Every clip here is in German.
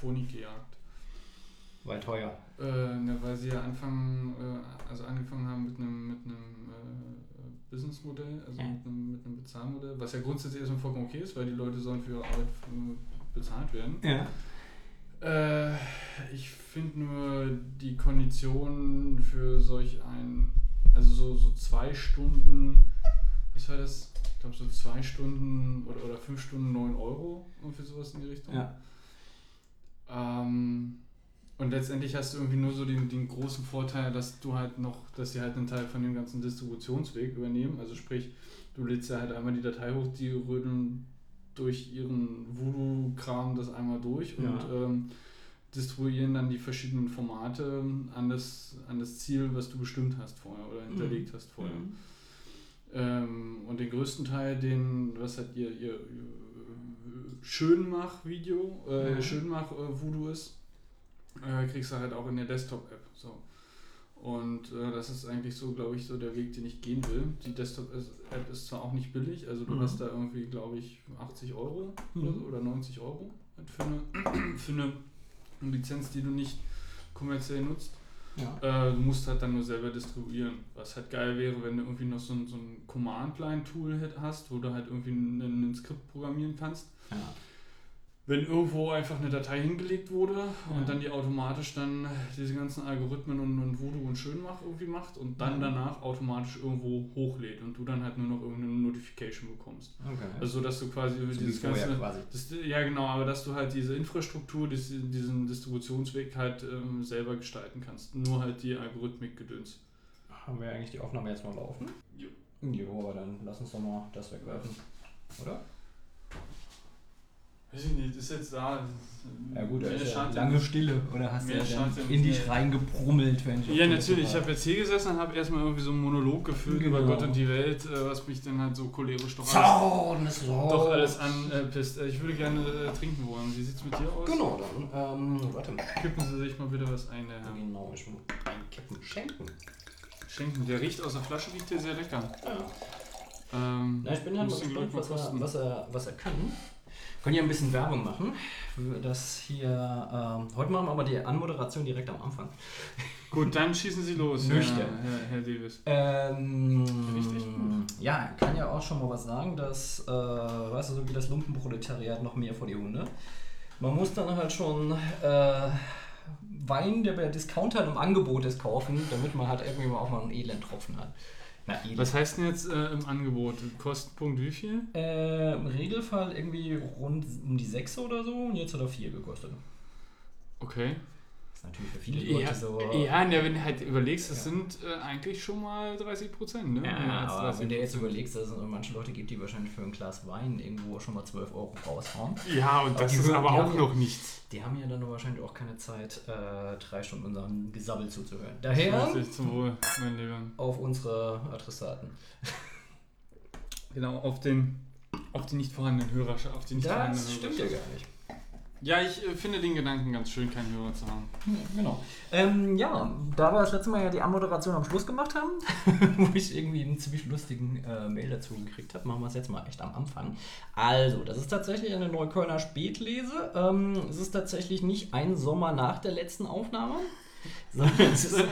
Auphonic gejagt. Weil teuer. Äh, ne, weil sie ja anfangen, äh, also angefangen haben mit einem mit einem äh, Businessmodell, also Ja. mit einem, mit einem Bezahlmodell, was ja grundsätzlich erstmal vollkommen okay ist, weil die Leute sollen für ihre Arbeit äh, bezahlt werden. Ja. Äh, ich finde nur die Konditionen für solch ein, also so, so zwei Stunden, was war das? Ich glaube so zwei Stunden oder, oder fünf Stunden 9 Euro irgendwie sowas in die Richtung. Ja. Ähm, und letztendlich hast du irgendwie nur so den, den großen Vorteil, dass du halt noch, dass sie halt einen Teil von dem ganzen Distributionsweg übernehmen. Also sprich, du lädst ja halt einmal die Datei hoch, die rödeln durch ihren Voodoo-Kram das einmal durch und Ja. ähm, distribuieren dann die verschiedenen Formate an das, an das Ziel, was du bestimmt hast vorher oder hinterlegt hast vorher. Mhm. Ähm, und den größten Teil, den, was hat ihr, ihr Schönmach-Video, äh, Ja. Schönmach-Voodoo ist, äh, kriegst du halt auch in der Desktop-App. So. Und äh, das ist eigentlich so, glaube ich, so der Weg, den ich gehen will. Die Desktop-App ist zwar auch nicht billig, also du Mhm. hast da irgendwie, glaube ich, 80 Euro oder, Mhm. so, oder 90 Euro halt für eine, für eine Lizenz, die du nicht kommerziell nutzt. Ja. Äh, du musst halt dann nur selber distribuieren. Was halt geil wäre, wenn du irgendwie noch so ein, so ein Command-Line-Tool hast, wo du halt irgendwie ein, ein Skript programmieren kannst. Ja. Wenn irgendwo einfach eine Datei hingelegt wurde Ja. und dann die automatisch dann diese ganzen Algorithmen und, und Voodoo und Schönmach irgendwie macht und dann danach automatisch irgendwo hochlädt und du dann halt nur noch irgendeine Notification bekommst. Okay. Also so, dass du quasi über so dieses ganze quasi. das, ja, genau, aber dass du halt diese Infrastruktur, diesen Distributionsweg halt ähm, selber gestalten kannst. Nur halt die Algorithmik gedöns. Haben wir eigentlich die Aufnahme jetzt mal laufen? Jo. Jo, aber dann lass uns doch mal das wegwerfen. Oder? Weiß ich nicht, ist jetzt da. Ja gut, ist ja lange Stille. Oder hast du ja ja in dich reingebrummelt, wenn ich Ja, natürlich. Ich habe jetzt hier gesessen und habe erstmal irgendwie so einen Monolog gefühlt Genau. über Gott und die Welt, äh, was mich dann halt so cholerisch doch alles, doch alles anpisst. Äh, ich würde gerne äh, trinken wollen. Wie sieht's mit dir aus? Genau, dann. Ähm, warte mal. Kippen Sie sich mal bitte was ein, der Herr. Genau, ich muss ein Kippen schenken. Schenken. Der riecht aus der Flasche, riecht der sehr lecker. Ja. Ähm, Na, ich bin halt mal gespannt, was er, was, er, was er kann. Können ja ein bisschen Werbung machen. Das hier. Ähm, heute machen wir aber die Anmoderation direkt am Anfang. Gut, dann schießen Sie los, Möchte. Herr, Herr Davis. Ähm, Richtig. Ja, kann ja auch schon mal was sagen, dass, äh, weißt du, so wie das Lumpenproletariat noch mehr vor die Hunde. Man muss dann halt schon äh, Wein, der bei Discountern im Angebot ist, kaufen, damit man halt irgendwie mal auch mal einen Elendtropfen hat. Na, Elend. Was heißt denn jetzt äh, im Angebot? Kostenpunkt wie viel? Äh, Im Regelfall irgendwie rund um die 6 oder so und jetzt hat er 4 gekostet. Okay. Ist natürlich für viele Leute Ja, so. ja, ne, wenn du halt überlegst, das Ja. sind äh, eigentlich schon mal 30 Prozent, ne? Ja, aber wenn du jetzt 30%. überlegst, dass es manche Leute gibt, die wahrscheinlich für ein Glas Wein irgendwo schon mal 12 Euro raushauen. Ja, und Aber das ist hören- aber auch ja- noch nichts. Die haben ja dann wahrscheinlich auch keine Zeit, äh, drei Stunden unserem Gesabbel zuzuhören. Daher zum Wohl, mein Lieber. auf unsere Adressaten. Genau, auf den, auf die nicht vorhandenen Hörerschaft, auf die nicht vorhandenen Das stimmt ja gar nicht. Ja, ich äh, finde den Gedanken ganz schön, keinen Hörer zu haben. Genau. Ähm, ja, da wir das letzte Mal ja die Anmoderation am Schluss gemacht haben, wo ich irgendwie einen ziemlich lustigen äh, Mail dazu gekriegt habe, machen wir es jetzt mal echt am Anfang. Also, das ist tatsächlich eine Neuköllner Spätlese. Ähm, es ist tatsächlich nicht ein Sommer nach der letzten Aufnahme, sondern es ist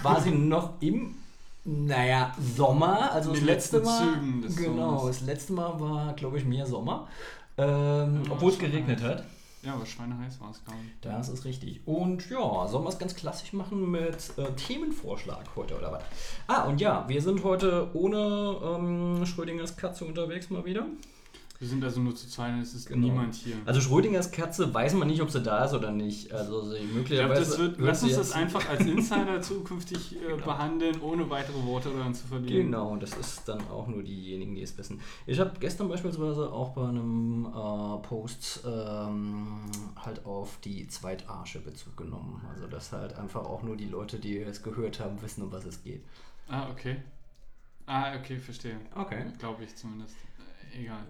quasi noch im, naja, Sommer. Also das letzte Mal. Genau, Sommers. das letzte Mal war, glaube ich, mehr Sommer. Ähm, Ja, obwohl es geregnet hat. Ja, aber schweineheiß war es, ich. Das ist richtig. Und ja, sollen wir es ganz klassisch machen mit äh, Themenvorschlag heute oder was? Ah, und ja, wir sind heute ohne ähm, Schrödingers Katze unterwegs mal wieder. Wir sind also nur zu zweit, es ist Genau. niemand hier. Also Schrödingers Katze weiß man nicht, ob sie da ist oder nicht. Also sie möglicherweise. das wird, lass uns das einfach als Insider zukünftig äh, behandeln, ohne weitere Worte daran zu verlieren. Genau, das ist dann auch nur diejenigen, die es wissen. Ich habe gestern beispielsweise auch bei einem äh, Post ähm, halt auf die Zweitarsche Bezug genommen. Also dass halt einfach auch nur die Leute, die es gehört haben, wissen, um was es geht. Ah, okay. Ah, okay, verstehe. Okay. Glaube ich zumindest. Äh, egal.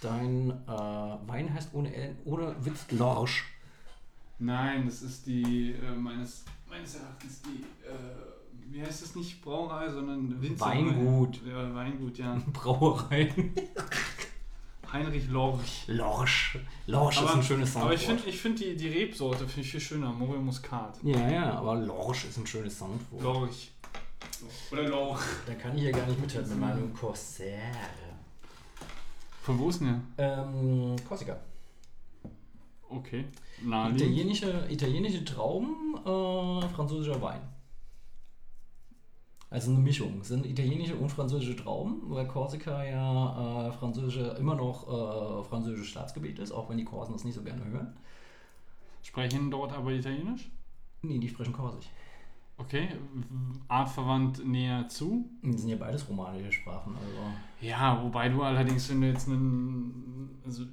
Dein äh, Wein heißt ohne, ohne Witz Lorsch. Nein, das ist die, äh, meines, meines Erachtens die, äh, wie heißt das nicht Brauerei, sondern Winzerei. Weingut. Ja, Weingut, ja. Brauerei. Heinrich Lorch. Lorsch. Lorsch ist ein schönes Soundwort. aber ich finde ich find die, die Rebsorte finde ich viel schöner, Morio Muscat. ja, ja, aber Lorsch ist ein schönes Soundwort. Lorch. Oder Lorch. Da kann ich ja gar nicht mithalten mit meinem Corsair. Von wo ist denn der? Ähm, Korsika. Okay. Naheliegend. Italienische, italienische Trauben, äh, französischer Wein. Also eine Mischung. Es sind italienische und französische Trauben, weil Korsika ja äh, französische, immer noch äh, französisches Staatsgebiet ist, auch wenn die Korsen das nicht so gerne hören. Sprechen dort aber Italienisch? Nee, die sprechen Korsisch. Okay. Artverwandt näher zu? Das sind ja beides romanische Sprachen. Also. Ja, wobei du allerdings, wenn du jetzt einen, also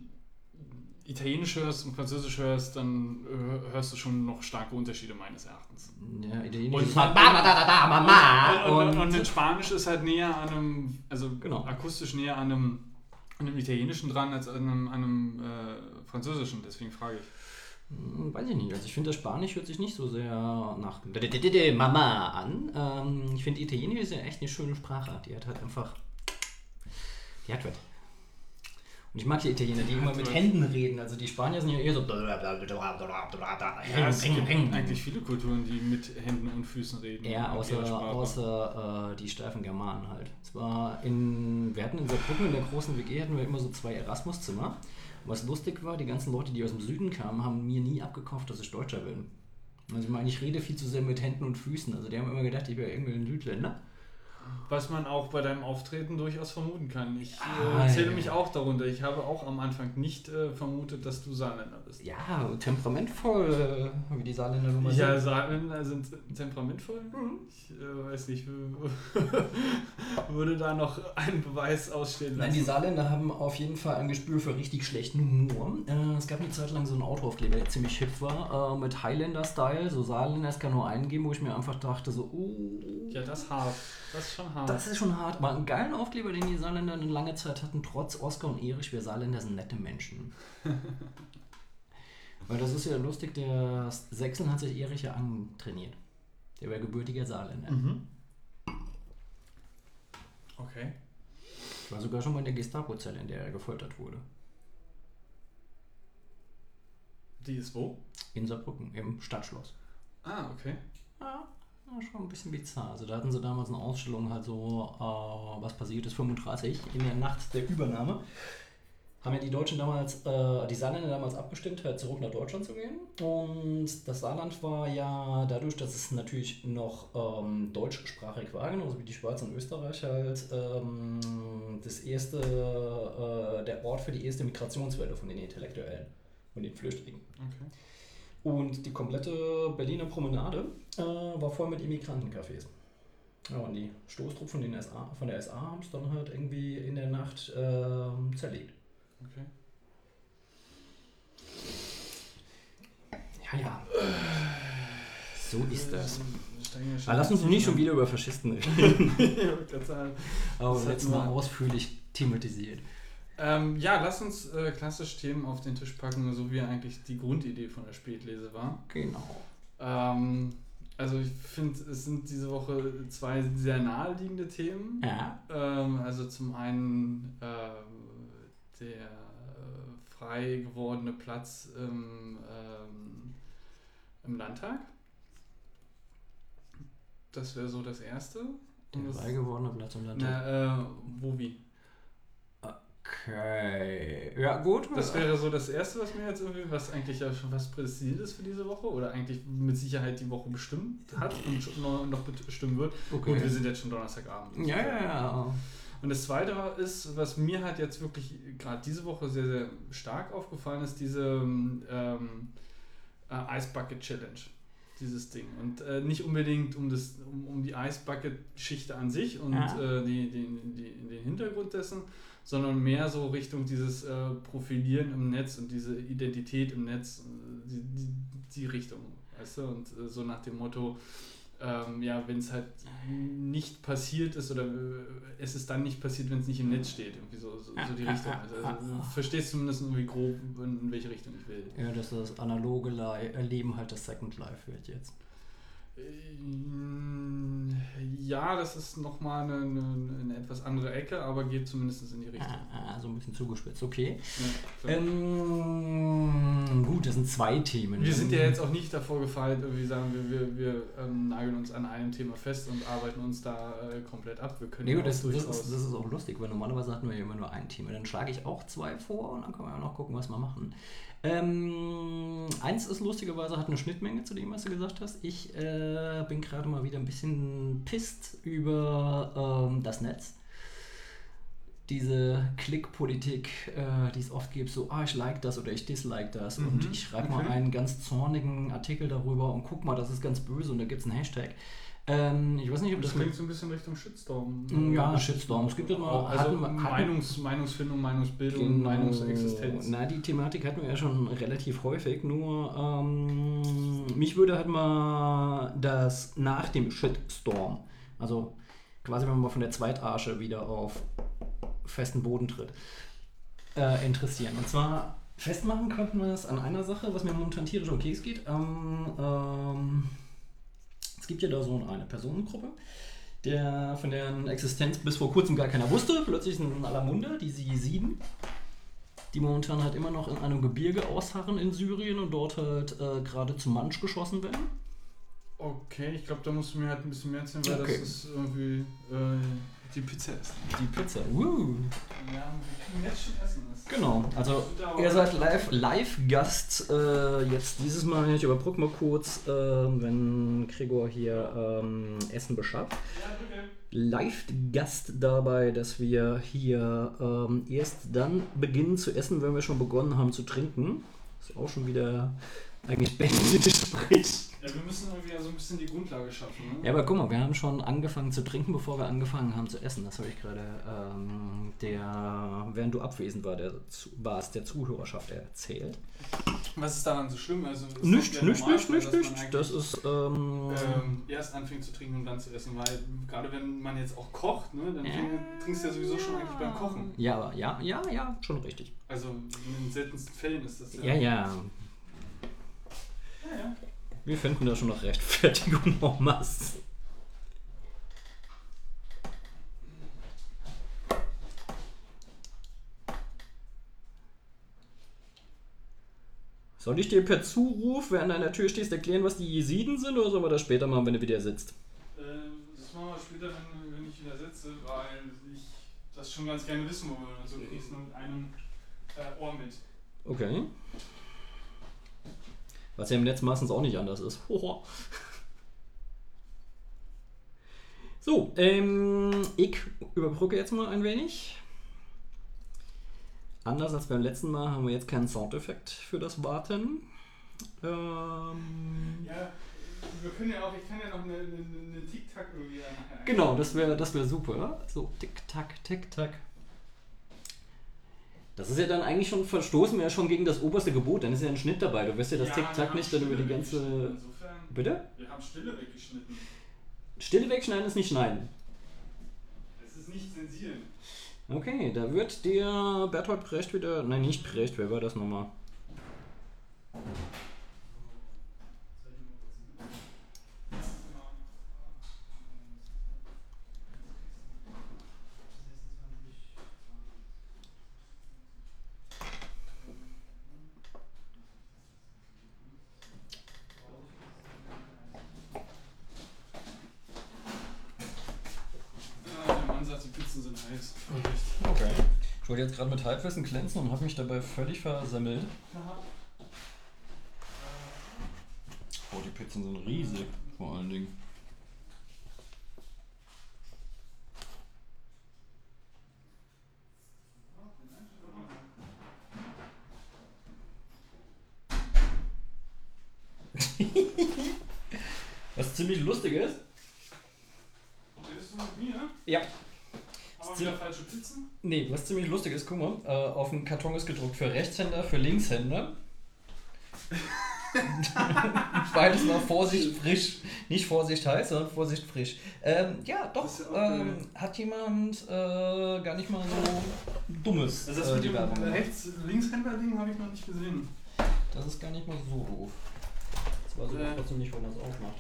Italienisch hörst und Französisch hörst, dann hörst du schon noch starke Unterschiede meines Erachtens. Ja, Italienisch Und- ist halt und, und, Und, und in Spanisch ist halt näher an einem, also Genau. akustisch näher an einem, an einem Italienischen dran als an einem, an einem äh, Französischen, deswegen frage ich. Hm, Weiß ich nicht. Also ich finde, das Spanisch hört sich nicht so sehr nach Mama an. Ähm, ich finde, Italienisch ist ja echt eine schöne Sprache. Die hat halt einfach. Die hat was. Und ich mag die Italiener, die immer mit was. Händen reden. Also die Spanier sind ja eher so. Ja, es eigentlich viele Kulturen, die mit Händen und Füßen reden. Ja, außer, außer äh, die steifen Germanen halt. Es war in, wir hatten in Saarbrücken in der großen WG hatten wir immer so zwei Erasmus-Zimmer. Was lustig war, die ganzen Leute, die aus dem Süden kamen, haben mir nie abgekauft, dass ich Deutscher bin. Also ich meine, ich rede viel zu sehr mit Händen und Füßen. Also die haben immer gedacht, ich wäre irgendwie ein Südländer. Was man auch bei deinem Auftreten durchaus vermuten kann. Ich Ah, äh, zähle ja. mich auch darunter. Ich habe auch am Anfang nicht äh, vermutet, dass du Saarländer bist. Ja, temperamentvoll, äh, wie die Saarländer nun mal Ja, sind. Saarländer sind temperamentvoll. Ich äh, weiß nicht, würde da noch einen Beweis ausstehen Nein, lassen. die Saarländer haben auf jeden Fall ein Gespür für richtig schlechten Humor. Äh, es gab eine Zeit lang so einen Autoaufkleber, der ziemlich hip war, äh, mit Highlander-Style, so Saarländer, es kann nur einen geben, wo ich mir einfach dachte, so, oh, ja, das hart. Das ist schon hart. das ist schon hart. Aber einen geilen Aufkleber, den die Saarländer eine lange Zeit hatten, trotz Oskar und Erich, wir Saarländer sind nette Menschen. Weil das ist ja lustig, der Sechseln hat sich Erich ja antrainiert. Der war gebürtiger Saarländer. mhm. Okay. Ich war sogar schon mal in der Gestapo-Zelle, in der er gefoltert wurde. Die ist wo? In Saarbrücken, im Stadtschloss. Ah, okay. Ja, war schon ein bisschen bizarr. Also da hatten sie damals eine Ausstellung, halt so, äh, was passiert ist, 35, in der Nacht der Übernahme. Haben ja die Deutschen damals, äh, die Saarländer damals abgestimmt, halt zurück nach Deutschland zu gehen. Und das Saarland war ja dadurch, dass es natürlich noch ähm, deutschsprachig war, genauso wie die Schweiz und Österreich, halt ähm, das erste, äh, der Ort für die erste Migrationswelle von den Intellektuellen und den Flüchtlingen. okay. Und die komplette Berliner Promenade äh, war voll mit Immigrantencafés. Ja, und die Stoßtruppe von, den SA, von der SA haben es dann halt irgendwie in der Nacht ähm, zerlegt. okay. Ja, ja. So ist das. Aber lass uns nicht schon wieder über Faschisten reden. Aber Das letztes Mal ausführlich thematisiert. Ähm, ja, lass uns äh, klassisch Themen auf den Tisch packen, so wie eigentlich die Grundidee von der Spätlese war. Genau. Ähm, also ich finde, es sind diese Woche zwei sehr naheliegende Themen. Ja. Ähm, also zum einen ähm, der äh, frei gewordene Platz im, ähm, im Landtag. Das wäre so das Erste. Der frei gewordene Platz im Landtag. Na, äh, wo wie? Okay. Ja, gut. Das wäre so das Erste, was mir jetzt irgendwie, was eigentlich ja schon fast prädestiniert ist für diese Woche oder eigentlich mit Sicherheit die Woche bestimmt hat und noch, noch bestimmen wird. Okay. Gut, wir sind jetzt schon Donnerstagabend. ja, ja, ja. Und das Zweite ist, was mir halt jetzt wirklich gerade diese Woche sehr, sehr stark aufgefallen ist, diese ähm, äh, Ice Bucket Challenge. Dieses Ding. Und äh, nicht unbedingt um, das, um, um die Ice Bucket-Schichte an sich und Ja. äh, die, die, die, den Hintergrund dessen, sondern mehr so Richtung dieses äh, Profilieren im Netz und diese Identität im Netz, äh, die, die, die Richtung. Weißt du? Und äh, so nach dem Motto, ähm, ja, wenn es halt nicht passiert ist oder äh, es ist dann nicht passiert, wenn es nicht im Netz steht. Irgendwie so, so, so die Richtung. Also, also, du verstehst zumindest irgendwie grob, in, in welche Richtung ich will. Ja, dass das analoge Leben halt das Second Life wird jetzt. Ähm, Ja, das ist nochmal eine, eine, eine etwas andere Ecke, aber geht zumindest in die Richtung. Ah, ah, so ein bisschen zugespitzt, okay. Ja. Ähm, gut, das sind zwei Themen. wir sind ja jetzt auch nicht davor gefeilt, irgendwie sagen wir, wir, wir ähm, nageln uns an einem Thema fest und arbeiten uns da äh, komplett ab. Wir können Nee, ja das, auch das, ist, das ist auch lustig, weil normalerweise hatten wir ja immer nur ein Thema. Dann schlage ich auch zwei vor und dann können wir ja noch gucken, was wir machen. Ähm, eins ist lustigerweise, hat eine Schnittmenge zu dem, was du gesagt hast. Ich äh, bin gerade mal wieder ein bisschen pisst über ähm, das Netz. Diese Klickpolitik, äh, die es oft gibt, so, ah, ich like das oder ich dislike das und Mhm, ich schreibe mal okay. einen ganz zornigen Artikel darüber und guck mal, das ist ganz böse und da gibt es einen Hashtag. Ähm, ich weiß nicht, ob Das das, klingt so ein bisschen Richtung Shitstorm. Ja, Shitstorm. Es gibt ja mal- Also hatten wir- hatten- Meinungs, Meinungsfindung, Meinungsbildung, Genau. Meinungsexistenz. Na, die Thematik hatten wir ja schon relativ häufig, nur ähm, mich würde halt mal das nach dem Shitstorm, also quasi wenn man mal von der Zweitarsche wieder auf festen Boden tritt, äh, interessieren. Und zwar festmachen könnten wir es an einer Sache, was mir momentan tierisch um Keks geht. Ähm, ähm, es gibt ja da so eine Personengruppe, der, von deren Existenz bis vor kurzem gar keiner wusste. Plötzlich sind in aller Munde, die Sieden, die momentan halt immer noch in einem Gebirge ausharren in Syrien und dort halt äh, gerade zu Mansch geschossen werden. Okay, ich glaube, da musst du mir halt ein bisschen mehr erzählen, weil Okay. das ist irgendwie äh, die Pizza ist. Die Pizza. Woo. Ja, wir können jetzt schon essen. Das Genau, also ihr seid live, live Gast äh, jetzt dieses Mal. Ich überbrücke mal kurz, äh, wenn Gregor hier ähm, Essen beschafft. Ja, bitte. Live Gast dabei, dass wir hier ähm, erst dann beginnen zu essen, wenn wir schon begonnen haben zu trinken. Ist auch schon wieder eigentlich beendet Gespräch. Ja, wir müssen irgendwie ja so ein bisschen die Grundlage schaffen. Ne? Ja, aber guck mal, wir haben schon angefangen zu trinken, bevor wir angefangen haben zu essen. Das habe ich gerade, ähm, der, während du abwesend war, der, warst, der Zuhörerschaft erzählt. Was ist daran so schlimm? Also, Nicht, ja nicht, nicht, nicht, nicht. Das ist, ähm, ähm, erst anfängt zu trinken und dann zu essen, weil gerade wenn man jetzt auch kocht, ne, dann fängt- trinkst du ja sowieso schon eigentlich beim Kochen. ja, ja, ja, ja, schon richtig. Also in den seltensten Fällen ist das Ja, ja. Ja, ja. Wir finden da schon noch Rechtfertigung masse. Soll ich dir per Zuruf, während du an der Tür stehst, erklären, was die Jesiden sind, oder sollen wir das später machen, wenn du wieder sitzt? Ähm, das machen wir später, wenn, wenn ich wieder sitze, weil ich das schon ganz gerne wissen wollte. Also kriegst du mit einem äh, Ohr mit. Okay. Was ja im Netz meistens auch nicht anders ist. Hoho. So, ähm, ich überbrücke jetzt mal ein wenig. Anders als beim letzten Mal haben wir jetzt keinen Soundeffekt für das Warten. Ähm, Ja, wir können ja auch, ich kann ja noch eine, eine, eine Tic-Tac irgendwie nachher genau, das wäre das wär super. So, tick-tack, tick-tack. Das ist ja dann eigentlich schon, verstoßen wir ja schon gegen das oberste Gebot. Dann ist ja ein Schnitt dabei. Du wirst ja das Ja, Tick-Tack nicht dann über die ganze. Insofern, Bitte? wir haben Stille weggeschnitten. Stille wegschneiden ist nicht schneiden. Es ist nicht zensieren. Okay, da wird der Bertolt Brecht wieder. Nein, nicht Brecht, wer war das nochmal? Ah, der Mann sagt, die Pizzen sind heiß. Okay. Ich wollte jetzt gerade mit Halbwissen glänzen und habe mich dabei völlig versemmelt. Oh, die Pizzen sind riesig, vor allen Dingen. Was ziemlich lustig ist. Redest du mit mir? Ja. Aber wieder falsche Pizzen? Nee, was ziemlich lustig ist, guck mal, äh, auf dem Karton ist gedruckt für Rechtshänder, für Linkshänder. Beides mal Vorsicht frisch. Nicht Vorsicht heiß, sondern Vorsicht frisch. Ähm, ja, doch, ja ähm, hat jemand äh, gar nicht mal so dummes Also das äh, mit die dem Werbung gemacht. Rechts-Linkshänder-Ding habe ich noch nicht gesehen. Das ist gar nicht mal so doof. Das weiß ich Äh. auch trotzdem nicht, wo man es aufmacht.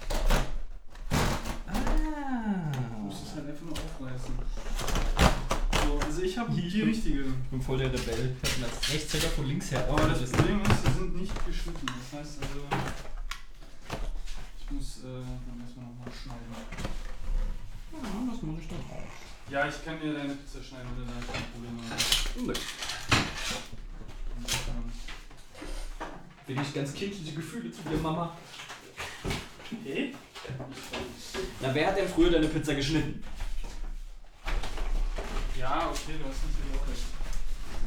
Du Ah. musst es halt einfach nur aufreißen. So, also ich habe die richtige. Ich bin voll der Rebell. Ich hab als Rechtshänder von links her Aber das. Problem ist, sie sind nicht geschnitten. Das heißt also, ich muss äh, dann erstmal nochmal schneiden. Ja, das muss ich dann auch. Ja, ich kann dir deine Pizza schneiden, wenn du da kein Problem hast. Nö. Bin ich ganz kindliche Gefühle zu dir, Mama? Hey? Na, wer hat denn früher deine Pizza geschnitten? Ja, okay, du hast natürlich auch recht.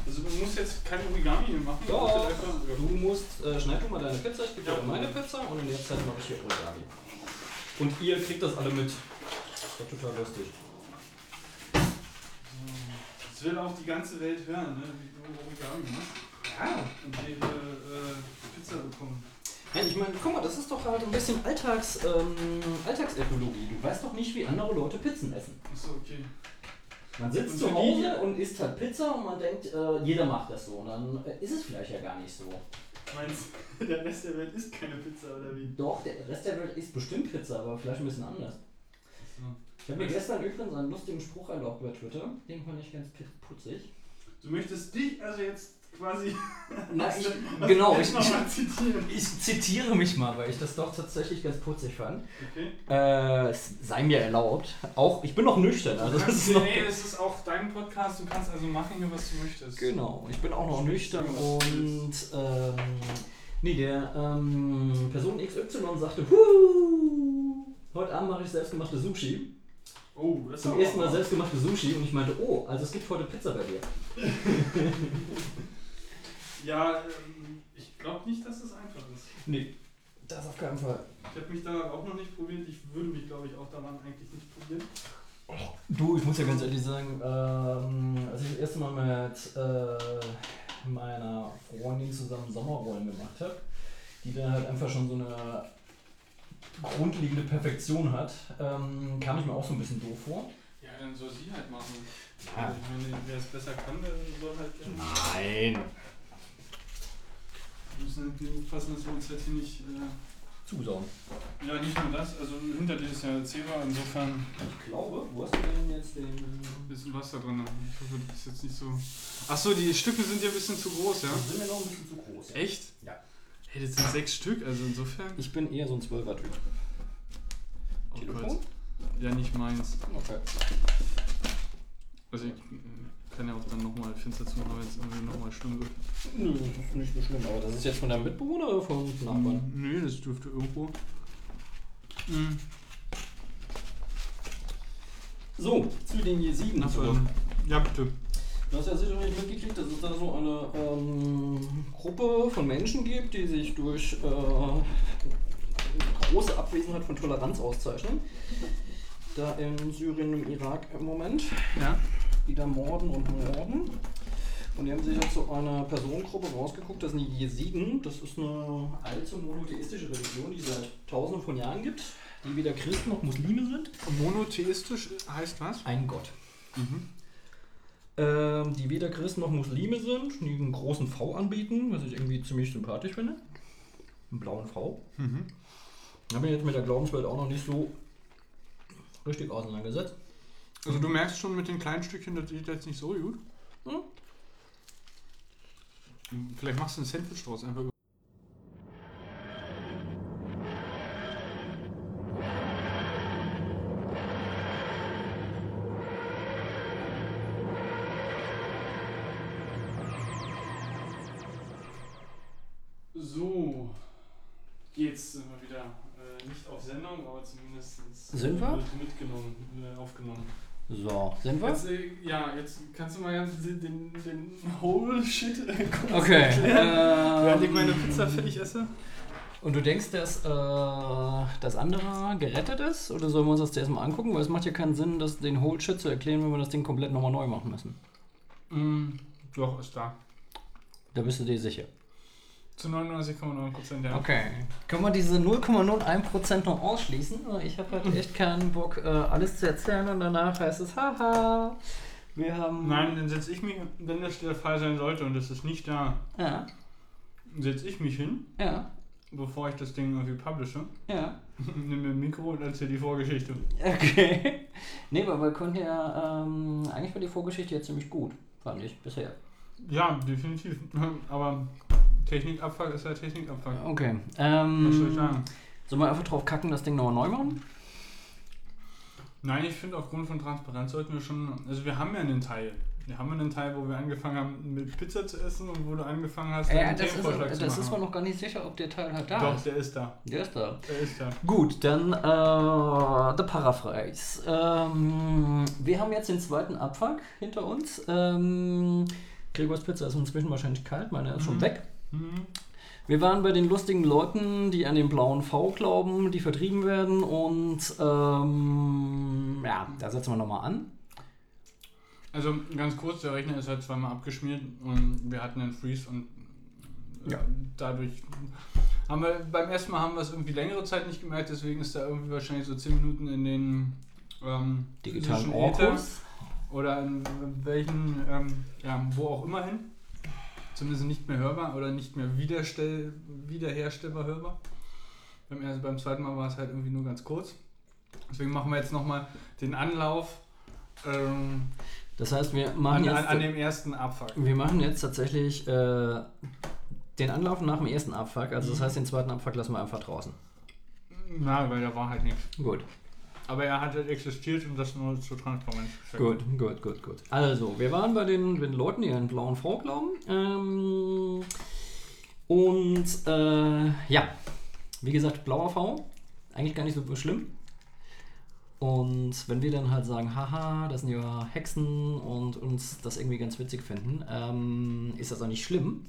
Also du musst jetzt kein Origami hier machen. du musst Doch. Du musst, äh, schneid du mal deine Pizza, ich gebe Ja. dir meine Pizza und in der Zeit mache ich hier Origami. Und ihr kriegt das alle mit. Das ist total lustig. Das will auch die ganze Welt hören, ne? wie du Origami machst. Ja. Und wir äh, Pizza bekommen. Nein, ich meine, guck mal, das ist doch halt ein bisschen Alltags, ähm, Alltagsethnologie. Du weißt doch nicht, wie andere Leute Pizzen essen. Achso, okay. Man sitzt zu Hause und isst halt Pizza und man denkt, äh, jeder macht das so. Und dann äh, ist es vielleicht ja gar nicht so. Meinst du, der Rest der Welt isst keine Pizza oder wie? Doch, der Rest der Welt isst bestimmt Pizza, aber vielleicht ein bisschen anders. Achso. Ich habe mir gestern übrigens einen lustigen Spruch erlaubt bei Twitter. Den fand ich ganz putzig. Du möchtest dich also jetzt quasi. Na, ich, genau, ich, ich, zitiere mich mal, weil ich das doch tatsächlich ganz putzig fand. Okay. Äh, es sei mir erlaubt. Auch, ich bin noch nüchtern, also das ist noch. nee, es ist auch dein Podcast, du kannst also machen, was du möchtest. Genau, ich bin auch noch nüchtern und ähm, nee, der ähm, Person XY sagte, heute Abend mache ich selbstgemachte Sushi. Oh, das ist Zum ersten Mal auch- selbstgemachte Sushi und ich meinte, oh, also es gibt heute Pizza bei dir. Ja, ähm, ich glaube nicht, dass das einfach ist. Nee, das auf keinen Fall. Ich habe mich da auch noch nicht probiert. Ich würde mich, glaube ich, auch daran eigentlich nicht probieren. Du, ich muss ja ganz ehrlich sagen, ähm, als ich das erste Mal mit äh, meiner Freundin zusammen Sommerrollen gemacht habe, die dann halt einfach schon so eine grundlegende Perfektion hat, ähm, kam ich mir auch so ein bisschen doof vor. Ja, dann soll sie halt machen. Ja. Also, ich meine, wer es besser kann, der soll halt gerne. Nein. Wir müssen halt aufpassen, dass wir uns halt hier nicht. Äh, Zusauen. ja, nicht nur das. Also hinter dir ist ja Zebra, insofern Ich glaube, wo hast du denn jetzt den. ein bisschen Wasser drin. Ich hoffe, das ist jetzt nicht so. Achso, die Stücke sind ja ein bisschen zu groß, ja? Die sind mir noch ein bisschen zu groß. Echt? Ja. Hey, das sind sechs Stück, also insofern. Ich bin eher so ein Zwölfer-Typ. Oh Telefon? Gott. Ja, nicht meins. Okay. Also ich kann ja auch dann nochmal Fenster zumachen, wenn es irgendwie nochmal schlimm wird. Nö, das ist nicht so schlimm, aber das ist jetzt von deinem Mitbewohner oder vom Nachbarn? Nö, das dürfte irgendwo. Mhm. So, zu den Jesiden Ach, zurück. ja, bitte. Du hast ja sicherlich mitgekriegt, dass es da so eine ähm, Gruppe von Menschen gibt, die sich durch äh, große Abwesenheit von Toleranz auszeichnen. Da in Syrien und im Irak im Moment. Ja. Die da morden und morden. Und die haben sich jetzt so eine Personengruppe rausgeguckt, das sind die Jesiden. Das ist eine alte monotheistische Religion, die es seit tausenden von Jahren gibt, die weder Christen noch Muslime sind. Monotheistisch heißt was? Ein Gott. Mhm. Ähm, die weder Christen noch Muslime sind, die einen großen V anbieten, was ich irgendwie ziemlich sympathisch finde. Einen blauen V. Mhm. Ich habe mich jetzt mit der Glaubenswelt auch noch nicht so richtig auseinandergesetzt. Also du merkst schon mit den kleinen Stückchen, das geht jetzt nicht so gut. Hm? Vielleicht machst du ein Sandwich draus einfach. So, jetzt sind wir wieder äh, nicht auf Sendung, aber zumindest sind wir? mitgenommen, äh, aufgenommen. So, sind wir? Jetzt, äh, ja, jetzt kannst du mal ganz den, den, den Whole Shit äh, kurz Okay. erklären, während ich Ähm, meine Pizza fertig esse. Und du denkst, dass äh, das andere gerettet ist? Oder sollen wir uns das zuerst mal angucken? Weil es macht ja keinen Sinn, das, den Whole Shit zu erklären, wenn wir das Ding komplett nochmal neu machen müssen. Mm, doch, ist da. Da bist du dir sicher. Zu 99,9% ja. Okay. Können wir diese 0,01% noch ausschließen? Ich habe halt echt keinen Bock, äh, alles zu erzählen und danach heißt es, haha, wir haben... Nein, dann setze ich mich, wenn das der Fall sein sollte und es ist nicht da, Ja, setze ich mich hin, ja, bevor ich das Ding irgendwie publishe, ja. nehme mir ein Mikro und erzähle die Vorgeschichte. Okay. Nee, aber wir konnten ja, ähm, eigentlich war die Vorgeschichte jetzt ziemlich gut, fand ich, bisher. Ja, definitiv. Aber Technikabfuck ist ja Technikabfuck. Okay. Was soll ich Ähm, sagen? sollen wir einfach drauf kacken, das Ding nochmal neu machen? Nein, ich finde aufgrund von Transparenz sollten wir schon. Also wir haben ja einen Teil. Wir haben einen Teil, wo wir angefangen haben mit Pizza zu essen und wo du angefangen hast, Ja, einen das ist, Themenvorschlag zu das machen. ist man noch gar nicht sicher, ob der Teil halt da Doch, ist. der ist da. Der ist da. Der ist da. Gut, dann äh, der Paraphrase. Ähm, wir haben jetzt den zweiten Abfuck hinter uns. Ähm, Gregors Pizza ist inzwischen wahrscheinlich kalt, meine ist schon Mhm. weg. Mhm. Wir waren bei den lustigen Leuten, die an den blauen V glauben, die vertrieben werden und ähm, ja, da setzen wir nochmal an. Also ganz kurz, der Rechner ist halt zweimal abgeschmiert und wir hatten einen Freeze und äh, Ja. dadurch haben wir beim ersten Mal haben wir es irgendwie längere Zeit nicht gemerkt, deswegen ist da irgendwie wahrscheinlich so 10 Minuten in den ähm, Digitalen Orkus. oder in welchen, ähm, ja, wo auch immer hin. Zumindest nicht mehr hörbar oder nicht mehr wiederstell, wiederherstellbar hörbar. Beim, ersten, beim zweiten Mal war es halt irgendwie nur ganz kurz. Deswegen machen wir jetzt nochmal den Anlauf ähm, Das heißt, wir machen an, jetzt. an, an dem ersten Abfuck. Wir machen jetzt tatsächlich äh, den Anlauf nach dem ersten Abfuck. Also das heißt, den zweiten Abfuck lassen wir einfach draußen. Na, weil da war halt nichts. Gut, Aber er hat halt existiert und das nur zur Transparenz. gut, gut, gut, gut. Also, wir waren bei den, den Leuten, die an blauen V glauben. Ähm, und äh, ja, wie gesagt, blauer V. Eigentlich gar nicht so schlimm. Und wenn wir dann halt sagen, haha, das sind ja Hexen und uns das irgendwie ganz witzig finden, ähm, ist das auch nicht schlimm.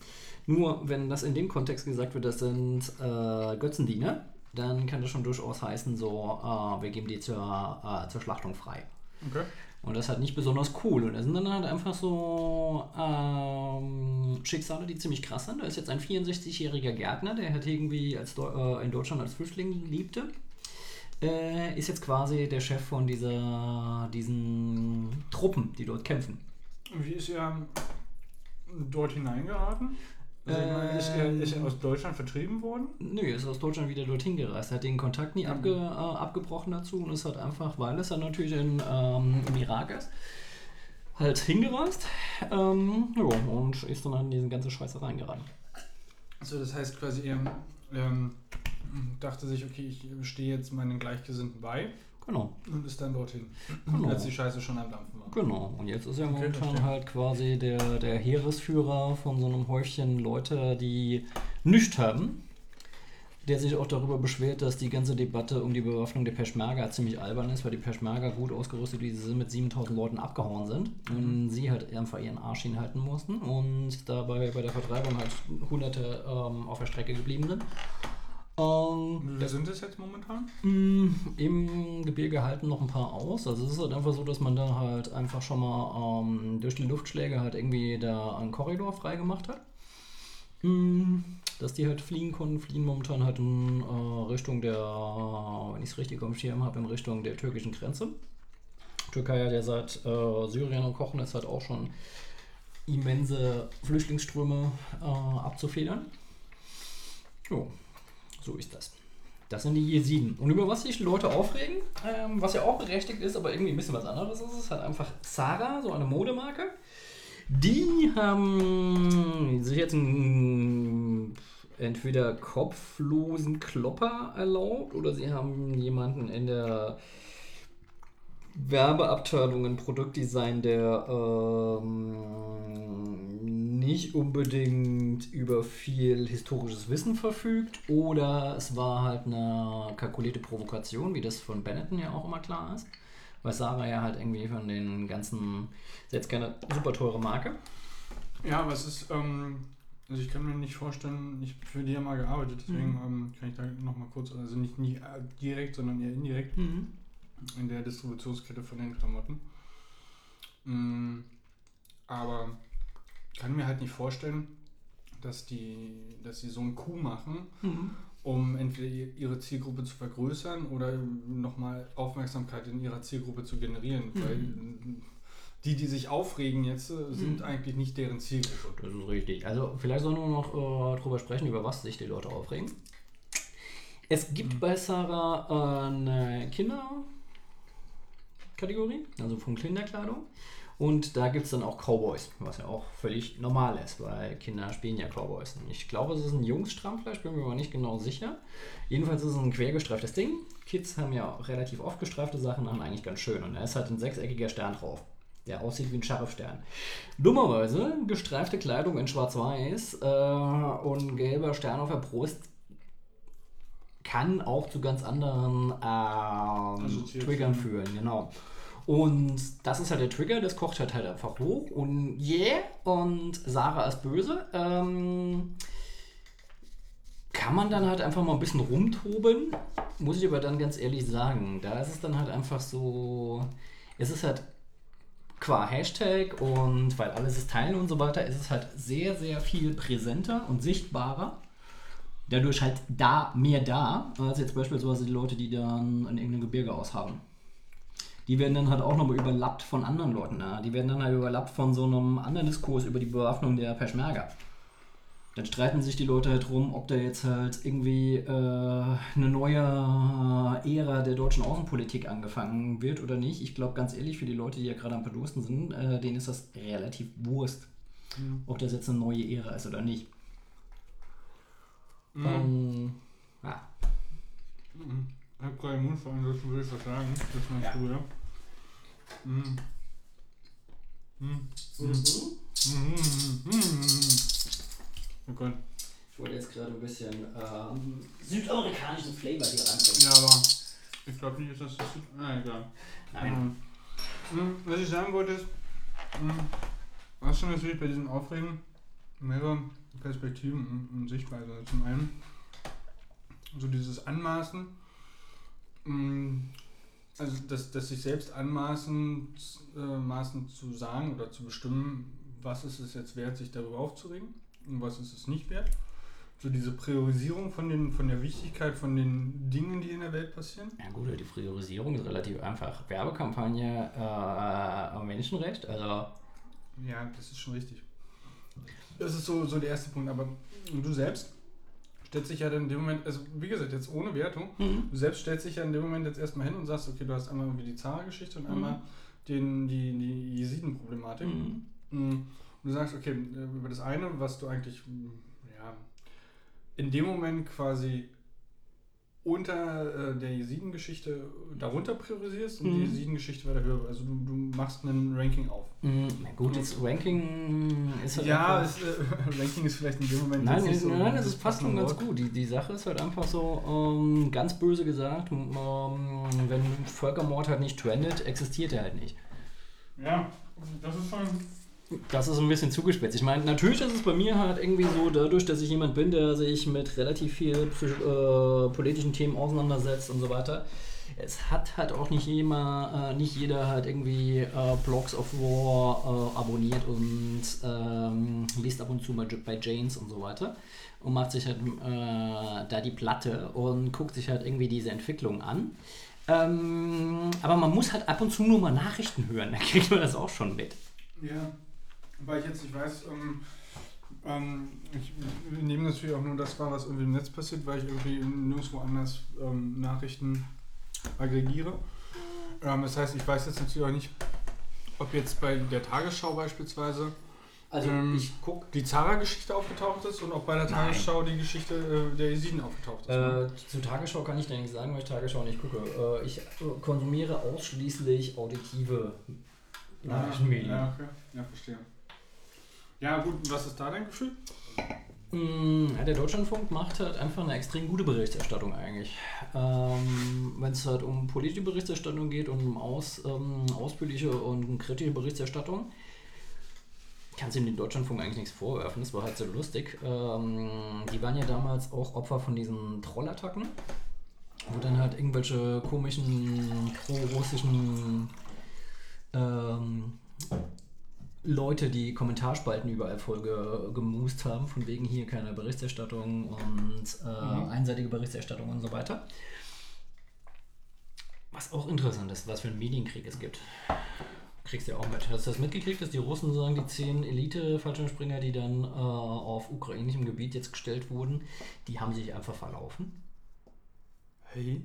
Nur wenn das in dem Kontext gesagt wird, das sind äh, Götzendiener, dann kann das schon durchaus heißen, so, äh, wir geben die zur, äh, zur Schlachtung frei. Okay. Und das ist halt nicht besonders cool. Und das sind dann halt einfach so ähm, Schicksale, die ziemlich krass sind. Da ist jetzt ein 64-jähriger Gärtner, der hat irgendwie als Deu äh, in Deutschland als Flüchtling lebte. Äh, ist jetzt quasi der Chef von dieser, diesen Truppen, die dort kämpfen. Wie ist er dort hineingeraten? Also, ich meine, ist, er, er aus Deutschland vertrieben worden? Nö, er ist aus Deutschland wieder dorthin gereist. Er hat den Kontakt nie Mhm. abge, äh, abgebrochen dazu und ist halt einfach, weil es dann natürlich in, ähm, im Irak ist, halt hingereist. Ähm, ja, und ist dann in diese ganze Scheiße reingeraten. Also das heißt quasi, er ähm, dachte sich, okay, ich stehe jetzt meinen Gleichgesinnten bei Genau, und ist dann dorthin, Genau. als die Scheiße schon am Dampfen war. genau. Und jetzt ist er Okay, momentan verstehe. halt quasi der, der Heeresführer von so einem Häufchen Leute, die nichts haben. Der sich auch darüber beschwert, dass die ganze Debatte um die Bewaffnung der Peschmerga ziemlich albern ist, weil die Peschmerga gut ausgerüstet, wie sie sind, mit 7000 Leuten abgehauen sind. Und sie halt einfach ihren Arsch hinhalten mussten und dabei bei der Vertreibung halt Hunderte ähm, auf der Strecke geblieben sind. Ähm, viele sind es jetzt momentan? Mm, Im Gebirge halten noch ein paar aus. Also es ist halt einfach so, dass man da halt einfach schon mal ähm, durch die Luftschläge halt irgendwie da einen Korridor freigemacht hat. Mm, Dass die halt fliehen konnten, fliehen momentan halt in äh, Richtung der, wenn ich es richtig dem Schirm habe, in Richtung der türkischen Grenze. Türkei hat ja seit äh, Syrien und Kochen ist halt auch schon immense Flüchtlingsströme äh, abzufedern. Jo, so ist das. Das sind die Jesiden. Und über was sich Leute aufregen, ähm, was ja auch berechtigt ist, aber irgendwie ein bisschen was anderes ist, ist halt einfach Zara, so eine Modemarke. Die haben sich jetzt einen entweder kopflosen Klopper erlaubt oder sie haben jemanden in der Werbeabteilung ein Produktdesign, der ähm, nicht unbedingt über viel historisches Wissen verfügt oder es war halt eine kalkulierte Provokation, wie das von Benetton ja auch immer klar ist. Weil Sarah ja halt irgendwie von den ganzen, ist jetzt keine super teure Marke. Ja, aber es ist, ähm, also ich kann mir nicht vorstellen, ich habe für die ja mal gearbeitet, deswegen Mhm. ähm, kann ich da nochmal kurz, also nicht, nicht direkt, sondern eher indirekt in der Distributionskette von den Klamotten. Mm, aber kann mir halt nicht vorstellen, dass die, dass sie so einen Coup machen, Mhm. um entweder ihre Zielgruppe zu vergrößern oder nochmal Aufmerksamkeit in ihrer Zielgruppe zu generieren. Mhm. Weil die, die sich aufregen jetzt, äh, sind Mhm. eigentlich nicht deren Zielgruppe. Das ist richtig. Also vielleicht sollen wir noch äh, drüber sprechen, über was sich die Leute aufregen. Es gibt bei Sarah äh, eine Kinderkategorie, also von Kinderkleidung. Und da gibt es dann auch Cowboys, was ja auch völlig normal ist, weil Kinder spielen ja Cowboys. Ich glaube, es ist ein Jungsstrampler, ich bin mir aber nicht genau sicher. Jedenfalls ist es ein quergestreiftes Ding. Kids haben ja relativ oft gestreifte Sachen, haben eigentlich ganz schön. Und da ist halt ein sechseckiger Stern drauf, der aussieht wie ein Scharfstern. Dummerweise gestreifte Kleidung in schwarz-weiß äh, und gelber Stern auf der Brust kann auch zu ganz anderen ähm. Triggern führen, genau. Und das ist halt der Trigger, das kocht halt halt einfach hoch und yeah, und Sarah ist böse. Ähm, kann man dann halt einfach mal ein bisschen rumtoben, muss ich aber dann ganz ehrlich sagen. Da ist es dann halt einfach so, es ist halt qua Hashtag und weil alles ist teilen und so weiter, ist es halt sehr, sehr viel präsenter und sichtbarer. Dadurch halt da mehr da, als jetzt beispielsweise die Leute, die dann in irgendeinem Gebirge aushaben. Die werden dann halt auch nochmal überlappt von anderen Leuten. Ne? Die werden dann halt überlappt von so einem anderen Diskurs über die Bewaffnung der Peschmerga. Dann streiten sich die Leute halt drum, ob da jetzt halt irgendwie äh, eine neue Ära der deutschen Außenpolitik angefangen wird oder nicht. Ich glaube ganz ehrlich, für die Leute, die ja gerade am Verdursten sind, äh, denen ist das relativ Wurst, ob das jetzt eine neue Ära ist oder nicht. Mhm. Ähm, ja. Mhm. Ich habe gerade Mund ansonsten würde ich was sagen. Das ist mein Ja. Bruder. Mhm. Mhm. Mhm. Mhm. Oh Gott. Ich wollte jetzt gerade ein bisschen ähm, südamerikanischen Flavor hier reinbringen. Ja, aber ich glaube nicht, dass das. Ah, egal. Nein. Mhm. Mhm. Was ich sagen wollte ist, mhm. was schon natürlich bei diesem Aufregen mehrere Perspektiven und, und Sichtweisen. Also Zum einen so dieses Anmaßen, mh, also das, das sich selbst anmaßen äh, maßen zu sagen oder zu bestimmen, was ist es jetzt wert, sich darüber aufzuregen und was ist es nicht wert. So diese Priorisierung von, den, von der Wichtigkeit von den Dingen, die in der Welt passieren. Ja gut, die Priorisierung ist relativ einfach. Werbekampagne, äh, Menschenrecht, also Ja, das ist schon richtig. Das ist so, so der erste Punkt. Aber du selbst stellst dich ja dann in dem Moment, also wie gesagt, jetzt ohne Wertung, du selbst stellst dich ja in dem Moment jetzt erstmal hin und sagst, okay, du hast einmal irgendwie die Zara-Geschichte und Mhm. einmal den, die, die Jesiden-Problematik. Mhm. Mm. Und du sagst, okay, äh, über das eine, was du eigentlich ja, in dem Moment quasi unter äh, der Jesiden-Geschichte darunter priorisierst und die Mhm. Jesiden-Geschichte weiter höher. Also du, du machst ein Ranking auf. Mhm, Na gut, das Ranking ist halt Ja, einfach... es, äh, Ranking ist vielleicht in dem Moment Nein, jetzt nicht so nein, das es ist fast schon ganz gut. Die, die Sache ist halt einfach so, ähm, ganz böse gesagt, ähm, wenn Völkermord halt nicht trendet, existiert er halt nicht. Ja, das ist schon. Das ist ein bisschen zugespitzt. Ich meine, natürlich ist es bei mir halt irgendwie so, dadurch, dass ich jemand bin, der sich mit relativ viel äh, politischen Themen auseinandersetzt und so weiter. Es hat halt auch nicht, jeder, äh, nicht jeder halt irgendwie äh, Blogs of War äh, abonniert und ähm, liest ab und zu mal bei Janes und so weiter und macht sich halt äh, da die Platte und guckt sich halt irgendwie diese Entwicklung an. Ähm, aber man muss halt ab und zu nur mal Nachrichten hören, da kriegt man das auch schon mit. Ja, weil ich jetzt nicht weiß, ähm, ähm, ich nehme natürlich auch nur das wahr, was irgendwie im Netz passiert, weil ich irgendwie nirgendwo anders ähm, Nachrichten aggregiere. Ähm, das heißt, ich weiß jetzt natürlich auch nicht, ob jetzt bei der Tagesschau beispielsweise Also Ähm, ich gucke die Zara-Geschichte aufgetaucht ist und ob bei der Nein. Tagesschau die Geschichte äh, der Jesiden aufgetaucht ist. ne? Äh, zu Tagesschau kann ich dir nicht sagen, weil ich Tagesschau nicht gucke. Äh, ich äh, konsumiere ausschließlich auditive Nachrichtenmedien. Ja, okay. Ja, verstehe. Ja, gut, was ist da dein Gefühl? Mm, ja, Der Deutschlandfunk macht halt einfach eine extrem gute Berichterstattung eigentlich. Ähm, Wenn es halt um politische Berichterstattung geht und um aus, ähm, ausführliche und kritische Berichterstattung, kannst du dem Deutschlandfunk eigentlich nichts vorwerfen. Das war halt so lustig. Ähm, die waren ja damals auch Opfer von diesen Trollattacken, wo dann halt irgendwelche komischen pro-russischen ähm, Leute, die Kommentarspalten überall voll ge gemust haben, von wegen hier keine Berichterstattung und äh, einseitige Berichterstattung und so weiter. Was auch interessant ist, was für einen Medienkrieg es gibt. Kriegst du ja auch mit. Hast du das mitgekriegt, dass die Russen sagen, die zehn Elite-Fallschirmspringer, die dann äh, auf ukrainischem Gebiet jetzt gestellt wurden, die haben sich einfach verlaufen? Hey?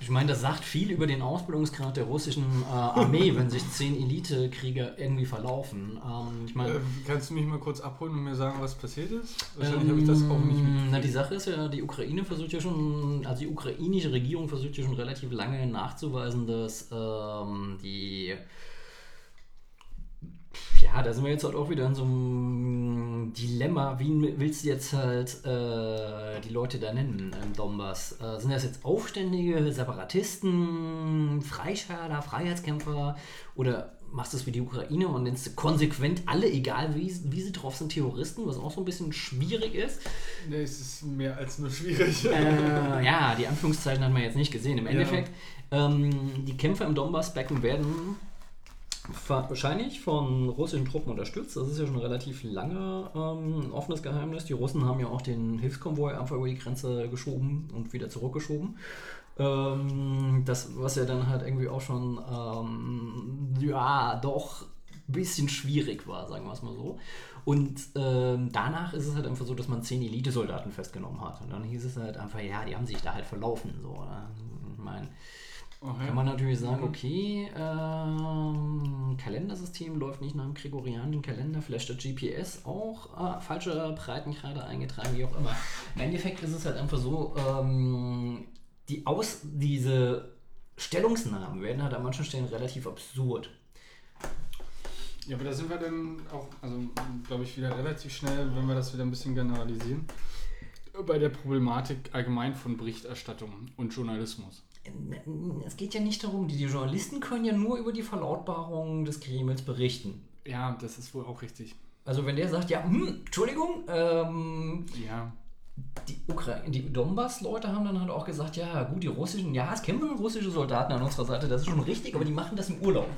Ich meine, das sagt viel über den Ausbildungsgrad der russischen äh, Armee, wenn sich zehn Elite-Krieger irgendwie verlaufen. Ähm, ich meine, Äh, kannst du mich mal kurz abholen und mir sagen, was passiert ist? Wahrscheinlich habe ich das auch nicht Ähm, Na, mit. die Sache ist ja, die Ukraine versucht ja schon, also die ukrainische Regierung versucht ja schon relativ lange nachzuweisen, dass ähm, die. Ja, da sind wir jetzt halt auch wieder in so einem Dilemma. Wie willst du jetzt halt äh, die Leute da nennen im Donbass? Äh, sind das jetzt Aufständige, Separatisten, Freischärler, Freiheitskämpfer? Oder machst du es wie die Ukraine und nennst du konsequent alle, egal wie, wie sie drauf sind, Terroristen, was auch so ein bisschen schwierig ist? Nee, es ist mehr als nur schwierig. Äh, ja, die Anführungszeichen hat man jetzt nicht gesehen. Im Ja. Endeffekt, ähm, die Kämpfer im Donbass-Becken werden fa- wahrscheinlich von russischen Truppen unterstützt. Das ist ja schon relativ lange ähm, ein offenes Geheimnis. Die Russen haben ja auch den Hilfskonvoi einfach über die Grenze geschoben und wieder zurückgeschoben. Ähm, das, was ja dann halt irgendwie auch schon, ähm, ja, doch ein bisschen schwierig war, sagen wir es mal so. Und ähm, danach ist es halt einfach so, dass man zehn Elitesoldaten festgenommen hat. Und dann hieß es halt einfach, ja, die haben sich da halt verlaufen. So? Ich meine, Okay. kann man natürlich sagen, okay, ähm, Kalendersystem läuft nicht nach dem gregorianischen Kalender, vielleicht hat GPS auch äh, falsche Breitengrade eingetragen, wie auch immer. Im Endeffekt ist es halt einfach so, ähm, die Aus diese Stellungsnamen werden halt an manchen Stellen relativ absurd. Ja, aber da sind wir dann auch, also glaube ich, wieder relativ schnell, wenn wir das wieder ein bisschen generalisieren, bei der Problematik allgemein von Berichterstattung und Journalismus. Es geht ja nicht darum, die, die Journalisten können ja nur über die Verlautbarung des Kremls berichten. Ja, das ist wohl auch richtig. Also wenn der sagt, ja, hm, Entschuldigung, ähm, Ja. die, die Donbass-Leute haben dann halt auch gesagt, ja gut, die russischen, ja, es kämpfen russische Soldaten an unserer Seite, das ist schon richtig, aber die machen das im Urlaub.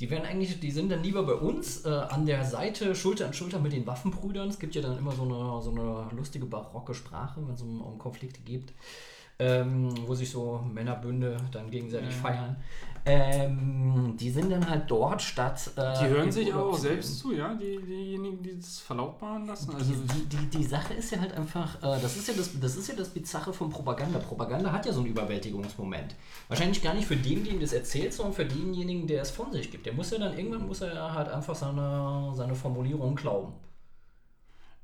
Die werden eigentlich, die sind dann lieber bei uns äh, an der Seite, Schulter an Schulter mit den Waffenbrüdern. Es gibt ja dann immer so eine, so eine lustige barocke Sprache, wenn es um, um Konflikte geht, ähm, wo sich so Männerbünde dann gegenseitig Ja. feiern. Ähm, die sind dann halt dort statt. Äh, Die hören sich auch selbst zu, ja? Die, diejenigen, die das verlautbaren lassen. Also, die, die, die Sache ist ja halt einfach, äh, das ist ja das, das ist ja das Bizarre von Propaganda. Propaganda hat ja so einen Überwältigungsmoment. Wahrscheinlich gar nicht für den, dem das erzählt, sondern für denjenigen, der es von sich gibt. Der muss ja dann irgendwann muss er halt einfach seine, seine Formulierung glauben.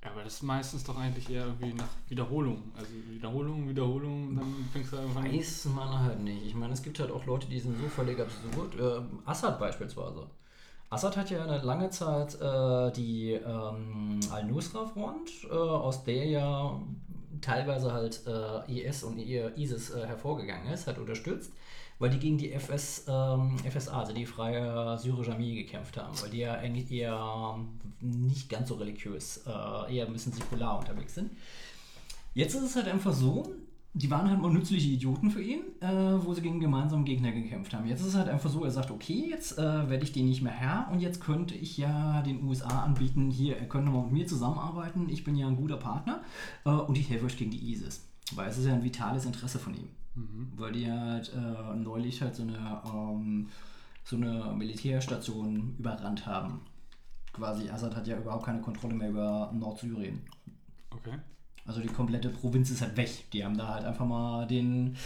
Ja, aber das ist meistens doch eigentlich eher irgendwie nach Wiederholung. Also Wiederholung, Wiederholung, dann fängst du einfach an. Weiß man halt nicht. Ich meine, es gibt halt auch Leute, die sind so völlig absurd. Äh, Assad beispielsweise. Assad hat ja eine lange Zeit äh, die ähm, Al-Nusra-Front, äh, aus der ja teilweise halt äh, IS und ihr ISIS äh, hervorgegangen ist, hat unterstützt, weil die gegen die FS, ähm, FSA, also die Freie Syrische Armee, gekämpft haben, weil die ja eigentlich eher nicht ganz so religiös, äh, eher ein bisschen säkular unterwegs sind. Jetzt ist es halt einfach so, die waren halt mal nützliche Idioten für ihn, äh, wo sie gegen gemeinsamen Gegner gekämpft haben. Jetzt ist es halt einfach so, er sagt, okay, jetzt äh, werde ich den nicht mehr Herr und jetzt könnte ich ja den USA anbieten, hier, ihr könnt mal mit mir zusammenarbeiten, ich bin ja ein guter Partner äh, und ich helfe euch gegen die ISIS. Weil es ist ja ein vitales Interesse von ihm. Weil die halt äh, neulich halt so eine, ähm, so eine Militärstation überrannt haben. Quasi, Assad hat ja überhaupt keine Kontrolle mehr über Nordsyrien. Okay. Also die komplette Provinz ist halt weg. Die haben da halt einfach mal den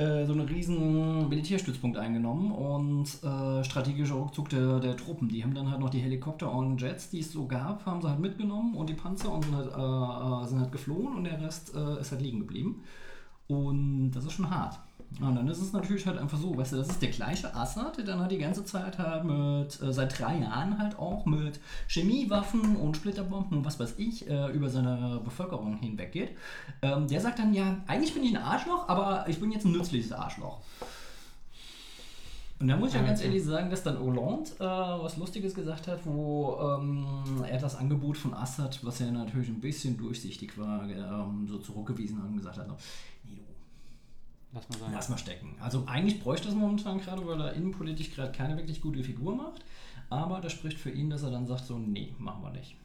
äh, so einen riesen Militärstützpunkt eingenommen und äh, strategischer Rückzug der, der Truppen. Die haben dann halt noch die Helikopter und Jets, die es so gab, haben sie halt mitgenommen und die Panzer und sind halt, äh, äh, sind halt geflohen und der Rest äh, ist halt liegen geblieben. Und das ist schon hart. Und dann ist es natürlich halt einfach so, weißt du, das ist der gleiche Assad, der dann halt die ganze Zeit halt mit, äh, seit drei Jahren halt auch mit Chemiewaffen und Splitterbomben und was weiß ich, äh, über seine Bevölkerung hinweggeht. Ähm, der sagt dann, ja, eigentlich bin ich ein Arschloch, aber ich bin jetzt ein nützliches Arschloch. Und da muss ich ja ganz ehrlich sagen, dass dann Hollande äh, was Lustiges gesagt hat, wo ähm, er das Angebot von Assad, was ja natürlich ein bisschen durchsichtig war, ähm, so zurückgewiesen hat und gesagt hat, so, Lass mal sagen. Lass mal stecken. Also eigentlich bräuchte es momentan gerade, weil er innenpolitisch gerade keine wirklich gute Figur macht. Aber das spricht für ihn, dass er dann sagt so, nee, machen wir nicht.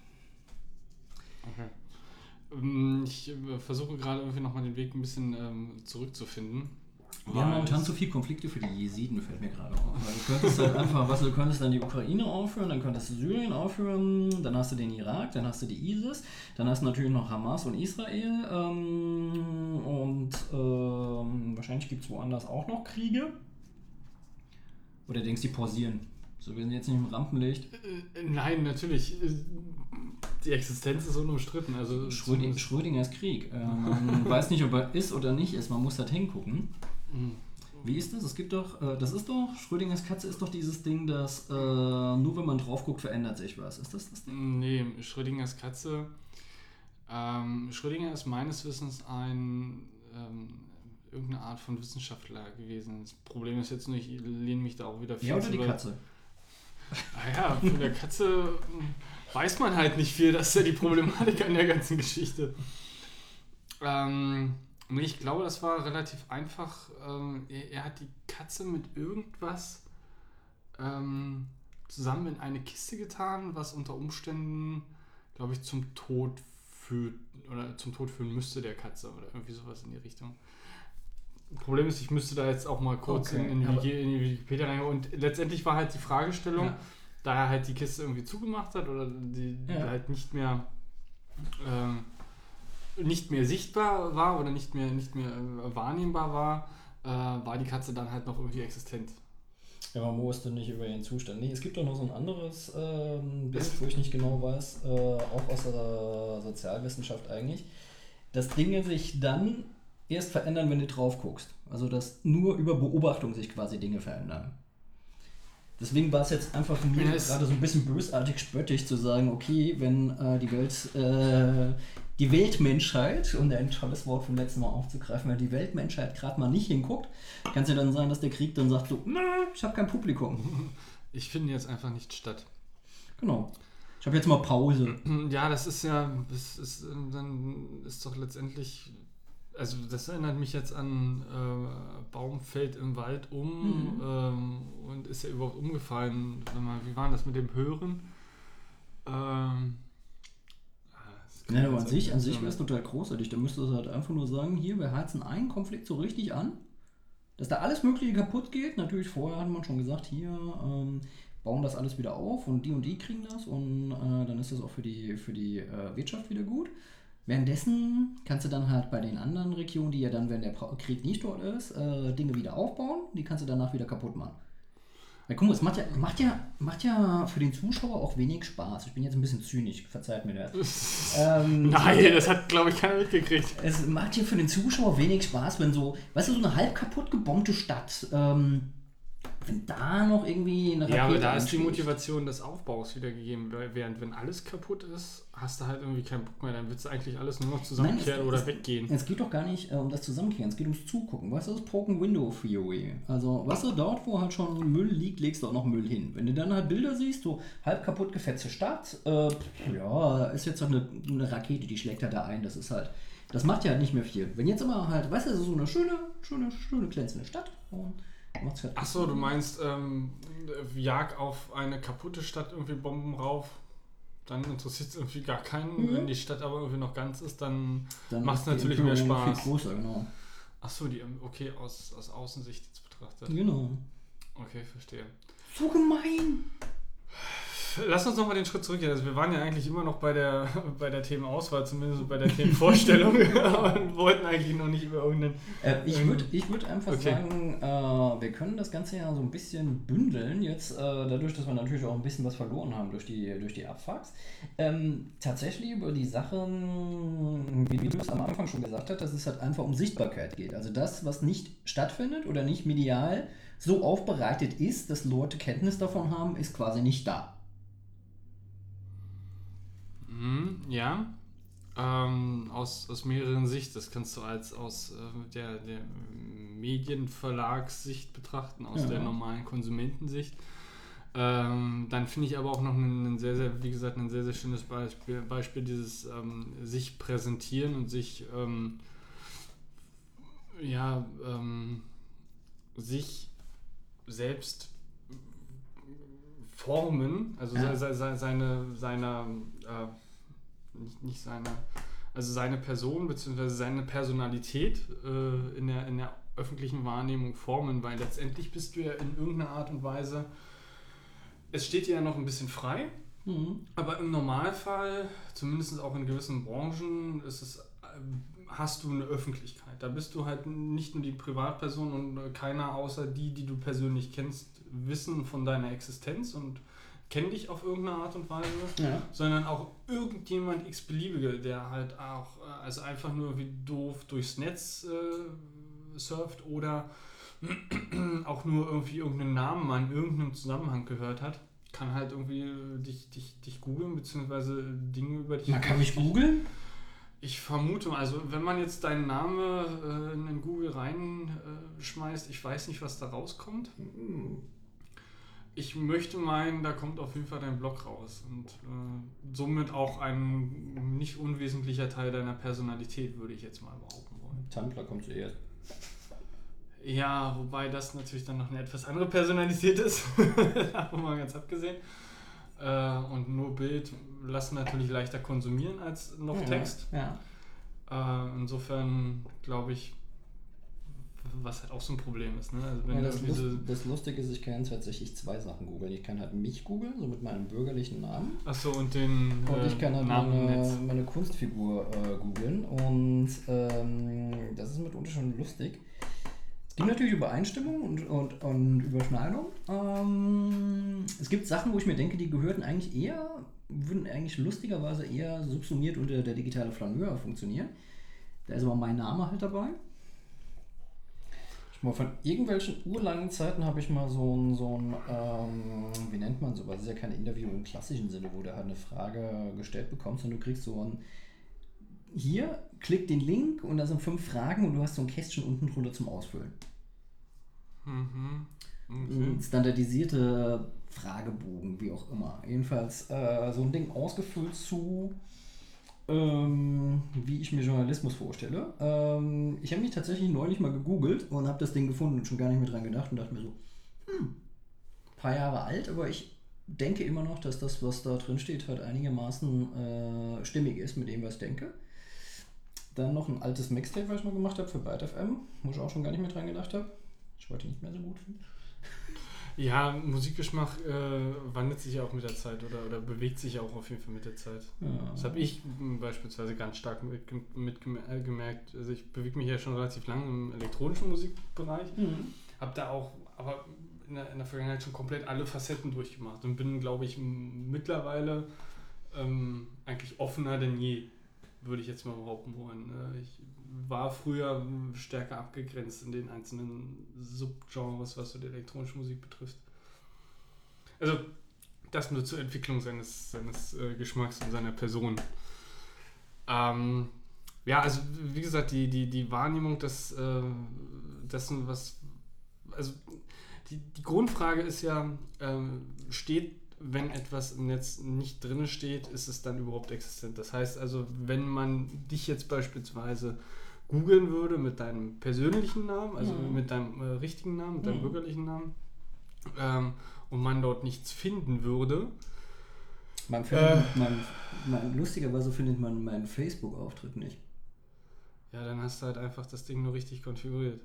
Okay. Ähm, Ich äh, versuche gerade irgendwie nochmal den Weg ein bisschen ähm, zurückzufinden. Wir haben momentan zu viel Konflikte für die Jesiden, fällt mir gerade auf. Weil du könntest halt einfach, was du könntest dann die Ukraine aufführen, dann könntest du Syrien aufführen, dann hast du den Irak, dann hast du die ISIS, dann hast du natürlich noch Hamas und Israel ähm, und ähm, wahrscheinlich gibt es woanders auch noch Kriege. Oder denkst du, die pausieren? So, wir sind jetzt nicht im Rampenlicht. Äh, Nein, natürlich. äh, Die Existenz ist unumstritten. Also Schröding, Schrödingers Krieg. Äh, man weiß nicht, ob er ist oder nicht ist. Man muss halt hingucken. Wie ist das? Es gibt doch, äh, das ist doch, Schrödingers Katze ist doch dieses Ding, dass äh, nur wenn man drauf guckt, verändert sich was. Ist das das Ding? Nee, Schrödingers Katze. Ähm, Schrödinger ist meines Wissens ein ähm, irgendeine Art von Wissenschaftler gewesen. Das Problem ist jetzt nur, ich lehne mich da auch wieder viel Ja, oder die weit- Katze? Ah ja, von der Katze hm, weiß man halt nicht viel. Das ist ja die Problematik an der ganzen Geschichte. Ähm, ich glaube, das war relativ einfach. Ähm, er, er hat die Katze mit irgendwas ähm, zusammen in eine Kiste getan, was unter Umständen, glaube ich, zum Tod führt oder zum Tod führen müsste der Katze oder irgendwie sowas in die Richtung. Problem ist, ich müsste da jetzt auch mal kurz Okay, in, in, die Wikipedia rein und letztendlich war halt die Fragestellung, Ja. da er halt die Kiste irgendwie zugemacht hat oder die, die Ja. halt nicht mehr ähm, nicht mehr sichtbar war oder nicht mehr nicht mehr äh, wahrnehmbar war, äh, war die Katze dann halt noch irgendwie existent. Ja, man wusste nicht über ihren Zustand. Nee, es gibt doch noch so ein anderes ähm, Bild, wo ich nicht genau weiß, äh, auch aus der Sozialwissenschaft eigentlich, dass Dinge sich dann erst verändern, wenn du drauf guckst. Also, dass nur über Beobachtung sich quasi Dinge verändern. Deswegen war es jetzt einfach mir Ja, es- gerade so ein bisschen bösartig spöttisch zu sagen, okay, wenn äh, die Welt, äh, die Weltmenschheit, um ein tolles Wort vom letzten Mal aufzugreifen, wenn die Weltmenschheit gerade mal nicht hinguckt, kann es ja dann sein, dass der Krieg dann sagt so, ich habe kein Publikum. Ich finde jetzt einfach nicht statt. Genau. Ich habe jetzt mal Pause. Ja, das ist ja, das ist, ähm, dann ist doch letztendlich, also das erinnert mich jetzt an äh, Baum fällt im Wald um Mhm. ähm, und ist ja überhaupt umgefallen. Wie war das mit dem Hören? Ähm, Ja, aber an sich, an sich wäre es total großartig. Da müsste es halt einfach nur sagen, hier, wir heizen einen Konflikt so richtig an, dass da alles Mögliche kaputt geht. Natürlich, vorher hat man schon gesagt, hier, ähm, bauen das alles wieder auf und die und die kriegen das und äh, dann ist das auch für die, für die äh, Wirtschaft wieder gut. Währenddessen kannst du dann halt bei den anderen Regionen, die ja dann, wenn der Krieg nicht dort ist, äh, Dinge wieder aufbauen, die kannst du danach wieder kaputt machen. Ja, guck mal, es macht ja, macht, ja, macht ja für den Zuschauer auch wenig Spaß. Ich bin jetzt ein bisschen zynisch, verzeiht mir das. Ähm, Nein, das hat, glaube ich, keiner mitgekriegt. es macht ja für den Zuschauer wenig Spaß, wenn so, weißt du, so eine halb kaputt gebombte Stadt, ähm, wenn da noch irgendwie eine Rakete Ja, aber da ist die. Motivation des Aufbaus wieder gegeben. Während wenn alles kaputt ist, hast du halt irgendwie keinen Bock mehr. Dann willst du eigentlich alles nur noch zusammenkehren es- oder es- weggehen. Es geht doch gar nicht äh, um das Zusammenkehren, es geht ums Zugucken. Weißt du, das ist Broken Window Theory. Also, weißt du, dort, wo halt schon Müll liegt, legst du auch noch Müll hin. Wenn du dann halt Bilder siehst, so halb kaputt gefetzte Stadt, äh, ja, ist jetzt halt eine, eine Rakete, die schlägt halt da ein. Das ist halt, das macht ja halt nicht mehr viel. Wenn jetzt immer halt, weißt du, so eine schöne, schöne, schöne glänzende Stadt und. Achso, du meinst, ähm, jag auf eine kaputte Stadt irgendwie Bomben rauf. Dann interessiert es irgendwie gar keinen. Mhm. Wenn die Stadt aber irgendwie noch ganz ist, dann. Dann macht's ist die natürlich mehr Spaß. Viel größer, genau. Achso, die, ähm, okay, aus, aus Außensicht jetzt betrachtet. Genau. Okay, verstehe. So gemein. Lass uns nochmal den Schritt zurückgehen. Also wir waren ja eigentlich immer noch bei der, bei der Themenauswahl, zumindest bei der Themenvorstellung, und wollten eigentlich noch nicht über irgendeinen... Äh, ich würde ich würd einfach okay. sagen, äh, wir können das Ganze ja so ein bisschen bündeln, jetzt äh, dadurch, dass wir natürlich auch ein bisschen was verloren haben durch die, durch die Abfucks. Ähm, tatsächlich über die Sachen, wie, wie du es am Anfang schon gesagt hast, dass es halt einfach um Sichtbarkeit geht. Also das, was nicht stattfindet oder nicht medial so aufbereitet ist, dass Leute Kenntnis davon haben, ist quasi nicht da. Mhm, ja. Ähm, aus, aus mehreren Sicht. Das kannst du als aus äh, der, der Medienverlagssicht betrachten, aus Ja. der normalen Konsumentensicht. Ähm, dann finde ich aber auch noch ein, sehr, sehr, wie gesagt, ein sehr, sehr schönes Beispiel, Beispiel dieses ähm, sich präsentieren und sich ähm, ja, ähm, sich selbst formen, also Ja. se, se, seine, seine äh, nicht, nicht seine, also seine Person bzw. seine Personalität äh, in, der, in der öffentlichen Wahrnehmung formen, weil letztendlich bist du ja in irgendeiner Art und Weise, es steht dir ja noch ein bisschen frei, Mhm. aber im Normalfall, zumindest auch in gewissen Branchen, ist es, hast du eine Öffentlichkeit. Da bist du halt nicht nur die Privatperson und äh, keiner außer die, die du persönlich kennst, wissen von deiner Existenz und kennen dich auf irgendeine Art und Weise, Ja. sondern auch irgendjemand x-beliebige, der halt auch, äh, also einfach nur wie doof durchs Netz äh, surft oder auch nur irgendwie irgendeinen Namen mal in irgendeinem Zusammenhang gehört hat, kann halt irgendwie äh, dich, dich, dich googeln, beziehungsweise Dinge über dich. Man kann mich googeln. Ich vermute mal, also wenn man jetzt deinen Namen äh, in den Google reinschmeißt, äh, schmeißt, ich weiß nicht, was da rauskommt. Ich möchte meinen, da kommt auf jeden Fall dein Blog raus und äh, somit auch ein nicht unwesentlicher Teil deiner Personalität, würde ich jetzt mal behaupten wollen. Tumblr kommt zuerst. Ja, wobei das natürlich dann noch eine etwas andere Personalität ist, davon mal ganz abgesehen. Äh, und nur Bild lassen natürlich leichter konsumieren als noch Ja, Text. Ja. Äh, insofern glaube ich, was halt auch so ein Problem ist. Ne? Also Ja, das, Lust, das Lustige ist, ich kann tatsächlich zwei Sachen googeln. Ich kann halt mich googeln, so mit meinem bürgerlichen Namen. Achso, und den Und äh, ich kann halt meine, meine Kunstfigur äh, googeln. Und ähm, das ist mitunter schon lustig. Es gibt natürlich Übereinstimmung und, und, und Überschneidung. Ähm, es gibt Sachen, wo ich mir denke, die gehörten eigentlich eher, würden eigentlich lustigerweise eher subsumiert unter der digitale Flaneur funktionieren. Da ist aber mein Name halt dabei. Mal von irgendwelchen urlangen Zeiten habe ich mal so ein, so ein ähm, wie nennt man sowas? Das ist ja kein Interview im klassischen Sinne, wo du halt eine Frage gestellt bekommst und du kriegst so ein, hier, klick den Link und da sind fünf Fragen und du hast so ein Kästchen unten drunter zum Ausfüllen. Mhm. Okay. standardisierte Fragebogen, wie auch immer. Jedenfalls äh, so ein Ding ausgefüllt zu, ähm, wie ich mir Journalismus vorstelle. Ähm, ich habe mich tatsächlich neulich mal gegoogelt und habe das Ding gefunden und schon gar nicht mehr dran gedacht und dachte mir so, hm, paar Jahre alt, aber ich denke immer noch, dass das, was da drin steht, halt einigermaßen äh, stimmig ist mit dem, was ich denke. Dann noch ein altes Mixtape, was ich mal gemacht habe für Byte FM, wo ich auch schon gar nicht mehr dran gedacht habe. Ich wollte nicht mehr so gut finden. Ja, Musikgeschmack äh, wandelt sich ja auch mit der Zeit oder, oder bewegt sich ja auch auf jeden Fall mit der Zeit. Ja. Das habe ich beispielsweise ganz stark mitgemerkt. Mit, äh, gemerkt. also ich bewege mich ja schon relativ lange im elektronischen Musikbereich. Mhm. Habe da auch aber in der, in der Vergangenheit schon komplett alle Facetten durchgemacht und bin, glaube ich, mittlerweile ähm, eigentlich offener denn je, würde ich jetzt mal behaupten wollen. Äh, Ich war früher stärker abgegrenzt in den einzelnen Subgenres, was so die elektronische Musik betrifft. Also das nur zur Entwicklung seines, seines äh, Geschmacks und seiner Person. Ähm, ja, also wie gesagt, die, die, die Wahrnehmung des, äh, dessen, was. Also die, die Grundfrage ist ja, ähm, steht, wenn etwas im Netz nicht drin steht, ist es dann überhaupt existent? Das heißt also, wenn man dich jetzt beispielsweise googeln würde mit deinem persönlichen Namen, also Mhm. mit deinem äh, richtigen Namen, mit deinem Mhm. bürgerlichen Namen, ähm, und man dort nichts finden würde, Man findet, Äh. man, man, lustigerweise findet man meinen Facebook-Auftritt nicht. ja, dann hast du halt einfach das Ding nur richtig konfiguriert.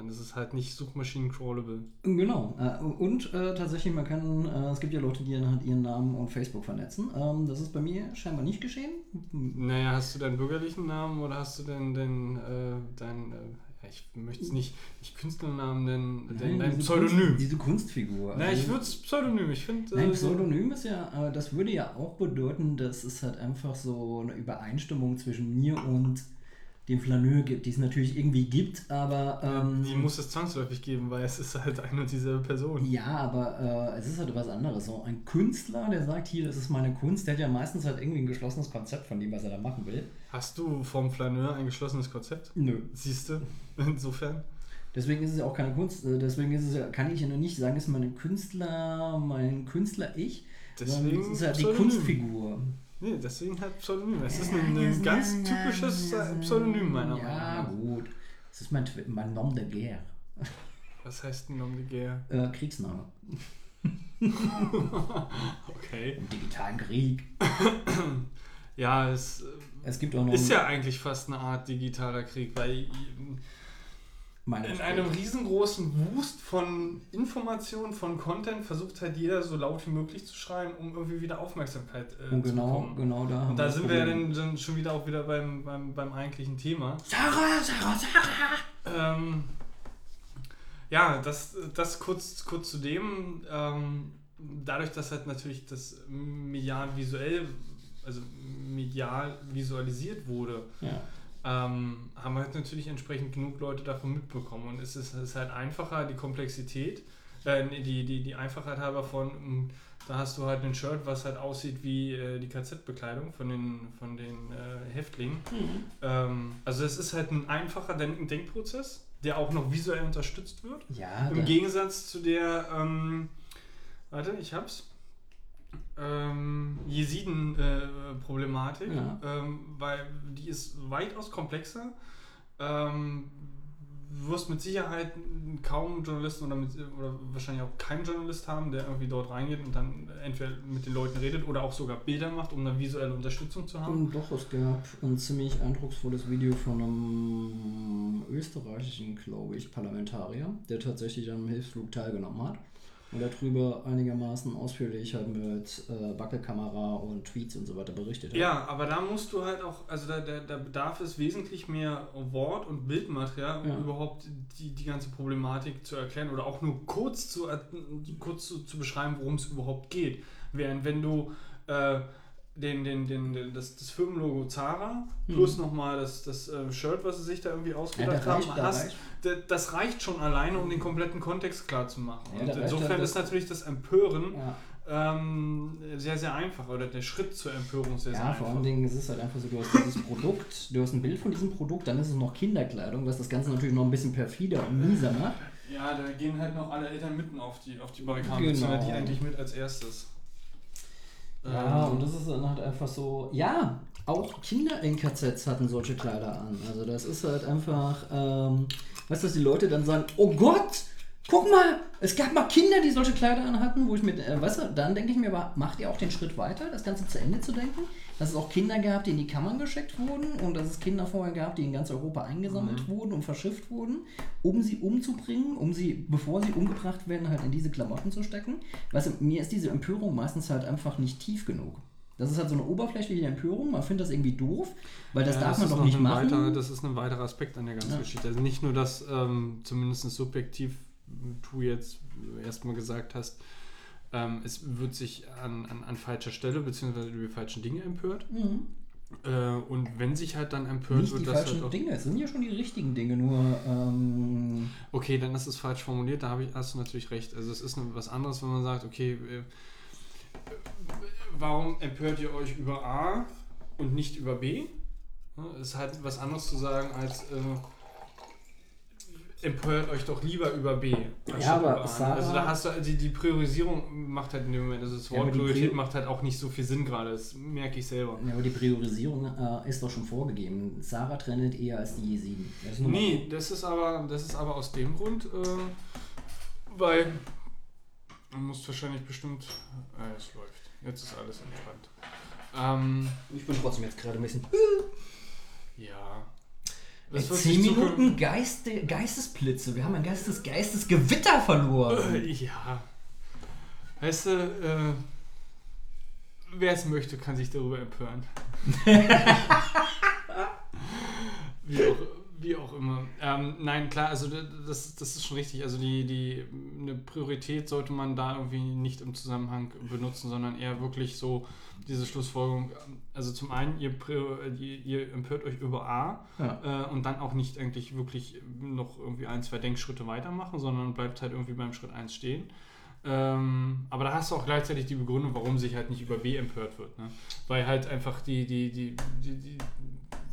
Dann ist es halt nicht Suchmaschinen-crawlable. Genau. Äh, und äh, tatsächlich, man kann, äh, es gibt ja Leute, die dann halt ihren Namen und Facebook vernetzen. Ähm, das ist bei mir scheinbar nicht geschehen. Naja, hast du deinen bürgerlichen Namen oder hast du denn den, äh, dein, äh, ja, ich möchte es nicht, nicht Künstlernamen nennen, dein, dein diese Pseudonym? Kunst, diese Kunstfigur. Nein, ich Also- würde es Pseudonym, ich finde. Nein, Pseudonym ist ja, äh, das würde ja auch bedeuten, dass es halt einfach so eine Übereinstimmung zwischen mir und dem Flaneur gibt, die es natürlich irgendwie gibt, aber. Ähm, Die muss es zwangsläufig geben, weil es ist halt eine und dieselbe Person. ja, aber äh, es ist halt was anderes. So ein Künstler, der sagt, hier, das ist meine Kunst, der hat ja meistens halt irgendwie ein geschlossenes Konzept von dem, was er da machen will. Hast du vom Flaneur ein geschlossenes Konzept? Nö. Siehst du? Insofern. Deswegen ist es ja auch keine Kunst, äh, deswegen ist es ja, kann ich ja noch nicht sagen, es ist mein Künstler, mein Künstler-Ich. sondern Deswegen es ist halt die. Kunstfigur. Nee, deswegen halt Pseudonym. Es ist ein, ein ganz typisches äh, Pseudonym, meiner Meinung Ja, nach. gut. Das ist mein, mein Nom de guerre. Was heißt ein Nom de guerre? Äh, Kriegsname. Okay. Im digitalen Krieg. Ja, es äh, Es gibt auch noch ist ja eigentlich fast eine Art digitaler Krieg, weil meine in einem riesengroßen Wust von Informationen, von Content versucht halt jeder so laut wie möglich zu schreien, um irgendwie wieder Aufmerksamkeit äh, zu genau, bekommen. genau da. haben Und da sind wir ja dann, dann schon wieder auch wieder beim, beim, beim eigentlichen Thema. Sarah, Sarah, Sarah! Ähm, ja, das, das kurz, kurz zu dem. Ähm, dadurch, dass halt natürlich das medial visuell, also medial visualisiert wurde, Ja. Ähm, haben wir halt natürlich entsprechend genug Leute davon mitbekommen. Und es ist, es ist halt einfacher, die Komplexität, äh, die, die, die Einfachheit halber von, mh, da hast du halt ein Shirt, was halt aussieht wie äh, die KZ-Bekleidung von den, von den äh, Häftlingen. Ähm, also es ist halt ein einfacher Denk Denkprozess, der auch noch visuell unterstützt wird. Ja, Im Gegensatz zu der, ähm, warte, ich hab's. Ähm, Jesiden-Problematik, Ja. ähm, weil die ist weitaus komplexer. Ähm, du wirst mit Sicherheit kaum Journalisten oder, mit, oder wahrscheinlich auch keinen Journalist haben, der irgendwie dort reingeht und dann entweder mit den Leuten redet oder auch sogar Bilder macht, um eine visuelle Unterstützung zu haben. Und doch, es gab ein ziemlich eindrucksvolles Video von einem österreichischen, glaube ich, Parlamentarier, der tatsächlich am Hilfsflug teilgenommen hat. Und darüber einigermaßen ausführlich halt mit äh, Wackelkamera und Tweets und so weiter berichtet hat. Ja, aber da musst du halt auch, also da, da, da bedarf es wesentlich mehr Wort- und Bildmaterial, um Ja. überhaupt die, die ganze Problematik zu erklären oder auch nur kurz zu, er- kurz zu, zu beschreiben, worum es überhaupt geht. Während wenn du äh, den, den, den, den, das, das Firmenlogo Zara plus nochmal das, das äh, Shirt, was sie sich da irgendwie. Ja, ausgedacht da haben, reicht- hast, reicht. da- das reicht schon alleine, um den kompletten Kontext klar zu machen. Ja, und insofern ja das- ist natürlich das Empören Ja. ähm, sehr, sehr einfach oder der Schritt zur Empörung sehr, sehr Ja, einfach. vor allen Dingen ist es halt einfach so, du hast dieses Produkt, du hast ein Bild von diesem Produkt, dann ist es noch Kinderkleidung, was das Ganze natürlich noch ein bisschen perfider und mieser macht. Ja, da gehen halt noch alle Eltern mitten auf die, auf die Barrikaden, Genau. die eigentlich mit als erstes. Ja, Ähm, und das ist dann halt einfach so, ja, auch Kinder in KZs hatten solche Kleider an. Also das ist halt einfach, ähm, weißt du, dass die Leute dann sagen, oh Gott, guck mal, es gab mal Kinder, die solche Kleider an hatten, wo ich mit, äh, weißt du, dann denke ich mir, aber macht ihr auch den Schritt weiter, das Ganze zu Ende zu denken? Dass es auch Kinder gab, die in die Kammern geschickt wurden und dass es Kinder vorher gab, die in ganz Europa eingesammelt wurden und verschifft wurden, um sie umzubringen, um sie, bevor sie umgebracht werden, halt in diese Klamotten zu stecken. Weißt du, mir ist diese Empörung meistens halt einfach nicht tief genug. Das ist halt so eine oberflächliche Empörung, man findet das irgendwie doof, weil das ja, darf man ist doch nicht machen. Weiterer, das ist ein weiterer Aspekt an der ganzen Ja. Geschichte. Also nicht nur, dass ähm, zumindest subjektiv du jetzt erstmal gesagt hast, ähm, es wird sich an, an, an falscher Stelle bzw. über die falschen Dinge empört. Mhm. Äh, und wenn sich halt dann empört, Nicht wird die das falschen halt auch. Dinge, es sind ja schon die richtigen Dinge, nur ähm, Okay, dann ist es falsch formuliert, da hab ich, hast du natürlich recht. Also es ist was anderes, wenn man sagt, okay, äh, warum empört ihr euch über A und nicht über B? Ist halt was anderes zu sagen als äh, empört euch doch lieber über B. Ja, aber über A. Sarah- also da hast du die, die Priorisierung macht halt in dem Moment, also das Ja, Wort die Priorität Prior- macht halt auch nicht so viel Sinn gerade, das merke ich selber. ja, aber die Priorisierung äh, ist doch schon vorgegeben. Sarah trennt eher als die Jesiden. Das Nee, das ist aber, das ist aber aus dem Grund, äh, weil man muss wahrscheinlich bestimmt. Äh, es läuft. Jetzt ist alles entspannt. Ähm. Ich bin trotzdem jetzt gerade ein bisschen. ja. Das wird 10 sich Minuten Geiste, Geistesblitze. Wir haben ein Geistes, Geistesgewitter verloren. Äh, Ja. Weißt du, äh, wer es möchte, kann sich darüber empören. wie, auch, wie auch immer. Ähm, nein, klar, also das, das ist schon richtig. Also die, die eine Priorität sollte man da irgendwie nicht im Zusammenhang benutzen, sondern eher wirklich so diese Schlussfolgerung. Also zum einen, ihr, ihr empört euch über A Ja. äh, und dann auch nicht eigentlich wirklich noch irgendwie ein, zwei Denkschritte weitermachen, sondern bleibt halt irgendwie beim Schritt 1 stehen. Ähm, aber da hast du auch gleichzeitig die Begründung, warum sich halt nicht über B empört wird. Ne? Weil halt einfach die, die, die, die, die,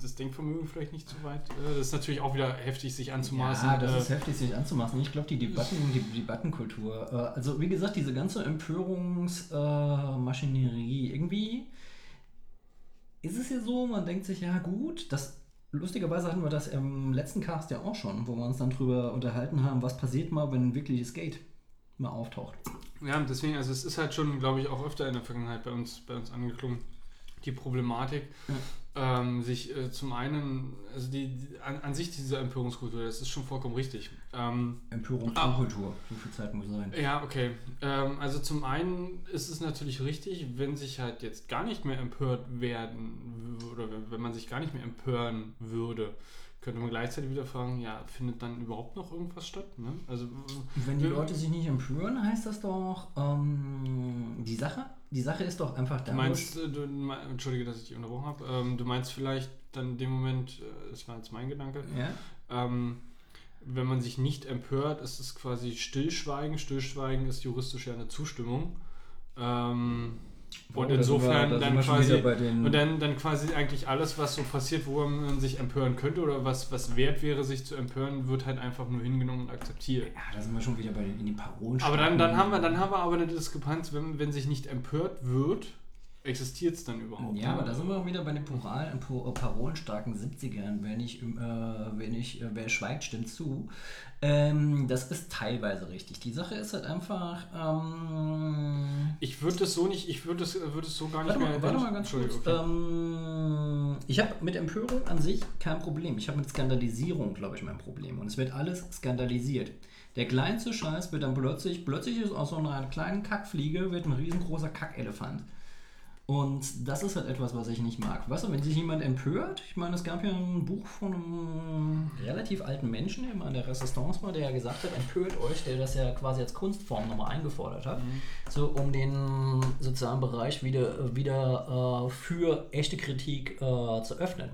das Denkvermögen vielleicht nicht so weit. Äh, das ist natürlich auch wieder heftig, sich anzumaßen. Ja, das äh, ist heftig, sich anzumachen. Ich glaube, die Debatten, die Debattenkultur, äh, also wie gesagt, diese ganze Empörungsmaschinerie, irgendwie ist es ja so, man denkt sich, ja gut, das lustigerweise hatten wir das im letzten Cast ja auch schon, wo wir uns dann drüber unterhalten haben, was passiert mal, wenn ein wirkliches Gate mal auftaucht. Ja, deswegen, also es ist halt schon, glaube ich, auch öfter in der Vergangenheit bei uns, bei uns angeklungen, die Problematik, ähm, sich äh, zum einen, also die, die an, an sich diese Empörungskultur, das ist schon vollkommen richtig. Ähm, Empörungskultur, wie viel Zeit muss sein? Ja, okay. Ähm, also zum einen ist es natürlich richtig, wenn sich halt jetzt gar nicht mehr empört werden oder wenn, man sich gar nicht mehr empören würde, könnte man gleichzeitig wieder fragen, ja, findet dann überhaupt noch irgendwas statt? Ne? Also Wenn die Leute sich nicht empören, heißt das doch, ähm, die Sache, die Sache ist doch einfach Du meinst, äh, du, me- entschuldige, dass ich dich unterbrochen habe, ähm, du meinst vielleicht dann in dem Moment, äh, das war jetzt mein Gedanke, ja? ähm, wenn man sich nicht empört, ist es quasi Stillschweigen. Stillschweigen ist juristisch ja eine Zustimmung. Ähm, und wir- insofern dann quasi den- und dann, dann quasi eigentlich alles, was so passiert, worüber man sich empören könnte oder was, was wert wäre, sich zu empören, wird halt einfach nur hingenommen und akzeptiert. Ja, da sind wir schon wieder bei den, in die Parolen. Aber dann, dann, haben wir, dann haben wir aber eine Diskrepanz, wenn, wenn sich nicht empört wird, existiert es dann überhaupt? Ja, aber da sind wir auch wieder bei den Poral, po, parolenstarken 70ern. Wenn ich, äh, wenn ich, äh, wer schweigt, stimmt zu. Ähm, das ist teilweise richtig. Die Sache ist halt einfach. Ähm, Ich würde es so nicht, ich würde es, würde es so gar nicht warte, mehr. mal, warte mal ganz kurz. Okay. Ähm, ich habe mit Empörung an sich kein Problem. Ich habe mit Skandalisierung, glaube ich, mein Problem. Und es wird alles skandalisiert. Der kleinste Scheiß wird dann plötzlich, plötzlich ist aus so einer kleinen Kackfliege wird ein riesengroßer Kackelefant. Und das ist halt etwas, was ich nicht mag. Weißt du, wenn sich jemand empört, ich meine, es gab ja ein Buch von einem relativ alten Menschen, der mal in der Resistance war, der ja gesagt hat, empört euch, der das ja quasi als Kunstform nochmal eingefordert hat, so um den sozialen Bereich wieder, wieder äh, für echte Kritik äh, zu öffnen.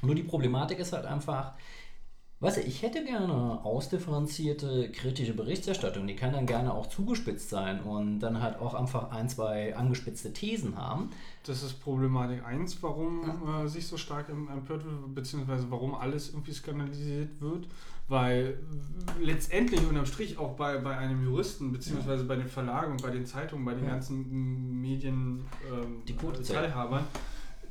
Nur die Problematik ist halt einfach, Weißt du, ich hätte gerne ausdifferenzierte kritische Berichterstattung. Die kann dann gerne auch zugespitzt sein und dann halt auch einfach ein, zwei angespitzte Thesen haben. Das ist Problematik 1, warum äh, sich so stark em- empört wird, beziehungsweise warum alles irgendwie skandalisiert wird. Weil äh, letztendlich unterm Strich auch bei, bei einem Juristen, beziehungsweise bei den Verlagen bei den Zeitungen, bei den Ja. ganzen Medien ähm, Die Quote zählt.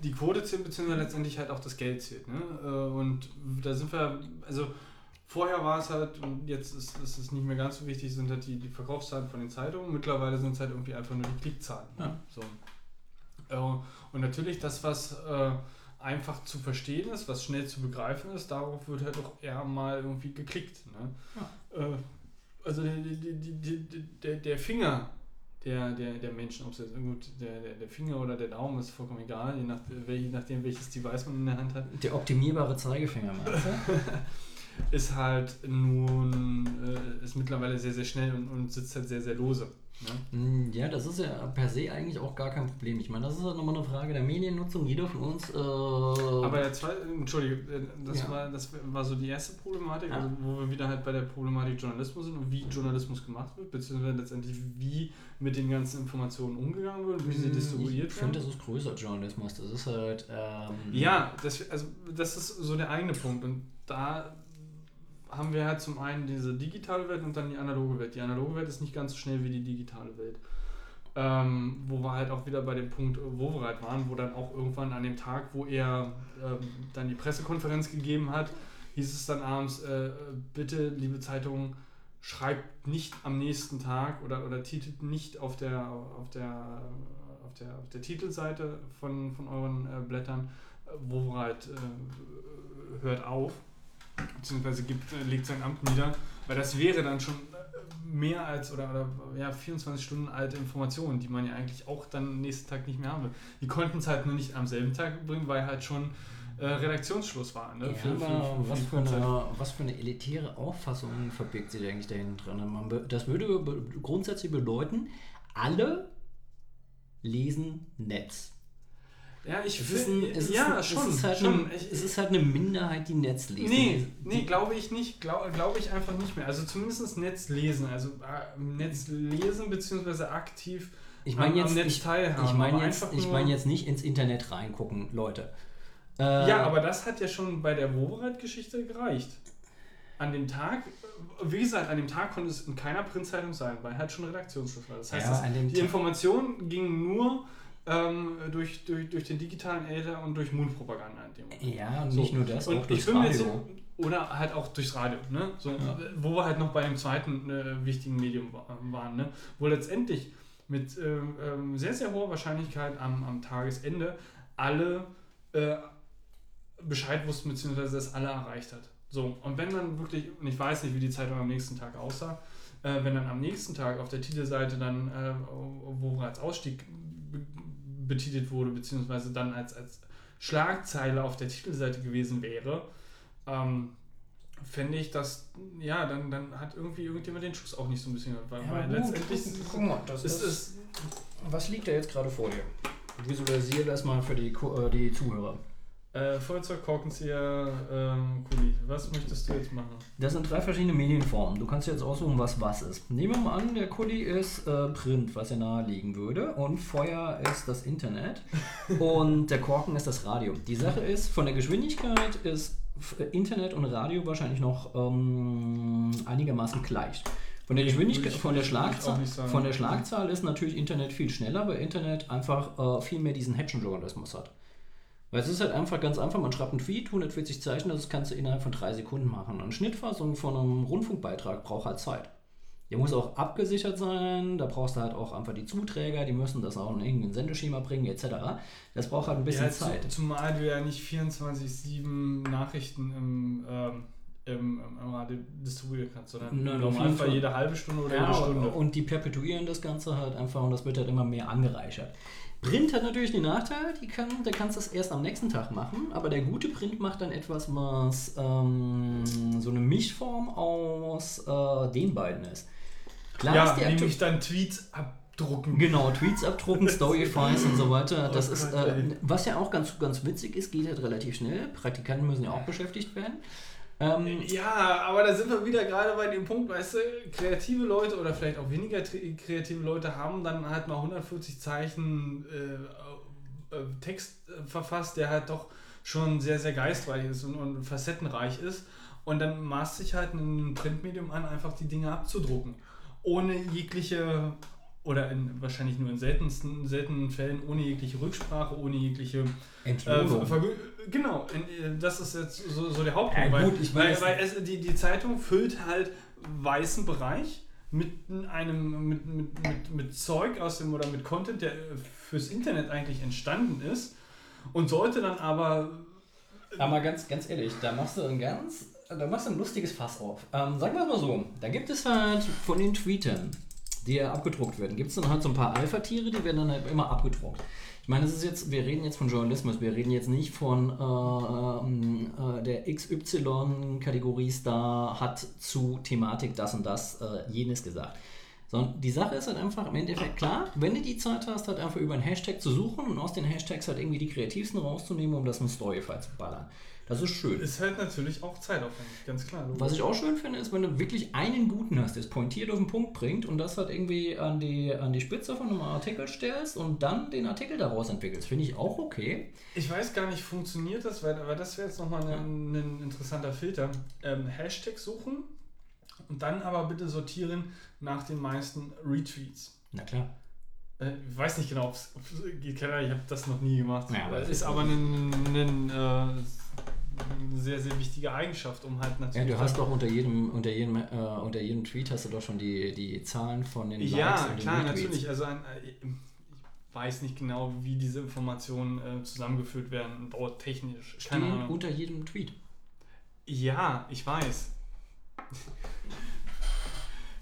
Die Quote zählt, beziehungsweise letztendlich halt auch das Geld zählt. Ne? Äh, Und da sind wir, also vorher war es halt, und jetzt ist, ist es nicht mehr ganz so wichtig, sind halt die, die Verkaufszahlen von den Zeitungen. Mittlerweile sind es halt irgendwie einfach nur die Klickzahlen. Ne? Ja. So. Äh, Und natürlich das, was äh, einfach zu verstehen ist, was schnell zu begreifen ist, darauf wird halt auch eher mal irgendwie geklickt. Ne? Äh, Also der, der, der, der Finger der, der, der Menschen, ob es jetzt gut, der, der, der Finger oder der Daumen ist vollkommen egal, je, nach, je nachdem welches Device man in der Hand hat, Der optimierbare Zeigefinger, meinst du? ist halt nun, äh, ist mittlerweile sehr, sehr schnell und, und sitzt halt sehr, sehr lose. Ne? Mm, Ja, das ist ja per se eigentlich auch gar kein Problem. Ich meine, das ist halt nochmal eine Frage der Mediennutzung. Jeder von uns. Äh, Aber der zweite, Entschuldige, äh, das, Ja. war, das war so die erste Problematik, Ja. also wo wir wieder halt bei der Problematik Journalismus sind und wie Journalismus gemacht wird, beziehungsweise letztendlich wie mit den ganzen Informationen umgegangen wird, wie sie distribuiert ich finde, werden. das ist größer Journalismus. Das ist halt. Ähm, Ja, das, also das ist so der eigene Punkt und da haben wir halt zum einen diese digitale Welt und dann die analoge Welt. Die analoge Welt ist nicht ganz so schnell wie die digitale Welt. Ähm, wo wir halt auch wieder bei dem Punkt äh, Wovereit waren, wo dann auch irgendwann an dem Tag, wo er ähm, dann die Pressekonferenz gegeben hat, hieß es dann abends, äh, bitte, liebe Zeitung, schreibt nicht am nächsten Tag oder, oder titelt nicht auf der, auf der, auf der, auf der Titelseite von, von euren äh, Blättern, äh, Wovereit äh, hört auf. Beziehungsweise gibt, äh, legt sein Amt nieder, weil das wäre dann schon mehr als oder, oder ja, 24 Stunden alte Informationen, die man ja eigentlich auch dann nächsten Tag nicht mehr haben will. Die konnten es halt nur nicht am selben Tag bringen, weil halt schon äh, Redaktionsschluss war. Ne? Ja, Für- für- was, für eine, was für eine elitäre Auffassung verbirgt sich eigentlich dahinter? Man Das würde grundsätzlich bedeuten, alle lesen Netz. Ja, ich Es ist, find- ein, es, ja, ist, schon. es, ist halt schon. Eine, es ist halt eine Minderheit, die Netz liest. Nee, nee, glaube ich nicht. Glaube glaub ich einfach nicht mehr. Also zumindest Netz lesen. Also äh, Netz lesen beziehungsweise aktiv Ich meine am- jetzt, am Netz ich, teilhaben. ich meine jetzt, ich mein jetzt nicht ins Internet reingucken, Leute. Äh, Ja, aber das hat ja schon bei der Wobereit-Geschichte gereicht. An dem Tag, wie gesagt, an dem Tag konnte es in keiner Printzeitung sein, weil halt schon Redaktionsschluss war. Das heißt, Ja, das, die Information ging nur ähm, durch, durch, durch den digitalen Äther und durch Mundpropaganda in dem Moment. ja, und So. nicht nur das, Und auch durchs jetzt Radio. so, oder halt auch durchs Radio, ne? So, Ja. Wo wir halt noch bei dem zweiten äh, wichtigen Medium wa- waren, ne? Wo letztendlich mit ähm, ähm, sehr, sehr hoher Wahrscheinlichkeit am, am Tagesende alle äh, Bescheid wussten, beziehungsweise das alle erreicht hat. So, und wenn dann wirklich, und ich weiß nicht, wie die Zeitung am nächsten Tag aussah, äh, wenn dann am nächsten Tag auf der Titelseite dann, äh, wo als Ausstieg betitelt wurde, beziehungsweise dann als, als Schlagzeile auf der Titelseite gewesen wäre, ähm, fände ich, dass, ja, dann, dann hat irgendwie irgendjemand den Schuss auch nicht so ein bisschen, weil, Ja, weil gut, letztendlich guck- guck mal, das ist ist- Was liegt da jetzt gerade vor dir? Visualisiere das mal für die, äh, die Zuhörer. Äh, Feuerzeug, Korkenzieher, ähm, Kuli, was möchtest du jetzt machen? Das sind drei verschiedene Medienformen. Du kannst jetzt aussuchen, was was ist. Nehmen wir mal an, der Kuli ist äh, Print, was ja naheliegen würde, und Feuer ist das Internet und der Korken ist das Radio. Die Sache ist, von der Geschwindigkeit ist äh, Internet und Radio wahrscheinlich noch ähm, einigermaßen gleich. Von der Geschwindigkeit, von der, Schlagzahl, von der Schlagzahl ist natürlich Internet viel schneller, weil Internet einfach äh, viel mehr diesen Häppchenjournalismus hat. Weil es ist halt einfach ganz einfach, man schreibt einen Tweet, 140 Zeichen, das kannst du innerhalb von drei Sekunden machen. Und Schnittfassung von einem Rundfunkbeitrag braucht halt Zeit. Der muss auch abgesichert sein, da brauchst du halt auch einfach die Zuträger, die müssen das auch in irgendein Sendeschema bringen, etc. Das braucht halt ein bisschen ja, Zeit. zu- Zumal du ja nicht 24-7 Nachrichten im, ähm, im, im Radio distribuieren kannst, sondern Nein, auf jeden Fall. jede halbe Stunde oder Ja, jede Stunde. und die perpetuieren das Ganze halt einfach und das wird halt immer mehr angereichert. Print hat natürlich den Nachteil, die kann, der kannst das erst am nächsten Tag machen, aber der gute Print macht dann etwas, was ähm, so eine Mischform aus äh, den beiden ist. Klar ja, ist nämlich dann Tweets abdrucken. Genau, Tweets abdrucken, Storyfiles und so weiter. Das Oh ist, äh, was ja auch ganz, ganz witzig ist, geht halt relativ schnell. Praktikanten müssen ja auch beschäftigt werden. Ähm, Ja, aber da sind wir wieder gerade bei dem Punkt, weißt du, kreative Leute oder vielleicht auch weniger kreative Leute haben dann halt mal 140 Zeichen äh, äh, Text äh, verfasst, der halt doch schon sehr, sehr geistreich ist und, und facettenreich ist. Und dann maßt sich halt ein Printmedium an, einfach die Dinge abzudrucken. Ohne jegliche, oder in, wahrscheinlich nur in seltensten, seltenen Fällen, ohne jegliche Rücksprache, ohne jegliche äh, Entlohnung. Vergü- genau, in, äh, das ist jetzt so, so der Hauptpunkt. Ja, weil gut, ich weil, weiß- weil es, die, die Zeitung füllt halt weißen Bereich mit einem mit, mit, mit, mit Zeug aus dem oder mit Content, der äh, fürs Internet eigentlich entstanden ist und sollte dann aber Aber mal ganz, ganz ehrlich, da machst du ein ganz, da machst du ein lustiges Fass auf. Ähm, sagen wir mal so, da gibt es halt von den Tweetern, die ja abgedruckt werden, gibt es dann halt so ein paar Alpha-Tiere, die werden dann halt immer abgedruckt. Ich meine, es ist jetzt, wir reden jetzt von Journalismus, wir reden jetzt nicht von äh, ähm, äh, der XY-Kategorie Star hat zu Thematik das und das äh, jenes gesagt. Sondern die Sache ist halt einfach im Endeffekt klar, wenn du die Zeit hast, halt einfach über einen Hashtag zu suchen und aus den Hashtags halt irgendwie die kreativsten rauszunehmen, um das in Storyfile zu ballern. Das ist schön. ist halt natürlich auch zeitaufwendig, ganz klar. Was ich auch schön finde, ist, wenn du wirklich einen guten hast, der es pointiert auf den Punkt bringt und das halt irgendwie an die, an die Spitze von einem Artikel stellst und dann den Artikel daraus entwickelst. Finde ich auch okay. Ich weiß gar nicht, funktioniert das, weil, aber das wäre jetzt nochmal ein, ein interessanter Filter. Ähm, Hashtag suchen und dann aber bitte sortieren nach den meisten Retweets. Na klar. Äh, Ich weiß nicht genau, ob es geht, ich habe das noch nie gemacht. Ja, aber es ist aber ein, ein, äh, eine sehr, sehr wichtige Eigenschaft, um halt Ja, natürlich. du hast doch unter jedem, unter jedem, äh, unter jedem Tweet hast du doch schon die, die Zahlen von den Likes ja, und den klar, Retweets. natürlich. Also ein, äh, ich weiß nicht genau, wie diese Informationen äh, zusammengeführt werden, dauert technisch. Keine Stehen Ahnung. unter jedem Tweet. Ja, ich weiß.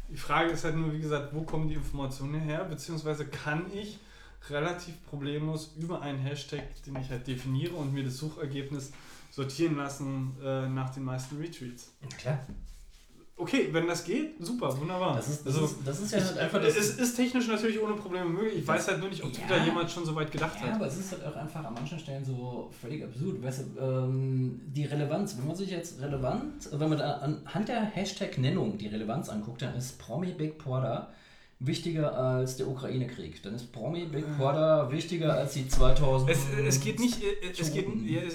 Die Frage ist halt nur, wie gesagt, wo kommen die Informationen her? Beziehungsweise kann ich relativ problemlos über einen Hashtag, den ich halt definiere und mir das Suchergebnis sortieren lassen äh, nach den meisten Retweets. Klar. Okay, wenn das geht, super, wunderbar. Das ist, das Also, ist, das ist ja halt einfach das. es ist technisch natürlich ohne Probleme möglich. Ich weiß halt nur nicht, ob Ja. Twitter jemand schon so weit gedacht Ja, hat. aber es ist halt auch einfach an manchen Stellen so völlig absurd. Weißt du, ähm, die Relevanz, wenn man sich jetzt relevant, wenn man da anhand der Hashtag-Nennung die Relevanz anguckt, dann ist Promi Big Brother wichtiger als der Ukraine-Krieg. Dann ist Promi Big Brother wichtiger als die 2000. Es, es, geht nicht, äh, es, geht,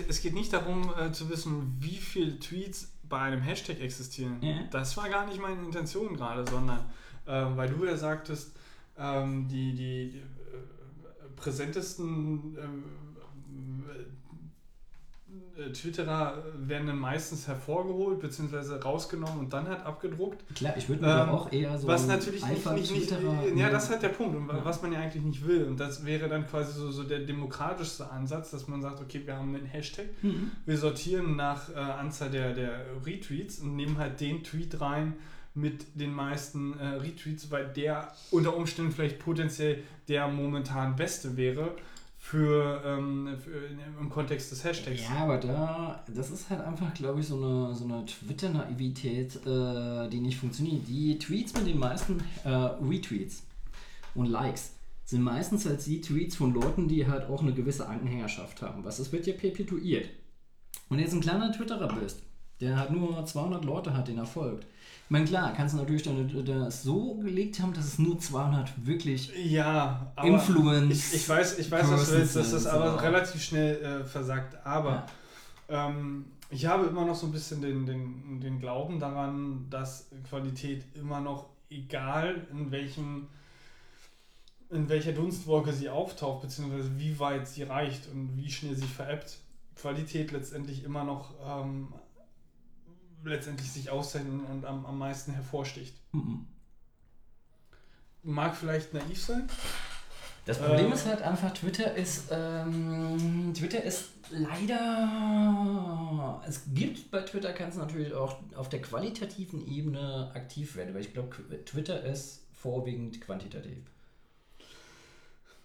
es, geht nicht darum äh, zu wissen, wie viele Tweets bei einem Hashtag existieren. Ja. Das war gar nicht meine Intention gerade, sondern ähm, weil du ja sagtest, ähm, die, die, die äh, präsentesten ähm, äh, Twitterer werden dann meistens hervorgeholt bzw. rausgenommen und dann halt abgedruckt. Klar, ich würde mir Ähm, auch eher so. was natürlich nicht, nicht, nicht ja, das ist halt der Punkt, und Ja. was man ja eigentlich nicht will. Und das wäre dann quasi so, so der demokratischste Ansatz, dass man sagt, okay, wir haben einen Hashtag, Mhm. wir sortieren nach äh, Anzahl der, der Retweets und nehmen halt den Tweet rein mit den meisten äh, Retweets, weil der unter Umständen vielleicht potenziell der momentan beste wäre für, ähm, für im Kontext des Hashtags. Ja, aber da, das ist halt einfach, glaube ich, so eine, so eine Twitter-Naivität, äh, die nicht funktioniert. Die Tweets mit den meisten äh, Retweets und Likes sind meistens halt die Tweets von Leuten, die halt auch eine gewisse Anhängerschaft haben. Was das wird ja perpetuiert. Und jetzt ein kleiner Twitterer bist, der halt nur 200 Leute hat, den er folgt. Ich meine, klar, kannst du natürlich dann das so gelegt haben, dass es nur 200 wirklich Ja, aber Influence. ich, ich weiß, ich weiß, was du willst, dass das aber relativ schnell äh, versagt. Aber ähm, ich habe immer noch so ein bisschen den, den, den Glauben daran, dass Qualität immer noch, egal in welchem in welcher Dunstwolke sie auftaucht, beziehungsweise wie weit sie reicht und wie schnell sie veräppt, Qualität letztendlich immer noch ähm, letztendlich sich auszeichnet und am, am meisten hervorsticht. Mhm. Mag vielleicht naiv sein, Das Problem Ähm. ist halt einfach, Twitter ist, ähm, Twitter ist leider, es gibt bei Twitter, kannst du natürlich auch auf der qualitativen Ebene aktiv werden, weil ich glaube, Twitter ist vorwiegend quantitativ.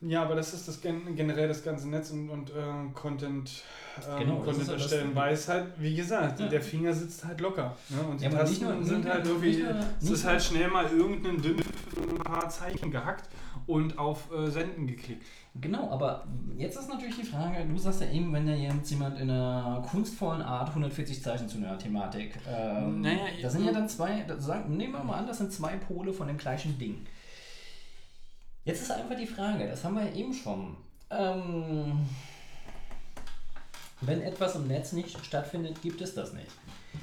Ja, aber das ist das gen generell das ganze Netz und, und äh, Content, ähm, Genau, Content das- erstellen, weil es halt, wie gesagt, Ja. der Finger sitzt halt locker. Ne? Und die Ja, Tasten nur- sind halt irgendwie, es ist halt schnell mal irgendein dünn ein paar Zeichen gehackt und auf äh, Senden geklickt. Genau, aber jetzt ist natürlich die Frage, du sagst ja eben, wenn da jetzt jemand in einer kunstvollen Art 140 Zeichen zu einer Thematik, ähm, Naja, da sind ja dann zwei, sagen, nehmen wir mal an, das sind zwei Pole von dem gleichen Ding. Jetzt ist einfach die Frage, das haben wir ja eben schon. Ähm, wenn etwas im Netz nicht stattfindet, gibt es das nicht.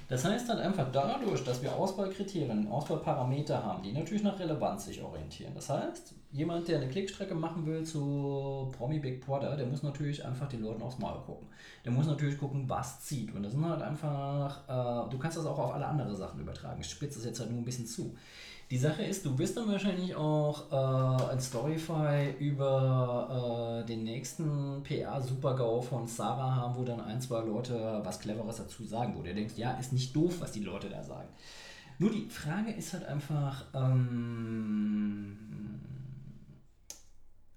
Das heißt dann einfach dadurch, dass wir Auswahlkriterien, Auswahlparameter haben, die natürlich nach Relevanz sich orientieren. Das heißt, jemand, der eine Klickstrecke machen will zu Promi Big Brother, der muss natürlich einfach den Leuten aufs Maul gucken. Der muss natürlich gucken, was zieht. Und das sind halt einfach, äh, du kannst das auch auf alle anderen Sachen übertragen. Ich spitze das jetzt halt nur ein bisschen zu. Die Sache ist, du wirst dann wahrscheinlich auch äh, ein Storyfy über äh, den nächsten PR-Super-GAU von Sarah haben, wo dann ein, zwei Leute was Cleveres dazu sagen, wo du denkst, ja, ist nicht doof, was die Leute da sagen. Nur die Frage ist halt einfach, ähm,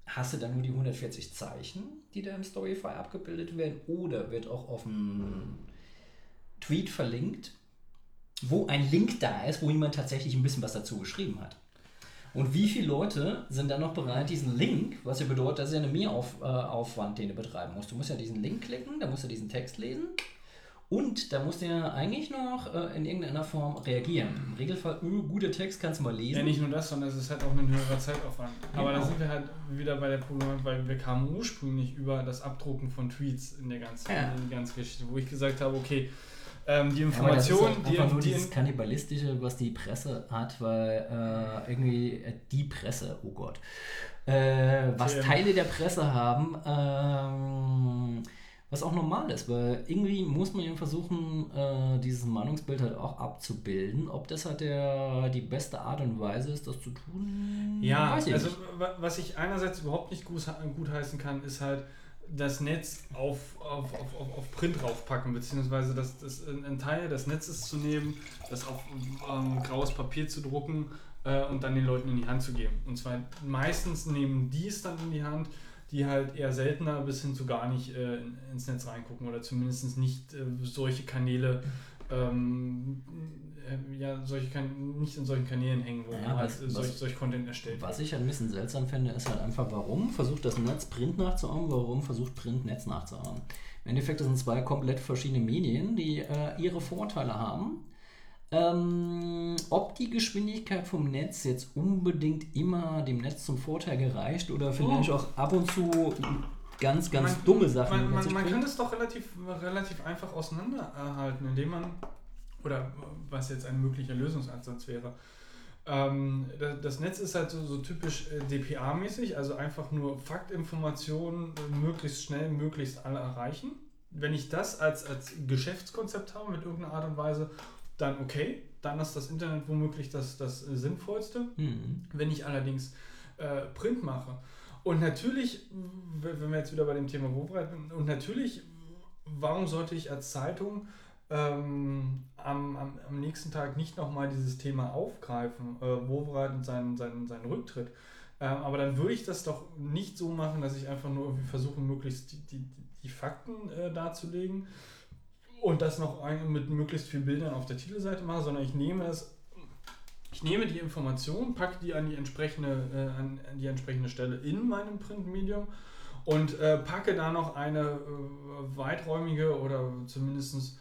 hast du dann nur die 140 Zeichen, die da im Storyfy abgebildet werden, oder wird auch auf dem Tweet verlinkt, wo ein Link da ist, wo jemand tatsächlich ein bisschen was dazu geschrieben hat. Und wie viele Leute sind dann noch bereit, diesen Link, was ja bedeutet, das ist ja eine Mehraufwand, den du betreiben musst. Du musst ja diesen Link klicken, da musst du diesen Text lesen und da musst du ja eigentlich noch äh, in irgendeiner Form reagieren. Im Regelfall, öh, guter Text, kannst du mal lesen. Ja, nicht nur das, sondern es ist halt auch ein höherer Zeitaufwand. Aber da Genau. sind wir halt wieder bei der Problematik, weil wir kamen ursprünglich über das Abdrucken von Tweets in der ganzen, Ja. in der ganzen Geschichte, wo ich gesagt habe, okay, ähm, die Ja, aber das ist Information, halt die, einfach nur die dieses Kannibalistische, was die Presse hat, weil äh, irgendwie äh, die Presse, oh Gott, äh, was Okay. Teile der Presse haben, ähm, was auch normal ist, weil irgendwie muss man ja versuchen, äh, dieses Meinungsbild halt auch abzubilden. Ob das halt der, die beste Art und Weise ist, das zu tun, Ja, weiß ich also nicht. wa- was ich einerseits überhaupt nicht gut, gut heißen kann, ist halt das Netz auf, auf, auf, auf, Print raufpacken, beziehungsweise das, das, einen Teil des Netzes zu nehmen, das auf ähm, graues Papier zu drucken äh, und dann den Leuten in die Hand zu geben. Und zwar meistens nehmen die es dann in die Hand, die halt eher seltener bis hin zu gar nicht äh, ins Netz reingucken oder zumindest nicht äh, solche Kanäle ähm, äh, ja, solche kan nicht in solchen Kanälen hängen, wo Ja, man halt solch, solch Content erstellt. Was ich ein bisschen seltsam finde, ist halt einfach, warum versucht das Netz Print nachzuahmen, warum versucht Print Netz nachzuahmen. Im Endeffekt das sind zwei komplett verschiedene Medien, die äh, ihre Vorteile haben. Ähm, ob die Geschwindigkeit vom Netz jetzt unbedingt immer dem Netz zum Vorteil gereicht oder vielleicht Oh. auch ab und zu ganz, ganz Man- dumme Sachen Man, man, man kann das doch relativ, relativ einfach auseinanderhalten, indem man, oder was jetzt ein möglicher Lösungsansatz wäre, ähm, da- das Netz ist halt so, so typisch äh, DPA-mäßig, also einfach nur Faktinformationen äh, möglichst schnell, möglichst alle erreichen. Wenn ich das als, als Geschäftskonzept habe mit irgendeiner Art und Weise, dann okay, dann ist das Internet womöglich das, das äh, Sinnvollste. Mhm. Wenn ich allerdings äh, Print mache. Und natürlich, wenn wir jetzt wieder bei dem Thema sind, und natürlich, warum sollte ich als Zeitung ähm, am, am, am nächsten Tag nicht nochmal dieses Thema aufgreifen, äh, Wurfreit und seinen, seinen, seinen Rücktritt. Ähm, aber dann würde ich das doch nicht so machen, dass ich einfach nur irgendwie versuche, möglichst die, die, die Fakten äh, darzulegen und das noch mit möglichst vielen Bildern auf der Titelseite mache, sondern ich nehme es ich nehme die Information, packe die an die entsprechende, äh, an, die entsprechende Stelle in meinem Printmedium und äh, packe da noch eine äh, weiträumige oder zumindest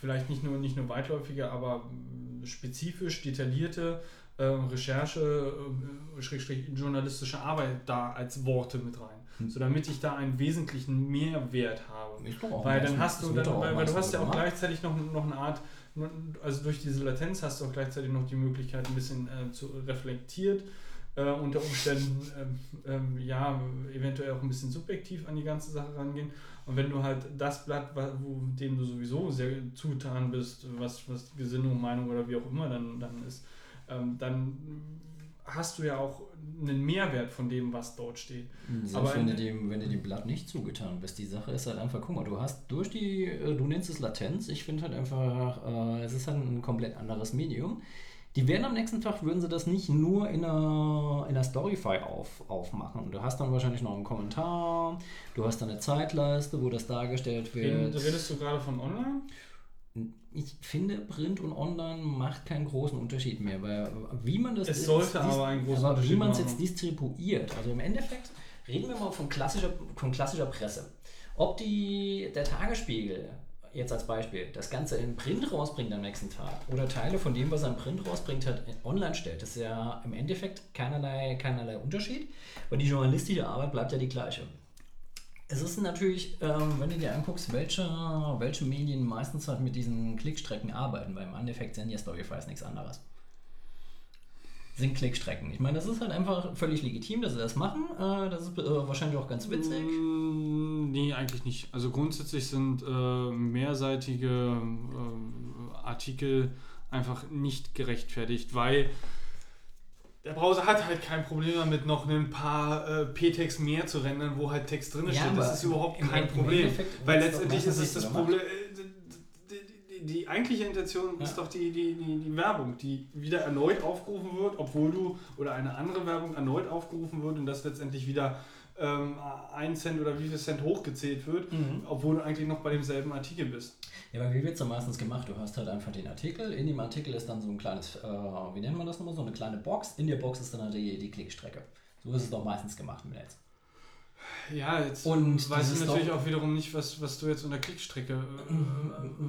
vielleicht nicht nur, nicht nur weitläufige, aber äh, spezifisch detaillierte äh, Recherche, äh, journalistische Arbeit da als Worte mit rein. Hm. So damit ich da einen wesentlichen Mehrwert habe. Doch auch Weil dann hast du, dann, weil, weil du hast ja auch gleichzeitig noch, noch eine Art, also durch diese Latenz hast du auch gleichzeitig noch die Möglichkeit, ein bisschen äh, zu reflektiert, äh, unter Umständen, ähm, ähm, ja, eventuell auch ein bisschen subjektiv an die ganze Sache rangehen. Und wenn du halt das Blatt, wo, dem du sowieso sehr zugetan bist, was, was Gesinnung, Meinung oder wie auch immer dann, dann ist, ähm, dann hast du ja auch einen Mehrwert von dem, was dort steht. Selbst Aber wenn, du dem, wenn du dem Blatt nicht zugetan bist, die Sache ist halt einfach, guck mal, du hast durch die, äh, du nennst es Latenz, ich finde halt einfach, äh, es ist halt ein komplett anderes Medium. Die werden am nächsten Tag, würden sie das nicht nur in einer, in einer Storyfy auf, aufmachen. Du hast dann wahrscheinlich noch einen Kommentar, du hast dann eine Zeitleiste, wo das dargestellt wird. Redest du gerade von online? Ich finde, Print und Online macht keinen großen Unterschied mehr, weil wie man das Es sollte aber einen großen aber wie man es jetzt distribuiert. Also im Endeffekt reden wir mal von klassischer, von klassischer Presse. Ob die, der Tagesspiegel jetzt als Beispiel das Ganze in Print rausbringt am nächsten Tag oder Teile von dem, was er in Print rausbringt, hat online stellt, das ist ja im Endeffekt keinerlei, keinerlei Unterschied, weil die journalistische Arbeit bleibt ja die gleiche. Es ist natürlich, ähm, wenn du dir anguckst, welche, welche Medien meistens halt mit diesen Klickstrecken arbeiten, weil im Endeffekt sind ja Storyfiles nichts anderes. Sind Klickstrecken. Ich meine, das ist halt einfach völlig legitim, dass sie das machen. Äh, das ist äh, wahrscheinlich auch ganz witzig. Mm, Nee, eigentlich nicht. Also grundsätzlich sind äh, mehrseitige äh, Artikel einfach nicht gerechtfertigt, weil der Browser hat halt kein Problem damit, noch ein paar äh, P-Text mehr zu rendern, wo halt Text drin Ja, steht. Das ist überhaupt kein Problem. Weil letztendlich ist es das Problem. äh, Die, eigentliche Intention ist Ja. doch die, die, die, die Werbung, die wieder erneut aufgerufen wird, obwohl du oder eine andere Werbung erneut aufgerufen wird und das letztendlich wieder ähm, ein Cent oder wie viel Cent hochgezählt wird, Mhm. obwohl du eigentlich noch bei demselben Artikel bist. Ja, aber wie wird es dann meistens gemacht? Du hast halt einfach den Artikel, in dem Artikel ist dann so ein kleines, äh, wie nennt man das nochmal, so eine kleine Box. In der Box ist dann halt die, die Klickstrecke. So ist es doch meistens gemacht im Netz. Ja, jetzt Und weiß ich natürlich auch wiederum nicht, was, was du jetzt unter Klickstrecke äh,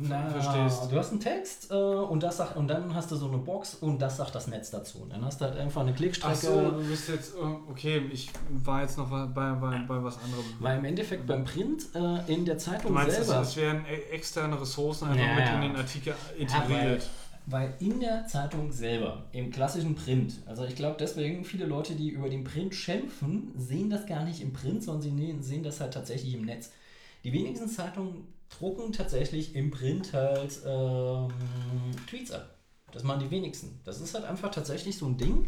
Na, verstehst. Du hast einen Text äh, und, das sagt, und dann hast du so eine Box und das sagt das Netz dazu. Und dann hast du halt einfach eine Klickstrecke. Ach so, du bist jetzt, äh, okay, ich war jetzt noch bei, bei, bei was anderem. Weil im Endeffekt beim Print äh, in der Du Zeitung meinst, es, selber. es werden e- externe Ressourcen einfach Ja, mit in den Artikel Ja, weil, in der Zeitung selber, im klassischen Print, also ich glaube deswegen, viele Leute, die über den Print schimpfen, sehen das gar nicht im Print, sondern sie sehen das halt tatsächlich im Netz. Die wenigsten Zeitungen drucken tatsächlich im Print halt ähm, Tweets ab. Das machen die wenigsten. Das ist halt einfach tatsächlich so ein Ding,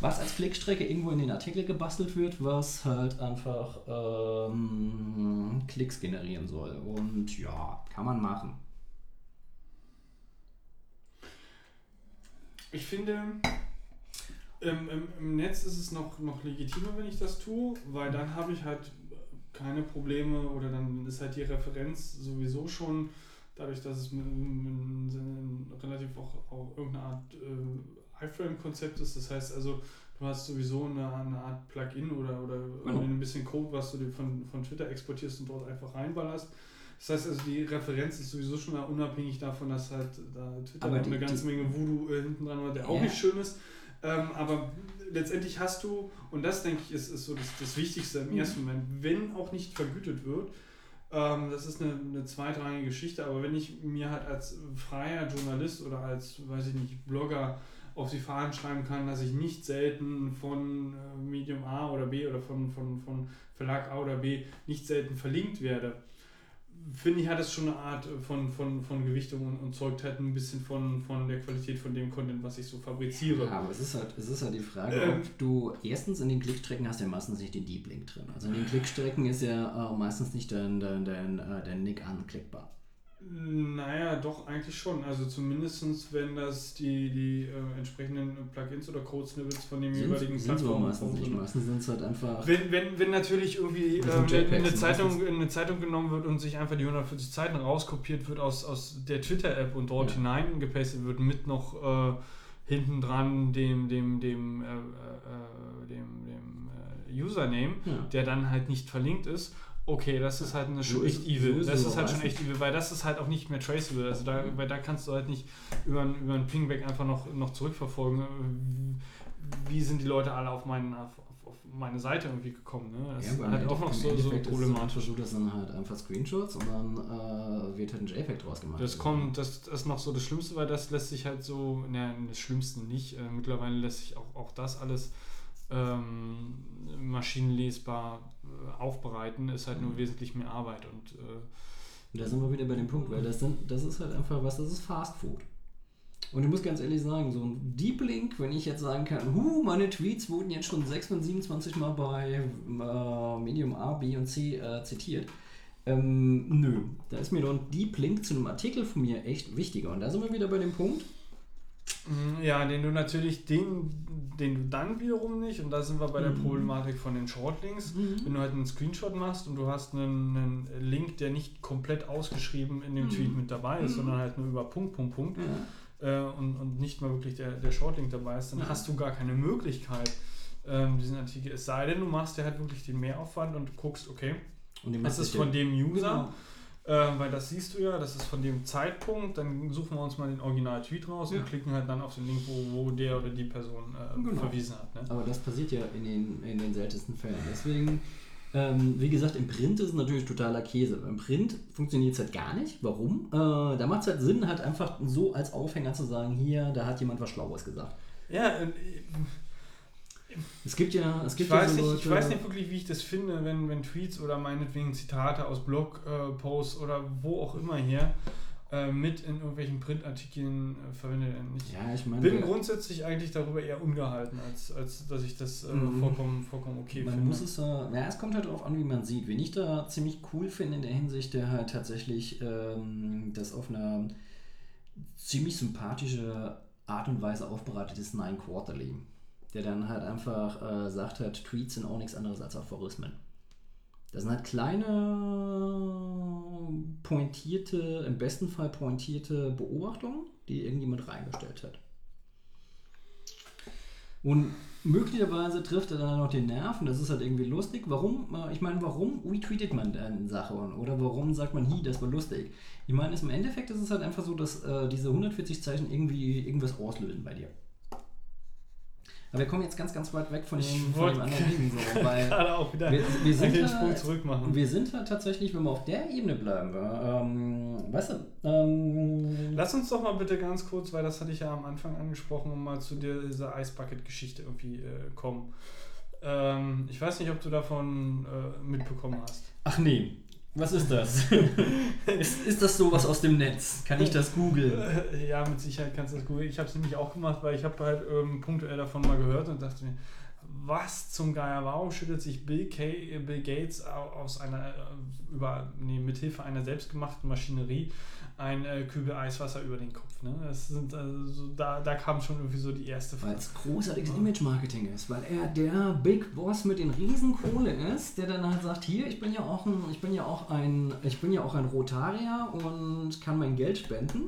was als Klickstrecke irgendwo in den Artikel gebastelt wird, was halt einfach ähm, Klicks generieren soll. Und ja, kann man machen. Ich finde, im, im, im Netz ist es noch, noch legitimer, wenn ich das tue, weil dann habe ich halt keine Probleme oder dann ist halt die Referenz sowieso schon, dadurch, dass es relativ auch, auch irgendeine Art äh, iFrame-Konzept ist. Das heißt also, du hast sowieso eine, eine Art Plugin oder, oder Genau. ein bisschen Code, was du dir von, von Twitter exportierst und dort einfach reinballerst. Das heißt also, die Referenz ist sowieso schon mal unabhängig davon, dass halt da Twitter Aber noch die- eine ganze Menge Voodoo äh, hinten dran war, der auch Ja. nicht schön ist. Ähm, aber letztendlich hast du, und das denke ich ist, ist so das, das Wichtigste im Mhm. ersten Moment, wenn auch nicht vergütet wird, ähm, das ist eine, eine zweitrangige Geschichte, aber wenn ich mir halt als freier Journalist oder als, weiß ich nicht, Blogger auf die Fahnen schreiben kann, dass ich nicht selten von äh, Medium A oder B oder von, von, von Verlag A oder B nicht selten verlinkt werde, finde ich, hat das schon eine Art von, von, von Gewichtung und, und zeugt halt ein bisschen von, von der Qualität von dem Content, was ich so fabriziere. Ja, aber es ist halt, es ist halt die Frage, Ähm. ob du erstens in den Klickstrecken hast ja meistens nicht den Deep Link drin. Also in den Klickstrecken ist ja äh, meistens nicht dein, dein, dein, äh, dein Nick anklickbar. Naja, doch, eigentlich schon. Also zumindest, wenn das die, die äh, entsprechenden Plugins oder Code-Snippets von dem jeweiligen Sind sie aber Plattform meistens nicht. Meistens sind es halt einfach. Wenn, wenn, wenn natürlich irgendwie sind ähm, eine, Zeitung, eine Zeitung genommen wird und sich einfach die 140 Seiten rauskopiert wird aus, aus der Twitter-App und dort Ja. hineingepastet wird mit noch äh, hinten dran dem, dem, dem, äh, äh, äh, dem, dem äh, Username, Ja. der dann halt nicht verlinkt ist. Okay, das ist halt eine schon echt evil. das ist halt schon echt evil, weil das ist halt auch nicht mehr traceable. Also da, weil da kannst du halt nicht über, ein- über einen Pingback einfach noch, noch zurückverfolgen. äh, Wie sind die Leute alle auf, meinen, auf, auf, meine Seite irgendwie gekommen? Ne? Das Ja, ist halt auch noch so, so problematisch. so, das sind halt einfach Screenshots und dann äh, wird halt ein JPEG draus gemacht. Das kommt, das, das ist noch so das Schlimmste, weil das lässt sich halt so, ne, das Schlimmste nicht. Äh, mittlerweile lässt sich auch, auch das alles ähm, maschinenlesbar aufbereiten, ist halt nur Mhm. wesentlich mehr Arbeit und äh, da sind wir wieder bei dem Punkt, weil das, sind, das ist halt einfach was, das ist Fast Food. Und ich muss ganz ehrlich sagen, so ein Deep Link, wenn ich jetzt sagen kann, huh, meine Tweets wurden jetzt schon 6 von 27 Mal bei äh, Medium A, B und C äh, zitiert. Ähm, nö, da ist mir doch ein Deep Link zu einem Artikel von mir echt wichtiger. Und da sind wir wieder bei dem Punkt. Mm, Ja, den du natürlich, den, den du dann wiederum nicht, und da sind wir bei der Mhm. Problematik von den Shortlinks, wenn du halt einen Screenshot machst und du hast einen, einen Link, der nicht komplett ausgeschrieben in dem Mhm. Tweet mit dabei ist, Mhm. sondern halt nur über Punkt, Punkt, Punkt Ja. äh, und, und nicht mal wirklich der, der Shortlink dabei ist, dann Ja. hast du gar keine Möglichkeit, ähm, diesen Artikel, es sei denn, du machst dir halt wirklich den Mehraufwand und guckst, okay, Und das ist von dem User, Genau. Äh, weil das siehst du ja, das ist von dem Zeitpunkt, dann suchen wir uns mal den Original-Tweet raus Ja. und klicken halt dann auf den Link, wo, wo der oder die Person äh, Genau. verwiesen hat. Ne? Aber das passiert ja in den, in den seltensten Fällen. Deswegen, ähm, wie gesagt, im Print ist es natürlich totaler Käse. Im Print funktioniert es halt gar nicht. Warum? Äh, da macht es halt Sinn, halt einfach so als Aufhänger zu sagen, hier, da hat jemand was Schlaues gesagt. Ja, äh, Es gibt ja, es ich gibt weiß, ja so nicht, ich Leute- weiß nicht wirklich, wie ich das finde, wenn, wenn Tweets oder meinetwegen Zitate aus Blogposts oder wo auch immer her äh, mit in irgendwelchen Printartikeln äh, verwendet werden. Ich Ja, ich meine, bin grundsätzlich eigentlich darüber eher ungehalten, als, als dass ich das äh, Mhm. vollkommen, vollkommen okay man finde. muss es, äh, ja, es kommt halt darauf an, wie man sieht. Wen ich da ziemlich cool finde in der Hinsicht, der halt tatsächlich ähm, das auf eine ziemlich sympathische Art und Weise aufbereitet ist, Nine Quarterly. Der dann halt einfach äh, sagt halt, Tweets sind auch nichts anderes als Aphorismen. Das sind halt kleine, pointierte, im besten Fall pointierte Beobachtungen, die irgendjemand reingestellt hat. Und möglicherweise trifft er dann noch den Nerv und das ist halt irgendwie lustig. Warum? Äh, Ich meine, warum retweetet man dann Sachen? Oder warum sagt man, hi, das war lustig? Ich meine, im Endeffekt ist es halt einfach so, dass äh, diese 140 Zeichen irgendwie irgendwas auslösen bei dir. Aber wir kommen jetzt ganz, ganz weit weg von Ich dem, von dem anderen Ding. So, weil auch wieder wir, wir sind den halt, Sprung zurück machen. wir sind halt tatsächlich, wenn wir auf der Ebene bleiben, äh, ähm, weißt du, ähm, Lass uns doch mal bitte ganz kurz, weil das hatte ich ja am Anfang angesprochen, um mal zu dieser Eisbucket-Geschichte irgendwie äh, kommen. Ähm, ich weiß nicht, ob du davon äh, mitbekommen hast. ach nee, Was ist das? ist, ist das sowas aus dem Netz? Kann ich das googeln? Äh, Ja, mit Sicherheit kannst du das googeln. Ich habe es nämlich auch gemacht, weil ich habe halt ähm, punktuell davon mal gehört und dachte mir, was zum Geier, warum schüttet sich Bill, Bill Gates au- aus einer, äh, über, nee, mithilfe einer selbstgemachten Maschinerie ein äh, Kübel Eiswasser über den Kopf? Ne? Das sind, also, so, da, da kam schon irgendwie so die erste Weil Frage. es großartiges Image-Marketing ist, weil er der Big Boss mit den Riesenkohle ist, der dann halt sagt, hier, ich bin ja auch ein, ich bin ja auch ein, ich bin ja auch ein Rotarier und kann mein Geld spenden.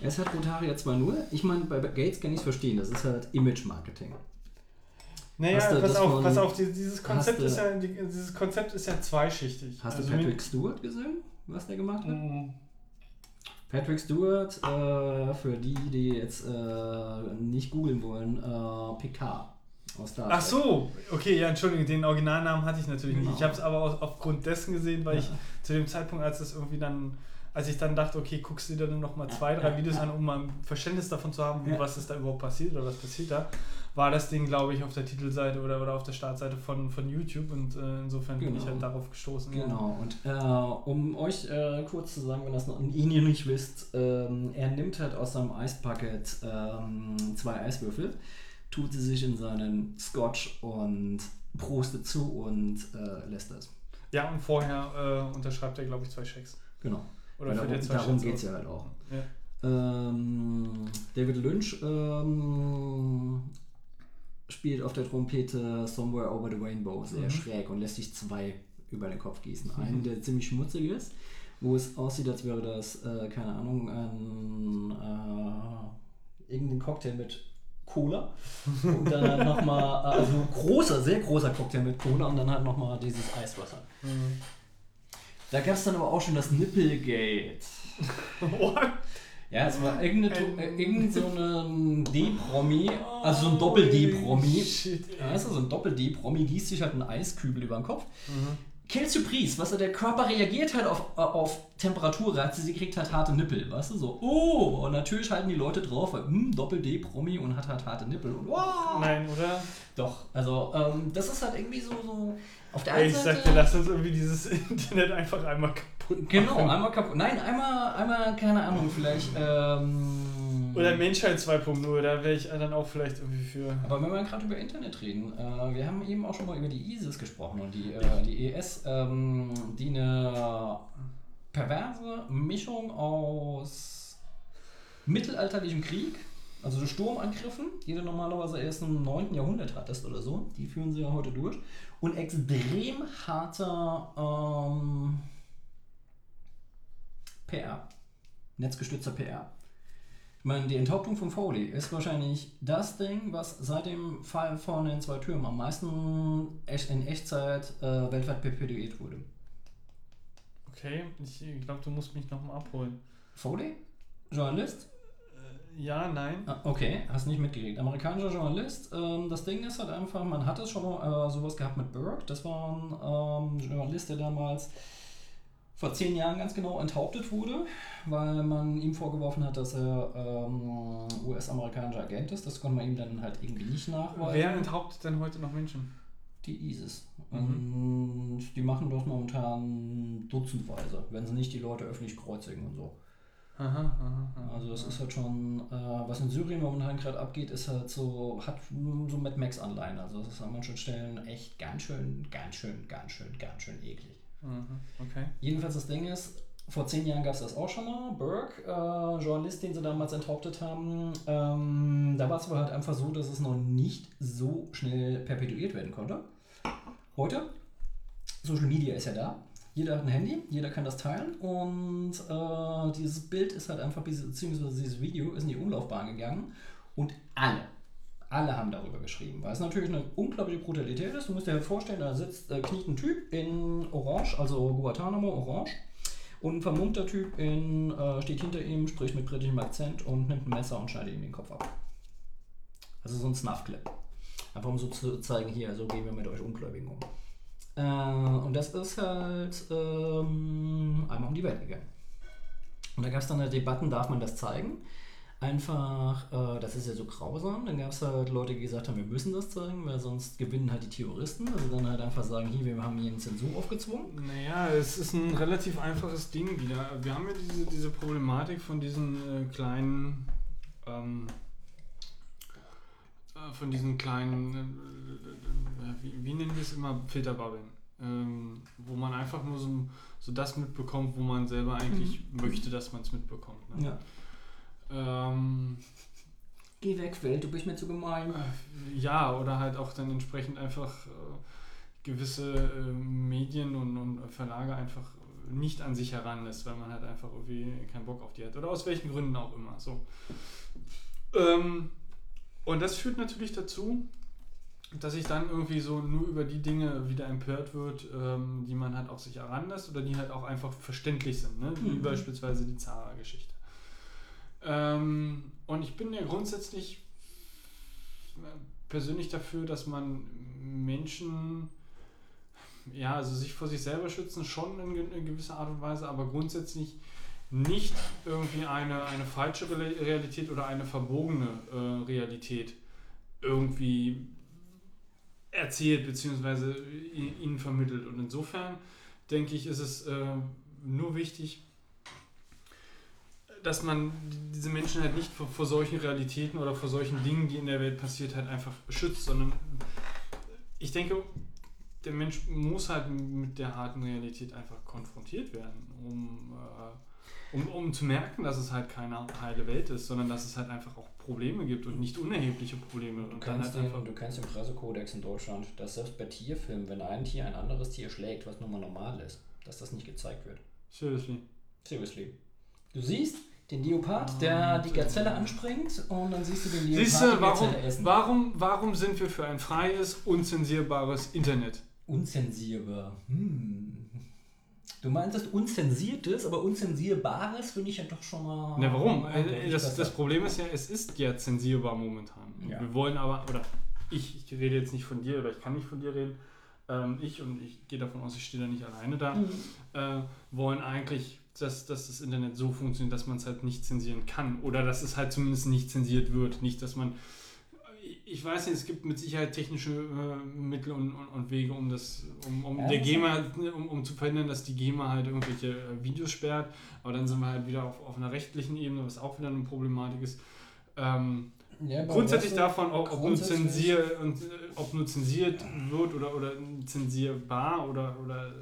Er ist halt Rotarier 2.0. Ich meine, bei Gates kann ich es verstehen, das ist halt Image-Marketing. Naja, Hast du pass auf, von- pass auf, die- dieses Konzept, ist ja, die, dieses Konzept ist ja zweischichtig. Hast Also du Patrick Stewart gesehen, was der gemacht hat? Mhm. Patrick Stewart, äh, für die, die jetzt äh, nicht googeln wollen, äh, Picard aus Star Ach Trek. so, okay, ja, Entschuldigung, den Originalnamen hatte ich natürlich Genau. nicht. Ich habe es aber aus, aufgrund dessen gesehen, weil Ja. ich zu dem Zeitpunkt, als das irgendwie dann, als ich dann dachte, okay, guckst du dir dann nochmal zwei, drei Videos an, um mal ein Verständnis davon zu haben, Ja. was ist da überhaupt passiert oder was passiert da, war das Ding, glaube ich, auf der Titelseite oder, oder auf der Startseite von, von YouTube und äh, insofern bin ich Genau. halt darauf gestoßen. Genau, und äh, um euch äh, kurz zu sagen, wenn das noch ihr nicht wisst, ähm, er nimmt halt aus seinem Eisbucket ähm, zwei Eiswürfel, tut sie sich in seinen Scotch und prostet zu und äh, lässt das. Ja, und vorher äh, unterschreibt er, glaube ich, zwei Schecks. Genau. Oder für darum darum geht es ja halt auch. Ja. Ähm, David Lynch ähm, spielt auf der Trompete Somewhere Over the Rainbow sehr Mhm. schräg und lässt sich zwei über den Kopf gießen. Einen, der ziemlich schmutzig ist, wo es aussieht, als wäre das, äh, keine Ahnung, ein äh, irgendein Cocktail mit Cola. Und dann halt nochmal, also großer, sehr großer Cocktail mit Cola und dann halt nochmal dieses Eiswasser. Mhm. Da gab es dann aber auch schon das Nipplegate. What? Ja, es war irgendeine, Ähm. äh, irgend so ein D-Promi, also so ein Doppel-D-Promi. Shit, ey. Ja, also so ein Doppel-D-Promi gießt sich halt einen Eiskübel über den Kopf. Kill Surprise, weißt du, der Körper reagiert halt auf, äh, auf Temperaturreize, sie kriegt halt harte Nippel, weißt du, so, oh, und natürlich halten die Leute drauf, weil, hm, Doppel-D-Promi und hat halt harte Nippel und wow. Nein, oder? Doch, also, ähm, das ist halt irgendwie so, so, auf der Ey, einen ich Seite... sag dir, lass uns irgendwie dieses Internet einfach einmal kaputt Genau, machen. einmal kaputt. Nein, einmal, einmal, keine Ahnung, vielleicht, ähm... Oder Menschheit 2.0, da wäre ich dann auch vielleicht irgendwie für. Aber wenn wir gerade über Internet reden, äh, wir haben eben auch schon mal über die ISIS gesprochen und die, äh, die ES, ähm, die eine perverse Mischung aus mittelalterlichem Krieg, also Sturmangriffen, die du normalerweise erst im 9. Jahrhundert hattest oder so, die führen sie ja heute durch, und extrem harter ähm, PR, netzgestützter PR. Ich meine, die Enthauptung von Foley ist wahrscheinlich das Ding, was seit dem Fall von den zwei Türmen am meisten in Echtzeit äh, weltweit perpetuiert wurde. Okay, ich glaube, du musst mich nochmal abholen. Foley? Journalist? Äh, ja, nein. Ah, okay, hast nicht mitgekriegt. Amerikanischer Journalist. Ähm, das Ding ist halt einfach, man hat es schon mal äh, sowas gehabt mit Burke. Das war ein ähm, Journalist, der damals vor zehn Jahren ganz genau enthauptet wurde, weil man ihm vorgeworfen hat, dass er ähm, US-amerikanischer Agent ist. Das konnte man ihm dann halt irgendwie nicht nachweisen. Wer enthauptet denn heute noch Menschen? Die ISIS. Und die machen das momentan dutzendweise, wenn sie nicht die Leute öffentlich kreuzigen und so. Aha, aha, aha. Also es ist halt schon, äh, was in Syrien momentan gerade abgeht, ist halt so, hat so Mad Max Anleihen. Also es ist an manchen Stellen echt ganz schön, ganz schön, ganz schön, ganz schön eklig. Mhm, Okay. Jedenfalls das Ding ist, vor zehn Jahren gab es das auch schon mal. Burke, äh, Journalist, den sie damals enthauptet haben, ähm, da war es aber halt einfach so, dass es noch nicht so schnell perpetuiert werden konnte. Heute, Social Media ist ja da. Jeder hat ein Handy, jeder kann das teilen und äh, dieses Bild ist halt einfach, beziehungsweise dieses Video ist in die Umlaufbahn gegangen und alle, alle haben darüber geschrieben, weil es natürlich eine unglaubliche Brutalität ist. Du musst dir halt vorstellen, da sitzt, äh, kniet ein Typ in Orange, also Guantanamo Orange, und ein vermummter Typ in, äh, steht hinter ihm, spricht mit britischem Akzent und nimmt ein Messer und schneidet ihm den Kopf ab. Also so ein Snuff-Clip. Einfach um so zu zeigen, hier, so gehen wir mit euch Ungläubigen um. Äh, und das ist halt ähm, einmal um die Welt gegangen. Und da gab es dann eine Debatten, darf man das zeigen? Einfach, äh, das ist ja so grausam. Dann gab es halt Leute, die gesagt haben, wir müssen das zeigen, weil sonst gewinnen halt die Terroristen. Also dann halt einfach sagen, hier, wir haben hier eine Zensur aufgezwungen. Naja, es ist ein relativ einfaches Ding wieder. Wir haben ja diese, diese Problematik von diesen äh, kleinen, ähm, äh, von diesen kleinen, äh, äh, wie, wie nennen wir es immer, Filterbubbeln. Ähm, wo man einfach nur so, so das mitbekommt, wo man selber eigentlich möchte, dass man es mitbekommt. Ne? Ja. Ähm, Geh weg, Welt, du bist mir zu gemein. Äh, Ja, oder halt auch dann entsprechend einfach äh, gewisse äh, Medien und, und Verlage einfach nicht an sich heranlässt, weil man halt einfach irgendwie keinen Bock auf die hat. Oder aus welchen Gründen auch immer. So. Ähm, und das führt natürlich dazu, dass sich dann irgendwie so nur über die Dinge wieder empört wird, ähm, die man halt auch sich heranlässt oder die halt auch einfach verständlich sind, ne? wie Mhm. beispielsweise die Zara-Geschichte. Ähm, und ich bin ja grundsätzlich persönlich dafür, dass man Menschen, ja, also sich vor sich selber schützen, schon in, in gewisser Art und Weise, aber grundsätzlich nicht irgendwie eine, eine falsche Real- Realität oder eine verbogene äh, Realität irgendwie erzählt bzw. ihnen vermittelt. Und insofern denke ich, ist es äh, nur wichtig, dass man die- diese Menschen halt nicht vor, vor solchen Realitäten oder vor solchen Dingen, die in der Welt passiert, halt einfach schützt, sondern ich denke, der Mensch muss halt mit der harten Realität einfach konfrontiert werden, um, äh, um, um zu merken, dass es halt keine heile Welt ist, sondern dass es halt einfach auch Probleme gibt und nicht unerhebliche Probleme. Du Und dann kennst, halt den, du kennst den Pressekodex in Deutschland, dass selbst bei Tierfilmen, wenn ein Tier ein anderes Tier schlägt, was nun mal normal ist, dass das nicht gezeigt wird. seriously. Seriously. Du siehst den Leopard, der die Gazelle anspringt und dann siehst du den Leopard Siehst du, die warum, Gazelle essen. warum, warum sind wir für ein freies, unzensierbares Internet? Unzensierbar. Hm. Du meintest unzensiertes, aber unzensierbares finde ich ja doch schon mal. Na, warum? Äh, Das, das Problem ist ja, es ist ja zensierbar momentan. Ja. Wir wollen aber, oder ich, ich rede jetzt nicht von dir, oder ich kann nicht von dir reden, ähm, ich, und ich gehe davon aus, ich stehe da nicht alleine da, Mhm. äh, wollen eigentlich, dass, dass das Internet so funktioniert, dass man es halt nicht zensieren kann. Oder dass es halt zumindest nicht zensiert wird. Nicht, dass man. Ich weiß nicht, es gibt mit Sicherheit technische äh, Mittel und, und, und Wege, um das, um, um Ja, der GEMA, um, um zu verhindern, dass die GEMA halt irgendwelche äh, Videos sperrt. Aber dann sind wir halt wieder auf, auf einer rechtlichen Ebene, was auch wieder eine Problematik ist. Ähm, Ja, grundsätzlich weißt du, davon, ob, ob, nur grundsätzlich- zensier, und, äh, ob nur zensiert wird oder, oder zensierbar oder, oder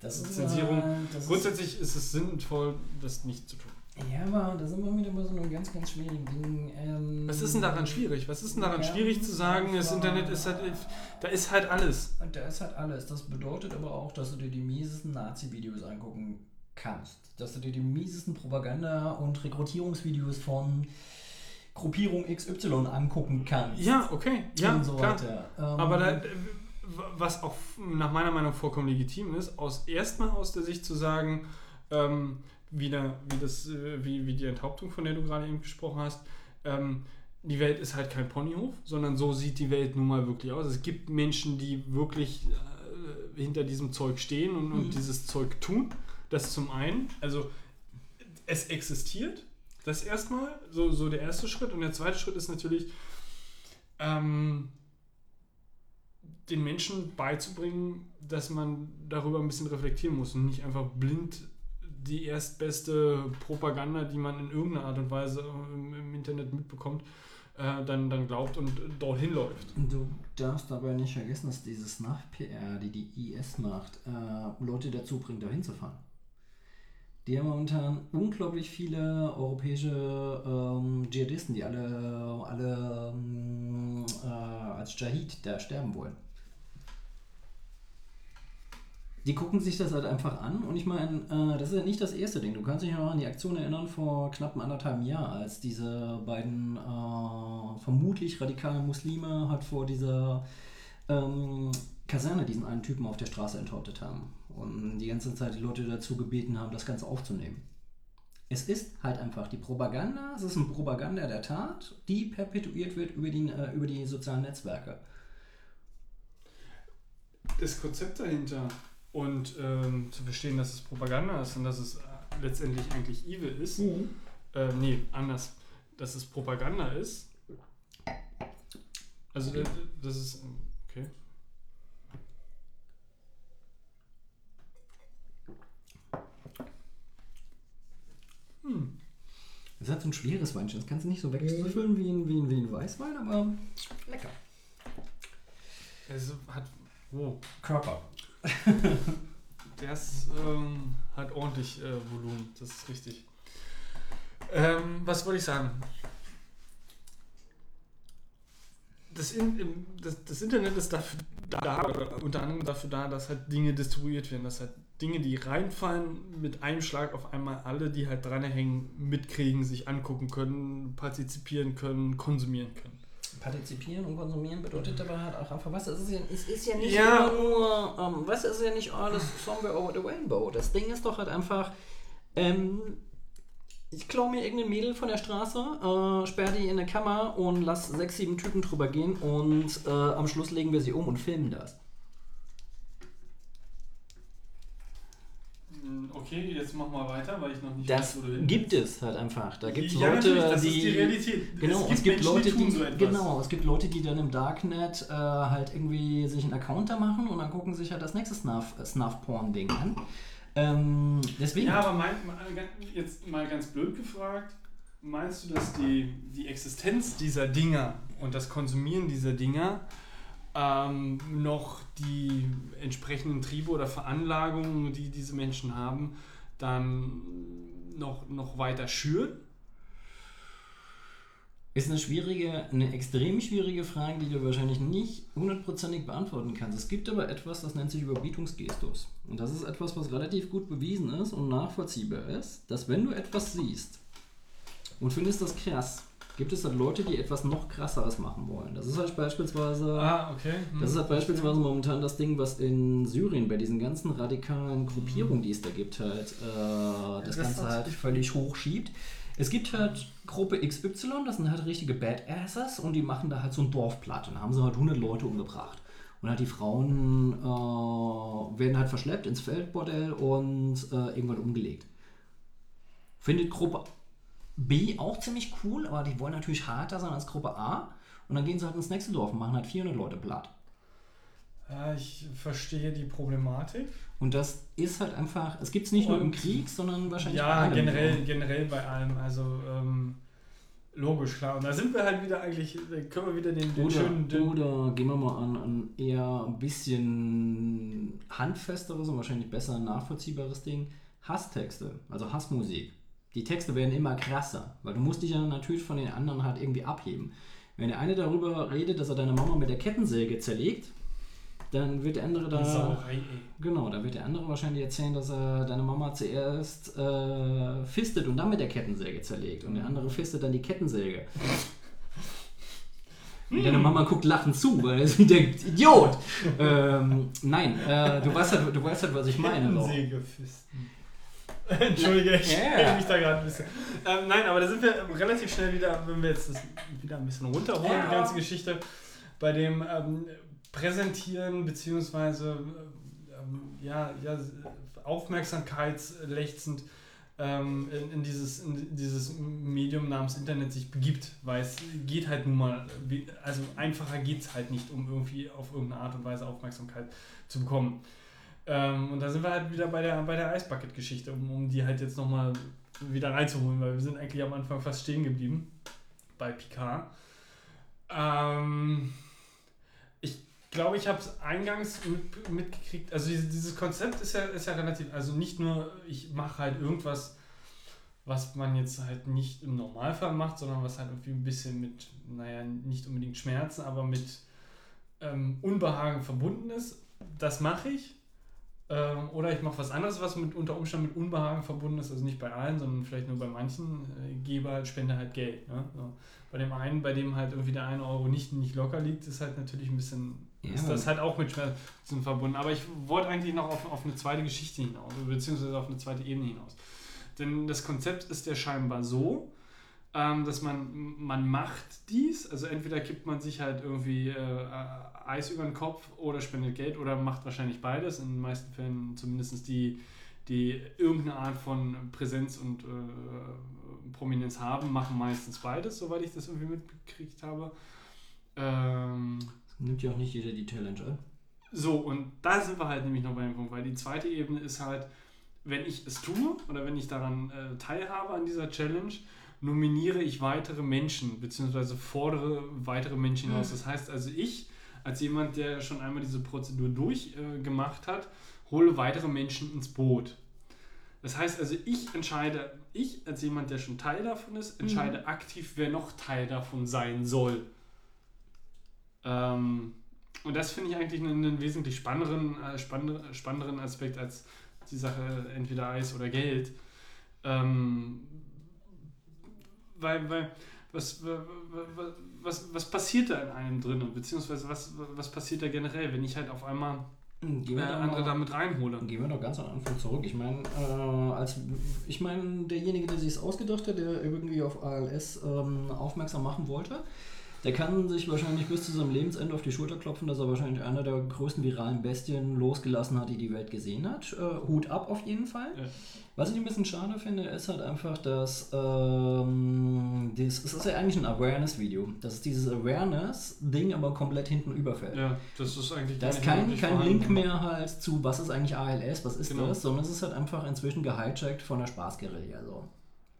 das ist Zensierung. Das ist, Grundsätzlich ist es sinnvoll, das nicht zu tun. ja, aber da sind wir wieder bei so einem ganz, ganz schwierigen Ding. Ähm, Was ist denn daran schwierig? Was ist denn daran Ja, schwierig zu sagen, das Internet ist halt, da ist halt alles. Und da ist halt alles. Das bedeutet aber auch, dass du dir die miesesten Nazi-Videos angucken kannst. Dass du dir die miesesten Propaganda- und Rekrutierungsvideos von Gruppierung XY angucken kannst. Ja, okay, ja, und so klar. weiter. Ähm, Aber da, was auch nach meiner Meinung vollkommen legitim ist, aus erstmal aus der Sicht zu sagen, ähm, wie, da, wie, das, äh, wie, wie die Enthauptung, von der du gerade eben gesprochen hast, ähm, die Welt ist halt kein Ponyhof, sondern so sieht die Welt nun mal wirklich aus. Es gibt Menschen, die wirklich äh, hinter diesem Zeug stehen und, und Mhm. dieses Zeug tun. Das zum einen, also es existiert, das erstmal, so, so der erste Schritt. Und der zweite Schritt ist natürlich, ähm, den Menschen beizubringen, dass man darüber ein bisschen reflektieren muss und nicht einfach blind die erstbeste Propaganda, die man in irgendeiner Art und Weise im, im Internet mitbekommt, äh, dann, dann glaubt und dorthin läuft. Du darfst dabei nicht vergessen, dass dieses Nach-PR, die die IS macht, äh, Leute dazu bringt, da hinzufahren. Die haben momentan unglaublich viele europäische ähm, Dschihadisten, die alle, alle ähm, äh, als Dschihad da sterben wollen. Die gucken sich das halt einfach an und ich meine, äh, das ist ja nicht das erste Ding. Du kannst dich noch an die Aktion erinnern vor knapp einem anderthalben Jahr, als diese beiden äh, vermutlich radikalen Muslime halt vor dieser ähm, Kaserne diesen einen Typen auf der Straße enthauptet haben und die ganze Zeit die Leute dazu gebeten haben, das Ganze aufzunehmen. Es ist halt einfach die Propaganda, es ist eine Propaganda der Tat, die perpetuiert wird über die, äh, über die sozialen Netzwerke. Das Konzept dahinter und ähm, zu verstehen, dass es Propaganda ist und dass es äh, letztendlich eigentlich evil ist, Mhm. äh, nee, anders, dass es Propaganda ist. Also, Okay. das, das ist, okay. Hm. Das hat so ein schweres Weinchen. Das kannst du nicht so wegzüffeln wie ein, wie, ein, wie ein Weißwein, aber lecker. Es hat, oh, Körper. Das ähm, hat ordentlich äh, Volumen, das ist richtig. Ähm, was wollte ich sagen? Das, In, das, das Internet ist dafür da, unter anderem dafür da, dass halt Dinge distribuiert werden, dass halt Dinge, die reinfallen, mit einem Schlag auf einmal alle, die halt dranhängen, mitkriegen, sich angucken können, partizipieren können, konsumieren können. Partizipieren und konsumieren bedeutet aber halt auch einfach, was es ist ja, es ist ja nicht Ja. immer nur, ähm, was ist ja nicht alles Somewhere over the Rainbow. Das Ding ist doch halt einfach, ähm, ich klaue mir irgendein Mädel von der Straße, äh, sperre die in eine Kammer und lass sechs, sieben Typen drüber gehen und äh, am Schluss legen wir sie um und filmen das. Okay, jetzt mach mal weiter, weil ich noch nicht Das weiß, wo du hin gibt es halt einfach. Da gibt es ja, Leute, das die. ist die Realität. Genau, es gibt, Menschen, Leute, tun die, so genau, es gibt Leute, die dann im Darknet äh, halt irgendwie sich einen Account da machen und dann gucken sich halt das nächste Snuff- äh, Snuff-Porn-Ding an. Ähm, deswegen. Ja, aber mein, jetzt mal ganz blöd gefragt, meinst du, dass die, die Existenz dieser Dinger und das Konsumieren dieser Dinger ähm, noch die entsprechenden Triebe oder Veranlagungen, die diese Menschen haben, dann noch, noch weiter schüren? Ist eine schwierige, eine extrem schwierige Frage, die du wahrscheinlich nicht hundertprozentig beantworten kannst. Es gibt aber etwas, das nennt sich Überbietungsgestus. Und das ist etwas, was relativ gut bewiesen ist und nachvollziehbar ist, dass wenn du etwas siehst und findest das krass, gibt es halt Leute, die etwas noch krasseres machen wollen. Das ist halt beispielsweise. Ah, okay. Hm. Das ist halt beispielsweise momentan das Ding, was in Syrien bei diesen ganzen radikalen Gruppierungen, die es da gibt, halt äh, das, Das Ganze halt völlig hochschiebt. Es gibt halt Gruppe XY, das sind halt richtige Badasses und die machen da halt so ein Dorfplatt und da haben sie halt 100 Leute umgebracht. Und halt die Frauen äh, werden halt verschleppt ins Feldbordell und äh, irgendwann umgelegt. Findet Gruppe B auch ziemlich cool, aber die wollen natürlich harter sein als Gruppe A. Und dann gehen sie halt ins nächste Dorf und machen halt 400 Leute platt. Ja, ich verstehe die Problematik. Und das ist halt einfach, es gibt es nicht nur im Und- Krieg, sondern wahrscheinlich bei Ja, allem generell, so. generell bei allem. Also ähm, logisch, klar. Und da sind wir halt wieder eigentlich, da können wir wieder den, den Oder, schönen. Den, oder gehen wir mal an ein eher ein bisschen handfesteres und wahrscheinlich besser nachvollziehbares Ding. Hasstexte, also Hassmusik. Die Texte werden immer krasser, weil du musst dich ja natürlich von den anderen halt irgendwie abheben. Wenn der eine darüber redet, dass er deine Mama mit der Kettensäge zerlegt, dann wird der andere da... Sauerei. Genau, da wird der andere wahrscheinlich erzählen, dass er deine Mama zuerst äh, fistet und dann mit der Kettensäge zerlegt. Und der andere fistet dann die Kettensäge. Und deine Mama guckt lachend zu, weil sie denkt, Idiot! ähm, nein, äh, du, weißt halt, du weißt halt, was ich meine. So. Kettensägefisten. Entschuldige, ich yeah. mich da gerade ein bisschen. Ähm, nein, aber da sind wir relativ schnell wieder, wenn wir jetzt das wieder ein bisschen runterholen, Ja. die ganze Geschichte, bei dem ähm, Präsentieren beziehungsweise ähm, ja, ja, aufmerksamkeitslechzend ähm, in, in, dieses, in dieses Medium namens Internet sich begibt, weil es geht halt nun mal, also einfacher geht es halt nicht, um irgendwie auf irgendeine Art und Weise Aufmerksamkeit zu bekommen. Ähm, und da sind wir halt wieder bei der, bei der Eisbucket-Geschichte, um, um die halt jetzt nochmal wieder reinzuholen, weil wir sind eigentlich am Anfang fast stehen geblieben bei Picard. Ähm, ich glaube, ich habe es eingangs mit, mitgekriegt. Also dieses, Konzept ist ja, ist ja relativ, also nicht nur, ich mache halt irgendwas, was man jetzt halt nicht im Normalfall macht, sondern was halt irgendwie ein bisschen mit, naja, nicht unbedingt Schmerzen, aber mit ähm, Unbehagen verbunden ist. Das mache ich. Ähm, oder ich mache was anderes, was mit unter Umständen mit Unbehagen verbunden ist, also nicht bei allen, sondern vielleicht nur bei manchen. Äh, gebe halt, spende halt Geld. Ne? So. Bei dem einen, bei dem halt irgendwie der 1 Euro nicht, nicht locker liegt, ist halt natürlich ein bisschen, Ja. ist das halt auch mit Schmerzen verbunden. Aber ich wollte eigentlich noch auf, auf eine zweite Geschichte hinaus, beziehungsweise auf eine zweite Ebene hinaus. Denn das Konzept ist ja scheinbar so, ähm, dass man, man macht dies, also entweder kippt man sich halt irgendwie äh, Eis über den Kopf oder spendet Geld oder macht wahrscheinlich beides, in den meisten Fällen zumindest die, die irgendeine Art von Präsenz und äh, Prominenz haben, machen meistens beides, soweit ich das irgendwie mitgekriegt habe. Ähm, Nimmt ja auch nicht jeder die Challenge an. so, und da sind wir halt nämlich noch bei dem Punkt, weil die zweite Ebene ist halt, wenn ich es tue oder wenn ich daran äh, teilhabe an dieser Challenge, nominiere ich weitere Menschen, beziehungsweise fordere weitere Menschen hinaus. Das heißt also, ich, als jemand, der schon einmal diese Prozedur durchgemacht äh, hat, hole weitere Menschen ins Boot. Das heißt also, ich entscheide, ich als jemand, der schon Teil davon ist, entscheide aktiv, wer noch Teil davon sein soll. Ähm, und das finde ich eigentlich einen, einen wesentlich spannenderen, äh, spannenderen Aspekt als die Sache entweder Eis oder Geld. Ähm, weil, weil was, wa- wa- wa- was, was passiert da in einem drinnen? Beziehungsweise was, was passiert da generell, wenn ich halt auf einmal Gehen äh, wir da andere damit reinhole? Gehen wir doch ganz am Anfang zurück. Ich meine, äh, als ich meine, derjenige, der sich es ausgedacht hat, der irgendwie auf ALS ähm, aufmerksam machen wollte, der kann sich wahrscheinlich bis zu seinem Lebensende auf die Schulter klopfen, dass er wahrscheinlich einer der größten viralen Bestien losgelassen hat, die die Welt gesehen hat. Äh, Hut ab auf jeden Fall. Ja. Was ich ein bisschen schade finde, ist halt einfach, dass ähm, das, es ist ja eigentlich ein Awareness-Video, dass dieses Awareness-Ding aber komplett hinten überfällt. Ja, das ist eigentlich Da ist kein, kein. Link mehr halt zu, was ist eigentlich ALS, was ist Genau. das, sondern es ist halt einfach inzwischen gehijackt von der Spaßguerilla. So.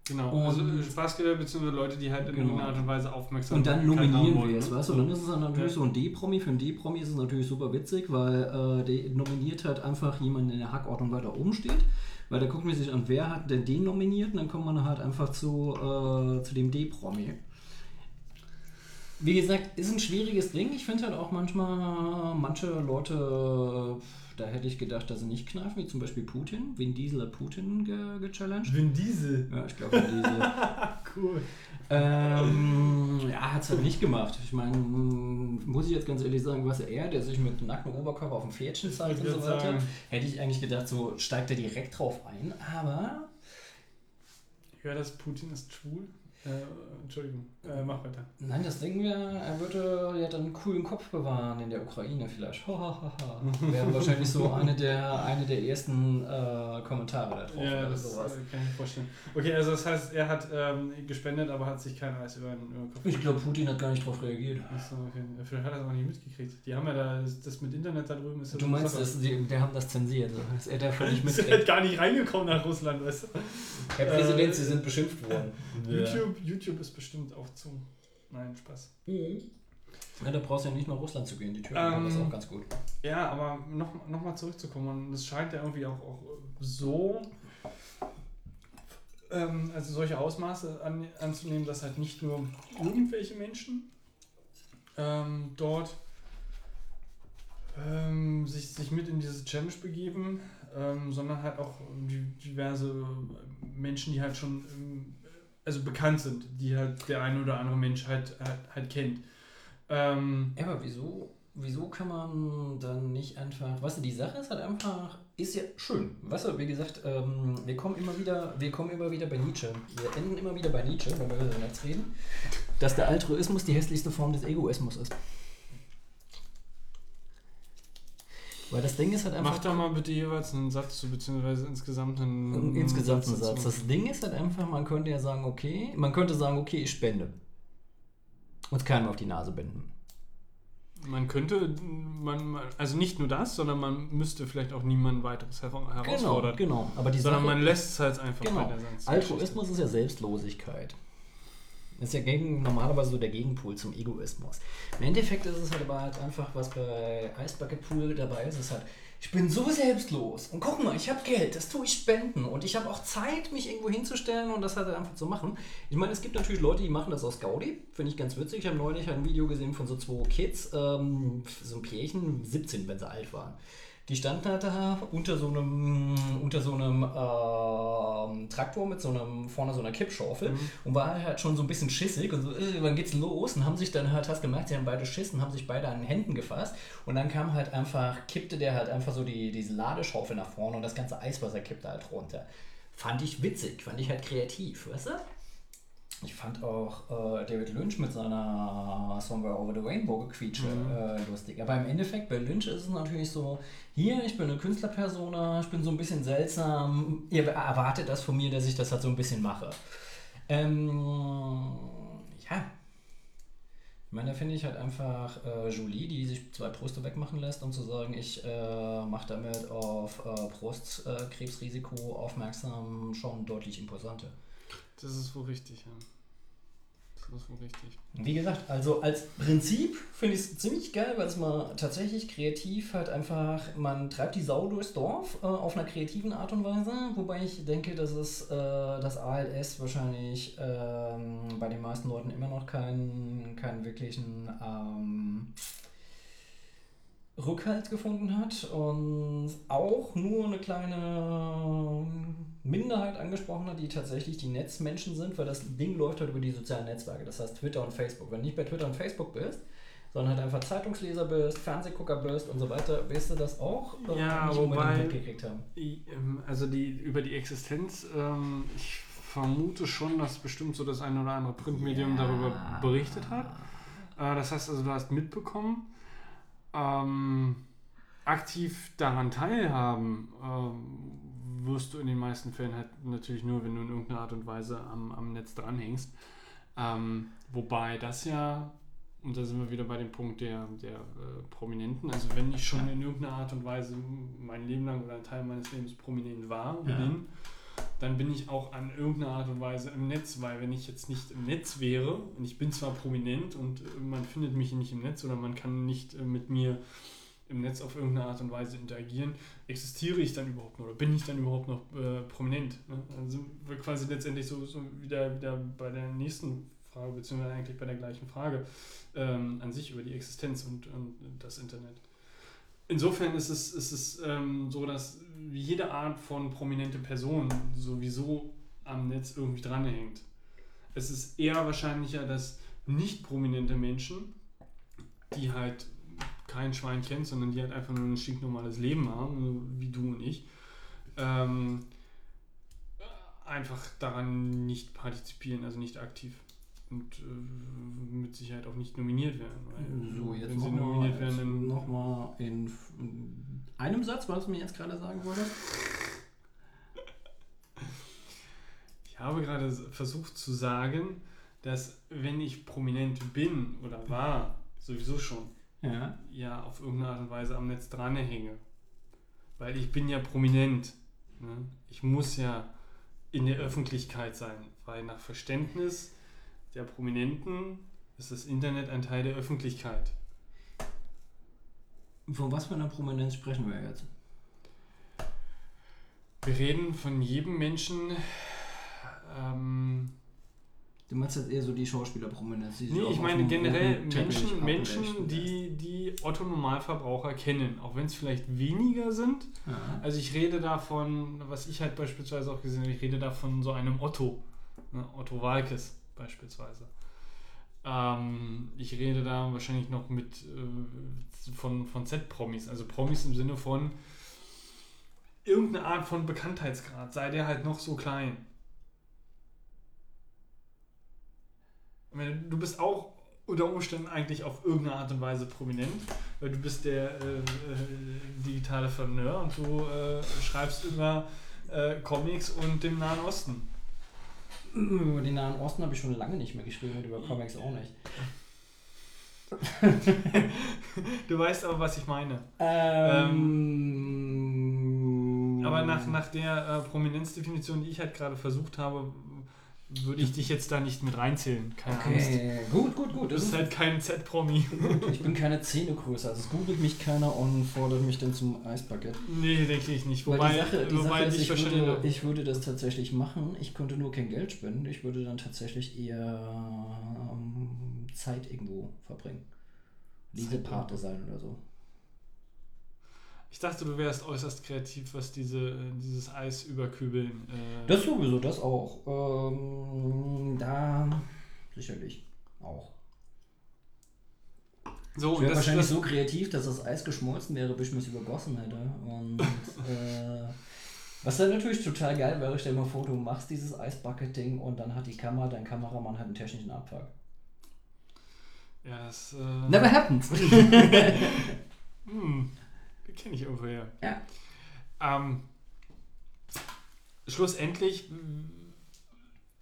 Genau, Und- also äh, Spaßgelder bzw. Leute, die halt in Genau. irgendeiner Art und Weise aufmerksam Und dann nominieren wir es, ne? weißt du? Und dann ist es dann natürlich Ja. so ein D-Promi. Für einen D-Promi ist es natürlich super witzig, weil äh, der nominiert halt einfach jemanden in der Hackordnung weiter oben steht. Weil da guckt man sich an, wer hat denn den nominiert und dann kommt man halt einfach zu, äh, zu dem D-Promi. Wie gesagt, ist ein schwieriges Ding. Ich finde halt auch manchmal, manche Leute, da hätte ich gedacht, dass sie nicht kneifen, wie zum Beispiel Putin. Vin Diesel hat Putin ge gechallenged. Vin Diesel. Ja, ich glaube, Vin Diesel. Cool. Ähm, ja, hat es halt nicht gemacht. Ich meine, muss ich jetzt ganz ehrlich sagen, was er, der sich mit nacktem Oberkörper auf dem Pferdchen zeigt und so weiter, sagen- hätte ich eigentlich gedacht, so steigt er direkt drauf ein. Aber Ich höre, dass Putin ist schwul. Äh, Entschuldigung, äh, mach weiter. nein, das Ding wäre, er würde ja dann einen coolen Kopf bewahren in der Ukraine vielleicht. wäre wahrscheinlich so eine der, eine der ersten äh, Kommentare da drauf Ja, oder das sowas. äh, kann ich mir vorstellen. Okay, also das heißt, er hat ähm, gespendet, aber hat sich kein Eis über den, über den Kopf Ich glaube, Putin hat gar nicht drauf reagiert. Achso, okay. Vielleicht hat er es auch nicht mitgekriegt. Die haben ja da, das, das mit Internet da drüben ist ja Du so meinst, dass die, der haben das zensiert, dass er nicht Die sind mitkriegt. halt gar nicht reingekommen nach Russland, weißt du? Herr Präsident, Äh, Sie sind beschimpft worden. YouTube, YouTube ist bestimmt auch zu. Nein, Spaß. Ja, da brauchst du ja nicht nach Russland zu gehen, die Türken haben das Ähm, auch ganz gut. Ja, aber noch, noch mal zurückzukommen, und es scheint ja irgendwie auch, auch so, ähm, also solche Ausmaße an, anzunehmen, dass halt nicht nur irgendwelche Menschen ähm, dort ähm, sich, sich mit in diese Challenge begeben, ähm, sondern halt auch die, diverse Menschen, die halt schon ähm, also bekannt sind, die halt der eine oder andere Mensch halt, halt, halt kennt. Ähm, aber wieso, wieso kann man dann nicht einfach, weißt du, die Sache ist halt einfach, ist ja schön. Weißt du, wie gesagt, ähm, wir kommen immer wieder, wir kommen immer wieder bei Nietzsche. Wir enden immer wieder bei Nietzsche, wenn wir über Netz reden, dass der Altruismus die hässlichste Form des Egoismus ist. Weil das Ding ist halt einfach. Mach da mal bitte jeweils einen Satz zu, beziehungsweise insgesamt einen, Insgesamt ein dazu. Satz. Das Ding ist halt einfach, man könnte ja sagen, okay, man könnte sagen, okay, ich spende. Und keinem auf die Nase binden. Man könnte, man, also nicht nur das, sondern man müsste vielleicht auch niemanden weiteres her herausfordern. genau. Aber die Sondern Sache, man lässt es halt einfach genau. bei der ganzen Altruismus ist ja Selbstlosigkeit. Das ist ja gegen, normalerweise so der Gegenpol zum Egoismus. Im Endeffekt ist es halt aber halt einfach, was bei Ice Bucket Pool dabei ist, ist halt, ich bin so selbstlos und guck mal, ich habe Geld, das tue ich spenden und ich habe auch Zeit, mich irgendwo hinzustellen und das halt einfach zu machen. Ich meine, es gibt natürlich Leute, die machen das aus Gaudi, finde ich ganz witzig. Ich habe neulich ein Video gesehen von so zwei Kids, ähm, so ein Pärchen, 17, wenn sie alt waren. Die standen halt da unter so einem, unter so einem ähm, Traktor mit so einem, vorne so einer Kippschaufel und war halt schon so ein bisschen schissig und so, äh, wann geht's los? Und haben sich dann halt, hast gemerkt, sie haben beide Schiss und haben sich beide an den Händen gefasst und dann kam halt einfach, kippte der halt einfach so die, diese Ladeschaufel nach vorne und das ganze Eiswasser kippte halt runter. Fand ich witzig, fand ich halt kreativ, weißt du? Ich fand auch äh, David Lynch mit seiner Somewhere Over the Rainbow gequietsche äh, lustig. Aber im Endeffekt bei Lynch ist es natürlich so, hier, ich bin eine Künstlerpersona, ich bin so ein bisschen seltsam, ihr erwartet das von mir, dass ich das halt so ein bisschen mache. Ähm, ja. Ich meine, da finde ich halt einfach äh, Jolie, die sich zwei Brüste wegmachen lässt, um zu sagen, ich äh, mache damit auf äh, Brustkrebsrisiko aufmerksam, schon deutlich imposanter. Das ist wohl richtig, ja. Das ist wohl richtig. Wie gesagt, also als Prinzip finde ich es ziemlich geil, weil es mal tatsächlich kreativ halt einfach, man treibt die Sau durchs Dorf äh, auf einer kreativen Art und Weise, wobei ich denke, dass es äh, das ALS wahrscheinlich ähm, bei den meisten Leuten immer noch keinen, keinen wirklichen ähm, Rückhalt gefunden hat und auch nur eine kleine Minderheit angesprochen hat, die tatsächlich die Netzmenschen sind, weil das Ding läuft halt über die sozialen Netzwerke, das heißt Twitter und Facebook. Wenn du nicht bei Twitter und Facebook bist, sondern halt einfach Zeitungsleser bist, Fernsehgucker bist und so weiter, wirst du das auch äh, Ja, nicht wobei- mitgekriegt haben. Ähm, Also die über die Existenz, ähm, ich vermute schon, dass bestimmt so das eine oder andere Printmedium darüber berichtet hat. Äh, das heißt also, du hast mitbekommen, ähm, aktiv daran teilhaben ähm, wirst du in den meisten Fällen halt natürlich nur, wenn du in irgendeiner Art und Weise am, am Netz dranhängst. Ähm, wobei das ja, und da sind wir wieder bei dem Punkt der, der äh, Prominenten, also wenn ich schon in irgendeiner Art und Weise mein Leben lang oder ein Teil meines Lebens prominent war und Ja. bin, dann bin ich auch an irgendeiner Art und Weise im Netz, weil wenn ich jetzt nicht im Netz wäre, und ich bin zwar prominent und äh, man findet mich nicht im Netz oder man kann nicht äh, mit mir im Netz auf irgendeine Art und Weise interagieren, existiere ich dann überhaupt noch oder bin ich dann überhaupt noch äh, prominent? Ne? Sind wir quasi letztendlich so, so wieder, wieder bei der nächsten Frage, beziehungsweise eigentlich bei der gleichen Frage ähm, an sich über die Existenz und, und das Internet. Insofern ist es, ist es ähm, so, dass jede Art von prominente Person sowieso am Netz irgendwie dranhängt. Es ist eher wahrscheinlicher, dass nicht prominente Menschen, die halt kein Schwein kennt, sondern die halt einfach nur ein stinknormales Leben haben, wie du und ich, ähm, einfach daran nicht partizipieren, also nicht aktiv. Und äh, mit Sicherheit auch nicht nominiert werden. Weil, So, jetzt wenn sie nochmal nominiert werden, dann noch mal in f- einem Satz, was du mir jetzt gerade sagen wolltest. Ich habe gerade versucht zu sagen, dass wenn ich prominent bin oder war, sowieso schon, Ja. ja auf irgendeine Art und Weise am Netz dranhänge. Weil ich bin ja prominent. Ne? Ich muss ja in der Öffentlichkeit sein, weil nach Verständnis der Prominenten ist das Internet ein Teil der Öffentlichkeit. Von was für einer Prominenz sprechen wir jetzt? Wir reden von jedem Menschen. Ähm, Du meinst jetzt eher so die Schauspielerprominenz? nee, ich meine generell Menschen, Menschen die, die Otto Normalverbraucher kennen, auch wenn es vielleicht weniger sind. Ja. Also ich rede davon, was ich halt beispielsweise auch gesehen habe, ich rede da von so einem Otto, ne, Otto Walkes beispielsweise. Ähm, ich rede da wahrscheinlich noch mit äh, von, von Z-Promis, also Promis im Sinne von irgendeine Art von Bekanntheitsgrad, sei der halt noch so klein. Du bist auch unter Umständen eigentlich auf irgendeine Art und Weise prominent, weil du bist der äh, äh, digitale Flaneur und du äh, schreibst über äh, Comics und dem Nahen Osten. Über den Nahen Osten habe ich schon lange nicht mehr geschrieben und über Comics auch nicht. Du weißt aber, was ich meine. Ähm, Aber nach, nach der äh, Prominenzdefinition, die ich halt gerade versucht habe, würde ich dich jetzt da nicht mit reinzählen. Keine Angst. Okay, gut, gut, gut. Du Das bist ist halt kein Z-Promi. Ich bin keine Zähnegröße, also es googelt mich keiner und fordert mich dann zum Eisbucket. nee, denke ich nicht. Wobei, die Sache, die wobei Sache ist, ich würde, ich würde das tatsächlich machen, ich könnte nur kein Geld spenden, ich würde dann tatsächlich eher ähm, Zeit irgendwo verbringen. Lesepate sein oder so. Ich dachte, du wärst äußerst kreativ, was diese, äh, dieses Eis überkübeln. Äh, Das sowieso, das auch. Ähm, da sicherlich auch. so, Ich wäre wahrscheinlich so kreativ, dass das Eis geschmolzen wäre, bis ich es übergossen hätte. Und äh, was dann natürlich total geil wäre, stell dir mal vor, du machst dieses Eisbucket-Ding und dann hat die Kamera, dein Kameramann hat einen technischen Abfuck. ja, das äh, Never happens. Hm, kenne ich irgendwoher. Ja. Ähm, schlussendlich,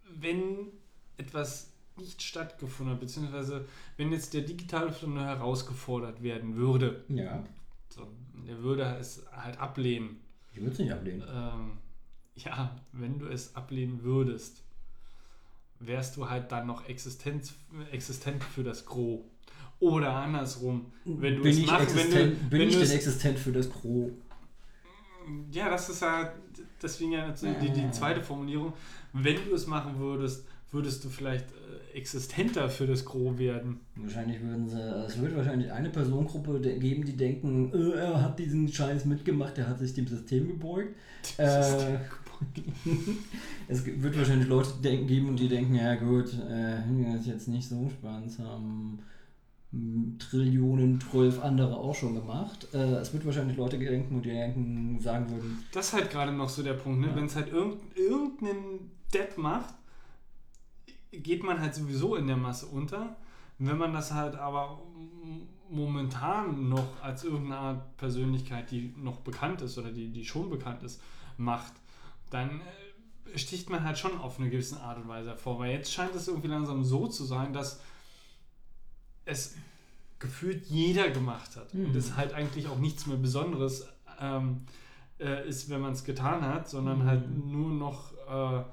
wenn etwas nicht stattgefunden hat, beziehungsweise wenn jetzt der digitale Film herausgefordert werden würde, Ja. so, der würde es halt ablehnen. Ich würde es nicht ablehnen. Ähm, ja, wenn du es ablehnen würdest, wärst du halt dann noch existent, existent für das Gros. Oder andersrum, wenn du bin es ich, machen, wenn du, bin wenn ich denn existent für das Gros? Ja, das ist ja deswegen ja die, die, die zweite Formulierung. Wenn du es machen würdest, würdest du vielleicht äh, existenter für das Gros werden. Wahrscheinlich würden sie, es wird wahrscheinlich eine Personengruppe geben, die denken, äh, er hat diesen Scheiß mitgemacht, er hat sich dem System gebeugt. Äh, es wird wahrscheinlich Leute denken, geben und die denken, ja gut, äh, das ist jetzt nicht so spannend, haben Trillionen, zwölf andere auch schon gemacht. Äh, es wird wahrscheinlich Leute denken die denken, sagen würden, Das ist halt gerade noch so der Punkt, ne? Ja. wenn es halt irgend, irgendeinen Depp macht, geht man halt sowieso in der Masse unter. Wenn man das halt aber momentan noch als irgendeine Art Persönlichkeit, die noch bekannt ist oder die, die schon bekannt ist, macht, dann äh, sticht man halt schon auf eine gewisse Art und Weise hervor. Weil jetzt scheint es irgendwie langsam so zu sein, dass es gefühlt jeder gemacht hat. Mhm. Und es halt eigentlich auch nichts mehr Besonderes ähm, äh, ist, wenn man es getan hat, sondern Mhm. halt nur noch äh,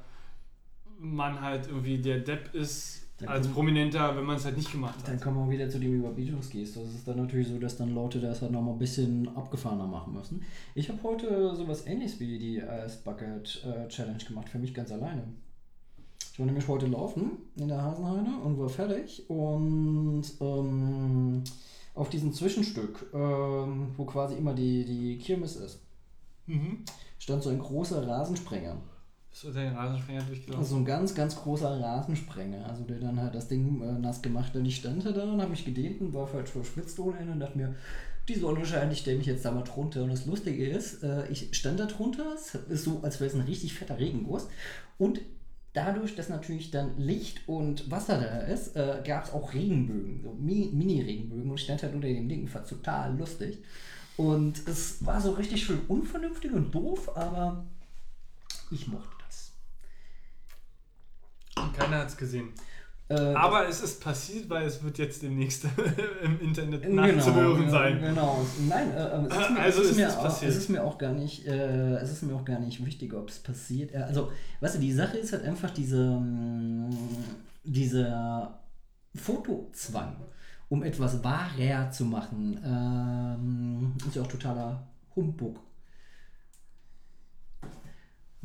man halt irgendwie der Depp ist Dann als Prominenter, wenn man es halt nicht gemacht Dann hat. kommen wir wieder zu dem Überbietungsgest. Das ist dann natürlich so, dass dann Leute das halt nochmal ein bisschen abgefahrener machen müssen. Ich habe heute sowas ähnliches wie die Ice Bucket äh, Challenge gemacht, für mich ganz alleine. Ich war nämlich heute laufen in der Hasenheide und war fertig und ähm, auf diesem Zwischenstück, ähm, wo quasi immer die, die Kirmes ist, Mhm. stand so ein großer Rasensprenger. Bist du unter den Rasensprenger durchgelaufen? Also ein ganz, ganz großer Rasensprenger. Also der dann halt das Ding äh, nass gemacht hat. Ich stand da und habe mich gedehnt und war falsch verschwitzt ohne Ende und dachte mir, die Sonne scheint, ich stelle mich jetzt da mal drunter. Und das Lustige ist, äh, ich stand da drunter, es ist so, als wäre es ein richtig fetter Regenguss. Und dadurch, dass natürlich dann Licht und Wasser da ist, äh, gab es auch Regenbögen, so Mi- Mini-Regenbögen. Und ich stand halt unter dem Ding, fand total lustig. Und es war so richtig schön unvernünftig und doof, aber ich mochte das. Und keiner hat es gesehen. Äh, Aber es ist passiert, weil es wird jetzt demnächst im Internet Genau, nachzuhören ja, sein. Genau. Nein, äh, es, ist mir, Also es, ist ist mir es auch, passiert. es ist mir auch gar nicht, äh, es ist mir auch gar nicht wichtig, ob es passiert. Äh, also, weißt du, die Sache ist halt einfach diese, mh, dieser Fotozwang, um etwas wahrer zu machen, ähm, ist ja auch totaler Humbug.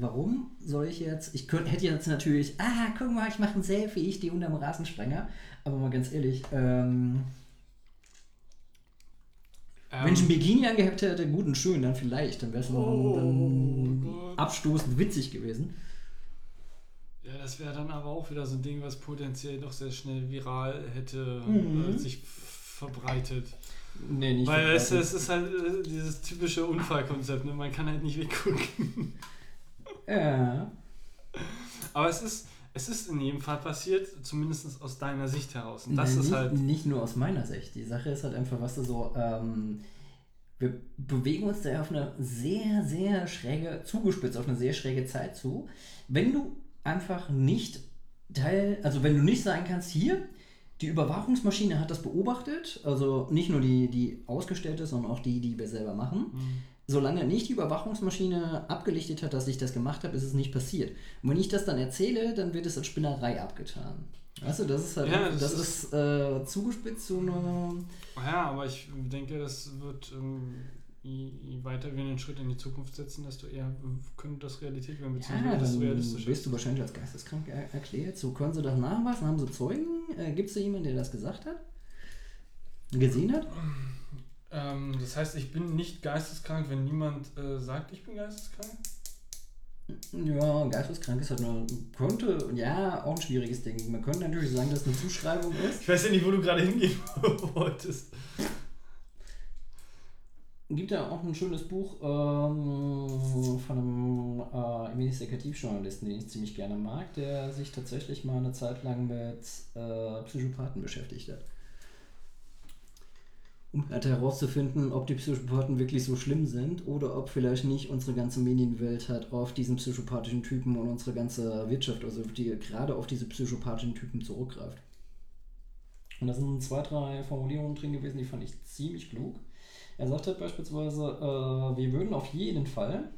Warum soll ich jetzt? Ich könnte, hätte jetzt natürlich, ah, guck mal, ich mache ein Selfie, ich stehe unterm Rasensprenger. Aber mal ganz ehrlich, ähm, Ähm, wenn ich ein Bikini angehabt hätte, gut und schön, dann vielleicht, dann wäre es Oh, dann abstoßend witzig gewesen. Ja, das wäre dann aber auch wieder so ein Ding, was potenziell doch sehr schnell viral hätte Mhm. äh, sich verbreitet. Nee, nicht Weil es, es ist halt äh, dieses typische Unfallkonzept, ne? man kann halt nicht weggucken. Ja. Aber es ist, es ist in jedem Fall passiert, zumindest aus deiner Sicht heraus. Und das Nein, ist nicht, halt. nicht nur aus meiner Sicht. Die Sache ist halt einfach, was du so, ähm, wir bewegen uns da auf eine sehr, sehr schräge, zugespitzt, auf eine sehr schräge Zeit zu. Wenn du einfach nicht Teil, also wenn du nicht sagen kannst, hier, die Überwachungsmaschine hat das beobachtet, also nicht nur die, die ausgestellt ist, sondern auch die, die wir selber machen. Mhm. Solange nicht die Überwachungsmaschine abgelichtet hat, dass ich das gemacht habe, ist es nicht passiert. Und wenn ich das dann erzähle, dann wird es als Spinnerei abgetan. Weißt du, das ist halt, Ja, das, das ist, äh, zugespitzt zu einer. Ja, aber ich denke, das wird ähm, je, je weiter wir einen Schritt in die Zukunft setzen, desto eher könnte das Realität werden, Ja, beziehungsweise desto dann realistisch wirst du wahrscheinlich als geisteskrank er erklärt. So können sie das nachweisen, haben sie Zeugen? Äh, Gibt es da jemanden, der das gesagt hat? Gesehen hat? Ähm, das heißt, ich bin nicht geisteskrank, wenn niemand äh, sagt, ich bin geisteskrank? Ja, geisteskrank ist halt nur, könnte, ja, auch ein schwieriges Ding. Man könnte natürlich sagen, dass es eine Zuschreibung ist. Ich weiß ja nicht, wo du gerade hingehen wolltest. Gibt ja auch ein schönes Buch ähm, von einem äh, Investigativjournalisten, den ich ziemlich gerne mag, der sich tatsächlich mal eine Zeit lang mit äh, Psychopathen beschäftigt hat. Um halt herauszufinden, ob die Psychopathen wirklich so schlimm sind oder ob vielleicht nicht unsere ganze Medienwelt halt auf diesen psychopathischen Typen und unsere ganze Wirtschaft, also die, gerade auf diese psychopathischen Typen zurückgreift. Und da sind zwei, drei Formulierungen drin gewesen, die fand ich ziemlich klug. Er sagt halt beispielsweise, äh, wir würden auf jeden Fall,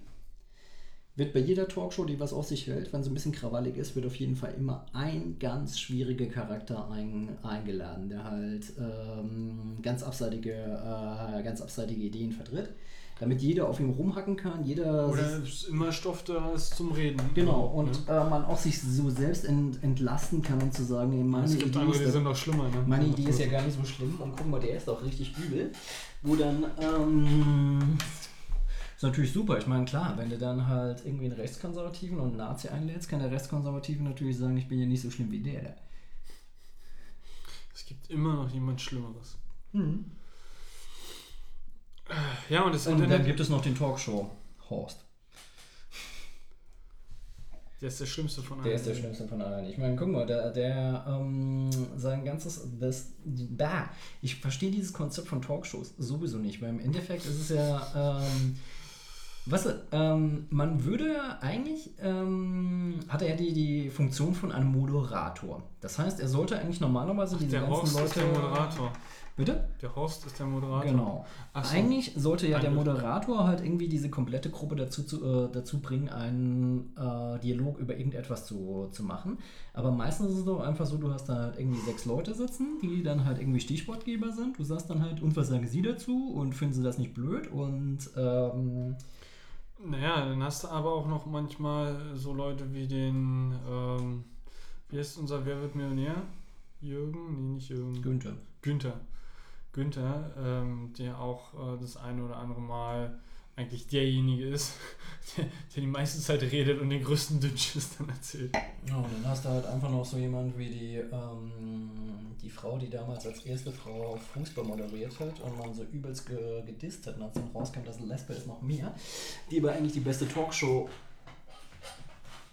wird bei jeder Talkshow, die was auf sich hält, wenn es ein bisschen krawallig ist, wird auf jeden Fall immer ein ganz schwieriger Charakter ein, eingeladen, der halt ähm, ganz, abseitige, äh, ganz abseitige Ideen vertritt. Damit jeder auf ihm rumhacken kann, jeder Oder immer Stoff da ist zum Reden. Genau, und Ja. äh, man auch sich so selbst ent, entlasten kann und zu sagen, nee, meine es gibt Idee andere, ist sind noch schlimmer. Ne? meine Idee ist ja gar nicht so schlimm und guck mal, der ist auch richtig übel. Wo dann, ähm, ist natürlich super. Ich meine, klar, wenn du dann halt irgendwie einen Rechtskonservativen und einen Nazi einlädst, kann der Rechtskonservative natürlich sagen, ich bin ja nicht so schlimm wie der. Es gibt immer noch jemand Schlimmeres. Mhm. Ja, und das Und dann gibt es noch den Talkshow Horst. der ist der schlimmste von allen. Der ist der schlimmste von allen. Ich meine, guck mal, der, der ähm, sein ganzes, das, bah, ich verstehe dieses Konzept von Talkshows sowieso nicht, weil im Endeffekt ist es ja, ähm, weißt du, ähm, man würde eigentlich, ähm, hat er ja die, die Funktion von einem Moderator. Das heißt, er sollte eigentlich normalerweise diese Der ganzen Horst Leute... ist der Moderator. Bitte? Der Horst ist der Moderator. Genau. Ach so. Eigentlich sollte ja der Moderator halt irgendwie diese komplette Gruppe dazu, zu, äh, dazu bringen, einen äh, Dialog über irgendetwas zu, zu machen. Aber meistens ist es doch einfach so, du hast da halt irgendwie sechs Leute sitzen, die dann halt irgendwie Stichwortgeber sind. Du sagst dann halt, und was sagen sie dazu? Und finden sie das nicht blöd? Und ähm, Naja, dann hast du aber auch noch manchmal so Leute wie den, ähm, wie heißt unser Wer wird Millionär? Jürgen? Nee, nicht Jürgen. Günther. Günther. Günther, ähm, der auch äh, das eine oder andere Mal eigentlich derjenige ist, der, der die meiste Zeit redet und den größten Dünnschiss dann erzählt. Ja, und dann hast du halt einfach noch so jemand wie die, ähm, die Frau, die damals als erste Frau Fußball moderiert hat und man so übelst ge gedisst hat, und als dann rauskam, dass Lesbe ist noch mehr, die aber eigentlich die beste Talkshow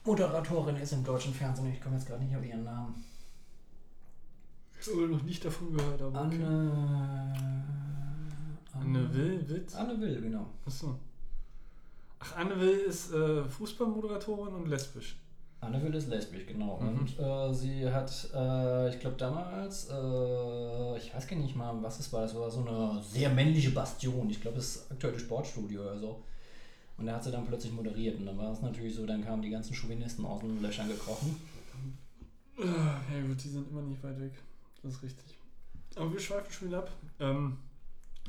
Moderatorin ist im deutschen Fernsehen. Ich komme jetzt gerade nicht auf ihren Namen. Ich habe noch nicht davon gehört, aber. okay. Anne. Will, Witz? Anne Will, genau. Achso. Ach, Anne Will ist äh, Fußballmoderatorin und lesbisch. Anne Will ist lesbisch, genau. Mhm. Und äh, sie hat, äh, ich glaube damals, äh, ich weiß gar nicht mal, was es war, es war so eine sehr männliche Bastion. Ich glaube, es ist aktuell das Sportstudio oder so. Und da hat sie dann plötzlich moderiert. Und dann war es natürlich so, dann kamen die ganzen Chauvinisten aus den Löchern gekrochen. Ja gut, die sind immer nicht weit weg. Das ist richtig. Aber wir schweifen schon wieder ab. Ähm,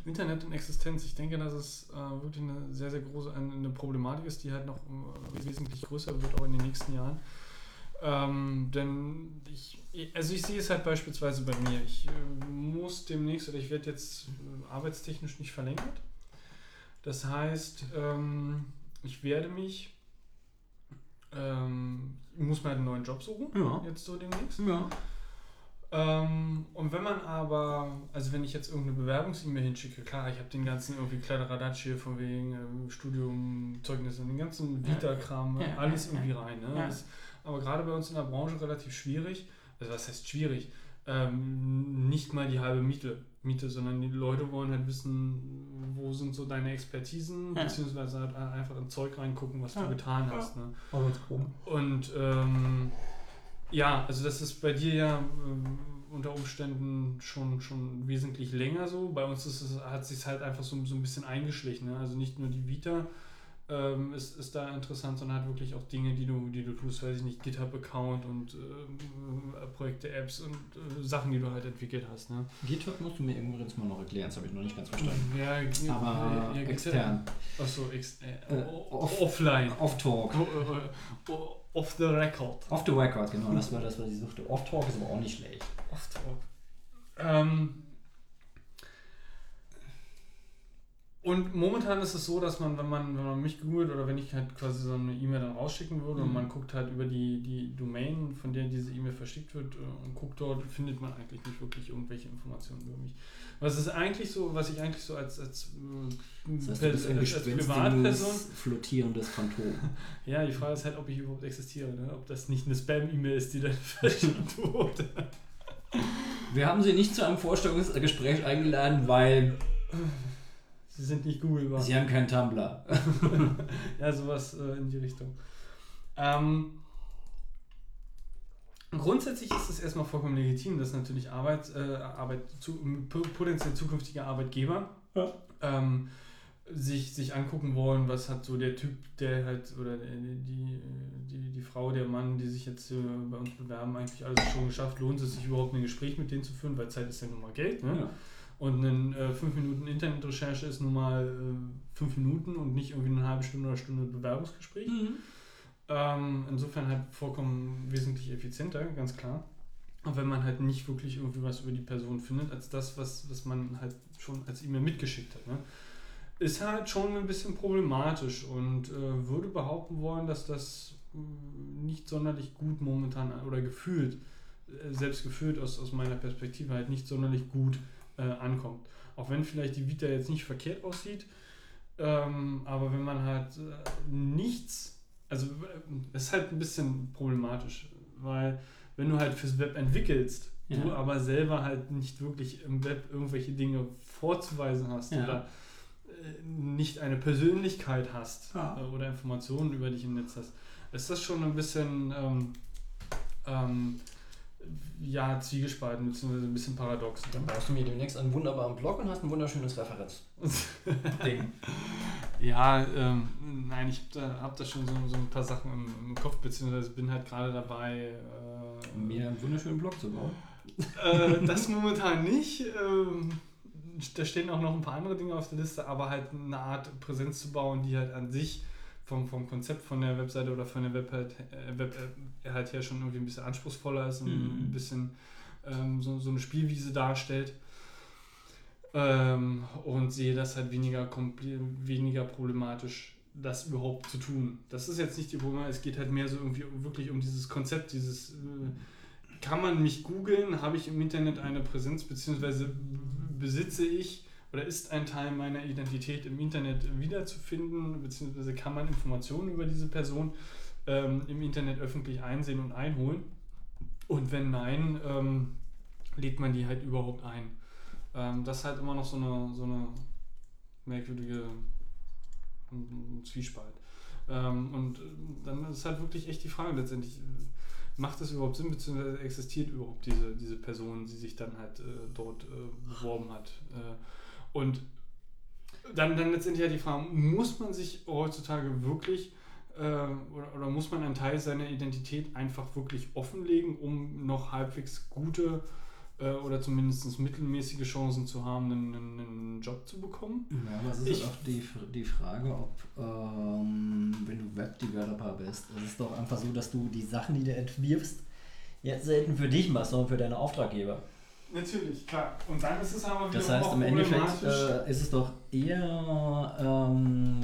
Internet und Existenz, ich denke, dass es äh, wirklich eine sehr, sehr große eine, eine Problematik ist, die halt noch äh, wesentlich größer wird, auch in den nächsten Jahren. Ähm, denn ich, also ich sehe es halt beispielsweise bei mir. Ich äh, muss demnächst, oder ich werde jetzt äh, arbeitstechnisch nicht verlängert. Das heißt, ähm, ich werde mich, ähm, ich muss mir halt einen neuen Job suchen, Ja. jetzt so demnächst. Ja. Ähm, und wenn man aber, also wenn ich jetzt irgendeine Bewerbungs-E-Mail hinschicke, klar, ich habe den ganzen irgendwie Kladderadatsch hier von wegen ähm, Studium, Zeugnisse, den ganzen Vita-Kram, Ja, alles ja, irgendwie rein. Ne? Ja. Das, aber gerade bei uns in der Branche relativ schwierig. Also was heißt schwierig? Ähm, nicht mal die halbe Miete, Miete, sondern die Leute wollen halt wissen, wo sind so deine Expertisen, Ja. beziehungsweise halt einfach in Zeug reingucken, was Ja. du getan hast. Ne? Arbeitsproben. Und ähm, ja, also das ist bei dir ja ähm, unter Umständen schon, schon wesentlich länger so. Bei uns ist es, hat sich halt einfach so, so ein bisschen eingeschlichen. Ne? Also nicht nur die Vita ähm, ist, ist da interessant, sondern halt wirklich auch Dinge, die du, die du tust, weiß ich nicht, GitHub-Account und äh, Projekte, Apps und äh, Sachen, die du halt entwickelt hast. Ne? GitHub musst du mir übrigens mal noch erklären, das habe ich noch nicht ganz verstanden. Ja, Aber ja, extern. Achso, ex äh, Äh, off- offline. Off-Talk. Äh, Off the record. Off the record, genau, das war das, was ich suchte. Off-Talk ist aber auch nicht schlecht. Off-Talk. Ähm, und momentan ist es so, dass man, wenn man, wenn man mich googelt oder wenn ich halt quasi so eine E-Mail dann rausschicken würde und Mhm. man guckt halt über die, die Domain, von der diese E-Mail verschickt wird äh, und guckt dort, findet man eigentlich nicht wirklich irgendwelche Informationen über mich. Was ist eigentlich so, was ich eigentlich so als, als, äh, Das heißt, als, als gespenstiges, Privatperson flottierendes Phantom. ja, die Frage ist halt, ob ich überhaupt existiere, ne? ob das nicht eine Spam-E-Mail ist, die dann verschickt wurde. Wir haben Sie nicht zu einem Vorstellungsgespräch eingeladen, weil Sie sind nicht googelbar. Sie haben keinen Tumblr. ja, sowas äh, in die Richtung. Ähm, grundsätzlich ist es erstmal vollkommen legitim, dass natürlich Arbeit, äh, Arbeit zu, potenziell zukünftige Arbeitgeber Ja. ähm, sich, sich angucken wollen, was hat so der Typ, der halt, oder die, die, die, Frau, der Mann, die sich jetzt äh, bei uns bewerben, eigentlich alles schon geschafft, lohnt es sich überhaupt ein Gespräch mit denen zu führen, weil Zeit ist ja nun mal Geld. Ne? Ja. Und eine 5 Minuten Internetrecherche ist nun mal 5 Minuten und nicht irgendwie eine halbe Stunde oder Stunde Bewerbungsgespräch. Mhm. Ähm, insofern halt vollkommen wesentlich effizienter, ganz klar. Und wenn man halt nicht wirklich irgendwie was über die Person findet, als das, was, was man halt schon als E-Mail mitgeschickt hat. Ne? Ist halt schon ein bisschen problematisch und äh, würde behaupten wollen, dass das äh, nicht sonderlich gut momentan oder gefühlt, äh, selbst gefühlt aus, aus meiner Perspektive halt nicht sonderlich gut äh, ankommt. Auch wenn vielleicht die Vita jetzt nicht verkehrt aussieht, ähm, aber wenn man halt äh, nichts, also äh, es ist halt ein bisschen problematisch, weil wenn du halt fürs Web entwickelst, Ja. du aber selber halt nicht wirklich im Web irgendwelche Dinge vorzuweisen hast Ja. oder äh, nicht eine Persönlichkeit hast Ja. äh, oder Informationen über dich im Netz hast, ist das schon ein bisschen ähm, ähm, ja, zwiegespalten, beziehungsweise ein bisschen paradox. Dann baust du mir demnächst einen wunderbaren Blog und hast ein wunderschönes Referenz. Ding. Ja, ähm, nein, ich habe da, hab da schon so, so ein paar Sachen im, im Kopf, beziehungsweise bin halt gerade dabei. Äh, Mir einen wunderschönen Blog zu bauen. äh, das momentan nicht. Ähm, da stehen auch noch ein paar andere Dinge auf der Liste, aber halt eine Art Präsenz zu bauen, die halt an sich vom, vom Konzept von der Webseite oder von der Web halt, äh, Web äh, halt her schon irgendwie ein bisschen anspruchsvoller ist und Mhm. ein bisschen ähm, so, so eine Spielwiese darstellt. Ähm, und sehe das halt weniger, weniger problematisch, das überhaupt zu tun. Das ist jetzt nicht die Problematik, es geht halt mehr so irgendwie wirklich um dieses Konzept, dieses äh, kann man mich googeln, habe ich im Internet eine Präsenz, beziehungsweise besitze ich oder ist ein Teil meiner Identität im Internet wiederzufinden, beziehungsweise kann man Informationen über diese Person ähm, im Internet öffentlich einsehen und einholen. Und wenn nein, ähm, lädt man die halt überhaupt ein. Ähm, das ist halt immer noch so eine, so eine merkwürdige mm, Zwiespalt. Ähm, und äh, dann ist halt wirklich echt die Frage letztendlich, macht das überhaupt Sinn, beziehungsweise existiert überhaupt diese, diese Person, die sich dann halt äh, dort äh, beworben hat? Äh, und dann, dann letztendlich halt die Frage, muss man sich heutzutage wirklich äh, oder, oder muss man einen Teil seiner Identität einfach wirklich offenlegen, um noch halbwegs gute äh, oder zumindest mittelmäßige Chancen zu haben, einen, einen, einen Job zu bekommen? Ja, aber es ist Ich- halt auch die, die Frage, ob, ähm, wenn du Web-Developer bist, es ist doch einfach so, dass du die Sachen, die du entwirfst, jetzt selten für dich machst, sondern für deine Auftraggeber. Natürlich, klar. Und dann ist es aber Das wiederum heißt, auch im Endeffekt problematisch. äh, ist es doch eher, ähm,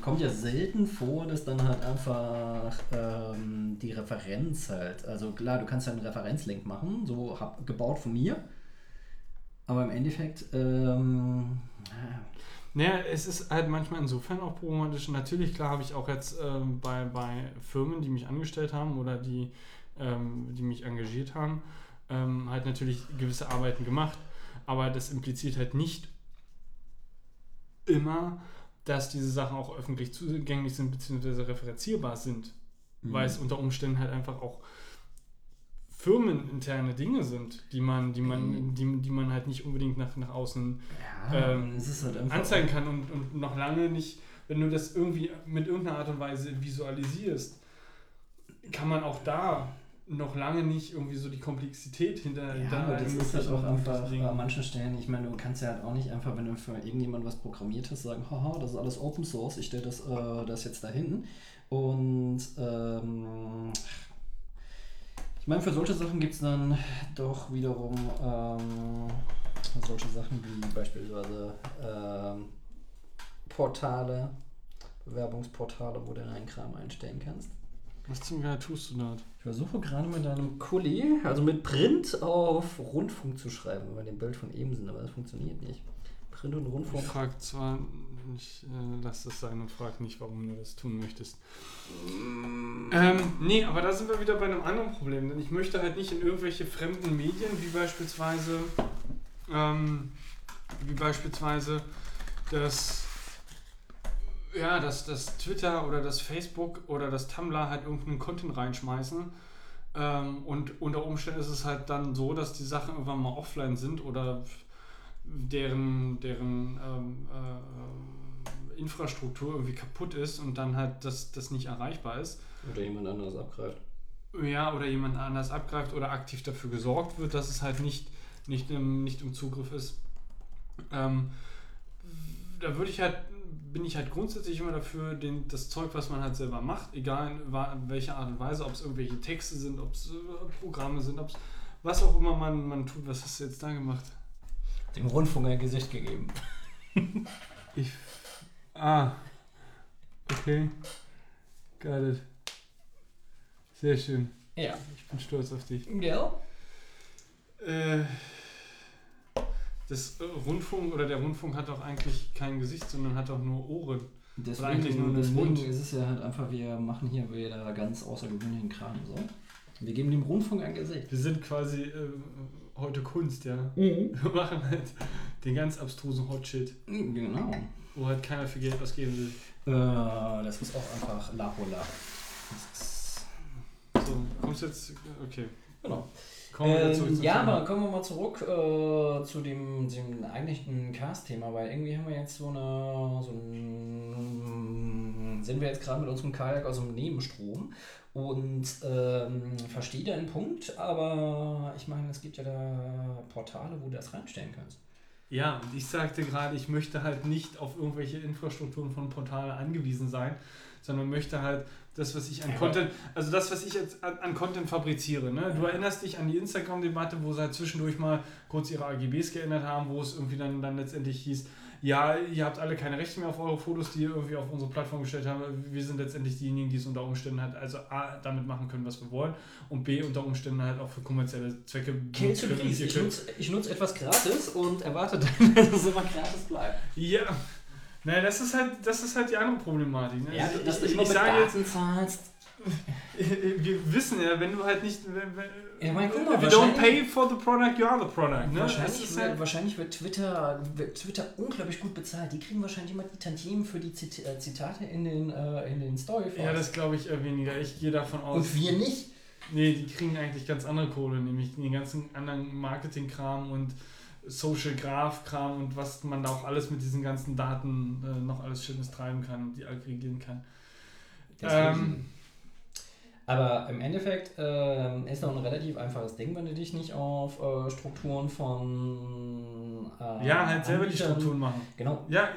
kommt ja selten vor, dass dann halt einfach ähm, die Referenz halt, also klar, du kannst ja einen Referenzlink machen, so hab, gebaut von mir, aber im Endeffekt, ähm, Naja, es ist halt manchmal insofern auch problematisch. Natürlich, klar, habe ich auch jetzt ähm, bei, bei Firmen, die mich angestellt haben oder die, ähm, die mich engagiert haben, ähm, halt natürlich gewisse Arbeiten gemacht. Aber das impliziert halt nicht immer, dass diese Sachen auch öffentlich zugänglich sind bzw. referenzierbar sind. Weil es unter Umständen halt einfach auch firmeninterne Dinge sind, die man, die man, die, die man halt nicht unbedingt nach, nach außen ja, Ähm, halt anzeigen kann und, und noch lange nicht, wenn du das irgendwie mit irgendeiner Art und Weise visualisierst, kann man auch da noch lange nicht irgendwie so die Komplexität hinter Ja, aber das ist halt auch einfach Ding. an manchen Stellen, ich meine, du kannst ja halt auch nicht einfach, wenn du für irgendjemand was programmiert hast, sagen, haha, das ist alles Open Source, ich stelle das, äh, das jetzt dahin. Und ähm, ich meine, für solche Sachen gibt es dann doch wiederum ähm, solche Sachen wie beispielsweise ähm, Portale, Bewerbungsportale, wo du deinen Kram einstellen kannst. Was zum Geier tust du dort? Ich versuche gerade mit einem Kuli, also mit Print auf Rundfunk zu schreiben, über dem Bild von eben sind, aber das funktioniert nicht. Print- und Ich Rundfunk. frage zwar, ich äh, lass das sein und frag nicht, warum du das tun möchtest. Ähm, nee, aber da sind wir wieder bei einem anderen Problem, denn ich möchte halt nicht in irgendwelche fremden Medien, wie beispielsweise, ähm, wie beispielsweise das, ja, das, das Twitter oder das Facebook oder das Tumblr halt irgendeinen Content reinschmeißen. Ähm, und unter Umständen ist es halt dann so, dass die Sachen irgendwann mal offline sind oder deren, deren ähm, äh, Infrastruktur irgendwie kaputt ist und dann halt das, das nicht erreichbar ist. Oder jemand anderes abgreift. Ja, oder jemand anders abgreift oder aktiv dafür gesorgt wird, dass es halt nicht, nicht, im, nicht im Zugriff ist. Ähm, da würde ich halt, bin ich halt grundsätzlich immer dafür, den, das Zeug, was man halt selber macht, egal in welcher Art und Weise, ob es irgendwelche Texte sind, ob es äh, Programme sind, ob es was auch immer man, man tut. Was hast du jetzt da gemacht? Dem Rundfunk ein Gesicht gegeben. Ich. Ah. Okay. Got it. Sehr schön. Ja. Ich bin stolz auf dich. Ja. Äh, das äh, Rundfunk oder der Rundfunk hat auch eigentlich kein Gesicht, sondern hat auch nur Ohren. Deswegen, eigentlich nur deswegen Mund. ist es ja halt einfach, wir machen hier wieder ganz außergewöhnlichen Kram. So. Wir geben dem Rundfunk ein Gesicht. Wir sind quasi äh, heute Kunst, ja. Wir machen halt den ganz abstrusen Hot-Shit, Genau. wo halt keiner für Geld ausgeben will. Äh, das ist auch einfach. Das ist- So, kommst jetzt. Okay. Genau. Kommen wir Ähm, zurück zum ja, Thema. aber kommen wir mal zurück äh, zu dem, dem eigentlichen Cast-Thema, weil irgendwie haben wir jetzt so eine, so ein, sind wir jetzt gerade mit unserem Kajak aus dem Nebenstrom und ähm, verstehe deinen Punkt, aber ich meine, es gibt ja da Portale, wo du das reinstellen kannst. Ja, und ich sagte gerade, ich möchte halt nicht auf irgendwelche Infrastrukturen von Portalen angewiesen sein, sondern möchte halt das, was ich an Content, also das, was ich jetzt an, an Content fabriziere. Ne? Du erinnerst dich an die Instagram-Debatte, wo sie halt zwischendurch mal kurz ihre AGBs geändert haben, wo es irgendwie dann, dann letztendlich hieß, ja, ihr habt alle keine Rechte mehr auf eure Fotos, die ihr irgendwie auf unsere Plattform gestellt haben. Wir sind letztendlich diejenigen, die es unter Umständen halt also A, damit machen können, was wir wollen und B, unter Umständen halt auch für kommerzielle Zwecke. Und please. Ich nutze ich nutz etwas gratis und erwarte dann, dass es immer gratis bleibt. Ja. Naja, das ist halt, das ist halt die andere Problematik. Ne? Ja, ich, dass du ich, immer ich mit sage jetzt, Daten zahlst. wir wissen ja, wenn du halt nicht, wenn, wenn, Ja, mein, guck mal, if you don't pay for the product, you are the product. Ne? Wahrscheinlich, wird, halt, wahrscheinlich wird, Twitter, wird Twitter unglaublich gut bezahlt. Die kriegen wahrscheinlich immer die Tantiemen für die Zit äh, Zitate in den, äh, in den story ja, das glaube ich eher weniger. Ich gehe davon aus. Und wir nicht. Nee, die kriegen eigentlich ganz andere Kohle, nämlich den ganzen anderen Marketing-Kram und Social Graph-Kram und was man da auch alles mit diesen ganzen Daten äh, noch alles Schönes treiben kann und die aggregieren kann. Ähm, Aber im Endeffekt ähm, ist noch ein relativ einfaches Ding, wenn du dich nicht auf äh, Strukturen von. äh, ja, halt selber die Strukturen machen. Genau. Ja,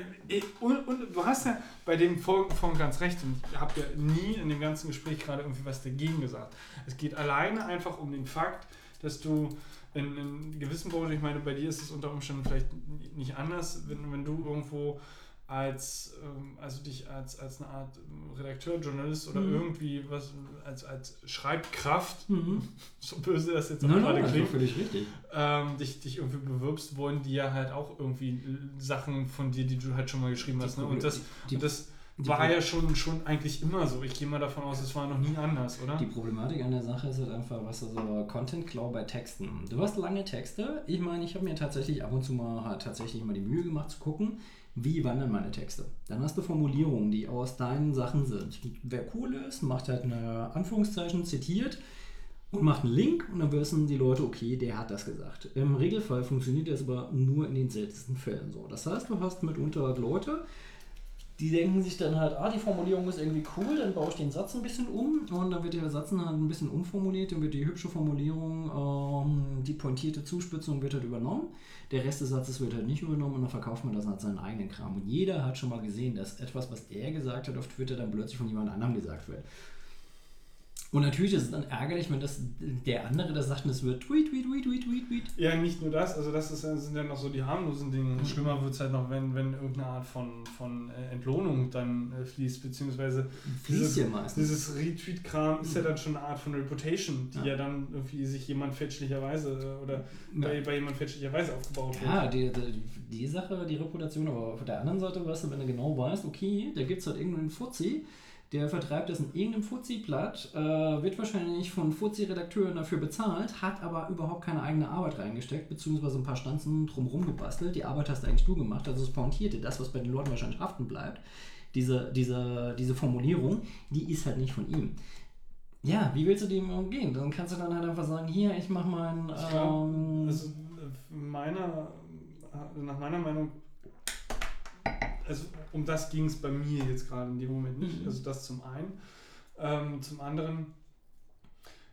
und, und du hast ja bei dem Folgen von ganz recht und ich habe ja nie in dem ganzen Gespräch gerade irgendwie was dagegen gesagt. Es geht alleine einfach um den Fakt, dass du in, in gewissen Branchen, ich meine, bei dir ist es unter Umständen vielleicht nicht anders, wenn, wenn du irgendwo als, ähm, also dich als, als eine Art Redakteur, Journalist oder Mhm. irgendwie was, als, als Schreibkraft, Mhm. so böse das jetzt auch Nein, gerade nein, klingt, also völlig richtig. ähm, dich, dich irgendwie bewirbst, wollen die ja halt auch irgendwie äh, Sachen von dir, die du halt schon mal geschrieben hast. Ne? Und das, die, und das die- war ja schon, schon eigentlich immer so. Ich gehe mal davon aus, es war noch nie anders, oder? Die Problematik an der Sache ist halt einfach, was so Content Klau bei Texten. Du hast lange Texte. Ich meine, ich habe mir tatsächlich ab und zu mal halt tatsächlich mal die Mühe gemacht zu gucken, wie wandern meine Texte. Dann hast du Formulierungen, die aus deinen Sachen sind. Wer cool ist, macht halt eine Anführungszeichen zitiert und macht einen Link und dann wissen die Leute, okay, der hat das gesagt. Im Regelfall funktioniert das aber nur in den seltensten Fällen so. Das heißt, du hast mitunter Leute, die denken sich dann halt, ah, die Formulierung ist irgendwie cool, dann baue ich den Satz ein bisschen um und dann wird der Satz dann halt ein bisschen umformuliert, dann wird die hübsche Formulierung, ähm, die pointierte Zuspitzung wird halt übernommen. Der Rest des Satzes wird halt nicht übernommen und dann verkauft man das als seinen eigenen Kram. Und jeder hat schon mal gesehen, dass etwas, was er gesagt hat auf Twitter, dann plötzlich von jemand anderem gesagt wird. Und natürlich ist es dann ärgerlich, wenn das der andere das sagt und es wird tweet, tweet, tweet, tweet, tweet, tweet. Ja, nicht nur das, also das ist, sind ja noch so die harmlosen Dinge. Schlimmer wird es halt noch, wenn, wenn irgendeine Art von, von äh, Entlohnung dann äh, fließt, beziehungsweise Fließt dieses, ja meistens. dieses Retweet-Kram ist ja dann schon eine Art von Reputation, die ja, Ja. dann irgendwie sich jemand fälschlicherweise äh, oder Ja. bei, bei jemand fälschlicherweise aufgebaut wird. Ja, die, die, die Sache, die Reputation, aber auf der anderen Seite, weißt du, wenn du genau weißt, okay, da gibt es halt irgendeinen Fuzzi, der vertreibt das in irgendeinem Fuzzi-Blatt, äh, wird wahrscheinlich von Fuzzi-Redakteuren dafür bezahlt, hat aber überhaupt keine eigene Arbeit reingesteckt, beziehungsweise ein paar Stanzen drumherum gebastelt. Die Arbeit hast du eigentlich du gemacht, also das Pointierte, das, was bei den Leuten wahrscheinlich haften bleibt, diese, diese, diese Formulierung, die ist halt nicht von ihm. Ja, wie willst du dem umgehen? Dann kannst du dann halt einfach sagen, hier, ich mach mein... Ich glaub, Ähm, also äh, meiner, äh, nach meiner Meinung, also um das ging es bei mir jetzt gerade in dem Moment nicht. Mhm. Also das zum einen. Ähm, zum anderen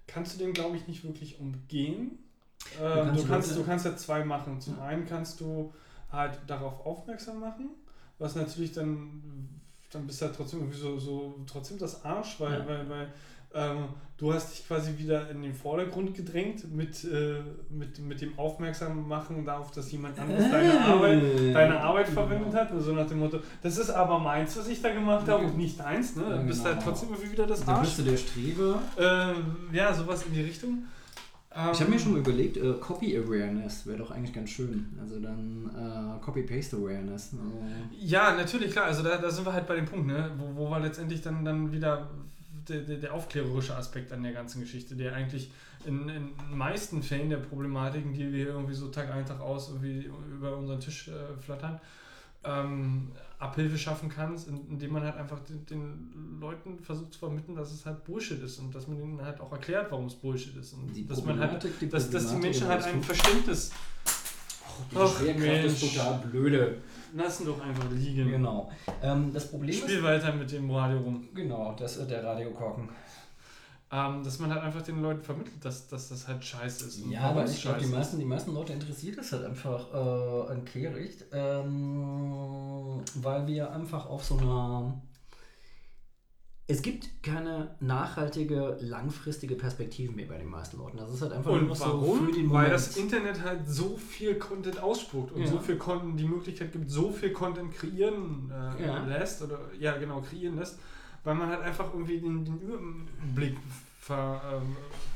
kannst du den, glaube ich, nicht wirklich umgehen. Ähm, kannst du, kannst, du kannst ja zwei machen. Zum Ja. einen kannst du halt darauf aufmerksam machen, was natürlich dann, dann bist du halt trotzdem irgendwie so, so trotzdem das Arsch, weil, Ja. weil, weil ähm, du hast dich quasi wieder in den Vordergrund gedrängt mit, äh, mit, mit dem Aufmerksam machen darauf, dass jemand anderes deine Arbeit, deine Arbeit verwendet hat. So nach dem Motto, das ist aber meins, was ich da gemacht habe und nicht deins. Ne? Ja, Dann bist du halt genau. trotzdem irgendwie wieder das Da Arsch. bist du der Streber. Ähm, ja, sowas in die Richtung. Ähm, Ich habe mir schon mal überlegt, äh, Copy Awareness wäre doch eigentlich ganz schön. Also dann äh, Copy-Paste Awareness. Also, Ja, natürlich, klar. Also da, da sind wir halt bei dem Punkt, ne? wo, wo wir letztendlich dann, dann wieder der, der, aufklärerische Aspekt an der ganzen Geschichte, der eigentlich in in den meisten Fällen der Problematiken, die wir irgendwie so Tag ein, Tag aus irgendwie über unseren Tisch äh, flattern, ähm, Abhilfe schaffen kannst, in- indem man halt einfach den, den Leuten versucht zu vermitteln, dass es halt Bullshit ist und dass man ihnen halt auch erklärt, warum es Bullshit ist. Und Die dass man halt, dass, dass die Menschen halt ein. Verständnis Ach, Schwerkraft ist Mensch. total blöde. lassen doch einfach liegen. Genau. Ähm, das Problem Spiel ist. weiter mit dem Radio rum. Genau, das ist der Radiokorken. Ähm, dass man halt einfach den Leuten vermittelt, dass, dass das halt scheiße ist. Ja, aber ich glaube, die meisten, die meisten Leute interessiert es halt einfach äh, an Kehricht, ähm, weil wir einfach auf so einer. Es gibt keine nachhaltige, langfristige Perspektive mehr bei den meisten Leuten. Das ist halt einfach nur Und so warum? für den Weil Moment. das Internet halt so viel Content ausspuckt und Ja. so viel Content, die Möglichkeit gibt, so viel Content kreieren äh, Ja. lässt oder ja genau kreieren lässt, weil man halt einfach irgendwie den, den Überblick ver, ähm, äh,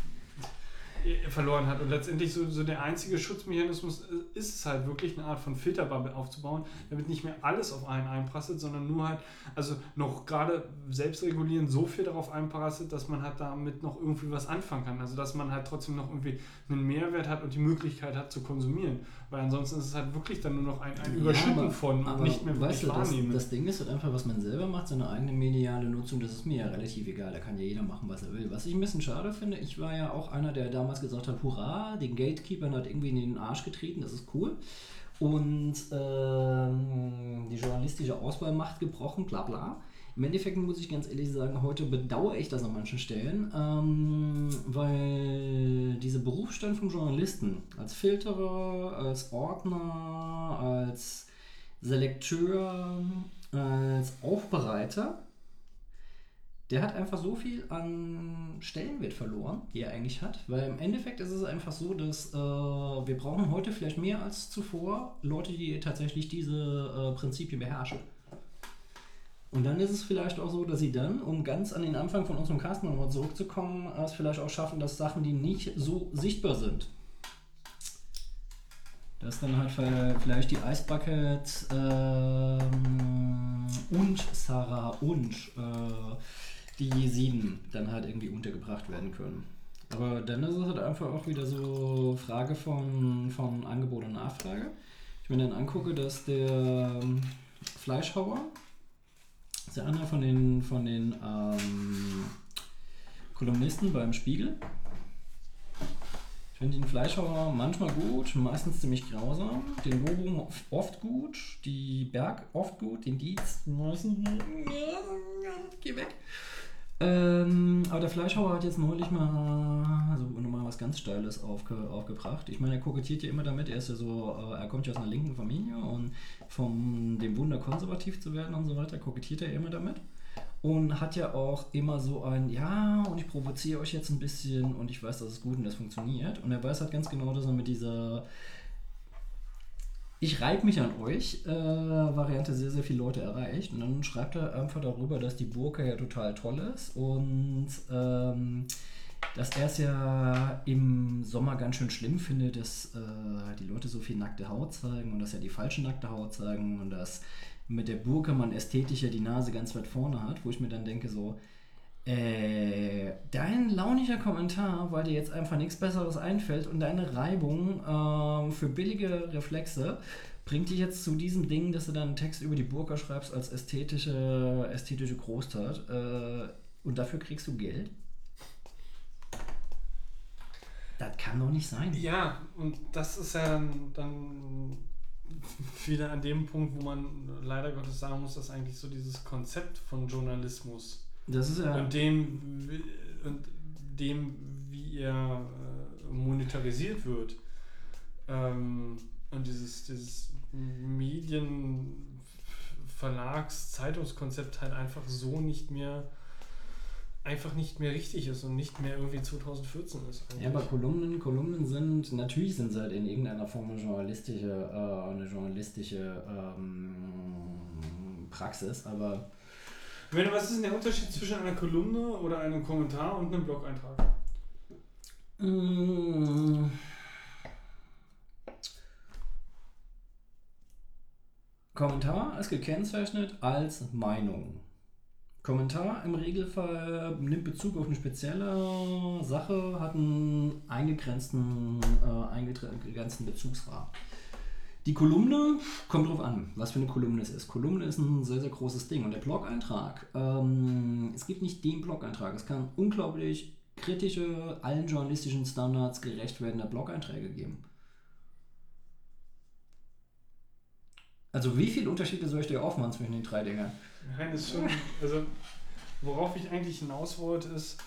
verloren hat und letztendlich so, so der einzige Schutzmechanismus äh, ist es halt wirklich eine Art von Filterbubble aufzubauen, damit nicht mehr alles auf einen einprasselt, sondern nur halt, also noch gerade selbstregulierend so viel darauf einprasselt, dass man halt damit noch irgendwie was anfangen kann. Also dass man halt trotzdem noch irgendwie einen Mehrwert hat und die Möglichkeit hat zu konsumieren. Weil ansonsten ist es halt wirklich dann nur noch ein, ein Ja, Überschütten aber- von aber nicht mehr weißt du, das, wahrnehmen. das Ding ist halt einfach, was man selber macht, seine eigene mediale Nutzung, das ist mir ja relativ egal. Da kann ja jeder machen, was er will. Was ich ein bisschen schade finde, ich war ja auch einer, der damals gesagt hat, hurra, den Gatekeepern hat irgendwie in den Arsch getreten, das ist cool. Und ähm, die journalistische Auswahlmacht gebrochen, bla bla. Im Endeffekt muss ich ganz ehrlich sagen, heute bedauere ich das an manchen Stellen, ähm, weil dieser Berufsstand vom Journalisten als Filterer, als Ordner, als Selekteur, als Aufbereiter, der hat einfach so viel an Stellenwert verloren, die er eigentlich hat, weil im Endeffekt ist es einfach so, dass äh, wir brauchen heute vielleicht mehr als zuvor Leute, die tatsächlich diese äh, Prinzipien beherrschen. Und dann ist es vielleicht auch so, dass sie dann, um ganz an den Anfang von unserem Cast nochmal zurückzukommen, es vielleicht auch schaffen, dass Sachen, die nicht so sichtbar sind, dass dann halt vielleicht die Ice Bucket ähm, und Sarah und äh, die Jesiden dann halt irgendwie untergebracht werden können. Aber dann ist es halt einfach auch wieder so Frage von, von Angebot und Nachfrage. Ich mir dann angucke, dass der ähm, Fleischhauer, ist ja einer von den, von den ähm, Kolumnisten beim Spiegel, ich finde den Fleischhauer manchmal gut, meistens ziemlich grausam. Den Bobo oft gut, die Berg oft gut, den Dietz meistens. Geh weg. Ähm, aber der Fleischhauer hat jetzt neulich mal, also nochmal was ganz Steiles aufge, aufgebracht. Ich meine, er kokettiert ja immer damit, er ist ja so, äh, er kommt ja aus einer linken Familie und vom dem Wunder konservativ zu werden und so weiter, kokettiert er immer damit. und hat ja auch immer so ein, ja, und ich provoziere euch jetzt ein bisschen und ich weiß, das ist gut und das funktioniert. Und er weiß halt ganz genau, dass er mit dieser ich reibe mich an euch, äh, Variante sehr, sehr viele Leute erreicht. Und dann schreibt er einfach darüber, dass die Burka ja total toll ist und ähm, dass er es ja im Sommer ganz schön schlimm findet, dass äh, die Leute so viel nackte Haut zeigen und dass ja die falsche nackte Haut zeigen und dass mit der Burka man ästhetischer die Nase ganz weit vorne hat, wo ich mir dann denke so, äh, dein launiger Kommentar, weil dir jetzt einfach nichts Besseres einfällt und deine Reibung äh, für billige Reflexe bringt dich jetzt zu diesem Ding, dass du dann einen Text über die Burka schreibst als ästhetische, ästhetische Großtat äh, und dafür kriegst du Geld? Das kann doch nicht sein. Ja, und das ist ja dann, dann wieder an dem Punkt, wo man leider Gottes sagen muss, dass eigentlich so dieses Konzept von Journalismus Das ist ja. und dem, und dem wie er äh, monetarisiert wird ähm, und dieses, dieses Medien Verlags Zeitungskonzept halt einfach so nicht mehr einfach nicht mehr richtig ist und nicht mehr irgendwie 2014 ist. Ja, aber Kolumnen, Kolumnen sind, natürlich sind sie halt in irgendeiner Form eine journalistische, äh, eine journalistische ähm, Praxis, aber meine, was ist denn der Unterschied zwischen einer Kolumne oder einem Kommentar und einem Blog-Eintrag? Mm. Kommentar ist gekennzeichnet als Meinung. Kommentar im Regelfall nimmt Bezug auf eine spezielle Sache, hat einen eingegrenzten, äh, eingegrenzten Bezugsrahmen. Die Kolumne kommt drauf an, was für eine Kolumne es ist. Kolumne ist ein sehr, sehr großes Ding. Und der Blog-Eintrag, ähm, es gibt nicht den Blog-Eintrag. Es kann unglaublich kritische, allen journalistischen Standards gerecht werdende Blog-Einträge geben. Also wie viele Unterschiede soll ich dir aufmachen zwischen den drei Dingen? Nein, ist schon. Also, worauf ich eigentlich hinaus wollte, ist,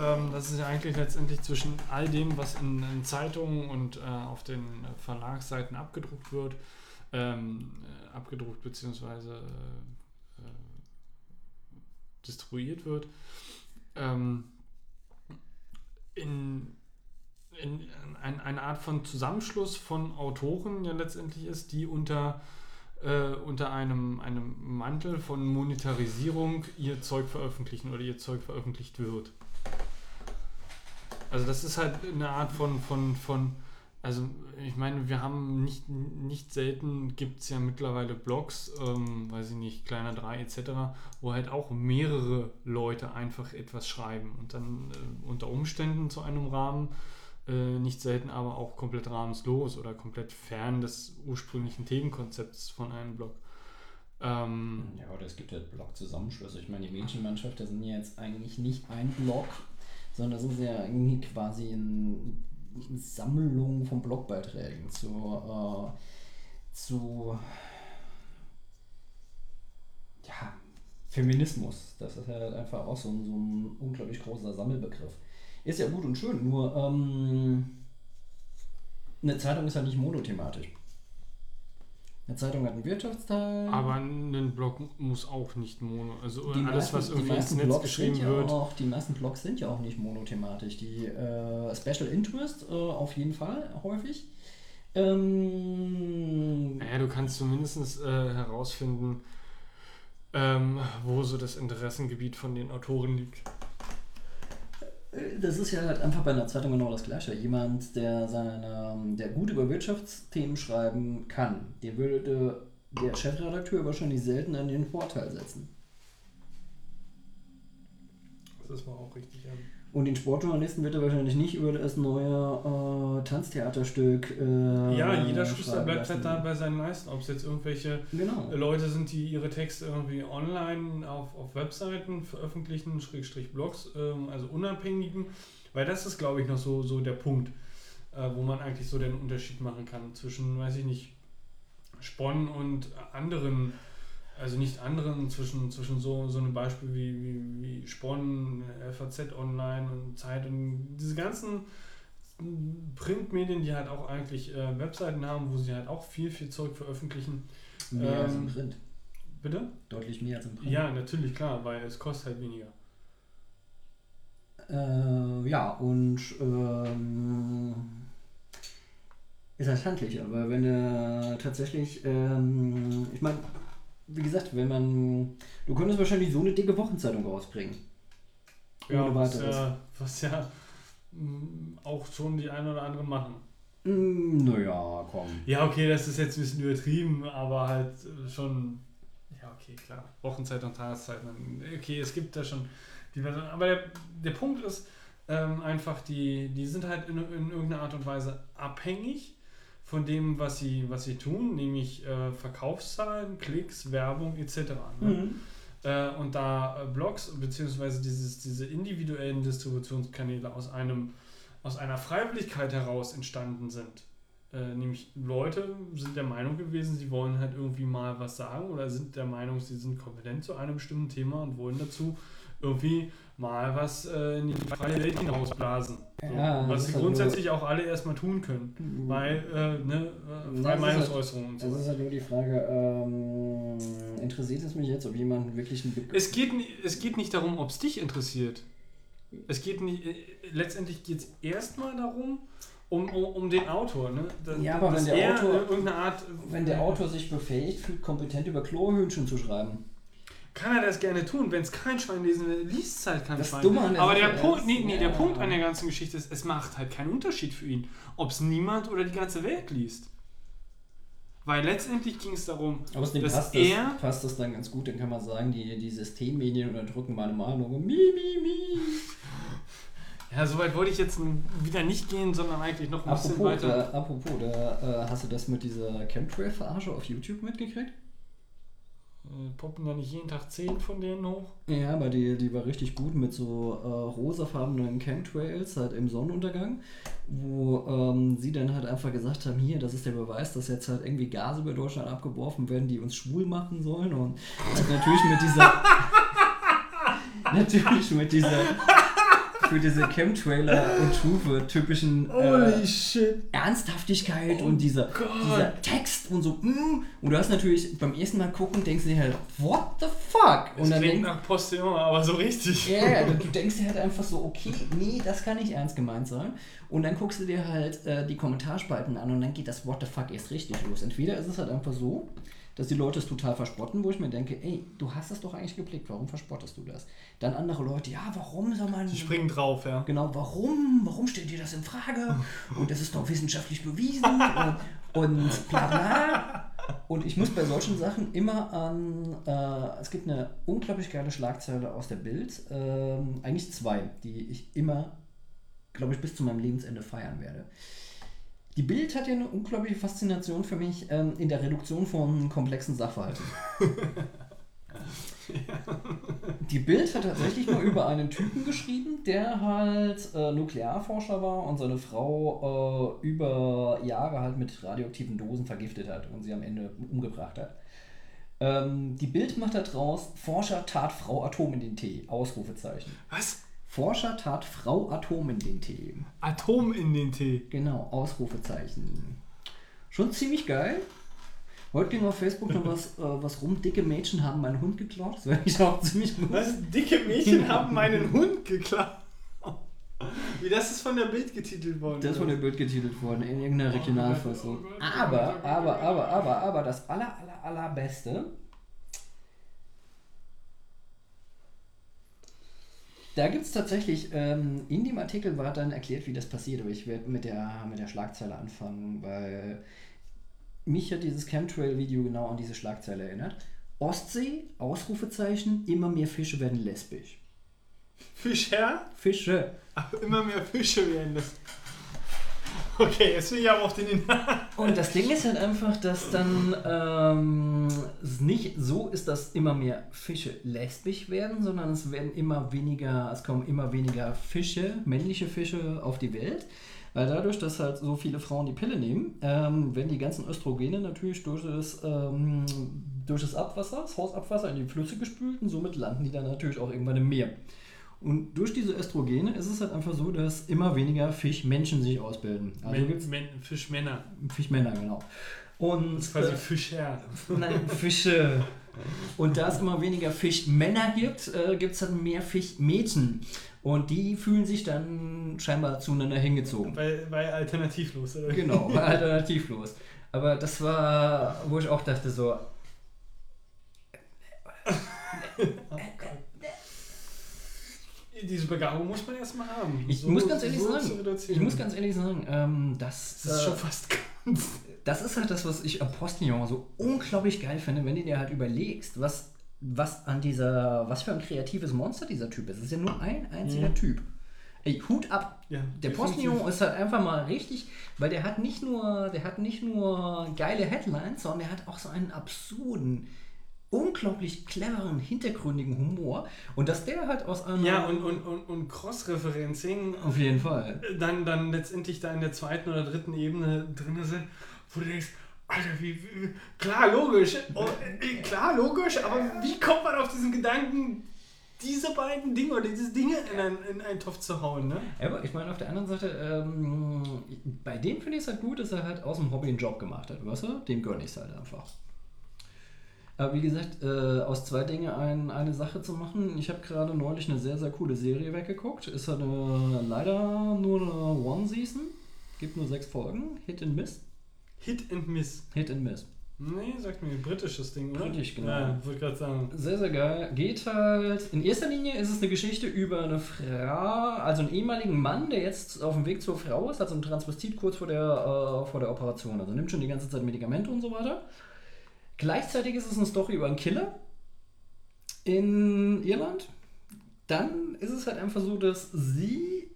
ähm, dass es ja eigentlich letztendlich zwischen all dem, was in, in Zeitungen und äh, auf den Verlagsseiten abgedruckt wird, ähm, äh, abgedruckt bzw. Äh, äh, distribuiert wird, ähm, in, in ein, eine Art von Zusammenschluss von Autoren ja letztendlich ist, die unter äh, unter einem, einem Mantel von Monetarisierung ihr Zeug veröffentlichen oder ihr Zeug veröffentlicht wird. Also das ist halt eine Art von, von, von also ich meine, wir haben nicht, nicht selten, gibt es ja mittlerweile Blogs, ähm, weiß ich nicht, kleiner 3 etc., wo halt auch mehrere Leute einfach etwas schreiben und dann äh, unter Umständen zu einem Rahmen äh, nicht selten aber auch komplett rahmenslos oder komplett fern des ursprünglichen Themenkonzepts von einem Blog. Ähm, Ja, oder es gibt ja Blog-Zusammenschlüsse. Ich meine, die Mädchenmannschaft, das sind ja jetzt eigentlich nicht ein Blog, sondern das ist ja irgendwie quasi ein- eine Sammlung von Blogbeiträgen zu, äh, zu ja, Feminismus. Das ist halt einfach auch so ein, so ein unglaublich großer Sammelbegriff. Ist ja gut und schön, nur ähm, eine Zeitung ist ja nicht monothematisch. Eine Zeitung hat einen Wirtschaftsteil. aber ein Blog muss auch nicht mono, also Die alles, meisten- was irgendwie ins Netz Blogs geschrieben ja wird. Auch, die meisten Blogs sind ja auch nicht monothematisch. Die äh, Special Interest äh, auf jeden Fall häufig. Ähm, Naja, du kannst zumindest äh, herausfinden, ähm, wo so das Interessengebiet von den Autoren liegt. Das ist ja halt einfach bei einer Zeitung genau das Gleiche. Jemand, der seine, der gut über Wirtschaftsthemen schreiben kann, den würde der Chefredakteur wahrscheinlich selten an den Vorteil setzen. Das ist mal auch richtig. Ja. Und den Sportjournalisten wird er wahrscheinlich nicht über das neue äh, Tanztheaterstück. Äh, Ja, jeder Schuster bleibt halt da bei seinen Leisten. Ob es jetzt irgendwelche Genau. Leute sind, die ihre Texte irgendwie online auf, auf Webseiten veröffentlichen, Schrägstrich Blogs, ähm, also unabhängigen. Weil das ist, glaube ich, noch so, so der Punkt, äh, wo man eigentlich so den Unterschied machen kann zwischen, weiß ich nicht, Spon und anderen, also nicht anderen, zwischen, zwischen so, so einem Beispiel wie, wie, wie Spon, FAZ Online und Zeit und diese ganzen Printmedien, die halt auch eigentlich äh, Webseiten haben, wo sie halt auch viel, viel Zeug veröffentlichen. Mehr als Ähm, im Print. Bitte? Deutlich mehr als im Print. Ja, natürlich, klar, weil es kostet halt weniger. Äh, ja, und ähm, ist halt handlich, aber wenn er tatsächlich, ähm, ich meine, wie gesagt, wenn man, du könntest wahrscheinlich so eine dicke Wochenzeitung rausbringen. Ja, was ja, was ja mh, auch schon die ein oder andere machen. Mm, naja, komm. Ja, okay, das ist jetzt ein bisschen übertrieben, aber halt äh, schon. Ja, okay, klar. Wochenzeit und Tageszeit. man- Okay, es gibt da schon diverse. Aber der, der Punkt ist ähm, einfach, die, die sind halt in, in irgendeiner Art und Weise abhängig von dem, was sie, was sie tun, nämlich äh, Verkaufszahlen, Klicks, Werbung etc. Ne? Mhm. Äh, und da äh, Blogs bzw. Diese individuellen Distributionskanäle aus einem aus einer Freiwilligkeit heraus entstanden sind. Äh, nämlich Leute sind der Meinung gewesen, sie wollen halt irgendwie mal was sagen oder sind der Meinung, sie sind kompetent zu einem bestimmten Thema und wollen dazu irgendwie mal was äh, in die freie Welt hinausblasen. Ja, das was sie halt grundsätzlich auch alle erstmal tun können. Weil, äh, ne, äh, Das freie ist Meinungsäußerung und Das so. ist halt nur die Frage, ähm, interessiert es mich jetzt, ob jemand wirklich ein Be Es geht, es geht nicht darum, ob es dich interessiert. Es geht nicht, äh, letztendlich geht es erstmal darum, um, um, um den Autor. Ne? Da- Ja, aber wenn der er Autor- äh, irgendeine Art. Wenn der Autor sich befähigt fühlt, kompetent über Klohhühnchen zu schreiben. Kann er das gerne tun, wenn es kein Schwein lesen will, liest es halt kein Das Schwein. Dumme an der aber der Punkt, nee, nee, der ja. Punkt an der ganzen Geschichte ist, es macht halt keinen Unterschied für ihn, ob es niemand oder die ganze Welt liest. Weil letztendlich ging es darum, Außerdem dass passt das, er passt das dann ganz gut, dann kann man sagen, die, die Systemmedien unterdrücken meine Meinung. Mi, mi, mi. Ja, soweit wollte ich jetzt wieder nicht gehen, sondern eigentlich noch ein bisschen Apropos, weiter. da, apropos da, äh, hast du das mit dieser Chemtrail-Verarsche auf YouTube mitgekriegt? Äh, poppen da nicht jeden Tag 10 von denen hoch? Ja, aber die, die war richtig gut mit so äh, rosafarbenen Chemtrails halt im Sonnenuntergang, wo ähm, sie dann halt einfach gesagt haben, hier, das ist der Beweis, dass jetzt halt irgendwie Gase über Deutschland abgeworfen werden, die uns schwul machen sollen und halt natürlich mit dieser natürlich mit dieser für diese Chemtrailer und Schufe typischen äh. Ernsthaftigkeit Oh und dieser, Gott. dieser Text und so, mm, und du hast natürlich beim ersten Mal gucken, denkst du dir halt, what the fuck? Und dann klingt denkst nach Postillon, aber so richtig. ja, ja, du, du denkst dir halt einfach so, okay, nee, das kann nicht ernst gemeint sein. Und dann guckst du dir halt äh, die Kommentarspalten an und dann geht das What the fuck erst richtig los. Entweder ist es halt einfach so, dass die Leute es total verspotten, wo ich mir denke, ey, du hast das doch eigentlich geblickt, warum verspottest du das? Dann andere Leute, ja, warum soll man. Die springen drauf, ja. Genau, warum? Warum stellt ihr das in Frage? Und das ist doch wissenschaftlich bewiesen und, und bla bla. Und ich muss bei solchen Sachen immer an, äh, es gibt eine unglaublich geile Schlagzeile aus der Bild, ähm, eigentlich zwei, die ich immer, glaube ich, bis zu meinem Lebensende feiern werde. Die Bild hat ja eine unglaubliche Faszination für mich ähm, in der Reduktion von komplexen Sachverhalten. Die Bild hat tatsächlich mal über einen Typen geschrieben, der halt äh, Nuklearforscher war und seine Frau äh, über Jahre halt mit radioaktiven Dosen vergiftet hat und sie am Ende umgebracht hat. Ähm, die Bild macht da draus, Forscher tat Frau Atom in den Tee. Ausrufezeichen. Was? Forscher tat Frau Atom in den Tee. Atom in den Tee. Genau, Ausrufezeichen. Schon ziemlich geil. Heute ging auf Facebook noch was, äh, was rum. Dicke Mädchen haben meinen Hund geklaut. Das wäre ich auch ziemlich gut. Was? Dicke Mädchen haben meinen Hund geklaut. Wie das ist von der Bild getitelt worden. Das ist von der Bild getitelt worden, in irgendeiner Regionalfassung. Oh oh Aber, oh aber, aber, aber, aber, das aller, aller, allerbeste. Da gibt es tatsächlich, ähm, in dem Artikel war dann erklärt, wie das passiert, aber ich werde mit der, mit der Schlagzeile anfangen, weil mich hat dieses Chemtrail-Video genau an diese Schlagzeile erinnert. Ostsee, Ausrufezeichen, immer mehr Fische werden lesbisch. Fischer? Fische. Ach, immer mehr Fische werden das. Okay, jetzt bin ich aber auf den Inhalt. Und das Ding ist halt einfach, dass dann ähm, es nicht so ist, dass immer mehr Fische lesbisch werden, sondern es werden immer weniger, es kommen immer weniger Fische, männliche Fische auf die Welt. Weil dadurch, dass halt so viele Frauen die Pille nehmen, ähm, werden die ganzen Östrogene natürlich durch das, ähm, durch das Abwasser, das Hausabwasser in die Flüsse gespült und somit landen die dann natürlich auch irgendwann im Meer. Und durch diese Östrogene ist es halt einfach so, dass immer weniger Fischmenschen sich ausbilden. Also Men, gibt's Men, Fischmänner. Fischmänner, genau. Und Das ist quasi äh, Fischer. nein, Fische. Und da es immer weniger Fischmänner gibt, äh, gibt es dann mehr Fischmädchen. Und die fühlen sich dann scheinbar zueinander hingezogen. Weil, weil alternativlos, oder? Genau, war alternativlos. Aber das war, wo ich auch dachte, so, Diese Begabung muss man erstmal haben. ich So- muss ganz ehrlich so sagen, ich muss ganz ehrlich sagen, ähm, das, Das ist äh, schon fast ganz. das ist halt das, was ich am Postillon so unglaublich geil finde, wenn du dir halt überlegst, was, was an dieser, was für ein kreatives Monster dieser Typ ist. Es ist ja nur ein einziger Mhm. Typ. Ey, Hut ab. Ja, Der. Postillon ist halt einfach mal richtig, weil der hat nicht nur, der hat nicht nur geile Headlines, sondern der hat auch so einen absurden, unglaublich cleveren, hintergründigen Humor. Und dass der halt aus einem. Ja, und, und, und, und Cross-Referencing Auf jeden Fall. dann, dann letztendlich da in der zweiten oder dritten Ebene drin sind, wo du denkst, Alter, wie, wie klar, logisch, oh, äh, klar, logisch, aber wie kommt man auf diesen Gedanken, diese beiden Dinge oder diese Dinge in einen, in einen Topf zu hauen, ne? Ja, aber ich meine, auf der anderen Seite, ähm, bei dem finde ich es halt gut, dass er halt aus dem Hobby einen Job gemacht hat, weißt du? Dem gönne ich es halt einfach. Aber wie gesagt, äh, aus zwei Dingen ein, eine Sache zu machen. Ich habe gerade neulich eine sehr, sehr coole Serie weggeguckt. Ist halt eine, leider nur eine One-Season. Gibt nur sechs Folgen. Hit and Miss. Hit and Miss. Hit and Miss. Nee, sagt mir, britisches Ding, oder? Britisch, genau. Ja, wollte gerade sagen. Sehr, sehr geil. Geht halt. In erster Linie ist es eine Geschichte über eine Frau, also einen ehemaligen Mann, der jetzt auf dem Weg zur Frau ist, also ein Transvestit kurz vor der, äh, vor der Operation. Also nimmt schon die ganze Zeit Medikamente und so weiter. Gleichzeitig ist es eine Story über einen Killer in Irland. Dann ist es halt einfach so, dass sie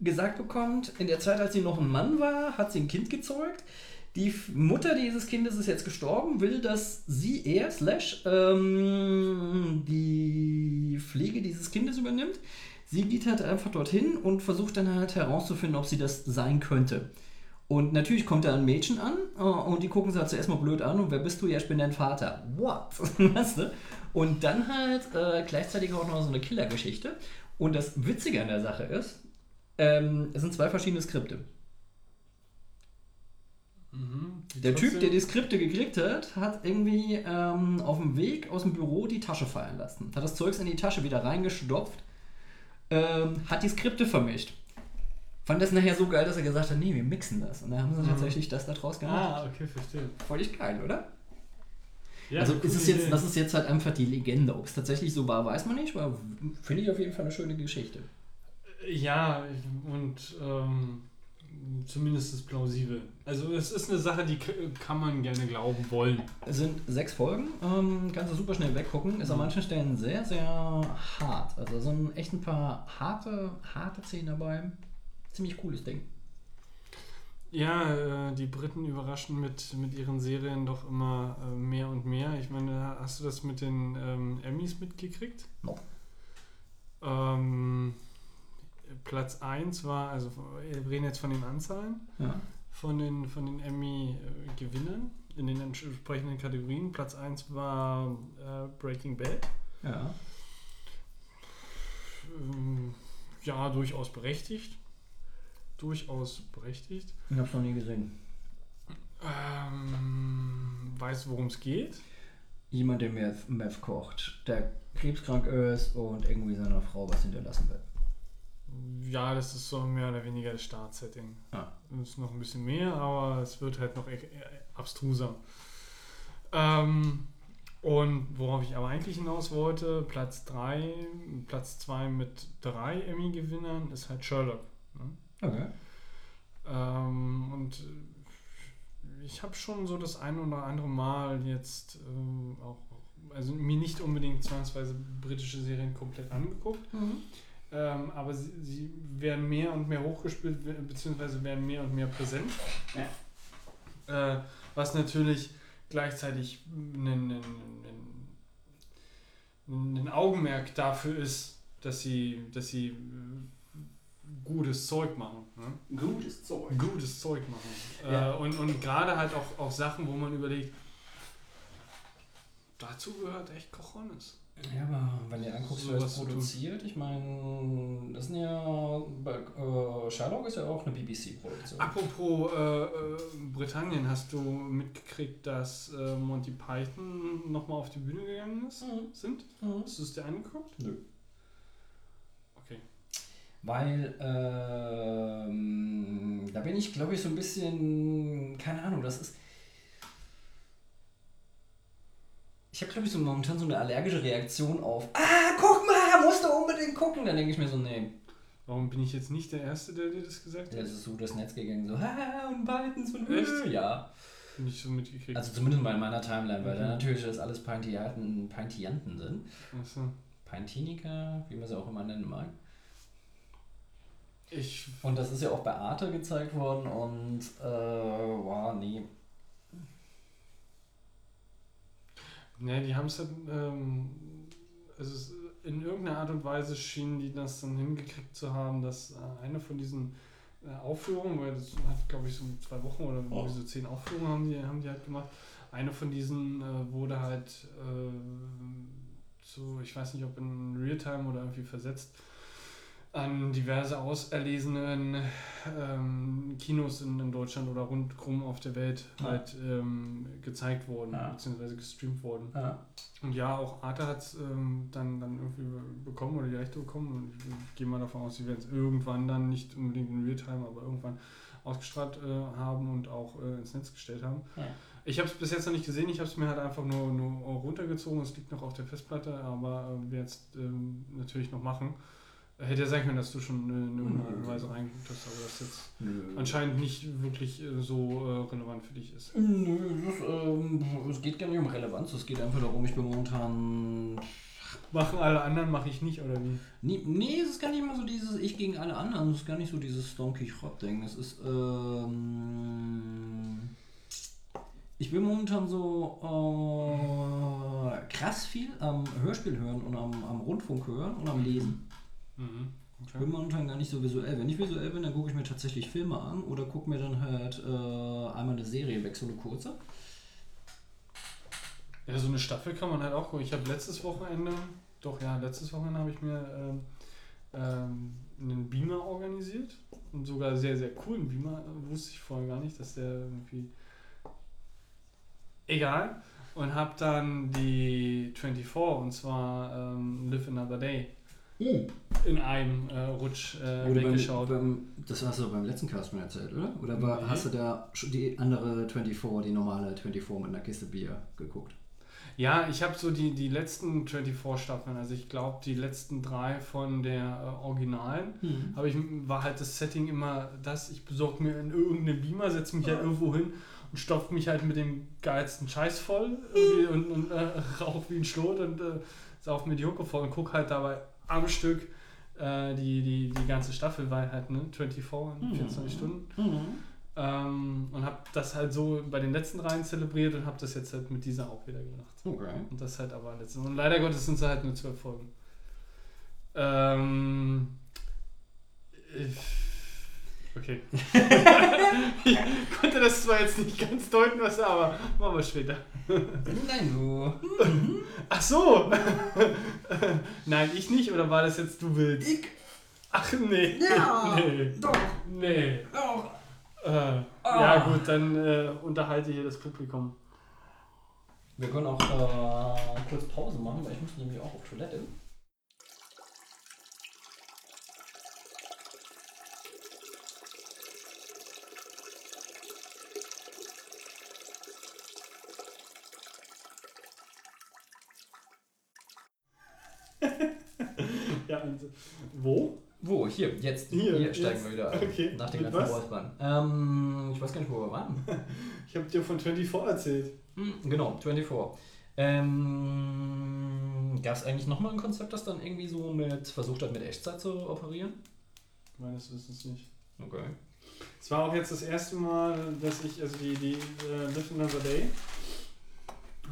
gesagt bekommt, in der Zeit, als sie noch ein Mann war, hat sie ein Kind gezeugt. Die Mutter dieses Kindes ist jetzt gestorben, will, dass sie er, slash, ähm, die Pflege dieses Kindes übernimmt. Sie geht halt einfach dorthin und versucht dann halt herauszufinden, ob sie das sein könnte. Und natürlich kommt da ein Mädchen an äh, und die gucken sie halt zuerst mal blöd an und wer bist du? Ja, ich bin dein Vater. What? weißt du? Und dann halt äh, gleichzeitig auch noch so eine Killergeschichte. Und das Witzige an der Sache ist, ähm, es sind zwei verschiedene Skripte. Mhm. Der Typ, der die Skripte gekriegt hat, hat irgendwie ähm, auf dem Weg aus dem Büro die Tasche fallen lassen. Hat das Zeugs in die Tasche wieder reingestopft, ähm, hat die Skripte vermischt. Fand das nachher so geil, dass er gesagt hat, nee, wir mixen das. Und dann haben sie Mhm. tatsächlich das da draus gemacht. Ah, okay, verstehe. Völlig geil, oder? Ja, also ist es jetzt, das ist jetzt halt einfach die Legende. Ob es tatsächlich so war, weiß man nicht, aber finde ich auf jeden Fall eine schöne Geschichte. Ja, und ähm, zumindest ist plausibel. Also es ist eine Sache, die kann man gerne glauben wollen. Es sind sechs Folgen, ähm, kannst du super schnell weggucken. Ist an Mhm. manchen Stellen sehr, sehr hart. Also sind echt ein paar harte, harte Szenen dabei. Ziemlich cooles Ding. Ja, äh, die Briten überraschen mit, mit ihren Serien doch immer äh, mehr und mehr. Ich meine, hast du das mit den ähm, Emmys mitgekriegt? No. Ähm, Platz 1 war, also wir reden jetzt von den Anzahlen, Ja. von den, von den Emmy-Gewinnern in den entsprechenden Kategorien. Platz 1 war äh, Breaking Bad. ja. Ähm, ja, durchaus berechtigt. Durchaus berechtigt. Ich hab's noch nie gesehen. Ähm, weiß, worum es geht. Jemand, der Meth, Meth kocht, der krebskrank ist und irgendwie seiner Frau was hinterlassen will. Ja, das ist so mehr oder weniger das Startsetting. Ah. Es ist noch ein bisschen mehr, aber es wird halt noch e- e- abstruser. Ähm, und worauf ich aber eigentlich hinaus wollte, Platz 3, Platz 2 mit drei Emmy-Gewinnern ist halt Sherlock. Ne? Okay. Ähm, und ich habe schon so das ein oder andere Mal jetzt ähm, auch, also mir nicht unbedingt zwangsweise britische Serien komplett angeguckt, ähm, aber sie, sie werden mehr und mehr hochgespielt, be- beziehungsweise werden mehr und mehr präsent. Äh, was natürlich gleichzeitig ein, ein, Augenmerk dafür ist, dass sie, dass sie gutes Zeug machen. Ne? Gutes Zeug. Gutes Zeug machen. Ja. Äh, und und gerade halt auch, auch Sachen, wo man überlegt, dazu gehört echt Cojones. Ja, aber wenn du anguckst, wer das zu tun. produziert, ich meine, das sind ja. Äh, Sherlock ist ja auch eine BBC-Produktion. Apropos äh, äh, Britannien, hast du mitgekriegt, dass äh, Monty Python nochmal auf die Bühne gegangen ist? Mhm. Sind? Mhm. Hast du es dir angeguckt? Nö. Weil, ähm, da bin ich, glaube ich, so ein bisschen, keine Ahnung, das ist. Ich habe, glaube ich, so momentan so eine allergische Reaktion auf, ah, guck mal, musst du unbedingt gucken. Dann denke ich mir so, nee, Warum bin ich jetzt nicht der Erste, der dir das gesagt hat? das ist so das Netz gegangen, so, ah, und Pythons von Echt? Ja. Nicht so mitgekriegt. Also zumindest mal in meiner Timeline, weil da Mhm. natürlich das alles Peintianten sind. Achso. Peintiniker, wie man sie auch immer nennen mag. Ich. Und das ist ja auch bei Arte gezeigt worden und, äh, wow, nee. Ne, die haben es halt. Ähm, also in irgendeiner Art und Weise schienen die das dann hingekriegt zu haben, dass äh, eine von diesen äh, Aufführungen, weil das hat, glaube ich, so zwei Wochen oder Oh. so zehn Aufführungen haben die, haben die halt gemacht. Eine von diesen äh, wurde halt äh, so, ich weiß nicht, ob in Realtime oder irgendwie versetzt, an diverse auserlesenen ähm, Kinos in, in Deutschland oder rundherum auf der Welt Ja. halt ähm, gezeigt worden, Ja. beziehungsweise gestreamt worden. Ja. Und ja, auch Arte hat es ähm, dann, dann irgendwie bekommen oder die Rechte bekommen. Und ich gehe mal davon aus, sie werden es irgendwann dann nicht unbedingt in Realtime, aber irgendwann ausgestrahlt äh, haben und auch äh, ins Netz gestellt haben. Ja. Ich habe es bis jetzt noch nicht gesehen, ich habe es mir halt einfach nur, nur runtergezogen. Es liegt noch auf der Festplatte, aber äh, werde jetzt ähm, natürlich noch machen. Hätte ja sein können, dass du schon in irgendeiner Art und Weise reingeguckt hast, aber das jetzt Nö. anscheinend nicht wirklich äh, so äh, relevant für dich ist. Nö, das, ähm, es geht gar nicht um Relevanz, es geht einfach darum, ich bin momentan. Machen alle anderen, mache ich nicht, oder wie? Nee, nee, es ist gar nicht mal so dieses Ich gegen alle anderen, es ist gar nicht so dieses Don Quixote-Ding. Es ist, ähm. Ich bin momentan so äh, krass viel am Hörspiel hören und am, am Rundfunk hören und am Lesen. Mhm. Ich bin momentan gar nicht so visuell. Wenn ich visuell bin, dann gucke ich mir tatsächlich Filme an oder gucke mir dann halt äh, einmal eine Serie weg, so eine kurze. Ja, so eine Staffel kann man halt auch gucken. Ich habe letztes Wochenende, doch ja, letztes Wochenende habe ich mir ähm, ähm, einen Beamer organisiert. Und sogar sehr, sehr coolen Beamer. Wusste ich vorher gar nicht, dass der irgendwie. Egal. Und habe dann die 24, und zwar ähm, Live Another Day, in einem äh, Rutsch äh, weggeschaut. beim, das hast du beim letzten Cast schon erzählt, oder? Oder war, Nee. hast du da die andere 24, die normale 24 mit einer Kiste Bier geguckt? Ja, ich habe so die, die letzten 24 Staffeln, also ich glaube die letzten drei von der äh, Originalen. Hm. Aber ich war halt das Setting immer das, ich besorge mir in irgendeinen Beamer, setze mich halt irgendwo hin und stopfe mich halt mit dem geilsten Scheiß voll und, und äh, rauch wie ein Schlot und äh, sauf mir die Hucke voll und guck halt dabei am Stück äh, die, die, die ganze Staffel, weil halt ne, 24 in Mhm. 24 Stunden. Mhm. Ähm, und habe das halt so bei den letzten dreien zelebriert und habe das jetzt halt mit dieser auch wieder gemacht. Okay. Und das halt aber letzte. Und leider Gottes sind es halt nur zwölf Folgen. Ähm. ich- Okay. ich konnte das zwar jetzt nicht ganz deuten, was aber machen wir später. Nein, du. Ach so! Nein, ich nicht, oder war das jetzt du willst? Ich. Ach nee. Ja. Nee. Doch. Nee. Doch. Äh, Ah. Ja gut, dann äh, unterhalte hier das Publikum. Wir können auch äh, kurz Pause machen, weil ich muss nämlich auch auf Toilette. Ja, und wo? Wo? Hier, jetzt. Hier, Hier, steigen jetzt. wir wieder ein. Okay. Nach Mit ganzen? Räuspern. Ähm, ich weiß gar nicht, wo wir waren. Ich habe dir von 24 erzählt. Hm, genau, 24. Ähm, Gab es eigentlich nochmal ein Konzept, das dann irgendwie so mit versucht hat, mit Echtzeit zu operieren? Meines Wissens nicht. Okay. Es war auch jetzt das erste Mal, dass ich, also die, die äh, Live Another Day,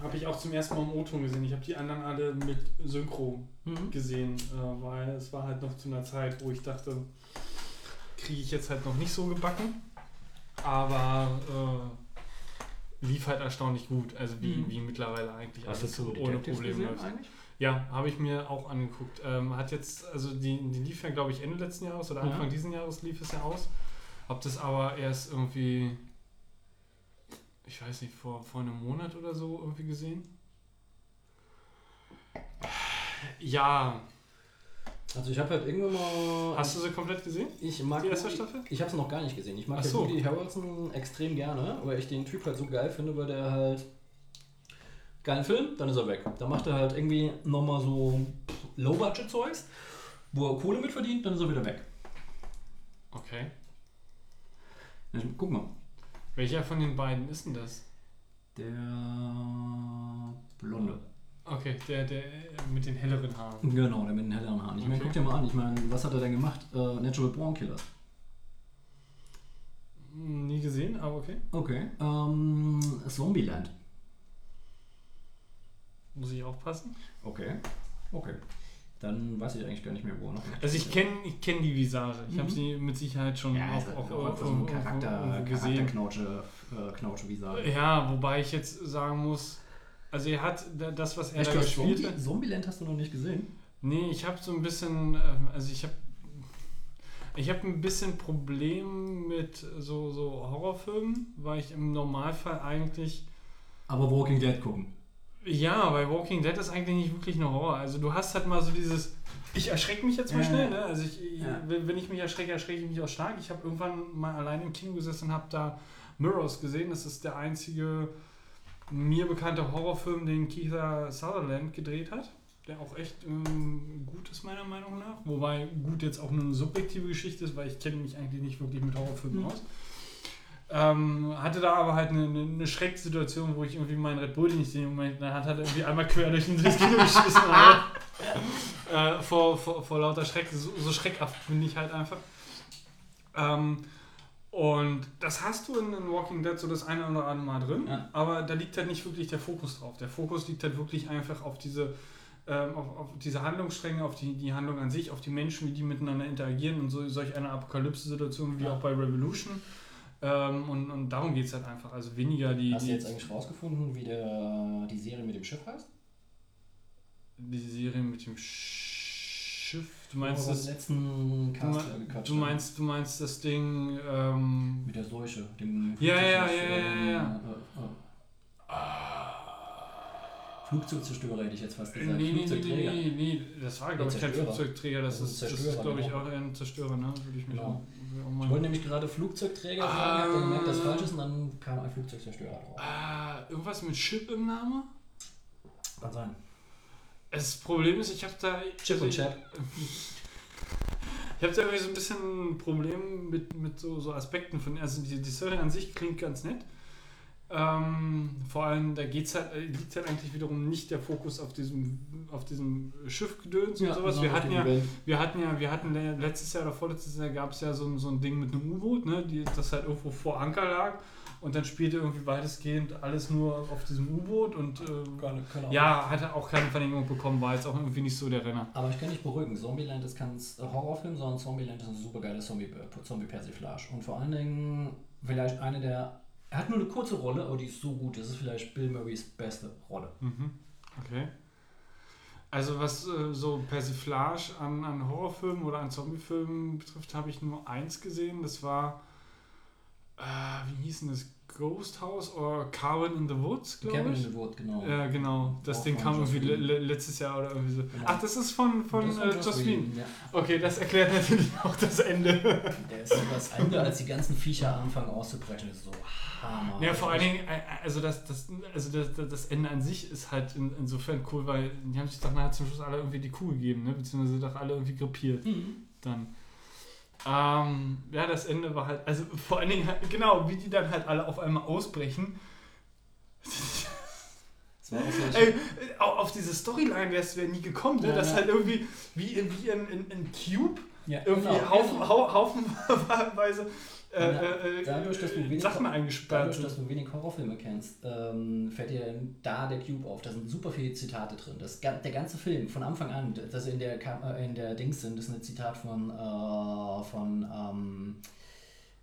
habe ich auch zum ersten Mal im O-Ton gesehen. Ich habe die anderen alle mit Synchro Mhm. gesehen, äh, weil es war halt noch zu einer Zeit, wo ich dachte, kriege ich jetzt halt noch nicht so gebacken. Aber äh, lief halt erstaunlich gut. Also wie, Mhm. wie mittlerweile eigentlich Hast du alles so ohne Probleme läuft. eigentlich? Ja, habe ich mir auch angeguckt. Ähm, hat jetzt, also die, die lief ja, glaube ich, Ende letzten Jahres oder Ja. Anfang diesen Jahres lief es ja aus. Ob das aber erst irgendwie, ich weiß nicht, vor, vor einem Monat oder so irgendwie gesehen? Ja, Also ich habe halt irgendwann mal. hast du sie komplett gesehen? ich mag die erste Staffel? Ich habe es noch gar nicht gesehen. Ich mag Ach ja so. Woody Harrelson extrem gerne, weil ich den Typ halt so geil finde, weil der halt geilen Film, dann ist er weg. Dann macht er halt irgendwie nochmal so Low-Budget-Zeugs, wo er Kohle mit verdient, dann ist er wieder weg. Okay. Ich, guck mal. Welcher von den beiden ist denn das? Der Blonde. Okay, der, der äh, mit den helleren Haaren. Genau, der mit den helleren Haaren. Ich meine, Okay. guck dir mal an. Ich meine, was hat er denn gemacht? Äh, Natural Born Killers. Hm, Nie gesehen, aber okay. Okay. Ähm, Zombieland. Muss ich aufpassen. Okay. Okay. Dann weiß ich eigentlich gar nicht mehr, wo er noch Also ich kenne ich kenn die Visage. Ich habe Mhm. sie mit Sicherheit schon Ja, auch, ist auch, auch, auch, so ein Charakter, gesehen. Charakterknautsche, äh, Knautsche wie sagen. Ja, wobei ich jetzt sagen muss, also er hat da- das, was er Echt, da hast gespielt Zombie, hat. Zombieland hast du noch nicht gesehen? Nee, ich habe so ein bisschen, ähm, also ich habe ich habe ein bisschen Problem mit so, so Horrorfilmen, weil ich im Normalfall eigentlich Aber Walking Dead gucken. Ja, bei Walking Dead ist eigentlich nicht wirklich eine Horror. Also du hast halt mal so dieses, ich erschrecke mich jetzt mal Ja, schnell, ne? Also ich, Ja. wenn wenn ich mich erschrecke, erschrecke ich mich auch stark. Ich habe irgendwann mal allein im Kino gesessen und habe da Mirrors gesehen. Das ist der einzige mir bekannte Horrorfilm, den Keith Sutherland gedreht hat. Der auch echt ähm, gut ist, meiner Meinung nach. Wobei gut jetzt auch nur eine subjektive Geschichte ist, weil ich kenne mich eigentlich nicht wirklich mit Horrorfilmen Mhm. aus. Ähm, hatte da aber halt eine, eine, Schrecksituation, wo ich irgendwie meinen Red Bull, den ich den Moment hat, hat irgendwie einmal quer durch den- Kino geschmissen. Alter. äh, vor, vor, vor lauter Schreck. So, so schreckhaft bin ich halt einfach. Ähm, und das hast du in, in Walking Dead so das eine oder andere Mal drin, Ja. aber da liegt halt nicht wirklich der Fokus drauf. Der Fokus liegt halt wirklich einfach auf diese, ähm, auf, auf diese Handlungsstränge, auf die, die Handlung an sich, auf die Menschen, wie die miteinander interagieren und so solch eine Apokalypse-Situation wie Ja. auch bei Revolution. Ähm, und, und darum geht es halt einfach. Also weniger die, Hast du die, jetzt eigentlich rausgefunden, wie der, die Serie mit dem Schiff heißt? die Serie mit dem Schiff. Du meinst das. letzten Du, Cast du meinst, du meinst das Ding. Ähm, Mit der Seuche. Dem Ja, ja, ja, ja, ja, ja. äh, äh, Flugzeugzerstörer hätte ich jetzt fast gesagt. nee, nee, Flugzeugträger. nee, nee, nee, das war glaube ich kein. Flugzeugträger, das Das ist, ist das ist glaube ich genau. auch ein Zerstörer, ne? Würde ich mich Genau. auch, Ich wollte nämlich gerade Flugzeugträger sagen, hab dann gemerkt, das Äh. falsch ist und dann kam ein Flugzeugzerstörer drauf. Ah, irgendwas mit Chip im Namen? Kann sein. Das Problem ist, ich habe da. Chip und Chap. Ich habe da irgendwie so ein bisschen ein Problem mit, mit so, so Aspekten von. Also die, die Story an sich klingt ganz nett. Ähm, vor allem, da geht's halt, äh, liegt halt eigentlich wiederum nicht der Fokus auf diesem, auf diesem Schiffgedöns und sowas. Wir hatten ja, wir hatten ja, wir hatten le- letztes Jahr oder vorletztes Jahr gab es ja so, ein- so ein Ding mit einem U-Boot, ne, die, das halt irgendwo vor Anker lag und dann spielte irgendwie weitestgehend alles nur auf diesem U-Boot und äh, ja, hatte auch keine Verlängerung bekommen, war jetzt auch irgendwie nicht so der Renner. Aber ich kann dich beruhigen, Zombieland ist kein Horrorfilm, sondern Zombieland ist eine super geile Zombie- Zombie-Persiflage. Und vor allen Dingen vielleicht eine der. Er hat nur eine kurze Rolle, aber die ist so gut. Das ist vielleicht Bill Murrays beste Rolle. Mhm. Okay. Also was äh, so Persiflage an, an Horrorfilmen oder an Zombiefilmen betrifft, habe ich nur eins gesehen. Das war, äh, wie hieß denn das? Ghost House oder Cabin in the Woods, glaube ich. in the Wood, genau. Ja, genau. Das Auch Ding kam irgendwie le letztes Jahr oder irgendwie so. Genau. Ach, das ist von, von, Das äh, Whedon. Ja. Okay, das erklärt natürlich auch das Ende. Der ist das Ende, als die ganzen Viecher anfangen auszubrechen, ist so hammer. Ja, vor allen Dingen, äh, also das, das, also das, das- Ende an sich ist halt in, insofern cool, weil die haben sich doch nachher zum Schluss alle irgendwie die Kuh gegeben, ne? beziehungsweise doch alle irgendwie krepiert Mhm. dann. Ähm, ja, das Ende war halt, also vor allen Dingen, halt, genau, wie die dann halt alle auf einmal ausbrechen. Ey, äh, au- auf diese Storyline wärst du ja nie gekommen, ne? Ja, dass ja. halt irgendwie wie, in- wie in, in, in Cube ja, irgendwie genau, Haufen, hau, haufenweise äh, Ja, äh, dadurch, dass du wenig- Sachen eingesperrt Dadurch, dass du wenig Horrorfilme kennst, ähm, fällt dir da der Cube auf. Da sind super viele Zitate drin. Das, der ganze Film von Anfang an, das in der, äh, in der Dings sind, ist ein Zitat von, äh, von ähm,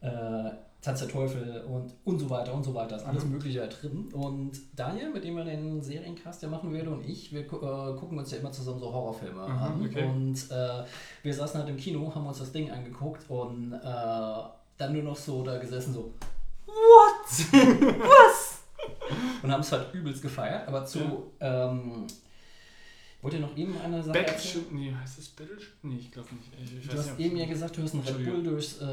äh, Tanz der Teufel und, und so weiter und so weiter. Ist alles Mögliche da drin. Und Daniel, mit dem wir den Seriencast ja machen werden, und ich, wir äh, gucken uns ja immer zusammen so Horrorfilme Aha, an. okay. Und äh, wir saßen halt im Kino, haben uns das Ding angeguckt und äh, dann nur noch so da gesessen, so, what? Was? und haben es halt übelst gefeiert. Aber zu, ähm, wollt ihr noch eben eine Sache erzählen? Battleship, nee, heißt das Battleship? Nee, ich glaube nicht. Ich, ich Du hast ob- eben ja gesagt, du hast einen Red Bull durchs, äh,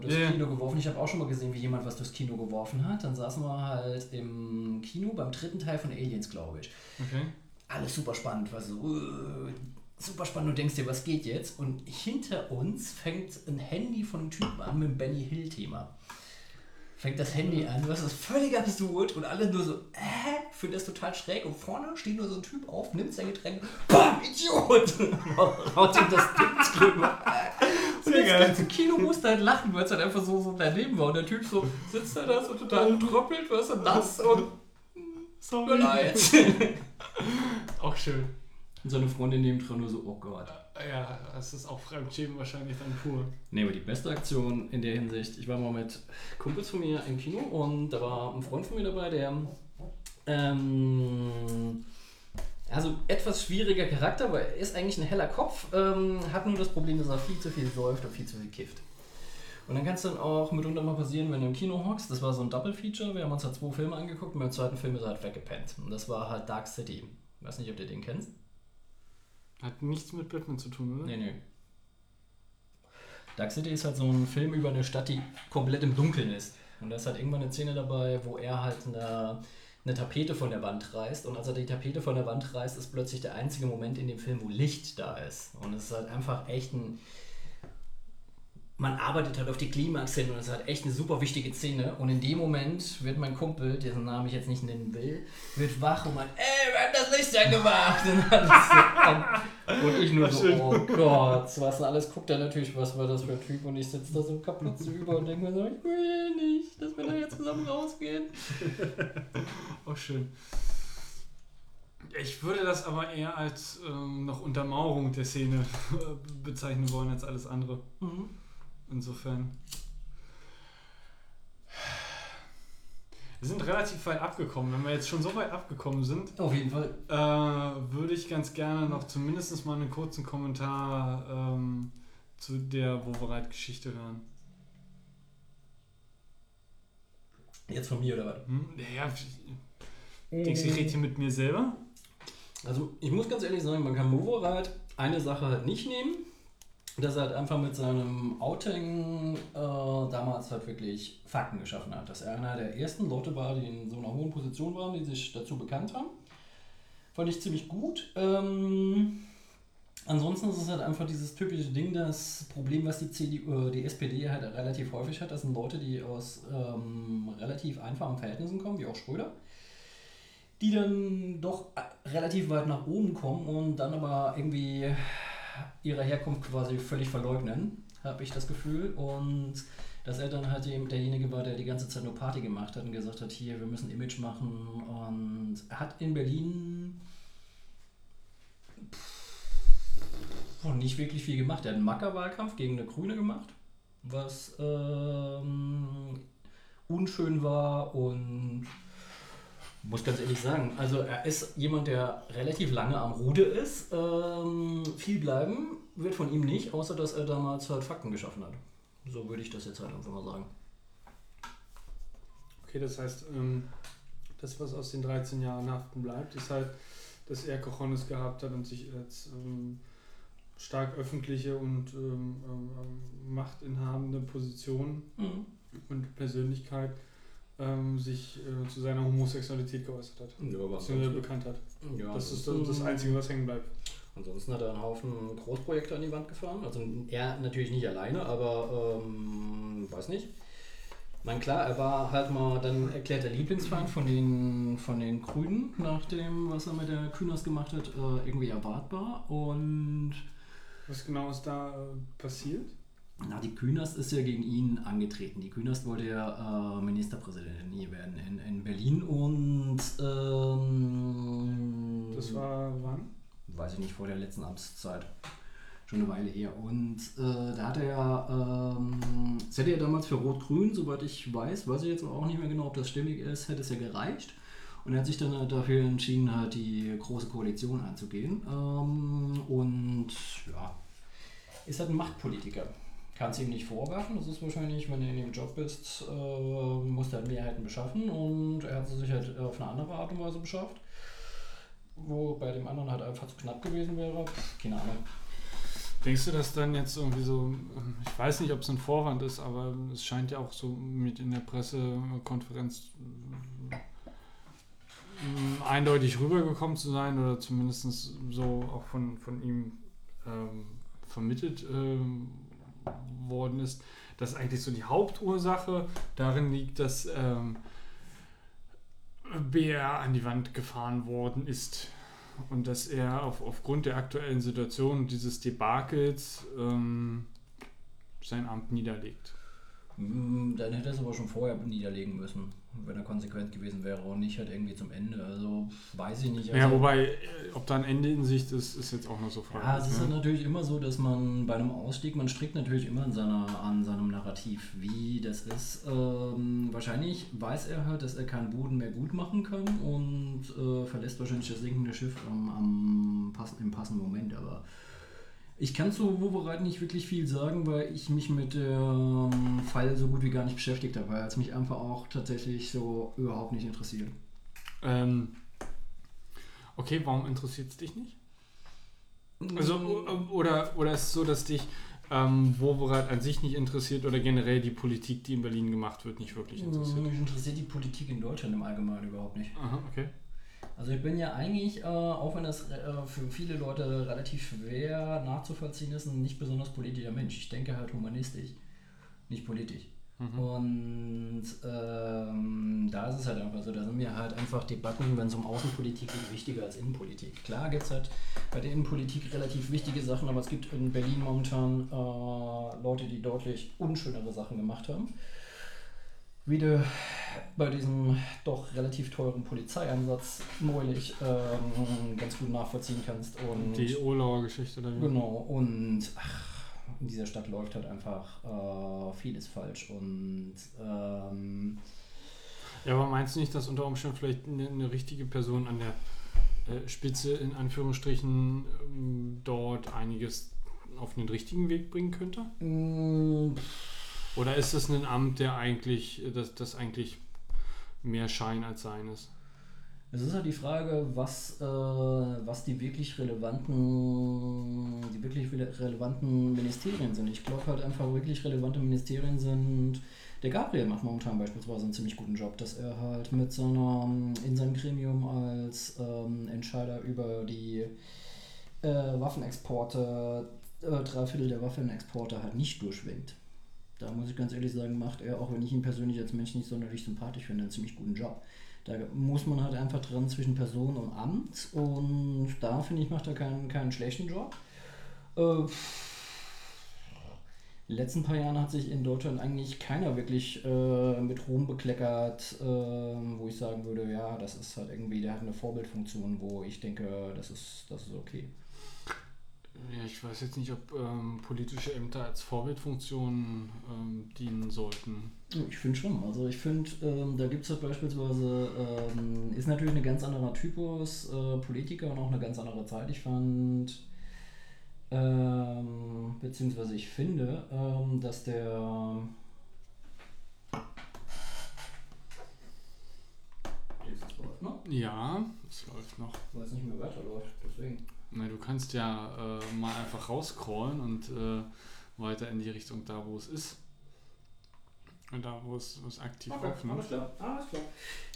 durchs Ja, ja. Kino geworfen. Ich habe auch schon mal gesehen, wie jemand was durchs Kino geworfen hat. Dann saßen wir halt im Kino beim dritten Teil von Aliens, glaube ich. Okay. Alles super spannend, was so äh, super spannend. Du denkst dir, was geht jetzt? Und hinter uns fängt ein Handy von einem Typen an mit dem Benny Hill-Thema. Fängt das Handy an, was ist völlig absurd und alle nur so, äh, finden das total schräg und vorne steht nur so ein Typ auf, nimmt sein Getränk, BAM, Idiot! Haut ihm das Ding drüber. Und das ganze Kino musste halt lachen, weil es halt einfach so, so daneben war und der Typ so sitzt da, da so total tröppelt, weißt du, nass und leid. Auch schön. Und seine Freundin neben dran nur so, oh Gott. Ja, das ist auch Fremdschämen wahrscheinlich dann pur. Nee, aber die beste Aktion in der Hinsicht, ich war mal mit Kumpels von mir im Kino und da war ein Freund von mir dabei, der ähm, also etwas schwieriger Charakter, weil er ist eigentlich ein heller Kopf, ähm, hat nur das Problem, dass er viel zu viel säuft und viel zu viel kifft. Und dann kann es dann auch mitunter mal passieren, wenn du im Kino hockst. Das war so ein Double-Feature. Wir haben uns halt zwei Filme angeguckt und beim zweiten Film ist er halt weggepennt. Und das war halt Dark City. Weiß nicht, ob ihr den kennst. Hat nichts mit Batman zu tun, oder? Nee, nee. Dark City ist halt so ein Film über eine Stadt, die komplett im Dunkeln ist. Und da ist halt irgendwann eine Szene dabei, wo er halt eine, eine Tapete von der Wand reißt. Und als er die Tapete von der Wand reißt, ist plötzlich der einzige Moment in dem Film, wo Licht da ist. Und es ist halt einfach echt ein. Man arbeitet halt auf die Klimax hin und es ist halt echt eine super wichtige Szene. Und in dem Moment wird mein Kumpel, dessen Namen ich jetzt nicht nennen will, wird wach und meint, ey, wir haben das Licht angemacht. Und, so, und ich nur so, oh Gott, was denn alles guckt er natürlich, was war das für ein Typ und ich sitze da so kaputt über und denke mir so, ich will nicht, dass wir da jetzt zusammen rausgehen. Auch schön. Ich würde das aber eher als ähm, noch Untermauerung der Szene äh, bezeichnen wollen als alles andere. Mhm. Insofern. Wir sind relativ weit abgekommen. Wenn wir jetzt schon so weit abgekommen sind, Auf jeden Fall. äh, würde ich ganz gerne noch zumindest mal einen kurzen Kommentar ähm, zu der Wovereit-Geschichte hören. Jetzt von mir oder was? Hm? Ja, denkst du, ich rede hier mit mir selber? Also ich muss ganz ehrlich sagen, man kann Movorrad eine Sache halt nicht nehmen, dass er halt einfach mit seinem Outing äh, damals halt wirklich Fakten geschaffen hat. Dass er einer der ersten Leute war, die in so einer hohen Position waren, die sich dazu bekannt haben. Fand ich ziemlich gut. Ähm, ansonsten ist es halt einfach dieses typische Ding, das Problem, was die, CDU, äh, die SPD halt relativ häufig hat, das sind Leute, die aus ähm, relativ einfachen Verhältnissen kommen, wie auch Schröder die dann doch äh, relativ weit nach oben kommen und dann aber irgendwie ihre Herkunft quasi völlig verleugnen, habe ich das Gefühl. Und dass er dann halt eben derjenige war, der die ganze Zeit nur Party gemacht hat und gesagt hat, hier, wir müssen Image machen. Und er hat in Berlin pff, nicht wirklich viel gemacht. Er hat einen Mackerwahlkampf gegen eine Grüne gemacht, was ähm, unschön war und muss ganz ehrlich sagen, also er ist jemand, der relativ lange am Rude ist. Ähm, viel bleiben wird von ihm nicht, außer dass er damals halt Fakten geschaffen hat. So würde ich das jetzt halt einfach mal sagen. Okay, das heißt, ähm, das, was aus den 13 Jahren haften bleibt, ist halt, dass er Cojones gehabt hat und sich als ähm, stark öffentliche und ähm, ähm, machtinhabende Position Mhm. und Persönlichkeit ähm, sich äh, zu seiner Homosexualität geäußert hat. Ja, ansonsten, bekannt hat. ja, Das ist das, das Einzige, was hängen bleibt. Ansonsten hat er einen Haufen Großprojekte an die Wand gefahren. Also er natürlich nicht alleine, aber ähm, weiß nicht. Ich meine, klar, er war halt mal dann erklärter Lieblingsfeind von den, von den Grünen, nach dem, was er mit der Kühners gemacht hat, äh, irgendwie erwartbar. Und Was genau ist da äh, passiert? Na, die Künast ist ja gegen ihn angetreten. Die Künast wollte ja äh, Ministerpräsidentin hier werden in, in Berlin und ähm, Das war wann? weiß ich nicht, vor der letzten Amtszeit. Schon eine Weile her. Und äh, da hat er ja, ähm, es hätte ja damals für Rot-Grün, soweit ich weiß, weiß ich jetzt auch nicht mehr genau, ob das stimmig ist, hätte es ja gereicht. Und er hat sich dann halt dafür entschieden, halt die große Koalition anzugehen. Ähm, und ja, ist halt ein Machtpolitiker. Kannst ihm nicht vorwerfen. Das ist wahrscheinlich, wenn du in dem Job bist, äh, musst du halt Mehrheiten beschaffen. Und er hat sie sich halt auf eine andere Art und Weise beschafft. Wo bei dem anderen halt einfach zu knapp gewesen wäre. Keine Ahnung. Denkst du, dass dann jetzt irgendwie so, ich weiß nicht, ob es ein Vorwand ist, aber es scheint ja auch so mit in der Pressekonferenz äh, eindeutig rübergekommen zu sein oder zumindest so auch von, von ihm ähm, vermittelt ähm, worden ist, dass eigentlich so die Hauptursache darin liegt, dass ähm, BR an die Wand gefahren worden ist und dass er auf, aufgrund der aktuellen Situation dieses Debakels ähm, sein Amt niederlegt. Mm, Dann hätte er es aber schon vorher niederlegen müssen, wenn er konsequent gewesen wäre und nicht halt irgendwie zum Ende. Also weiß ich nicht. Also, ja, wobei, äh, ob da ein Ende in Sicht ist, ist jetzt auch noch so fraglich. Ja, es ist ne? natürlich immer so, dass man bei einem Ausstieg, man strickt natürlich immer an, seiner, an seinem Narrativ, wie das ist. Ähm, wahrscheinlich weiß er halt, dass er keinen Boden mehr gut machen kann und äh, verlässt wahrscheinlich das sinkende Schiff am, am pass im passenden Moment. Aber ich kann zu Wovereit nicht wirklich viel sagen, weil ich mich mit dem Fall so gut wie gar nicht beschäftigt habe, weil es mich einfach auch tatsächlich so überhaupt nicht interessiert. Ähm, okay, warum interessiert es dich nicht? Also, oder, oder ist es so, dass dich ähm, Wovereit an sich nicht interessiert oder generell die Politik, die in Berlin gemacht wird, nicht wirklich interessiert? Mich interessiert die Politik in Deutschland im Allgemeinen überhaupt nicht. Aha, okay. Also ich bin ja eigentlich, äh, auch wenn das äh, für viele Leute relativ schwer nachzuvollziehen ist, ein nicht besonders politischer Mensch. Ich denke halt humanistisch, nicht politisch. Mhm. Und ähm, da ist es halt einfach so, da sind mir halt einfach Debatten, wenn es um Außenpolitik geht, wichtiger als Innenpolitik. Klar gibt es halt bei der Innenpolitik relativ wichtige Sachen, aber es gibt in Berlin momentan äh, Leute, die deutlich unschönere Sachen gemacht haben. Wie du bei diesem doch relativ teuren Polizeieinsatz neulich ähm, ganz gut nachvollziehen kannst. Und Die Olauer Geschichte da. Genau, und ach, in dieser Stadt läuft halt einfach äh, vieles falsch und ähm, Ja, aber meinst du nicht, dass unter Umständen vielleicht eine, eine richtige Person an der äh, Spitze in Anführungsstrichen ähm, dort einiges auf den richtigen Weg bringen könnte? mh, Oder ist das ein Amt, der eigentlich, das, das eigentlich mehr Schein als Sein ist? es ist halt die Frage, was, äh, was die wirklich relevanten, die wirklich rele- relevanten Ministerien sind. Ich glaube halt einfach wirklich relevante Ministerien sind. Der Gabriel macht momentan beispielsweise einen ziemlich guten Job, dass er halt mit seiner, in seinem Gremium als ähm, Entscheider über die äh, Waffenexporte, äh, drei Viertel der Waffenexporte halt nicht durchwinkt. Da muss ich ganz ehrlich sagen, macht er, auch wenn ich ihn persönlich als Mensch nicht sonderlich sympathisch finde, einen ziemlich guten Job. Da muss man halt einfach dran zwischen Person und Amt und da finde ich, macht er keinen, keinen schlechten Job. Äh, die letzten paar Jahren hat sich in Deutschland eigentlich keiner wirklich äh, mit Ruhm bekleckert, äh, wo ich sagen würde, ja, das ist halt irgendwie, der hat eine Vorbildfunktion, wo ich denke, das ist, das ist okay. Ja, ich weiß jetzt nicht, ob ähm, politische Ämter als Vorbildfunktion ähm, dienen sollten. Ich finde schon. Also ich finde, ähm, da gibt es halt beispielsweise, ähm, ist natürlich ein ganz anderer Typus äh, Politiker und auch eine ganz andere Zeit. Ich fand, ähm, beziehungsweise ich finde, ähm, dass der Jetzt läuft noch. Ja, es läuft noch. Weil es nicht mehr weiterläuft, deswegen. Na, du kannst ja äh, mal einfach rausscrollen und äh, weiter in die Richtung da, wo es ist. Und da, wo es, wo es aktiv Okay, aufnimmt. alles klar, alles klar.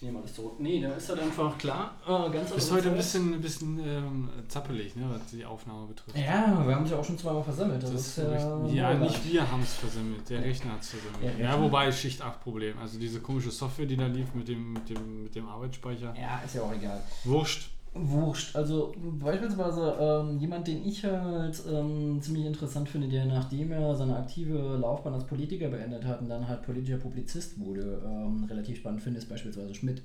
Nehmen wir das zurück. Nee, da ist halt einfach klar, äh, ganz andere heute ein bisschen, ein bisschen ähm, zappelig, ne, was die Aufnahme betrifft. Ja, wir haben sich auch schon zweimal versammelt. Das, Das ist ist ja, ja, Neuland. nicht wir haben es versemmelt, der Ja. Rechner hat es versemmelt. Rechner. Ja, wobei Schicht 8 Problem. Also diese komische Software, die da lief mit dem, mit dem, mit dem Arbeitsspeicher. Ja, ist ja auch egal. Wurscht. Wurscht. Also beispielsweise ähm, jemand, den ich halt ähm, ziemlich interessant finde, der nachdem er seine aktive Laufbahn als Politiker beendet hat und dann halt politischer Publizist wurde, ähm, relativ spannend finde, ist beispielsweise Schmidt.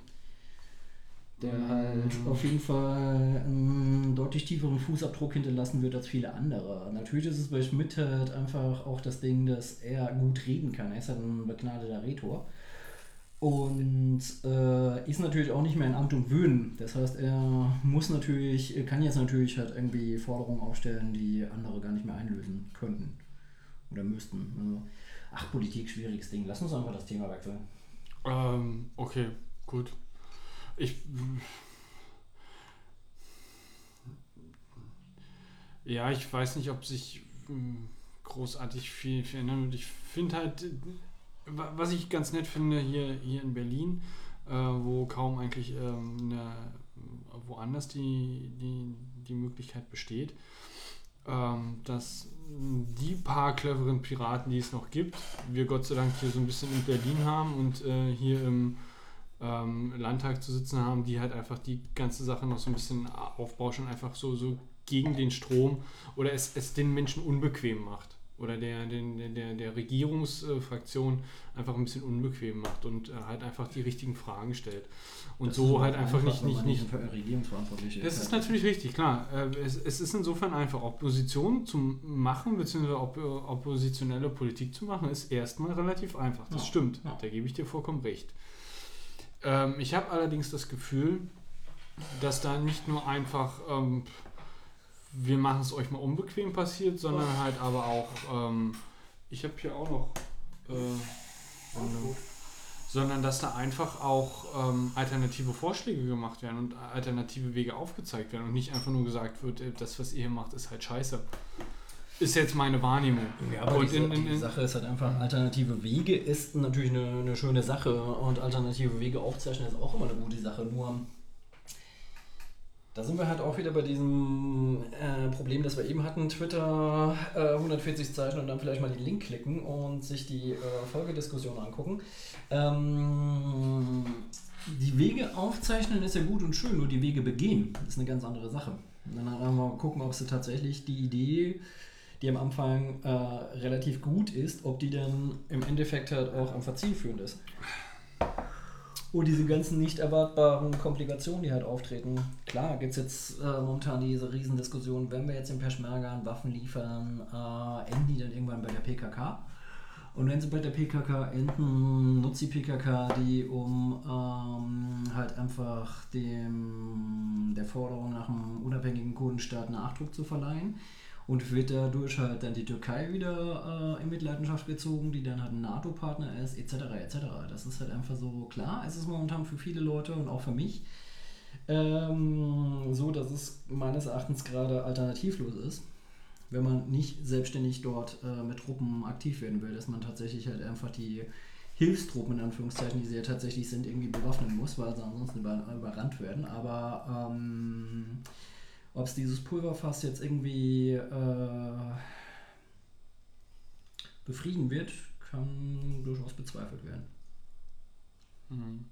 der Mm. halt auf jeden Fall einen deutlich tieferen Fußabdruck hinterlassen wird als viele andere. Natürlich ist es bei Schmidt halt einfach auch das Ding, dass er gut reden kann. Er ist halt ein begnadeter Rhetor. Und äh, ist natürlich auch nicht mehr in Amt und Würden. Das heißt, er muss natürlich, kann jetzt natürlich halt irgendwie Forderungen aufstellen, die andere gar nicht mehr einlösen könnten. Oder müssten. Also, ach, Politik, schwieriges Ding. Lass uns einfach das Thema wechseln. Ähm, okay, gut. Ich. Ja, ich weiß nicht, ob sich hm, großartig viel verändern wird. Ich finde halt, was ich ganz nett finde hier, hier in Berlin, äh, wo kaum eigentlich ähm, eine, woanders die, die, die Möglichkeit besteht, ähm, dass die paar cleveren Piraten, die es noch gibt, wir Gott sei Dank hier so ein bisschen in Berlin haben und äh, hier im ähm, Landtag zu sitzen haben, die halt einfach die ganze Sache noch so ein bisschen aufbauschen, einfach so, so gegen den Strom oder es, es den Menschen unbequem macht. Oder der, der- der, der Regierungsfraktion einfach ein bisschen unbequem macht und äh, halt einfach die richtigen Fragen stellt. Und Das so halt auch einfach nicht, nicht, nicht, das ist natürlich richtig, klar. Äh, Es, es ist insofern einfach, Opposition zu machen, beziehungsweise op oppositionelle Politik zu machen, ist erstmal relativ einfach. Das Ja, stimmt, ja. da gebe ich dir vollkommen recht. Ähm, ich habe allerdings das Gefühl, dass da nicht nur einfach, ähm, wir machen es euch mal unbequem passiert, sondern halt aber auch, ähm, ich habe hier auch noch, äh, eine- sondern dass da einfach auch ähm, alternative Vorschläge gemacht werden und alternative Wege aufgezeigt werden und nicht einfach nur gesagt wird, äh, das, was ihr hier macht, ist halt scheiße. Ist jetzt meine Wahrnehmung. Ja, aber Und die, in- in- die Sache ist halt einfach, alternative Wege ist natürlich eine, eine schöne Sache und alternative Wege aufzeichnen ist auch immer eine gute Sache. Nur da sind wir halt auch wieder bei diesem äh, Problem, das wir eben hatten, Twitter äh, 140 Zeichen und dann vielleicht mal den Link klicken und sich die äh, Folgediskussion angucken. Ähm, die Wege aufzeichnen ist ja gut und schön, nur die Wege begehen ist eine ganz andere Sache. Und dann haben wir mal gucken, ob sie tatsächlich die Idee die am Anfang äh, relativ gut ist, ob die dann im Endeffekt halt auch einfach zielführend ist. Und diese ganzen nicht erwartbaren Komplikationen, die halt auftreten. Klar, gibt es jetzt äh, momentan diese Riesendiskussion, wenn wir jetzt den Peschmergern Waffen liefern, äh, enden die dann irgendwann bei der PKK? Und wenn sie bei der PKK enden, nutzt die PKK die, um ähm, halt einfach dem, der Forderung nach einem unabhängigen Kurdenstaat Nachdruck zu verleihen. Und wird dadurch halt dann die Türkei wieder äh, in Mitleidenschaft gezogen, die dann halt ein NATO-Partner ist, etc. etc. Das ist halt einfach so klar. Es ist momentan für viele Leute und auch für mich ähm, so, dass es meines Erachtens gerade alternativlos ist, wenn man nicht selbstständig dort äh, mit Truppen aktiv werden will, dass man tatsächlich halt einfach die Hilfstruppen in Anführungszeichen, die sie ja tatsächlich sind, irgendwie bewaffnen muss, weil sie ansonsten über, überrannt werden. Aber ähm, ob es dieses Pulverfass jetzt irgendwie äh, befrieden wird, kann durchaus bezweifelt werden. Mhm.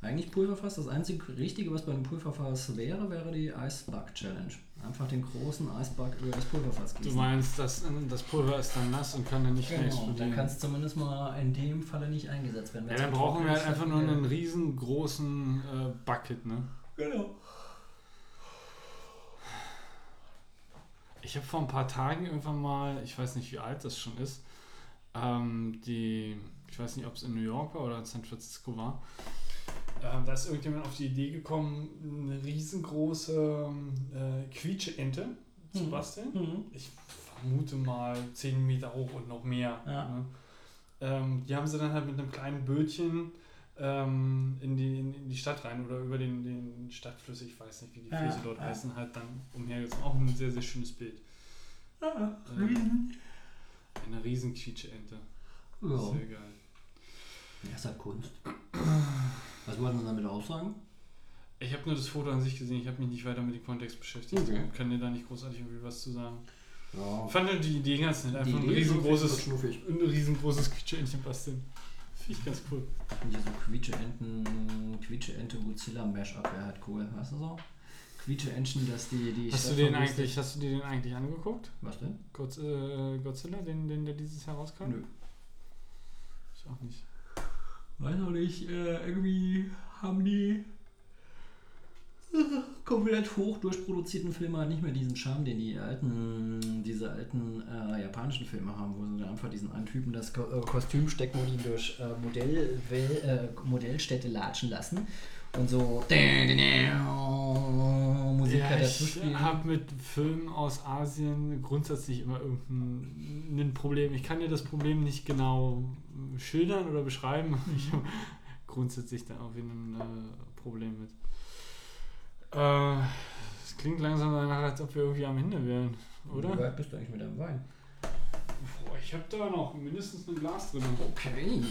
Eigentlich Pulverfass, das einzige Richtige, was bei einem Pulverfass wäre, wäre die Eisbug Challenge. Einfach den großen Eisbug über das Pulverfass Du gießen. meinst, das, das Pulver ist dann nass und kann dann nicht mehr Genau, dann explodieren. kann es zumindest mal in dem Falle nicht eingesetzt werden. ja, dann brauchen wir halt einfach dann nur einen riesengroßen äh, Bucket, ne? Genau. Ich habe vor ein paar Tagen irgendwann mal, ich weiß nicht, wie alt das schon ist, ähm, die, ich weiß nicht, ob es in New York war oder in San Francisco war, ähm, da ist irgendjemand auf die Idee gekommen, eine riesengroße äh, Quietsche-Ente zu Mhm. basteln. Mhm. Ich vermute mal 10 Meter hoch und noch mehr. Ja. Ne? Ähm, die haben sie dann halt mit einem kleinen Bötchen ähm, in, die, in, in die Stadt rein oder über den, den Stadtfluss, ich weiß nicht, wie die Ja, Flüsse dort ja. heißen, halt dann umhergezogen. Auch ein sehr, sehr schönes Bild. Ja, Ähm, riesen. Eine riesen Quietsche-Ente. Ja. Sehr geil. ja, ist halt Kunst. Was wollten wir damit aussagen? Ich habe nur das Foto an sich gesehen, ich habe mich nicht weiter mit dem Kontext beschäftigt Okay. und kann dir da nicht großartig irgendwie was zu sagen. Ja, Ich fand die Idee ganz nett, einfach ein riesengroßes, ein riesengroßes Quietsche-Entchen basteln. Finde ich ganz cool. Hier so Quietsche-Enten, Quietsche-Ente Godzilla Mashup wäre halt cool, weißt du so? Quietsche-Entchen, dass die die Hast du den eigentlich, hast du dir den eigentlich angeguckt? Was denn? Godz, äh, Godzilla, den, den der dieses Jahr rauskam? Nö. Ich auch nicht. Weiß noch nicht, äh, irgendwie haben die komplett hoch durchproduzierten Filme halt nicht mehr diesen Charme, den die alten, diese alten äh, japanischen Filme haben, wo sie dann einfach diesen einen Typen das Ko äh, Kostüm stecken und ihn durch äh, Modell äh, Modellstädte latschen lassen und so Musik Ja, dazu ich spielen. habe mit Filmen aus Asien grundsätzlich immer irgendein ein Problem. Ich kann dir das Problem nicht genau schildern oder beschreiben. Ich habe grundsätzlich da auch wieder ein äh, Problem mit. Äh, Es klingt langsam danach, als ob wir irgendwie am Ende wären, oder? Wie weit bist du eigentlich mit deinem Wein? Boah, ich habe da noch mindestens ein Glas drin. Okay.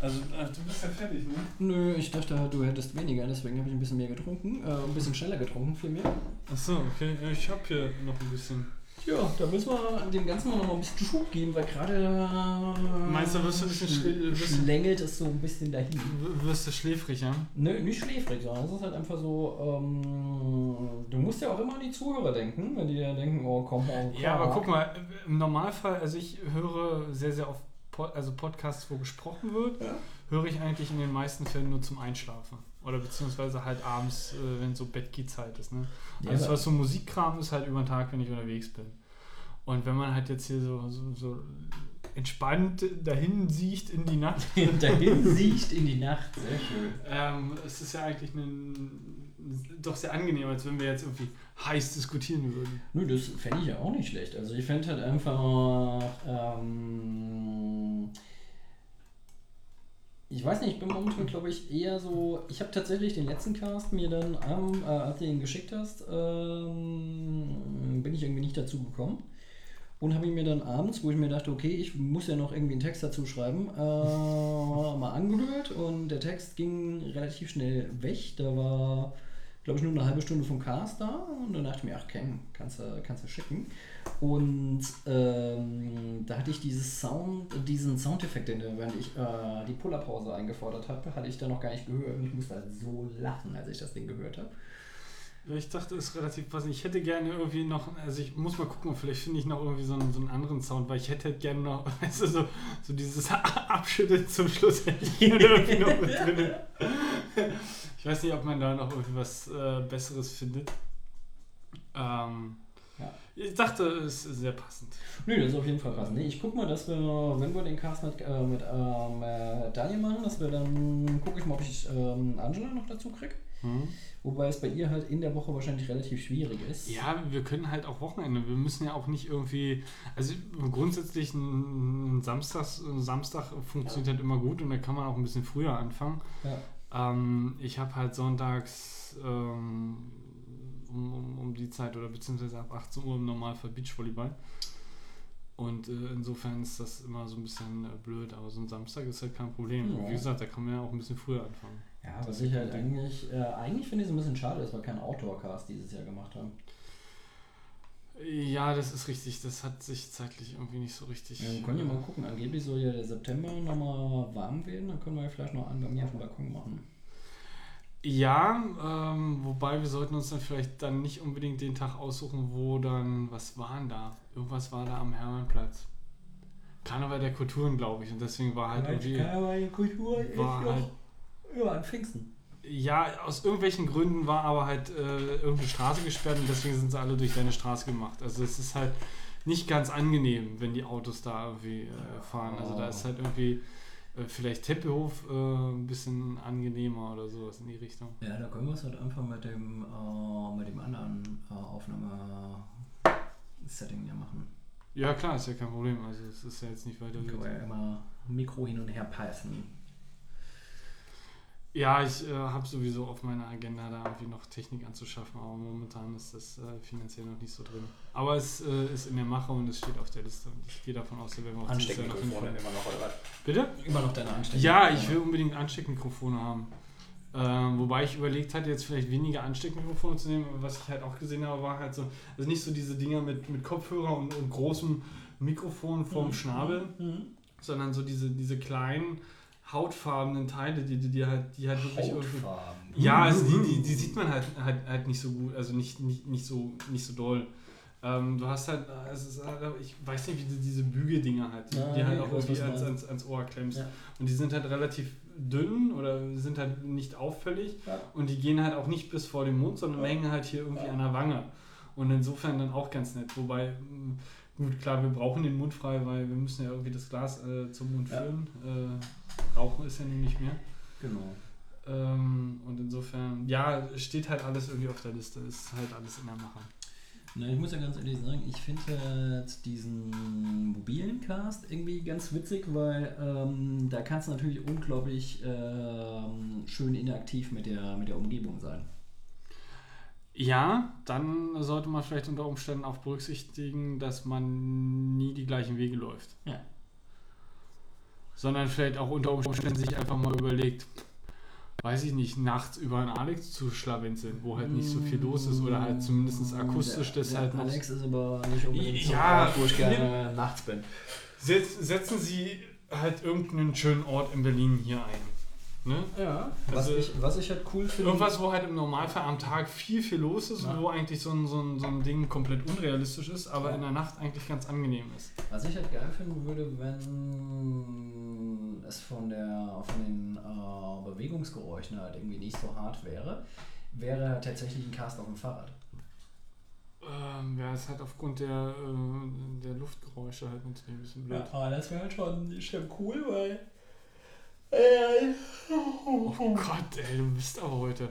Also, du bist ja fertig, ne? Nö, ich dachte halt, du hättest weniger, deswegen habe ich ein bisschen mehr getrunken. Äh, ein bisschen schneller getrunken, vielmehr. Achso, okay. Ja, Ich habe hier noch ein bisschen. Ja, da müssen wir dem Ganzen noch mal ein bisschen Schub geben, weil gerade. äh, Meinst du, wirst du ein bisschen schl- schlängelt es so ein bisschen dahin. Wirst du schläfrig, ja? Nö, nicht schläfrig, sondern es ist halt einfach so, ähm, du musst ja auch immer an die Zuhörer denken, wenn die ja denken, oh komm, oh, Ja, aber guck mal, im Normalfall, also ich höre sehr, sehr oft Pod, also Podcasts, wo gesprochen wird, Ja. höre ich eigentlich in den meisten Fällen nur zum Einschlafen. Oder beziehungsweise halt abends, äh, wenn so Bettgehzeit ist. Ne? Ja, Alles, aber- was so Musikkram ist, halt über den Tag, wenn ich unterwegs bin. Und wenn man halt jetzt hier so, so, so entspannt dahin sieht in die Nacht, dahin sieht in die Nacht, sehr schön. ähm, es ist ja eigentlich ein, doch sehr angenehm, als wenn wir jetzt irgendwie heiß diskutieren würden. Nö, das fände ich ja auch nicht schlecht. Also ich fände halt einfach, ähm, ich weiß nicht, ich bin momentan, glaube ich, eher so, ich habe tatsächlich den letzten Cast mir dann, am, äh, als du ihn geschickt hast, ähm, bin ich irgendwie nicht dazu gekommen. Und habe ihn mir dann abends, wo ich mir dachte, okay, ich muss ja noch irgendwie einen Text dazu schreiben, äh, mal angehört und der Text ging relativ schnell weg. Da war, glaube ich, nur eine halbe Stunde vom Cast da und dann dachte ich mir, ach Ken, kannst du, kannst du schicken. Und ähm, da hatte ich dieses Sound, diesen Soundeffekt, den, während ich äh, die Pullerpause eingefordert habe, hatte ich da noch gar nicht gehört und ich musste halt so lachen, als ich das Ding gehört habe. Ich dachte, es ist relativ passend. Ich hätte gerne irgendwie noch, also ich muss mal gucken, vielleicht finde ich noch irgendwie so einen, so einen anderen Sound, weil ich hätte halt gerne noch, weißt du, so, so dieses Abschütteln zum Schluss hätte ich irgendwie noch mit drin. Ich weiß nicht, ob man da noch irgendwie was äh, Besseres findet. Ähm. Ich dachte, es ist sehr passend. Nö, das ist auf jeden Fall passend. Ich guck mal, dass wir, wenn wir den Cast mit, äh, mit ähm, äh, Daniel machen, dass wir dann, gucke ich mal, ob ich ähm, Angela noch dazu kriege. Wobei es bei ihr halt in der Woche wahrscheinlich relativ schwierig ist. Ja, wir können halt auch Wochenende. Wir müssen ja auch nicht irgendwie. Also grundsätzlich ein, Samstags, ein Samstag funktioniert halt immer gut und da kann man auch ein bisschen früher anfangen. Ja. Ähm, ich habe halt sonntags ähm, um, um, um die Zeit oder beziehungsweise ab 18 Uhr im Normalfall Beachvolleyball. Und äh, insofern ist das immer so ein bisschen äh, blöd, aber so ein Samstag ist halt kein Problem. Ja. Wie gesagt, da kann man ja auch ein bisschen früher anfangen. Ja, Das was ich halt eigentlich, äh, eigentlich finde ich es ein bisschen schade, dass wir keinen Outdoor-Cast dieses Jahr gemacht haben. Ja, das ist richtig. Das hat sich zeitlich irgendwie nicht so richtig. Ja, wir können ja mal gucken, angeblich soll ja der September nochmal warm werden, dann können wir ja vielleicht noch einen bei mir auf dem Balkon machen. Ja, ähm, wobei wir sollten uns dann vielleicht dann nicht unbedingt den Tag aussuchen, wo dann, was war denn da? Irgendwas war da am Hermannplatz. Karneval der Kulturen, glaube ich. Und deswegen war halt irgendwie. Karneval, Kultur ist War doch halt- ja, an Pfingsten. Ja, aus irgendwelchen Gründen war aber halt äh, irgendeine Straße gesperrt und deswegen sind sie alle durch deine Straße gemacht. Also es ist halt nicht ganz angenehm, wenn die Autos da irgendwie äh, fahren. Also da ist halt irgendwie vielleicht Teppichhof äh, ein bisschen angenehmer oder sowas in die Richtung. Ja, da können wir es halt einfach mit dem, äh, mit dem anderen äh, Aufnahme-Setting ja machen. Ja klar, ist ja kein Problem. Also es ist ja jetzt nicht weiter. Dann können wir ja immer Mikro hin und her passen. Ja, ich äh, habe sowieso auf meiner Agenda da irgendwie noch Technik anzuschaffen, aber momentan ist das äh, finanziell noch nicht so drin. Aber es äh, ist in der Mache und es steht auf der Liste und ich gehe davon aus, da werden wir auch hinkommen. immer noch, oder was? Bitte? Immer noch deine Ansteckung. Ja, ich will unbedingt Ansteckmikrofone haben. Ähm, wobei ich überlegt hatte, jetzt vielleicht weniger Ansteckmikrofone zu nehmen, was ich halt auch gesehen habe, war halt so, also nicht so diese Dinger mit, mit Kopfhörer und, und großem Mikrofon vorm Schnabel, Mhm. sondern so diese, diese kleinen hautfarbenen Teile, die, die, die halt, die halt wirklich irgendwie. Hautfarben. Ja, also die, die, die sieht man halt, halt, halt nicht so gut, also nicht, nicht, nicht, so, nicht so doll. Ähm, du hast halt, halt, ich weiß nicht, wie die, diese Bügeldinger halt, die, Ja, die halt auch irgendwie du ans, ans, ans Ohr klemmst. Ja. Und die sind halt relativ dünn oder sind halt nicht auffällig Ja. und die gehen halt auch nicht bis vor den Mund, sondern hängen halt hier irgendwie an der Wange. Und insofern dann auch ganz nett. Wobei, gut, klar, wir brauchen den Mund frei, weil wir müssen ja irgendwie das Glas äh, zum Mund Ja. führen. Äh, Rauchen ist ja nun nicht mehr. Genau. Ähm, und insofern, ja, steht halt alles irgendwie auf der Liste, ist halt alles in der Mache. Na, ich muss ja ganz ehrlich sagen, ich finde jetzt diesen mobilen Cast irgendwie ganz witzig, weil ähm, da kannst du natürlich unglaublich ähm, schön interaktiv mit der, mit der Umgebung sein. Ja, dann sollte man vielleicht unter Umständen auch berücksichtigen, dass man nie die gleichen Wege läuft. Ja. Sondern vielleicht auch unter Umständen sich einfach mal überlegt, weiß ich nicht, nachts über einen Alex zu schlawenzeln, wo halt nicht so viel los ist oder halt zumindest akustisch der, das der halt. Alex ist aber nicht unbedingt so Ja, Ort, wo ich gerne nachts bin. Setz, setzen Sie halt irgendeinen schönen Ort in Berlin hier ein. Ne? Ja, was, Also- ich, was ich halt cool finde. Irgendwas, wo halt im Normalfall am Tag viel, viel los ist Ja. und wo eigentlich so ein, so, ein, so ein Ding komplett unrealistisch ist, aber Ja. in der Nacht eigentlich ganz angenehm ist. Was ich halt geil finden würde, wenn es von, der, von den äh, Bewegungsgeräuschen halt irgendwie nicht so hart wäre, wäre halt tatsächlich ein Cast auf dem Fahrrad. Ähm, ja, es hat aufgrund der, äh, der Luftgeräusche halt natürlich ein bisschen blöd. aber das wäre halt schon, schon cool, weil. Oh Gott, ey, du bist aber heute.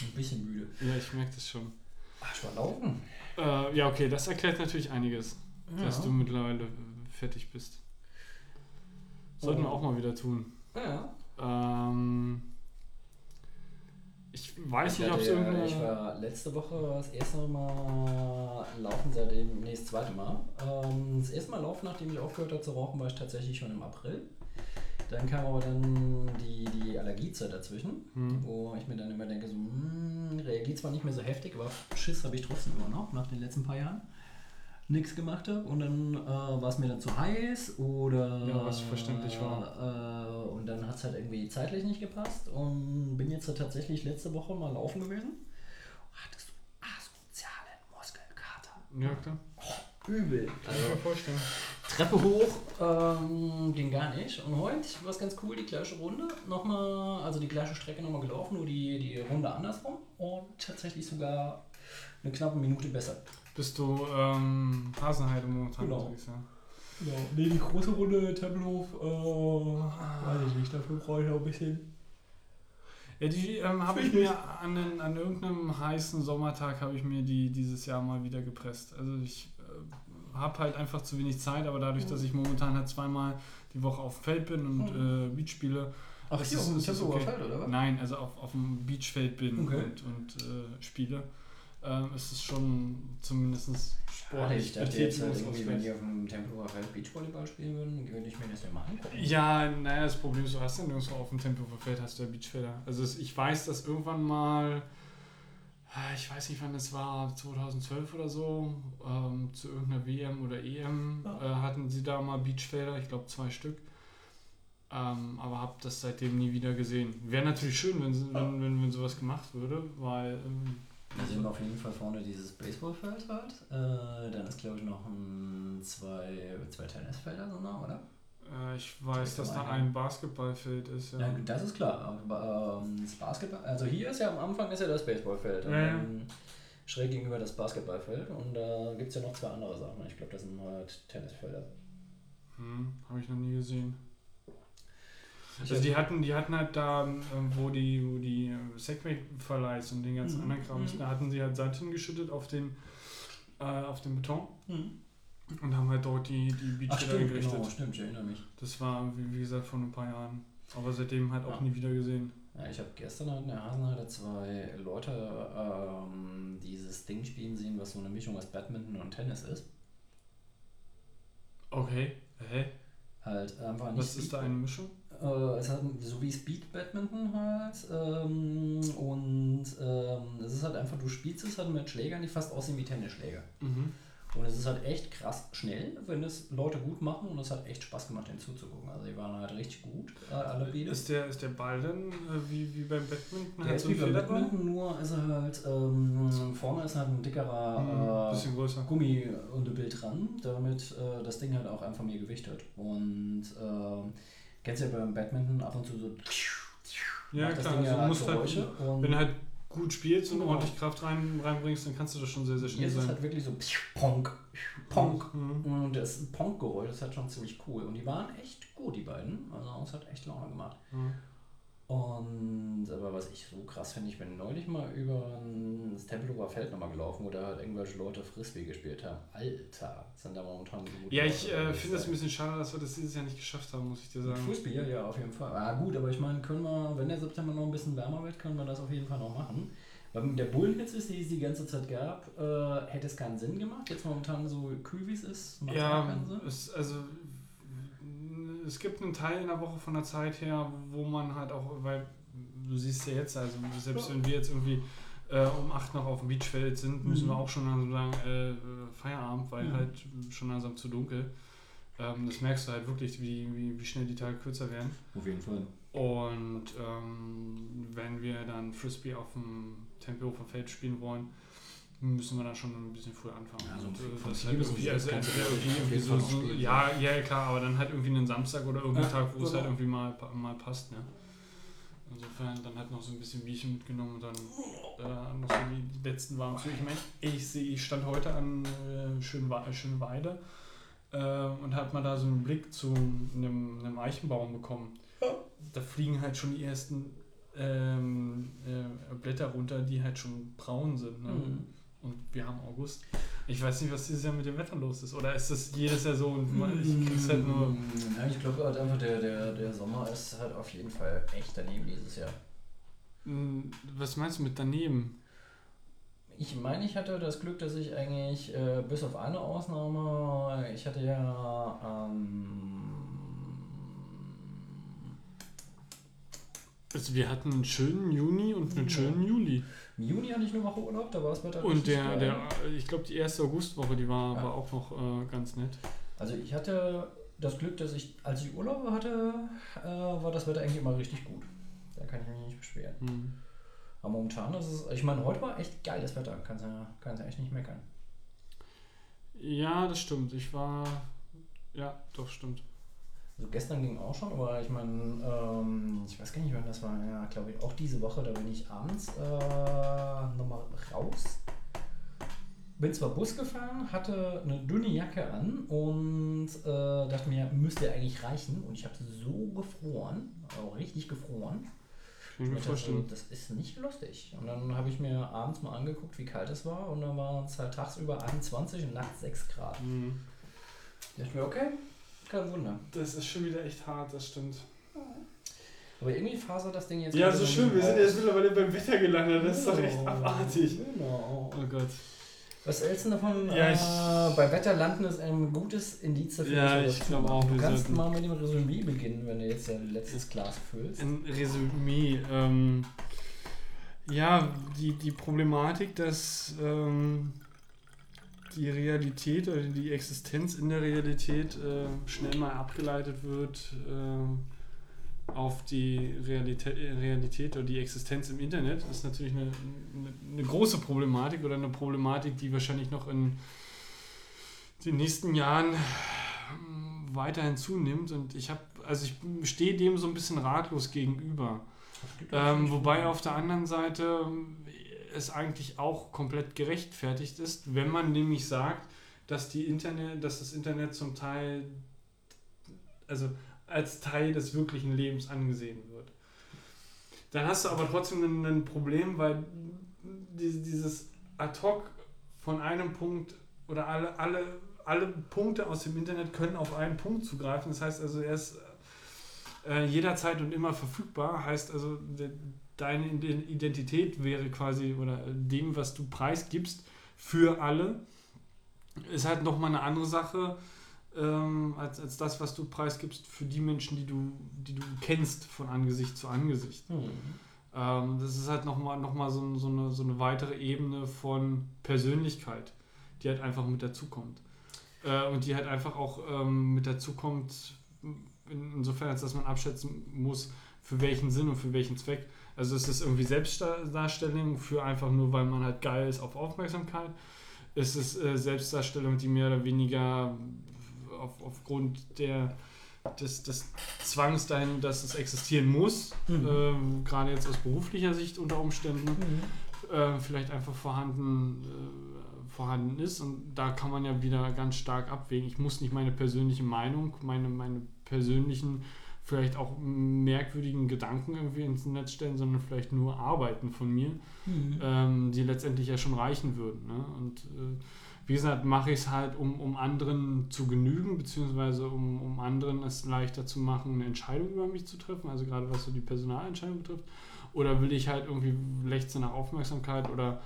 Ein bisschen müde. Ja, ich merke das schon. Ach, ich war laufen. Äh, ja, okay, das erklärt natürlich einiges, dass Ja. du mittlerweile fertig bist. Sollten wir Oh. auch mal wieder tun. Ja. Ähm, ich weiß Ich, nicht, ob es hatte, irgendeine... ich war letzte Woche das erste Mal laufen, seitdem, nee, das zweite Mal. Ähm, das erste Mal laufen, nachdem ich aufgehört habe zu rauchen, war ich tatsächlich schon im April. Dann kam aber dann die, die Allergiezeit dazwischen, Hm. wo ich mir dann immer denke, so, hm, reagiert zwar nicht mehr so heftig, aber Schiss habe ich trotzdem immer noch, nach den letzten paar Jahren. Nichts gemacht habe und dann äh, war es mir dann zu heiß oder Ja, was verständlich war. äh, und dann hat es halt irgendwie zeitlich nicht gepasst und bin jetzt halt tatsächlich letzte Woche mal laufen gewesen. Hattest du asozialen Muskelkater. Ja, klar. Übel. Kann ich mir vorstellen. Treppe hoch ähm, ging gar nicht. Und heute war es ganz cool, die gleiche Runde. Nochmal, also die gleiche Strecke nochmal gelaufen, nur die, die Runde andersrum. Und tatsächlich sogar eine knappe Minute besser. Bist du ähm, Hasenheide momentan Genau. unterwegs, ja? Genau. Nee, die große Runde Tempelhof, äh, weiß ich nicht, dafür brauche ich noch ein bisschen. Ja, die ähm, habe ich mir an, den, an irgendeinem heißen Sommertag habe ich mir die dieses Jahr mal wieder gepresst. Also ich habe halt einfach zu wenig Zeit, aber dadurch, dass ich momentan halt zweimal die Woche auf dem Feld bin und äh, Beach spiele. Ach, ist hier auf dem ist Tempelhofer okay. Feld, oder was? Nein, also auf, auf dem Beachfeld bin Okay. und, und äh, spiele. Ähm, ist es schon zumindest sportlich ich dachte jetzt halt irgendwie, wenn die auf dem Tempelhofer Feld Beachvolleyball spielen würden, würde ich mir das ja mal angucken. Ja, naja, das Problem ist, du hast ja nirgendwo auf dem Tempelhofer hast du ja Beachfelder. Also es, ich weiß, dass irgendwann mal, ich weiß nicht wann das war, 2012 oder so, ähm, zu irgendeiner WM oder EM äh, hatten sie da mal Beachfelder, ich glaube zwei Stück. Ähm, aber habe das seitdem nie wieder gesehen. Wäre natürlich schön, wenn, wenn, wenn, wenn sowas gemacht würde, weil ähm, Wir sehen auf jeden Fall vorne dieses Baseballfeld halt. Äh, dann ist glaube ich noch ein, zwei, zwei Tennisfelder so nah, oder? Äh, ich weiß, Das dass da ein Basketballfeld ist. Ja. Ja, das ist klar. Ähm, das Basketball, also hier ist ja am Anfang ist ja das Baseballfeld. Ja, schräg gegenüber das Basketballfeld. Und da gibt es ja noch zwei andere Sachen. Ich glaube, das sind halt Tennisfelder. Hm, Habe ich noch nie gesehen. Also die hatten, die hatten halt da, ähm, wo die, wo die äh, Segway-Verleihs und den ganzen Mhm. anderen Kram, Mhm. da hatten sie halt Sand hingeschüttet auf den, äh, auf den Beton Hm. Und haben halt dort die, die stimmt, eingerichtet. genau, stimmt, ich erinnere mich. Das war, wie, gesagt, vor ein paar Jahren. Aber seitdem halt auch Ja. nie wieder gesehen. Ja, ich habe gestern halt in der Hasenheide zwei Leute ähm, dieses Ding spielen sehen, was so eine Mischung aus Badminton und Tennis ist. Okay. Hä? Halt einfach nicht. Was ist da eine Mischung? Äh, es hat so wie Speed Badminton halt. Ähm, und ähm, es ist halt einfach, du spielst es halt mit Schlägern, die fast aussehen wie Tennisschläger. Mhm. Und es ist halt echt krass schnell, wenn es Leute gut machen und es hat echt Spaß gemacht, denen zuzugucken. Also die waren halt richtig gut, äh, alle beide. Ist der, ist der Ball denn äh, wie, wie beim Badminton? Der halt ist wie ein beim? Badminton, nur ist er halt, ähm, vorne ist halt ein dickerer äh, bisschen größer. Gummi unter Bild dran, damit äh, das Ding halt auch einfach mehr Gewicht hat. Und ähm, kennst du ja beim Badminton ab und zu so Ja, klar. Ding Also ja du musst halt, Geräusche und wenn halt gut spielst und Genau. ordentlich Kraft rein, reinbringst, dann kannst du das schon sehr, sehr schnell Hier ist es sein. halt wirklich so Ponk, Ponk. Mhm. Und das Ponk-Geräusch ist halt schon ziemlich cool. Und die waren echt gut, die beiden. Also es hat echt Laune gemacht. Mhm. Und aber was ich so krass finde, ich bin neulich mal über das Tempelhofer Feld nochmal gelaufen, wo da halt irgendwelche Leute Frisbee gespielt haben. Alter, sind da momentan so gute Ja, ich äh, finde das ein bisschen schade, dass wir das dieses Jahr nicht geschafft haben, muss ich dir sagen. Frisbee, ja, ja, auf jeden Fall. Ah, gut, aber ich meine, können wir, wenn der September noch ein bisschen wärmer wird, können wir das auf jeden Fall noch machen. Weil mit der Bullenhitze, die es die ganze Zeit gab, äh, hätte es keinen Sinn gemacht. Jetzt momentan so kühl wie es ist, macht es Ja, keinen Sinn. es, also es gibt einen Teil in der Woche von der Zeit her, wo man halt auch, weil du siehst ja jetzt, also selbst wenn wir jetzt irgendwie äh, um 8 noch auf dem Beachfeld sind, müssen Mhm. wir auch schon langsam sagen, äh, Feierabend, weil Mhm. halt schon langsam zu dunkel. Ähm, das merkst du halt wirklich, wie, wie, wie schnell die Tage kürzer werden. Auf jeden Fall. Und ähm, wenn wir dann Frisbee auf dem Tempelhofer Feld spielen wollen, müssen wir dann schon ein bisschen früher anfangen. Ja, so Und, von äh, das halt irgendwie, also irgendwie, so, so, ja, ja, klar, aber dann halt irgendwie einen Samstag oder irgendeinen Ja, Tag, wo es genau. halt irgendwie mal, mal passt. Ne? Insofern dann halt noch so ein bisschen Bierchen mitgenommen und dann äh, noch so die, die letzten warmen Züge. Ich meine, ich, sehe, ich stand heute an äh, Schönwe Schönweide äh, und habe mal da so einen Blick zu einem, einem Eichenbaum bekommen. Da fliegen halt schon die ersten ähm, äh, Blätter runter, die halt schon braun sind. Ne? Mhm. Und wir haben August. Ich weiß nicht, was dieses Jahr mit dem Wetter los ist. Oder ist das jedes Jahr so und man- ich krieg's halt nur. Ja, ich glaube halt einfach, der, der, der Sommer ist halt auf jeden Fall echt daneben dieses Jahr. Hm, Was meinst du mit daneben? Ich meine, ich hatte das Glück, dass ich eigentlich, äh, bis auf eine Ausnahme, ich hatte ja ähm, Also wir hatten einen schönen Juni und einen Ja. schönen Juli. Im Juni hatte ich eine Woche Urlaub, da war das Wetter Und der, geil. der, ich glaube, die erste Augustwoche, die war, Ja. war auch noch äh, ganz nett. Also ich hatte das Glück, dass ich, als ich Urlaub hatte, äh, war das Wetter eigentlich immer richtig gut. Da kann ich mich nicht beschweren. Hm. Aber momentan ist es, ich meine, heute war echt geiles Wetter, kannst ja, kannst ja echt nicht meckern. Ja, das stimmt. Ich war. Ja, doch, stimmt. Also gestern ging auch schon, aber ich meine, ähm, ich weiß gar nicht, wann das war. Ja, glaube ich, auch diese Woche, da bin ich abends äh, nochmal raus. Bin zwar Bus gefahren, hatte eine dünne Jacke an und äh, dachte mir, müsste eigentlich reichen. Und ich habe so gefroren, auch richtig gefroren. Ich mir vorstellen. Das ist nicht lustig. Und dann habe ich mir abends mal angeguckt, wie kalt es war. Und dann waren es halt tagsüber 21 und nachts 6 Grad. Hm. Da dachte ich mir, okay, kein Wunder. Das ist schon wieder echt hart, das stimmt. Aber irgendwie fasert das Ding jetzt. Ja, so schön. Wir sind jetzt mittlerweile beim Wetter gelandet. Das ist doch echt Genau. abartig. Genau. Oh Gott. Was hältst du davon? Ja, ich- äh, bei Wetter landen ist ein gutes Indiz dafür. Ja, ich das glaub tun. auch, Du kannst mal mit dem Resümee beginnen, wenn du jetzt dein letztes Glas füllst. Ein Resümee. Ähm, ja, die, die Problematik, dass ähm, die Realität oder die Existenz in der Realität äh, schnell mal abgeleitet wird äh, auf die Realität, Realität oder die Existenz im Internet, ist natürlich eine, eine, eine große Problematik oder eine Problematik, die wahrscheinlich noch in den nächsten Jahren ähm, weiterhin zunimmt. Und ich habe, also ich stehe dem so ein bisschen ratlos gegenüber. Ähm, wobei auf der anderen Seite es eigentlich auch komplett gerechtfertigt ist, wenn man nämlich sagt, dass die Internet, dass das Internet zum Teil, also als Teil des wirklichen Lebens angesehen wird. Dann hast du aber trotzdem ein, Problem, weil die- dieses ad hoc von einem Punkt oder alle, alle, alle Punkte aus dem Internet können auf einen Punkt zugreifen. Das heißt also, er ist äh, jederzeit und immer verfügbar. Heißt also, deine Ide- Identität wäre quasi oder dem, was du preisgibst, für alle. Ist halt nochmal eine andere Sache ähm, als, als das, was du preisgibst für die Menschen, die du, die du kennst von Angesicht zu Angesicht. Hm. Ähm, das ist halt nochmal noch mal so, so, eine, so eine weitere Ebene von Persönlichkeit, die halt einfach mit dazukommt. Äh, und die halt einfach auch ähm, mit dazukommt, in, insofern, als dass man abschätzen muss, für welchen Sinn und für welchen Zweck. Also es ist irgendwie Selbstdarstellung für einfach nur, weil man halt geil ist auf Aufmerksamkeit. Es ist äh, Selbstdarstellung, die mehr oder weniger auf, aufgrund der des, des Zwangs dahin, dass es existieren muss, Mhm. ähm, gerade jetzt aus beruflicher Sicht unter Umständen, äh, vielleicht einfach vorhanden, äh, vorhanden ist. Und da kann man ja wieder ganz stark abwägen. Ich muss nicht meine persönliche Meinung, meine, meine persönlichen, vielleicht auch merkwürdigen Gedanken irgendwie ins Netz stellen, sondern vielleicht nur Arbeiten von mir Mhm. ähm, die letztendlich ja schon reichen würden. Ne? Und äh, wie gesagt, mache ich es halt, um, um anderen zu genügen, beziehungsweise um, um anderen es leichter zu machen, eine Entscheidung über mich zu treffen, also gerade was so die Personalentscheidung betrifft. Oder will ich halt irgendwie lechze nach Aufmerksamkeit oder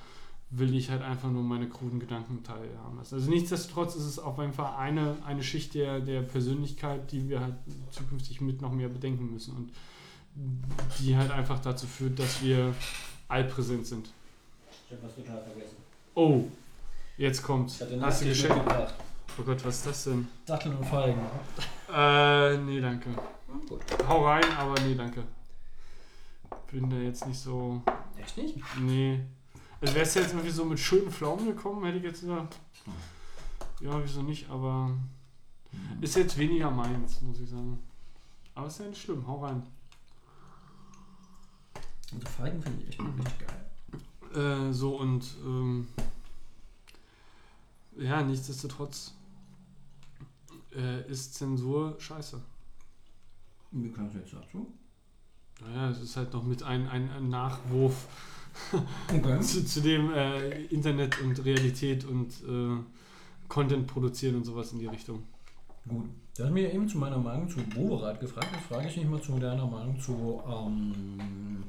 will ich halt einfach nur meine kruden Gedanken teilhaben lassen. Also nichtsdestotrotz ist es auf jeden Fall eine, eine Schicht der, der Persönlichkeit, die wir halt zukünftig mit noch mehr bedenken müssen und die halt einfach dazu führt, dass wir allpräsent sind. Ich hab was total vergessen. Oh, jetzt kommt's. Ich hatte Hast du geschenkt? mitgebracht. Oh Gott, was ist das denn? Datteln und Feigen. Äh, nee, danke. Gut. Hau rein, aber nee, danke. Bin da jetzt nicht so. Echt nicht? Nee. Also wärst du jetzt irgendwie so mit schönen Pflaumen gekommen, hätte ich jetzt gesagt. Ja, wieso nicht, aber ist jetzt weniger meins, muss ich sagen. Aber ist ja nicht schlimm, hau rein. Also Feigen finde ich echt richtig geil. Äh, so und ähm, ja, nichtsdestotrotz äh, ist Zensur scheiße. Wie kannst du jetzt dazu? Naja, es ist halt noch mit ein, ein, ein Nachwurf Okay. zu, zu dem äh, Internet und Realität und äh, Content produzieren und sowas in die Richtung. Gut. Du hast mir eben zu meiner Meinung zu Boberat gefragt. Jetzt frage ich mich mal zu deiner Meinung zu ähm,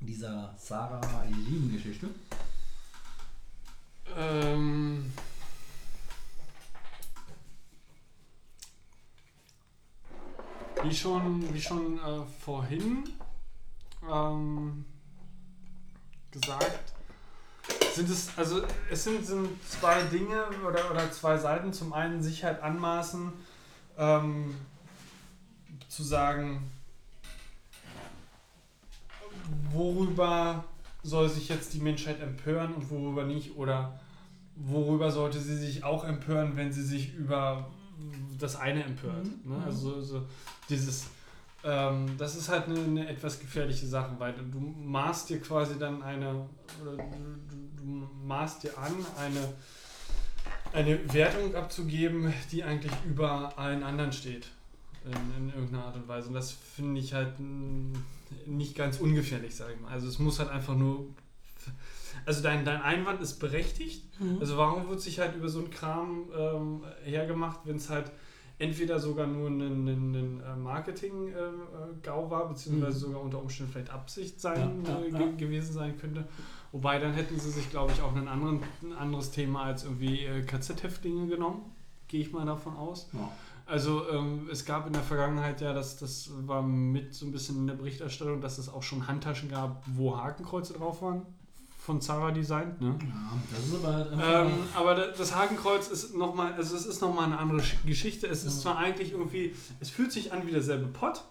dieser Sarah Eileen-Geschichte. Ähm, wie schon, wie schon äh, vorhin ähm, gesagt, sind es, also es sind, sind zwei Dinge oder, oder zwei Seiten. Zum einen sich halt anmaßen, ähm, zu sagen, worüber soll sich jetzt die Menschheit empören und worüber nicht oder worüber sollte sie sich auch empören, wenn sie sich über das eine empört. Mhm. Ne? Also so dieses, ähm, das ist halt eine, eine etwas gefährliche Sache, weil du maßt dir quasi dann eine, oder du, du, du maßt dir an, eine, eine Wertung abzugeben, die eigentlich über allen anderen steht. In, in irgendeiner Art und Weise. Und das finde ich halt mm, nicht ganz ungefährlich, sage ich mal. Also es muss halt einfach nur. Also dein, dein Einwand ist berechtigt. Also warum wird sich halt über so einen Kram ähm, hergemacht, wenn es halt entweder sogar nur ein, ein, ein äh, Marketing-GAU war, beziehungsweise Mhm. sogar unter Umständen vielleicht Absicht sein, Ja, ja, äh, ja. ge gewesen sein könnte. Wobei dann hätten sie sich, glaube ich, auch einen anderen, ein anderes Thema als irgendwie äh, KZ-Häftlinge genommen. Gehe ich mal davon aus. Also ähm, es gab in der Vergangenheit ja, das, das war mit so ein bisschen in der Berichterstattung, dass es auch schon Handtaschen gab, wo Hakenkreuze drauf waren. Von Zara designt, ne? Ja, das ist aber halt. Ähm, aber da- das Hakenkreuz ist nochmal, also es ist nochmal eine andere Sch- Geschichte. Es ist zwar eigentlich irgendwie, es fühlt sich an wie derselbe Pott,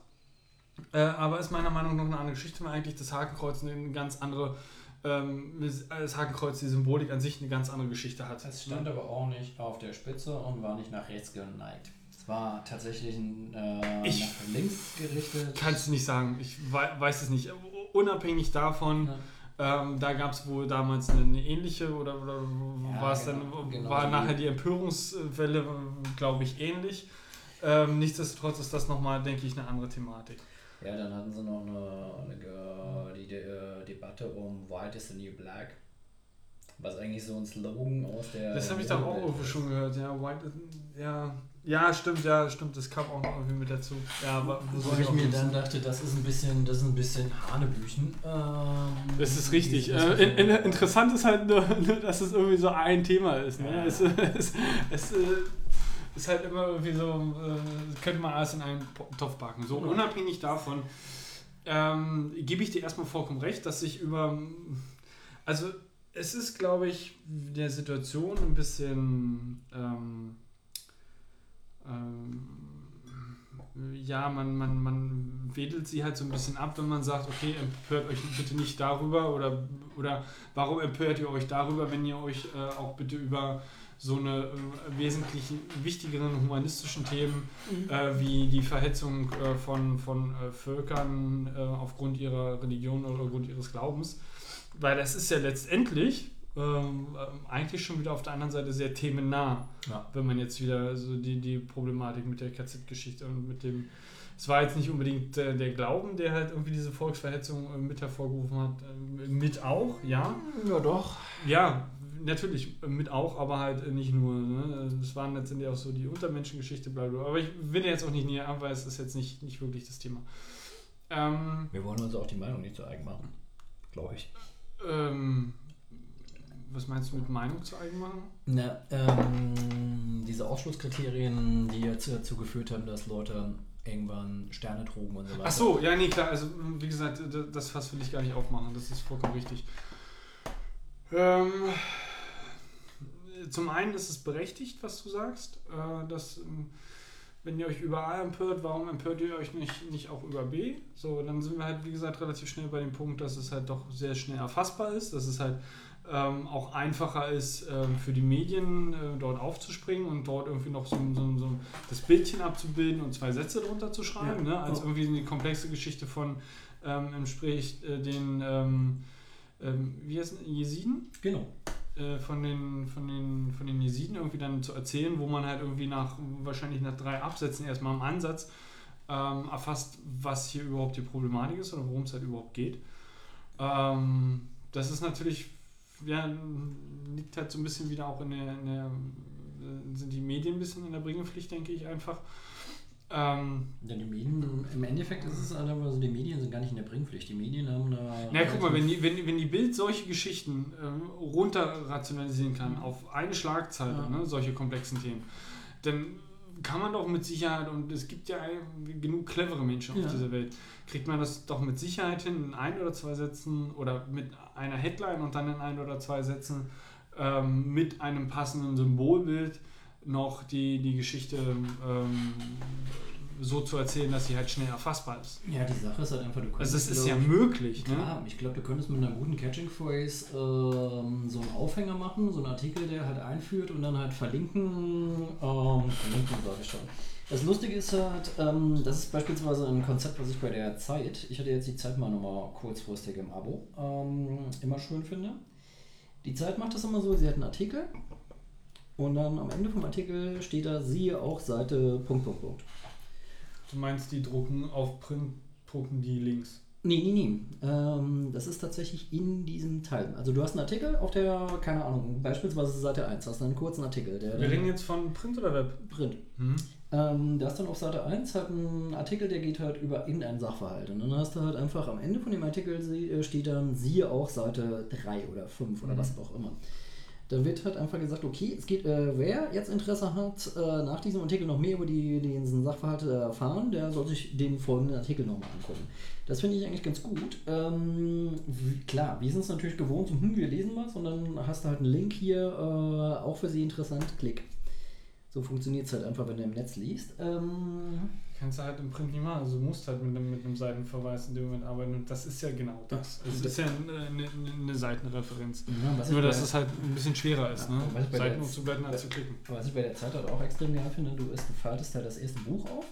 äh, aber ist meiner Meinung nach eine andere Geschichte, weil eigentlich das Hakenkreuz eine ganz andere, ähm, das Hakenkreuz, die Symbolik an sich eine ganz andere Geschichte hat. Es stand aber auch nicht auf der Spitze und war nicht nach rechts geneigt. Es war tatsächlich ein, äh, Ich- nach links gerichtet. Kannst du nicht sagen, ich wei weiß es nicht. Unabhängig davon, Ja. Ähm, da gab es wohl damals eine, ähnliche oder, oder Ja, war es genau, dann genau war so. nachher die Empörungswelle, glaube ich, ähnlich. Ähm, nichtsdestotrotz ist das nochmal, denke ich, eine andere Thematik. Ja, dann hatten sie noch eine, eine Ge- die De äh, Debatte um White is the New Black. Was eigentlich so ein Slogan aus der. Das habe ich doch auch irgendwo schon gehört. Ja, White, is- ja, ja, stimmt, ja, stimmt. Das kam auch noch irgendwie mit dazu. Ja, aber wo ich auch mir dann dachte, das ist ein bisschen, das ist ein bisschen Hanebüchen. Ähm, Das ist richtig. dieses- Äh, in, in, interessant ist halt nur, nur, dass es irgendwie so ein Thema ist. Ne? Ja. Es, es, es äh, ist halt immer irgendwie so, äh, könnte man alles in einen Topf packen. So Ja. unabhängig davon ähm, gebe ich dir erstmal vollkommen recht, dass sich über. Also, es ist, glaube ich, der Situation ein bisschen. Ähm, ähm, ja, man, man, man wedelt sie halt so ein bisschen ab, wenn man sagt, okay, empört euch bitte nicht darüber oder, oder warum empört ihr euch darüber, wenn ihr euch äh, auch bitte über so eine äh, wesentlich wichtigeren humanistischen Themen äh, wie die Verhetzung äh, von, von äh, Völkern äh, aufgrund ihrer Religion oder aufgrund ihres Glaubens. Weil das ist ja letztendlich ähm, ähm, eigentlich schon wieder auf der anderen Seite sehr themennah, Ja. wenn man jetzt wieder so die, die Problematik mit der KZ-Geschichte und mit dem. Es war jetzt nicht unbedingt äh, der Glauben, der halt irgendwie diese Volksverhetzung äh, mit hervorgerufen hat. Äh, mit auch, ja. Ja, doch. Ja, natürlich äh, mit auch, aber halt äh, nicht nur. Ne? Es waren letztendlich auch so die Untermenschengeschichte, bla bla. Aber ich will jetzt auch nicht näher an, weil es ist jetzt nicht, nicht wirklich das Thema. Ähm, Wir wollen uns auch die Meinung nicht zu eigen machen. Glaube ich. Ähm, was meinst du mit Meinung zu eigen machen? Na, ähm, diese Ausschlusskriterien, die jetzt dazu geführt haben, dass Leute irgendwann Sterne trugen und so weiter. Ach so, ja, nee, klar. Also, wie gesagt, das Fass will ich gar nicht aufmachen. Das ist vollkommen richtig. Ähm, zum einen ist es berechtigt, was du sagst, äh, dass ähm, wenn ihr euch über A empört, warum empört ihr euch nicht, nicht auch über B? So, dann sind wir halt, wie gesagt, relativ schnell bei dem Punkt, dass es halt doch sehr schnell erfassbar ist, dass es halt ähm, auch einfacher ist ähm, für die Medien, äh, dort aufzuspringen und dort irgendwie noch so, so, so das Bildchen abzubilden und zwei Sätze drunter zu schreiben, Ja. ne? als irgendwie eine komplexe Geschichte von ähm, entspricht äh, den, ähm, ähm, wie heißt Jesiden? Genau. Äh, von den, von, den, von den Jesiden irgendwie dann zu erzählen, wo man halt irgendwie nach, wahrscheinlich nach drei Absätzen erstmal im Ansatz ähm, erfasst, was hier überhaupt die Problematik ist oder worum es halt überhaupt geht. Ähm, das ist natürlich, ja, liegt halt so ein bisschen wieder auch in der, in der äh, sind die Medien ein bisschen in der Bringepflicht, denke ich einfach. Ähm, Ja, die Medien, im Endeffekt ist es einfach so, die Medien sind gar nicht in der Bringpflicht. Die Medien haben da. Na, guck mal, wenn die, wenn, wenn die Bild solche Geschichten ähm, runter rationalisieren kann auf eine Schlagzeile, Ja. ne, solche komplexen Themen, dann kann man doch mit Sicherheit, und es gibt ja genug clevere Menschen Ja. auf dieser Welt, kriegt man das doch mit Sicherheit hin, in ein oder zwei Sätzen oder mit einer Headline und dann in ein oder zwei Sätzen ähm, mit einem passenden Symbolbild noch die, die Geschichte ähm, so zu erzählen, dass sie halt schnell erfassbar ist. Ja, die Sache ist halt einfach, du kannst. Also es ist glaub ja ich- möglich, ne? Klar, ich glaube, du könntest mit einer guten Catching Phrase ähm, so einen Aufhänger machen, so einen Artikel, der halt einführt und dann halt verlinken. Ähm, verlinken sage ich schon. Das Lustige ist halt, ähm, das ist beispielsweise ein Konzept, was ich bei der Zeit, ich hatte jetzt die Zeit mal nochmal kurzfristig im Abo, ähm, immer schön finde. Die Zeit macht das immer so, sie hat einen Artikel und dann am Ende vom Artikel steht da, siehe auch Seite Punkt, Punkt, Punkt. Du meinst, die drucken auf Print, drucken die Links. Nee, nee, nee. Ähm, das ist tatsächlich in diesem Teil. Also du hast einen Artikel auf der, keine Ahnung, beispielsweise Seite 1, hast du einen kurzen Artikel, der Wir reden jetzt von Print oder Web? Print. Mhm. Ähm, da hast dann auf Seite 1 halt einen Artikel, der geht halt über irgendeinen Sachverhalt. Und dann hast du halt einfach am Ende von dem Artikel äh, steht dann, siehe auch Seite 3 oder 5 oder Mhm. was auch immer. Da wird halt einfach gesagt, okay, es geht, äh, wer jetzt Interesse hat, äh, nach diesem Artikel noch mehr über die, diesen Sachverhalt erfahren, der soll sich den folgenden Artikel nochmal angucken. Das finde ich eigentlich ganz gut. Ähm, klar, wir sind es natürlich gewohnt, so, hm, wir lesen was und dann hast du halt einen Link hier, äh, auch für Sie interessant, klick. So funktioniert es halt einfach, wenn du im Netz liest. Ähm, Kannst du halt im Print nicht machen. Also du musst halt mit einem, mit einem Seitenverweis in dem Moment arbeiten. Und das ist ja genau das. Es ist ja eine, eine, eine Seitenreferenz. ja, Nur, dass es halt ein bisschen schwerer ist, Ja, ne? ich bei Seiten umzublättern als zu klicken. Was ich bei der Zeit halt auch extrem geil finde, du, ist, du faltest halt das erste Buch auf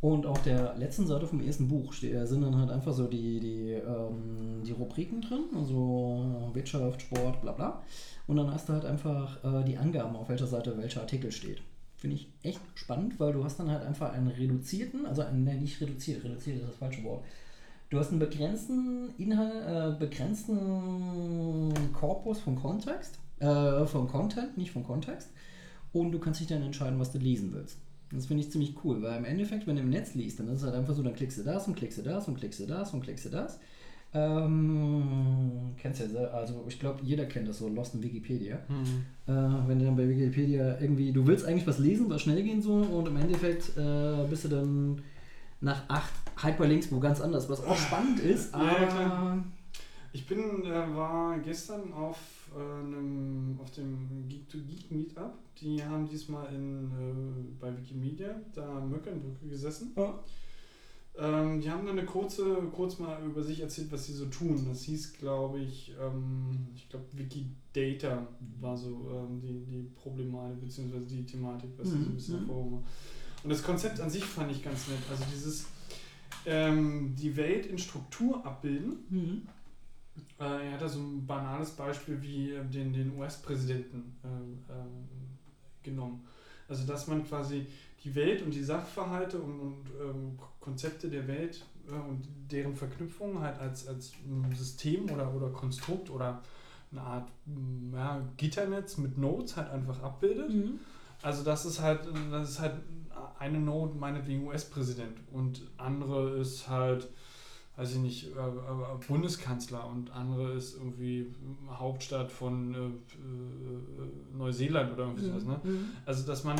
und auf der letzten Seite vom ersten Buch äh, sind dann halt einfach so die, die, ähm, die Rubriken drin, also Wirtschaft, Sport, bla bla. Und dann hast du halt einfach äh, die Angaben, auf welcher Seite welcher Artikel steht. Finde ich echt spannend, weil du hast dann halt einfach einen reduzierten, also einen, nee, nicht reduziert, reduziert ist das falsche Wort. Du hast einen begrenzten Inhalt, äh, begrenzten Korpus vom Kontext, äh, vom Content, nicht vom Kontext. Und du kannst dich dann entscheiden, was du lesen willst. Das finde ich ziemlich cool, weil im Endeffekt, wenn du im Netz liest, dann ist es halt einfach so, dann klickst du das und klickst du das und klickst du das und klickst du das. Ähm, kennst ja, se- also ich glaube, jeder kennt das so, Lost in Wikipedia. Äh, wenn du dann bei Wikipedia irgendwie, du willst eigentlich was lesen, was schnell gehen soll und im Endeffekt äh, bist du dann nach acht Hyperlinks wo ganz anders, was auch spannend ist, Ja, aber klar. Ich bin, äh, war gestern auf, äh, einem, auf dem Geek to Geek Meetup. Die haben diesmal in, äh, bei Wikimedia da Möckernbrücke gesessen. Ja. Ähm, die haben dann eine kurze, kurz mal über sich erzählt, was sie so tun. Das hieß, glaube ich, ähm, ich glaube Wikidata war so ähm, die, die Problematik bzw. die Thematik, was sie so ein bisschen Mhm. hervorgehoben haben. Und das Konzept an sich fand ich ganz nett. Also dieses ähm, die Welt in Struktur abbilden. Mhm. Äh, er hat da so ein banales Beispiel wie äh, den, den US-Präsidenten ähm, ähm, genommen. Also dass man quasi die Welt und die Sachverhalte und, und ähm, Konzepte der Welt äh, und deren Verknüpfung halt als, als ähm, System oder, oder Konstrukt oder eine Art ähm, ja, Gitternetz mit Nodes halt einfach abbildet. Mhm. Also das ist halt, das ist halt eine Node meinetwegen US-Präsident und andere ist halt, weiß ich nicht, äh, äh, Bundeskanzler und andere ist irgendwie Hauptstadt von äh, Neuseeland oder irgendwie sowas. Ne? Mhm. Also dass man,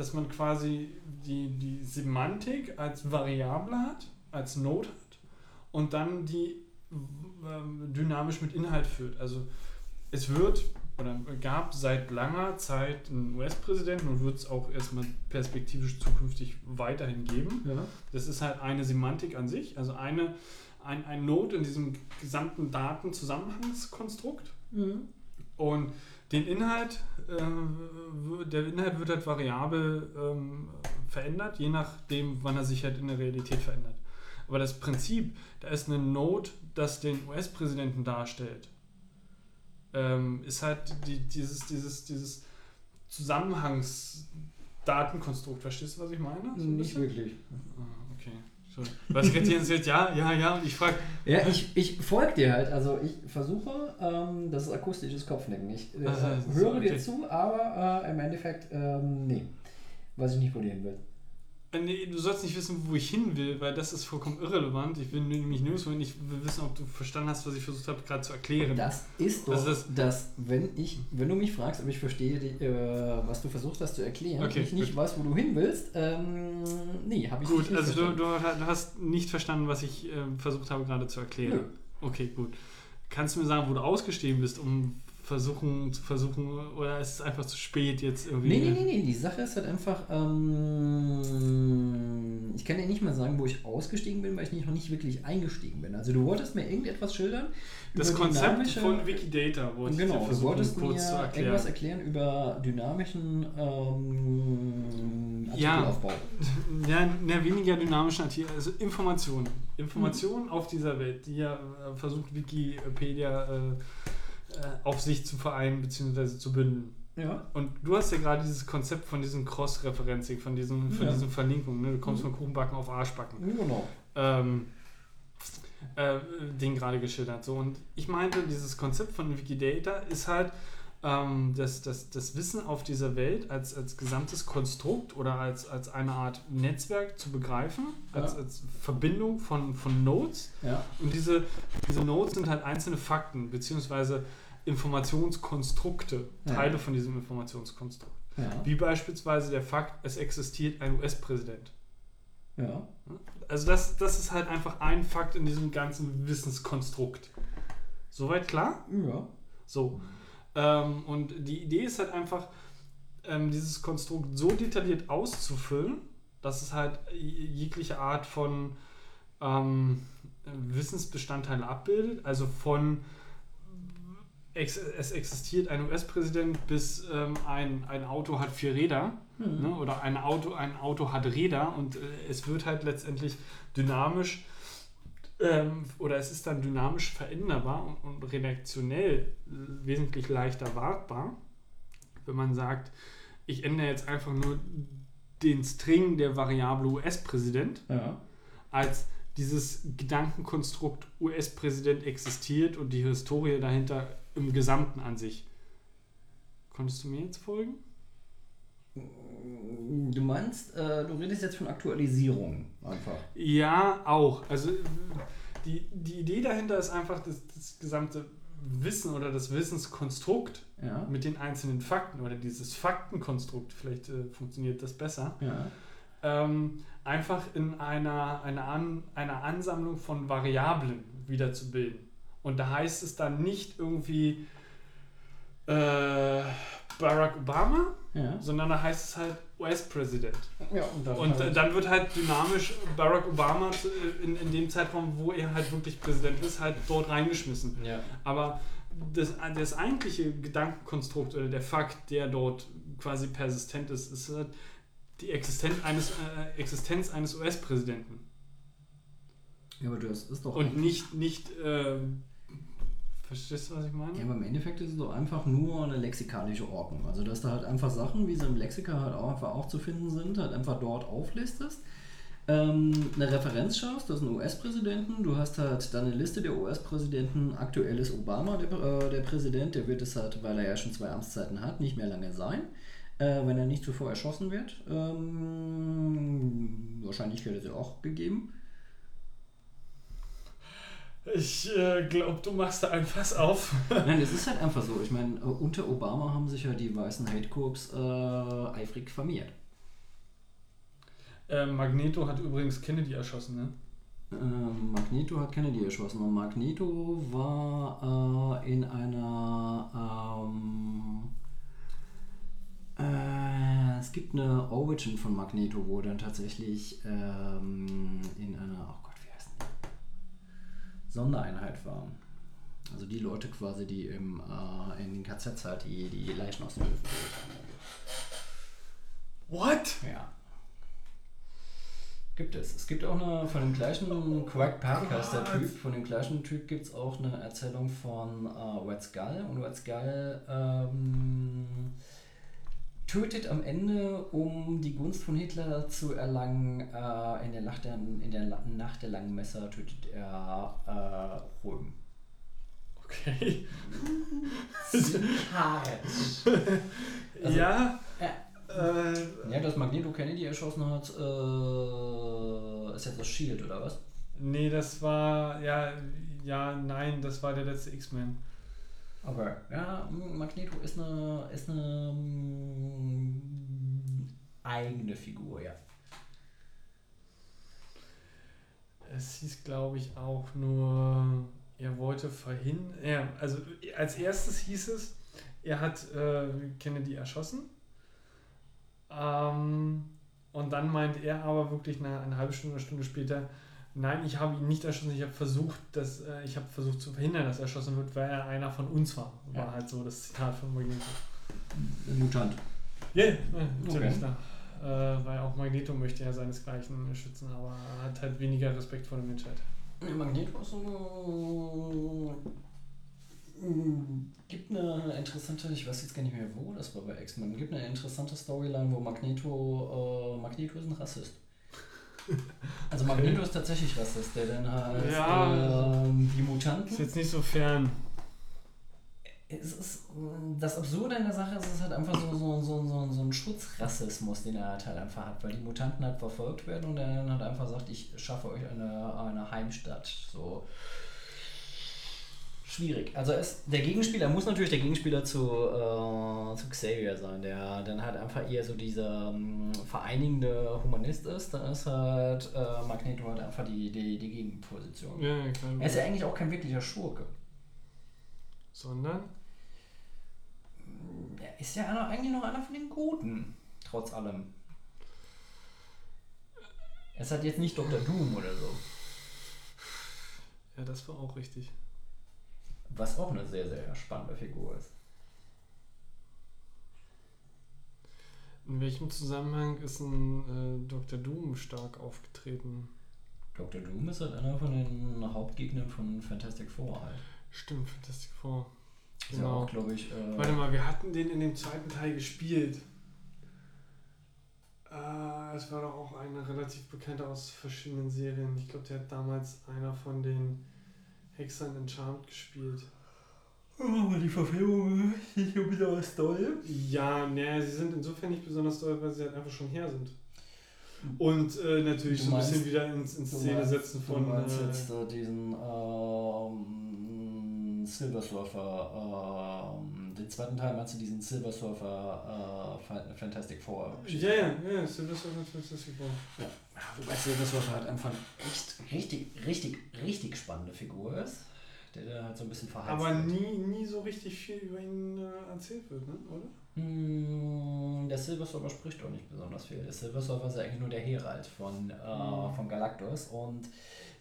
dass man quasi die, die Semantik als Variable hat, als Node hat und dann die ähm, dynamisch mit Inhalt füllt. Also es wird oder gab seit langer Zeit einen US-Präsidenten und wird es auch erstmal perspektivisch zukünftig weiterhin geben. Ja. Das ist halt eine Semantik an sich, also eine, ein, ein Node in diesem gesamten Datenzusammenhangskonstrukt. Mhm. Und den Inhalt, äh, der Inhalt wird halt variabel ähm, verändert, je nachdem, wann er sich halt in der Realität verändert. Aber das Prinzip, da ist eine Node, das den US-Präsidenten darstellt, ähm, ist halt die, dieses, dieses, dieses Zusammenhangsdatenkonstrukt. Verstehst du, was ich meine? So Nicht wirklich. Okay. So. Was geht hier jetzt? Ja, ja, ja. Und ich frage, Ja, ich, ich folge dir halt. Also ich versuche, ähm, das ist akustisches Kopfnicken. Ich äh, ist höre okay. dir zu, aber äh, im Endeffekt, ähm, nee. Weiß ich nicht, wo du du sollst nicht wissen, wo ich hin will, weil das ist vollkommen irrelevant. Ich will nämlich nirgendwo hin. Ich will wissen, ob du verstanden hast, was ich versucht habe, gerade zu erklären. Das ist doch, Also das- dass, wenn ich, wenn du mich fragst, ob ich verstehe, die, äh, was du versucht hast zu erklären, Okay, und ich nicht gut. weiß, wo du hin willst, ähm, nee, habe ich Gut, nicht also du, verstanden. du, du hast nicht verstanden, was ich äh, versucht habe, gerade zu erklären. Nö. Okay, gut. Kannst du mir sagen, wo du ausgestiegen bist, um versuchen zu versuchen, oder ist es einfach zu spät jetzt irgendwie? Nee, nee, nee, nee, die Sache ist halt einfach, ähm, ich kann dir nicht mal sagen, wo ich ausgestiegen bin, weil ich nicht, noch nicht wirklich eingestiegen bin. Also du wolltest mir irgendetwas schildern. Das Konzept von Wikidata wollte ich dir Genau, du versuchen, wolltest mir kurz zu erklären. irgendwas erklären über dynamischen ähm, Ja. Artikelaufbau. Ja, ne, weniger dynamischen Artikel, also Informationen. Informationen auf dieser Welt, die ja äh, versucht Wikipedia äh, auf sich zu vereinen bzw. zu bündeln. Ja. Und du hast ja gerade dieses Konzept von diesem Cross-Referencing, von diesen, von Ja. diesen Verlinkungen. Ne? Du kommst Mhm. von Kuchenbacken auf Arschbacken. Genau. Ähm, äh, den gerade geschildert. So, und ich meinte, dieses Konzept von Wikidata ist halt ähm, das, das, das Wissen auf dieser Welt als, als gesamtes Konstrukt oder als, als eine Art Netzwerk zu begreifen, als, Ja. als Verbindung von, von Nodes. Ja. Und diese, diese Nodes sind halt einzelne Fakten, beziehungsweise Informationskonstrukte, Ja. Teile von diesem Informationskonstrukt. Ja. Wie beispielsweise der Fakt, es existiert ein US-Präsident. ja. Also das, das ist halt einfach ein Fakt in diesem ganzen Wissenskonstrukt. Soweit klar? Ja. So. Ähm, und die Idee ist halt einfach, ähm, dieses Konstrukt so detailliert auszufüllen, dass es halt jegliche Art von ähm, Wissensbestandteile abbildet. Also von ex es existiert ein US-Präsident bis ähm, ein, ein Auto hat vier Räder. Mhm. Ne? Oder ein Auto, ein Auto hat Räder und äh, es wird halt letztendlich dynamisch ähm, oder es ist dann dynamisch veränderbar und, und redaktionell äh, wesentlich leichter wartbar, wenn man sagt, ich ändere jetzt einfach nur den String der Variable US-Präsident, Ja. als dieses Gedankenkonstrukt US-Präsident existiert und die Historie dahinter im Gesamten an sich. Konntest du mir jetzt folgen? Du meinst, äh, du redest jetzt von Aktualisierung einfach. Ja, auch. Also die, die Idee dahinter ist einfach, das, das gesamte Wissen oder das Wissenskonstrukt Ja. mit den einzelnen Fakten oder dieses Faktenkonstrukt, vielleicht äh, funktioniert das besser, Ja. ähm, einfach in einer, einer, An, einer Ansammlung von Variablen wiederzubilden. Und da heißt es dann nicht irgendwie, äh, Barack Obama, Ja. sondern da heißt es halt US-Präsident. ja und dann, Und äh, dann wird halt dynamisch Barack Obama in, in dem Zeitraum, wo er halt wirklich Präsident ist, halt dort reingeschmissen. ja. Aber das, das eigentliche Gedankenkonstrukt oder der Fakt, der dort quasi persistent ist, ist halt die Existenz eines, äh, Existenz eines US-Präsidenten. ja, aber das ist doch Und nicht, nicht ähm, verstehst du, was ich meine? Ja, aber im Endeffekt ist es doch einfach nur eine lexikalische Ordnung. Also, dass da halt einfach Sachen, wie sie im Lexika halt auch einfach auch zu finden sind, halt einfach dort auflistest. Ähm, eine Referenz schaust, das ist ein US-Präsidenten. Du hast halt dann eine Liste der US-Präsidenten. Aktuell ist Obama der, äh, der Präsident. Der wird es halt, weil er ja schon zwei Amtszeiten hat, nicht mehr lange sein. Äh, wenn er nicht zuvor erschossen wird. Ähm, Wahrscheinlichkeit ist ja auch gegeben. Ich äh, glaube, du machst da ein Fass auf. Nein, es ist halt einfach so. Ich meine, äh, unter Obama haben sich ja die weißen Hate Corps äh, eifrig vermehrt. Äh, Magneto hat übrigens Kennedy erschossen, ne? Ähm, Magneto hat Kennedy erschossen und Magneto war äh, in einer. Ähm, äh, es gibt eine Origin von Magneto, wo dann tatsächlich ähm, in einer. Oh Gott, wie heißt denn die? Sondereinheit war. Also die Leute quasi, die im, äh, in den KZs halt die, die Leichen aus den Höfen geholt haben. What? Ja. Gibt es. Es gibt auch eine, von dem gleichen Quack Park heißt der Typ, von dem gleichen Typ gibt es auch eine Erzählung von äh, Red Skull. Und Red Skull ähm, tötet am Ende, um die Gunst von Hitler zu erlangen, äh, in, der Nacht der, in der Nacht der langen Messer tötet er äh, Röhm. Okay. Ziemlich Also- ja. Ja. Äh, Ja, dass Magneto Kennedy erschossen hat, äh, ist jetzt das Shield, oder was? nee, das war. Ja, ja, nein, das war der letzte X-Men. Okay. Ja, Magneto ist eine, ist eine mm, eigene Figur, ja. Es hieß, glaube ich, auch nur, er wollte verhindern. Ja, also als erstes hieß es, er hat äh, Kennedy erschossen. Ähm, und dann meint er aber wirklich eine, eine halbe Stunde, eine Stunde später, nein, ich habe ihn nicht erschossen, ich habe versucht, dass, äh, ich habe versucht zu verhindern, dass er erschossen wird, weil er einer von uns war. War Ja. halt so das Zitat von Magneto. Mutant. Ja, yeah, natürlich. Okay. klar. Äh, weil auch Magneto möchte ja seinesgleichen schützen, aber er hat halt weniger Respekt vor der Menschheit. Magneto ist so mm, gibt eine interessante, ich weiß jetzt gar nicht mehr wo, das war bei X-Men, gibt eine interessante Storyline, wo Magneto, äh, Magneto ist ein Rassist. Also Magneto ist tatsächlich Rassist, der dann halt Ja. ähm, die Mutanten. Ist jetzt nicht so fern. es ist, das Absurde an der Sache ist, es ist halt einfach so, so, so, so, so ein Schutzrassismus, den er halt, halt einfach hat, weil die Mutanten halt verfolgt werden und er dann halt einfach sagt, ich schaffe euch eine, eine Heimstatt. So schwierig. Also ist der Gegenspieler, er muss natürlich der Gegenspieler zu, äh, zu Xavier sein, der dann halt einfach eher so dieser ähm, vereinigende Humanist ist. Dann ist halt äh, Magneto halt einfach die, die, die Gegenposition. Ja, ja, klar. Er ist ja eigentlich auch kein wirklicher Schurke. Sondern? Er ist ja einer, eigentlich noch einer von den Guten, trotz allem. Er ist halt jetzt nicht Dr. Doom oder so. Ja, das war auch richtig. Was auch eine sehr, sehr spannende Figur ist. In welchem Zusammenhang ist ein äh, Dr. Doom stark aufgetreten? Dr. Doom ist halt einer von den Hauptgegnern von Fantastic Four halt. Stimmt, Fantastic Four. Ist ja Genau. glaube ich. Äh, Warte mal, wir hatten den in dem zweiten Teil gespielt. Äh, es war doch auch einer relativ bekannter aus verschiedenen Serien. Ich glaube, der hat damals einer von den Hexern in Charmed gespielt. Oh, die Verfilmung ist wieder was toll. Ja, naja, sie sind insofern nicht besonders doll, weil sie halt einfach schon her sind. Und äh, natürlich Du so ein bisschen wieder ins, ins Du Szene meinst- setzen Du von. meinst Äh, jetzt äh, diesen ähm, Silver Surfer, ähm, den zweiten Teil meinst du diesen Silver Surfer äh, Fa- Fantastic Four? ja, ja, ja, Sylvester Fantastic Four. Ja, wobei Silver Surfer halt einfach eine echt richtig, richtig, richtig spannende Figur ist, der da halt so ein bisschen verheizt Aber wird. nie, nie so richtig viel über ihn äh, erzählt wird, ne? oder? Mm, Der Silver Surfer spricht auch nicht besonders viel. Der Silver Surfer ist ja eigentlich nur der Herald von, äh, Mhm. von Galactus und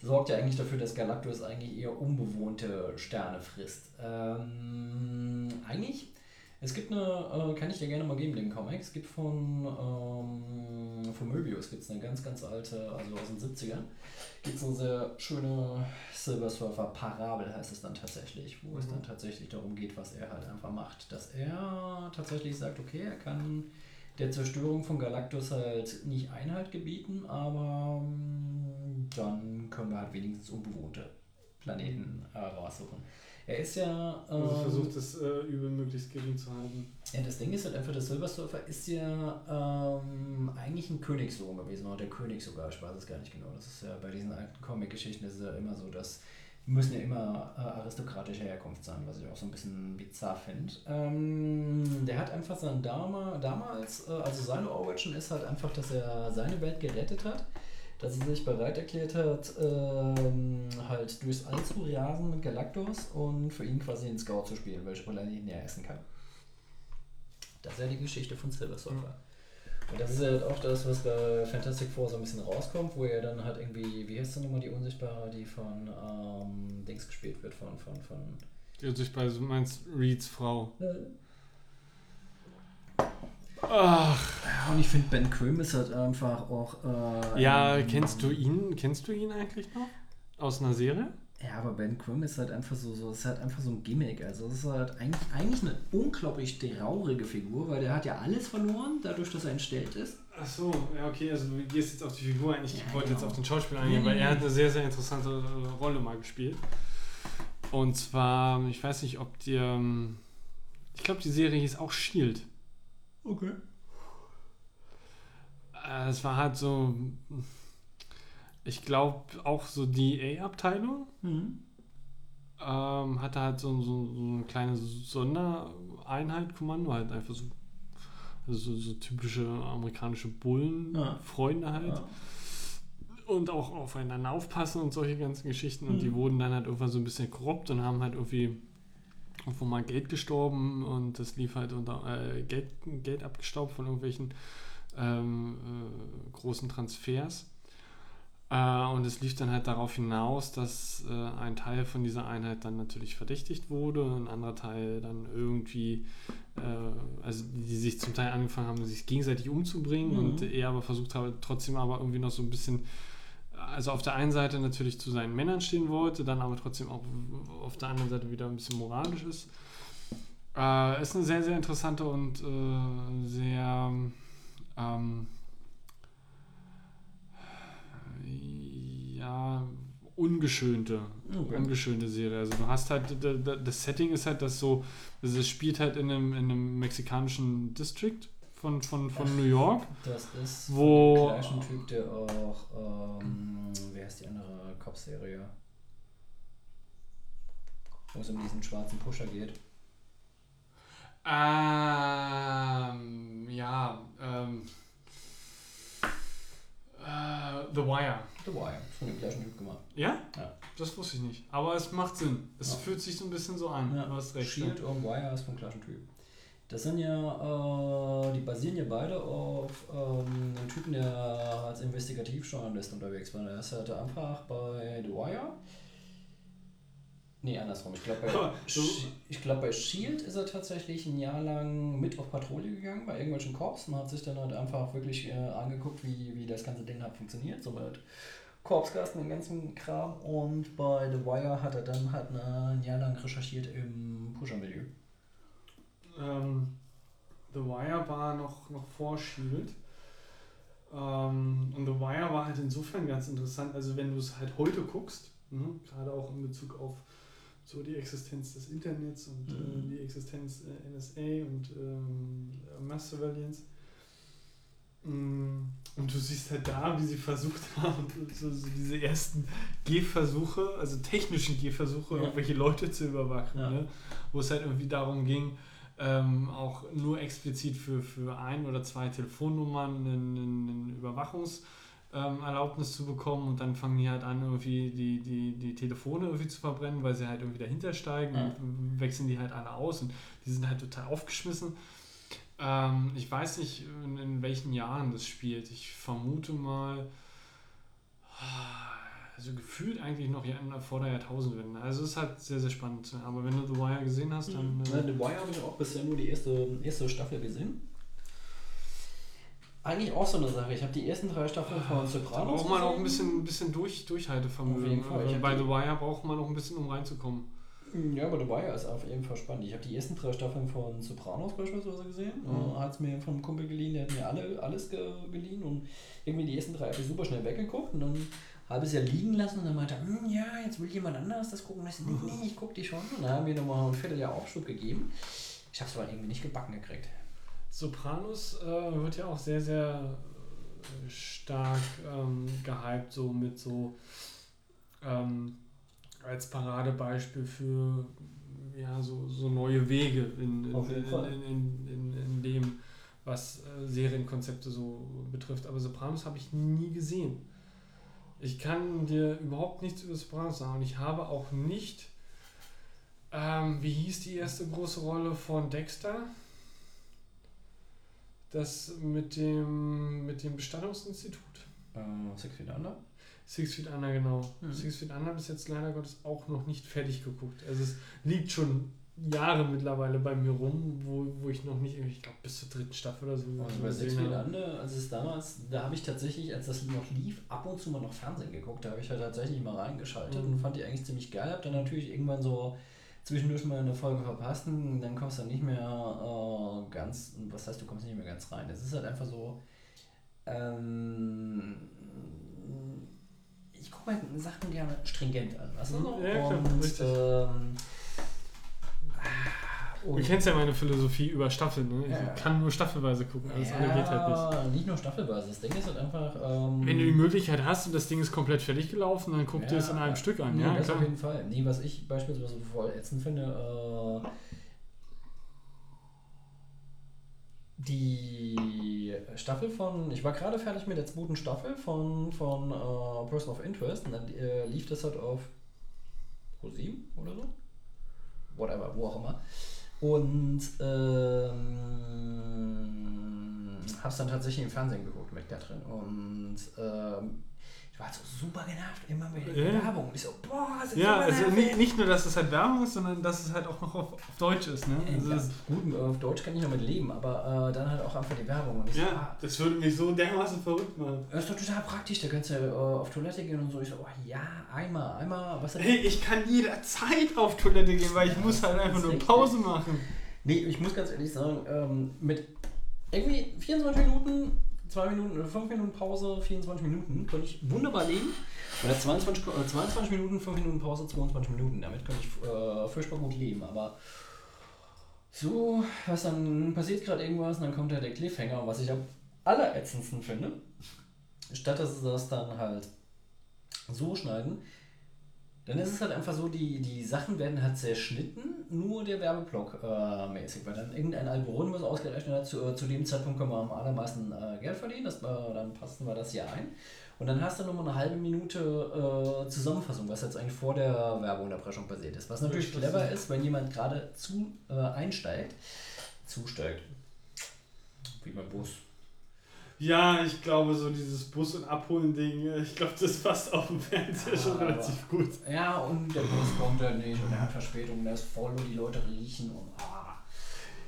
sorgt ja eigentlich dafür, dass Galactus eigentlich eher unbewohnte Sterne frisst. Ähm, eigentlich, es gibt eine, äh, kann ich dir gerne mal geben, den Comic. Es gibt von, ähm, von Möbius gibt's eine ganz, ganz alte, also aus den 70ern, gibt es eine sehr schöne Silver Surfer Parabel, heißt es dann tatsächlich, wo es Mhm. dann tatsächlich darum geht, was er halt einfach macht. Dass er tatsächlich sagt, okay, er kann der Zerstörung von Galactus halt nicht Einhalt gebieten, aber ähm, dann können wir halt wenigstens unbewohnte Planeten äh, raussuchen. Er ist ja. Ähm, Also versucht das äh, Übel möglichst gering zu halten. ja, das Ding ist halt einfach, der Silver Surfer ist ja ähm, eigentlich ein Königssohn gewesen, oder der König sogar, ich weiß es gar nicht genau. Das ist ja bei diesen alten Comic-Geschichten ist ja immer so, dass müssen ja immer äh, aristokratischer Herkunft sein, was ich auch so ein bisschen bizarr finde. Ähm, der hat einfach sein Dama, damals, äh, also seine Origin ist halt einfach, dass er seine Welt gerettet hat, dass er sich bereit erklärt hat, ähm, halt durchs All zu rasen mit Galactus und für ihn quasi den Scout zu spielen, welche Rolle er essen kann. Das ist ja die Geschichte von Silver Surfer. Und das ist halt auch das, was bei Fantastic Four so ein bisschen rauskommt, wo er dann halt irgendwie, wie heißt sie nochmal, die Unsichtbare, die von ähm, Dings gespielt wird, von, von, von. Die hat sich bei, du meinst Reeds Frau. Ach, Ja, und ich finde, Ben Grimm ist halt einfach auch. Äh, ja, ähm, kennst du ihn? Kennst du ihn eigentlich noch? Aus einer Serie? Ja, aber Ben Grimm ist halt einfach so, so ist halt einfach so ein Gimmick. Also es ist halt eigentlich, eigentlich eine unglaublich traurige Figur, weil der hat ja alles verloren, dadurch, dass er entstellt ist. Ach so, ja, okay, also du gehst jetzt auf die Figur ein. Ich Ja, wollte genau. jetzt auf den Schauspieler eingehen, weil er hat eine sehr, sehr interessante äh, Rolle mal gespielt. Und zwar, ich weiß nicht, ob dir. ähm, Ich glaube, die Serie hieß auch Shield. Okay. Äh, Es war halt so. Ich glaube, auch so die A-Abteilung. Mhm. ähm, hatte halt so, so, so eine kleine Sondereinheit, Kommando, halt einfach so, also so, so typische amerikanische Bullen, Ja. Halt. Ja. Und auch aufeinander aufpassen und solche ganzen Geschichten. Und die Mhm. wurden dann halt irgendwann so ein bisschen korrupt und haben halt irgendwie irgendwo mal Geld gestorben und das lief halt unter äh, Geld, Geld abgestaubt von irgendwelchen ähm, äh, großen Transfers. Äh, und es lief dann halt darauf hinaus, dass äh, ein Teil von dieser Einheit dann natürlich verdächtigt wurde, ein anderer Teil dann irgendwie, äh, also die sich zum Teil angefangen haben, sich gegenseitig umzubringen Mhm. und er aber versucht habe, trotzdem aber irgendwie noch so ein bisschen, also auf der einen Seite natürlich zu seinen Männern stehen wollte, dann aber trotzdem auch auf der anderen Seite wieder ein bisschen moralisch ist. Äh, ist eine sehr, sehr interessante und äh, sehr ähm, ja, ungeschönte, Okay. ungeschönte Serie. Also du hast halt, das Setting ist halt das so, also es spielt halt in einem, in einem mexikanischen District von, von, von New York. Das ist Wo- der gleichen Typ, der auch, ähm, wie heißt die andere Cop-Serie? Wo es um diesen schwarzen Pusher geht. Ähm, ja, ähm, äh, The Wire. The Wire, von dem gleichen Typ gemacht. Ja? Ja. Das wusste ich nicht. Aber es macht Sinn. Es Ja. fühlt sich so ein bisschen so an. Du hast recht. Shield und Wire ist vom gleichen Typ. Das sind ja, äh, die basieren ja beide auf ähm, einem Typen, der als Investigativjournalist unterwegs war. Der ist halt einfach bei The Wire. Nee, andersrum. Ich glaube, bei, ich glaub, bei Shield ist er tatsächlich ein Jahr lang mit auf Patrouille gegangen bei irgendwelchen Korps und hat sich dann halt einfach wirklich äh, angeguckt, wie, wie das ganze Ding halt funktioniert. So mit Korpsgasten, den ganzen Kram. Und bei The Wire hat er dann halt eine- ein Jahr lang recherchiert im Pusher-Milieu. Ähm, The Wire war noch, noch vor Shield. Ähm, und The Wire war halt insofern ganz interessant. Also wenn du es halt heute guckst, ne, gerade auch in Bezug auf so die Existenz des Internets und Mhm. äh, die Existenz äh, NSA und ähm, Mass Surveillance. Mm, Und du siehst halt da, wie sie versucht haben, so, so diese ersten Gehversuche, also technischen Gehversuche, Ja. irgendwelche Leute zu überwachen. Ja. Ne? Wo es halt irgendwie darum ging, ähm, auch nur explizit für, für ein oder zwei Telefonnummern eine, eine Überwachungserlaubnis ähm, Erlaubnis zu bekommen und dann fangen die halt an, irgendwie die, die, die Telefone irgendwie zu verbrennen, weil sie halt irgendwie dahinter steigen Ja. und wechseln die halt alle aus und die sind halt total aufgeschmissen. Ähm, ich weiß nicht, in, in welchen Jahren das spielt. Ich vermute mal, also gefühlt eigentlich noch Jahr- vor der Jahrtausendwende. Also es ist halt sehr, sehr spannend. Aber wenn du The Wire gesehen hast, dann... Ja, Äh, The Wire habe ich auch bisher nur die erste, erste Staffel gesehen. Eigentlich auch so eine Sache. Ich habe die ersten drei Staffeln von da Sopranos braucht man auch ein bisschen, ein bisschen durch, Durchhaltevermögen. Auf jeden Fall. Ich Also bei The Wire braucht man noch ein bisschen, um reinzukommen. Ja, aber The Wire ist auf jeden Fall spannend. Ich habe die ersten drei Staffeln von Sopranos beispielsweise gesehen. Mhm. Hat es mir von einem Kumpel geliehen, der hat mir alle, alles ge geliehen und irgendwie die ersten drei habe ich super schnell weggeguckt und dann habe ich es ja liegen lassen und dann meinte er, hm, ja, jetzt will jemand anderes das gucken. Ich nee, nee, ich guck die schon. Und dann haben wir nochmal ein Vierteljahr Aufschub gegeben. Ich habe es aber irgendwie nicht gebacken gekriegt. Sopranos äh, wird ja auch sehr, sehr äh, stark ähm, gehypt, so mit so ähm, als Paradebeispiel für ja, so, so neue Wege in, in, in, in, in dem, was äh, Serienkonzepte so betrifft. Aber Sopranos habe ich nie gesehen. Ich kann dir überhaupt nichts über Sopranos sagen und ich habe auch nicht, ähm, wie hieß die erste große Rolle von Dexter? Das mit dem, mit dem Bestattungsinstitut. Äh, Six Feet Under? Six Feet Under, genau. Mhm. Six Feet Under bis jetzt leider Gottes auch noch nicht fertig geguckt. Also es liegt schon Jahre mittlerweile bei mir rum, wo, wo ich noch nicht, ich glaube bis zur dritten Staffel oder so. Also bei Six Feet. Under, als es damals, da habe ich tatsächlich, als das noch lief, ab und zu mal noch Fernsehen geguckt. Da habe ich halt tatsächlich mal reingeschaltet Mhm. und fand die eigentlich ziemlich geil. Hab dann natürlich irgendwann so zwischendurch mal eine Folge verpasst dann kommst du nicht mehr äh, ganz, was heißt, du kommst nicht mehr ganz rein. Es ist halt einfach so, ähm, ich gucke halt Sachen gerne stringent an, weißt du? Mhm. so? Ja, klar, und, ähm, und- kennst ja meine Philosophie über Staffeln, ne? Ich Ja. kann nur staffelweise gucken, alles andere geht halt nicht. nicht nur staffelweise. Das Ding ist halt einfach. Ähm, Wenn du die Möglichkeit hast und das Ding ist komplett fertig gelaufen, dann guck dir es in einem ja, Stück an, nee, ja, das klar. auf jeden Fall. Nee, was ich beispielsweise voll ätzend finde, äh, die Staffel von, ich war gerade fertig mit der zweiten Staffel von, von äh, Person of Interest und dann äh, lief das halt auf Pro7 oder so. Whatever, wo auch immer. Und ähm, hab's dann tatsächlich im Fernsehen geguckt mit Katrin. Und ähm, ich war so super genervt, immer mit der Ja. Werbung. Und ich so, boah, das ist Ja, also nervig. nicht, nicht nur, dass es halt Werbung ist, sondern dass es halt auch noch auf, auf Deutsch ist, ne? Also ja, das, gut, auf Deutsch kann ich noch mit leben, aber äh, dann halt auch einfach die Werbung. Und ich so, ja, ah, das würde mich so dermaßen verrückt machen. das ist doch total praktisch, da kannst du äh, auf Toilette gehen und so. Ich so, oh, ja, einmal, einmal, was Hey, ich kann jederzeit auf Toilette gehen, weil ich Ja, muss halt einfach ist nur. Pause machen. Nee, ich muss ganz ehrlich sagen, ähm, mit irgendwie 24 Minuten, 2 Minuten 5 Minuten Pause, 24 Minuten, könnte ich wunderbar leben. Oder 22, äh, 22 Minuten, 5 Minuten Pause, 22 Minuten. Damit könnte ich äh, furchtbar gut leben. Aber so, was dann passiert gerade irgendwas und dann kommt halt der Cliffhanger, was ich am allerätzendsten finde. Statt dass sie das dann halt so schneiden, dann ist es halt einfach so, die, die Sachen werden halt zerschnitten, nur der Werbeblock äh, mäßig, weil dann irgendein Algorithmus ausgerechnet hat, zu, äh, zu dem Zeitpunkt können wir am allermeisten äh, Geld verdienen, das, äh, dann passen wir das hier ein. Und dann hast du nochmal eine halbe Minute äh, Zusammenfassung, was jetzt eigentlich vor der Werbeunterbrechung passiert ist. Was natürlich Ja, clever ist, wenn jemand gerade zu äh, einsteigt, zusteigt. Wie beim Bus. Ja, ich glaube, so dieses Bus- und Abholen-Ding, ich glaube, das passt auf dem Fernseher Ja, schon aber- relativ gut. Ja, und der Bus kommt halt nicht und er hat Verspätung, der ist voll und die Leute riechen und ah.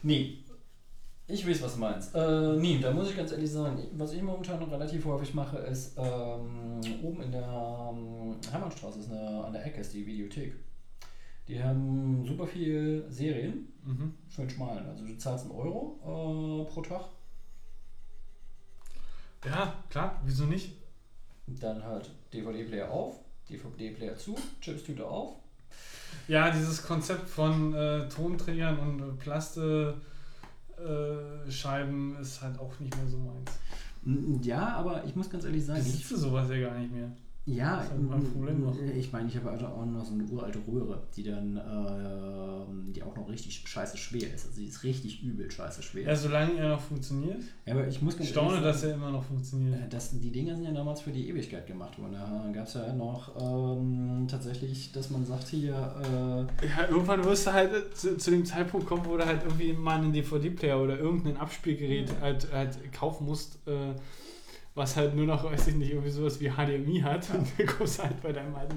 Nee. Ich weiß, was du meinst. Äh, nee, da muss ich ganz ehrlich sagen, was ich momentan relativ häufig mache, ist ähm, oben in der ähm, Hermannstraße, ist eine, an der Ecke ist die Videothek. Die haben super viel Serien, Mhm. schön schmalen. Also du zahlst einen Euro äh, pro Tag. Ja, klar, wieso nicht? Dann halt DVD-Player auf, DVD-Player zu, Chipstüte auf. Ja, dieses Konzept von äh, Tonträgern und äh, Plaste äh, Scheiben ist halt auch nicht mehr so meins. Ja, aber ich muss ganz ehrlich sagen, ich Besitzt du sowas ja gar nicht mehr. Ja, Das ist halt Problem noch. ich meine, ich habe also auch noch so eine uralte Röhre, die dann, äh, die auch noch richtig scheiße schwer ist. Also die ist richtig übel scheiße schwer. Ja, solange er noch funktioniert. Ja, aber ich muss ganz staune, ehrlich dass sagen, er immer noch funktioniert. äh, das, die Dinger sind ja damals für die Ewigkeit gemacht worden. Da gab es ja noch ähm, tatsächlich, dass man sagt hier, äh, Ja, irgendwann wirst du halt äh, zu, zu dem Zeitpunkt kommen, wo du halt irgendwie mal einen DVD-Player oder irgendein Abspielgerät halt, halt kaufen musst, äh, was halt nur noch, weiß ich nicht, irgendwie sowas wie HDMI hat. Und dann kommst du halt bei deinem alten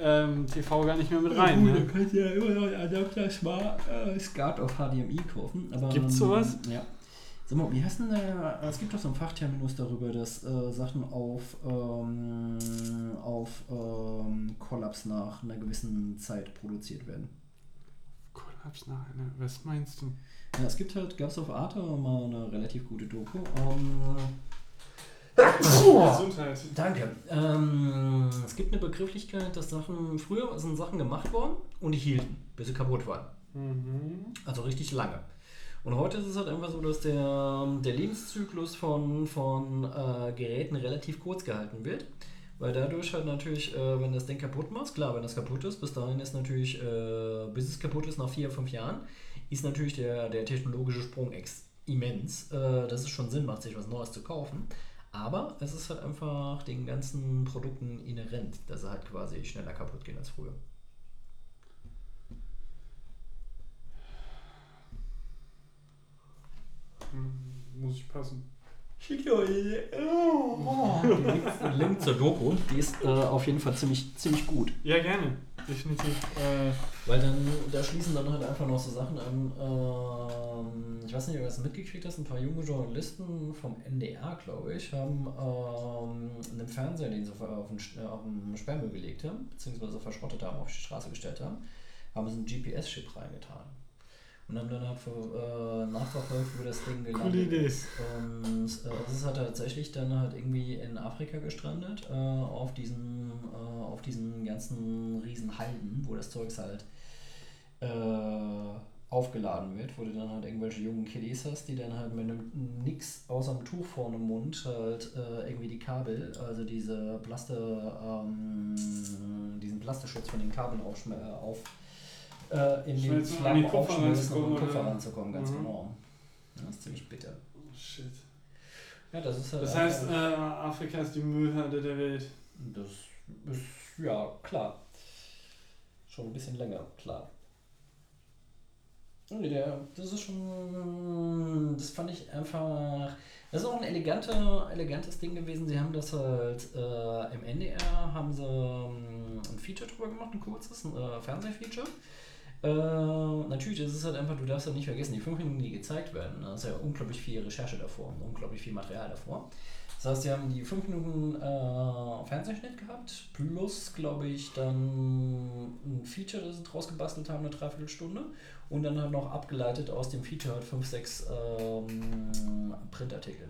ähm, TV gar nicht mehr mit rein. Gut, Ne? könnt ihr ja immer noch einen Adapter Smart äh, SCART auf HDMI kaufen. Aber, Gibt's sowas? ähm, Ja. Sag mal, wie heißt denn der, es gibt doch so einen Fachterminus darüber, dass äh, Sachen auf, ähm, auf ähm, Kollaps nach einer gewissen Zeit produziert werden. Kollaps nach, ne? Was meinst du? Ja, es gibt halt, gab es auf Arte mal eine relativ gute Doku. Ähm, Gesundheit. Danke. Ähm, es gibt eine Begrifflichkeit, dass Sachen, früher sind Sachen gemacht worden und die hielten, bis sie kaputt waren. Mhm. Also richtig lange. Und heute ist es halt einfach so, dass der, der Lebenszyklus von, von äh, Geräten relativ kurz gehalten wird. Weil dadurch halt natürlich, äh, wenn das Ding kaputt machst, klar, wenn das kaputt ist, bis dahin ist natürlich, äh, bis es kaputt ist nach vier, fünf Jahren, ist natürlich der, der technologische Sprung ex immens, äh, dass es schon Sinn macht, sich was Neues zu kaufen. Aber es ist halt einfach den ganzen Produkten inhärent, dass sie halt quasi schneller kaputt gehen als früher. Hm, Muss ich passen. Schickt euch den Link zur Doku, die ist äh, auf jeden Fall ziemlich, ziemlich gut. Ja, gerne. Definitiv. Äh, Weil dann, da schließen dann halt einfach noch so Sachen an. Ähm, ich weiß nicht, ob du das mitgekriegt hast, ein paar junge Journalisten vom NDR, glaube ich, haben ähm, einen Fernseher, den sie auf den, äh, auf den Sperrmüll gelegt haben, beziehungsweise verschrottet haben, auf die Straße gestellt haben, haben sie einen GPS-Chip reingetan. Und haben dann halt für, äh, nachverfolgt, wo das Ding gelandet ist. Und äh, es ist halt tatsächlich dann halt irgendwie in Afrika gestrandet, äh, auf, diesen, äh, auf diesen ganzen riesen Halden, wo das Zeugs halt äh, aufgeladen wird, wo du dann halt irgendwelche jungen Kiddies hast, die dann halt mit einem nix außer einem Tuch vorne im Mund halt äh, irgendwie die Kabel, also diese Plaste, ähm, diesen Plasteschutz von den Kabeln aufschme- auf äh, in den Kupfer aufschmelzen, um an ranzukommen, Kupfer ranzukommen, ganz Mhm. genau. Ja, das ist ziemlich bitter. shit. Ja, das ist halt Das heißt, äh, Afrika ist die Müllhalde der Welt. Das ist, ja, klar. Schon ein bisschen länger, klar. Nee, der, das ist schon, das fand ich einfach, das ist auch ein eleganter, elegantes Ding gewesen. Sie haben das halt äh, im NDR, haben sie ähm, ein Feature drüber gemacht, ein kurzes, ein äh, Fernsehfeature. Äh, natürlich, das ist halt einfach, du darfst halt nicht vergessen, die fünf Minuten, die gezeigt werden, da ist ja unglaublich viel Recherche davor, unglaublich viel Material davor. Das heißt, sie haben die 5 Minuten äh, Fernsehschnitt gehabt, plus, glaube ich, dann ein Feature, das sie draus gebastelt haben, eine Dreiviertelstunde. Und dann halt noch abgeleitet aus dem Feature halt 5, 6 ähm, Printartikel.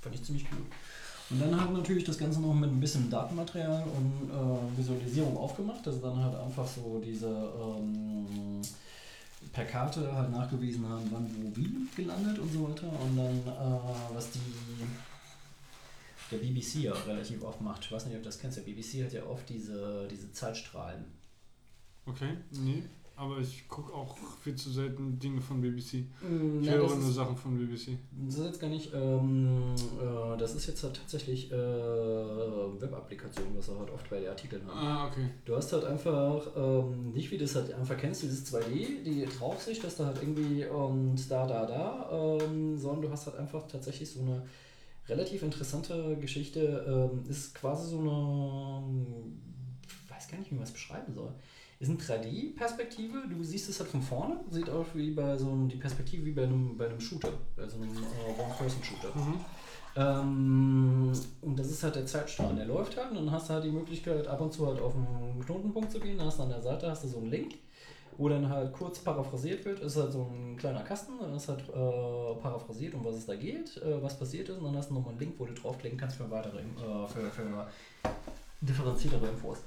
Fand ich ziemlich cool. Und dann haben natürlich das Ganze noch mit ein bisschen Datenmaterial und äh, Visualisierung aufgemacht, dass sie dann halt einfach so diese ähm, per Karte halt nachgewiesen haben, wann, wo, wie gelandet und so weiter. Und dann, äh, was die der BBC ja relativ oft macht. Ich weiß nicht, ob das kennst. Der BBC hat ja oft diese, diese Zeitstrahlen. Okay, nee. Aber ich gucke auch viel zu selten Dinge von BBC. Ich Mm, Ja, höre nur ist, Sachen von BBC. das ist jetzt gar nicht, ähm, äh, das ist jetzt halt tatsächlich äh, Web-Applikation, was wir halt oft bei den Artikeln haben. Ah, okay. Du hast halt einfach, ähm, nicht wie du es halt einfach kennst, dieses 2D, die Draufsicht, dass du halt irgendwie und da, da, da, ähm, sondern du hast halt einfach tatsächlich so eine relativ interessante Geschichte, ähm, ist quasi so eine, ich weiß gar nicht, wie man es beschreiben soll. Ist eine 3D-Perspektive, du siehst es halt von vorne, sieht aus wie bei so einem, die Perspektive wie bei einem, bei einem Shooter, bei so einem äh, One-Person-Shooter. Mhm. Ähm, und das ist halt der Zeitstrahl, der läuft halt und dann hast du halt die Möglichkeit, ab und zu halt auf einen Knotenpunkt zu gehen. Da hast du an der Seite hast du so einen Link, wo dann halt kurz paraphrasiert wird. Ist halt so ein kleiner Kasten, dann ist halt äh, paraphrasiert, um was es da geht, äh, was passiert ist. Und dann hast du nochmal einen Link, wo du draufklicken kannst für weitere, äh, für, für differenziertere Infos.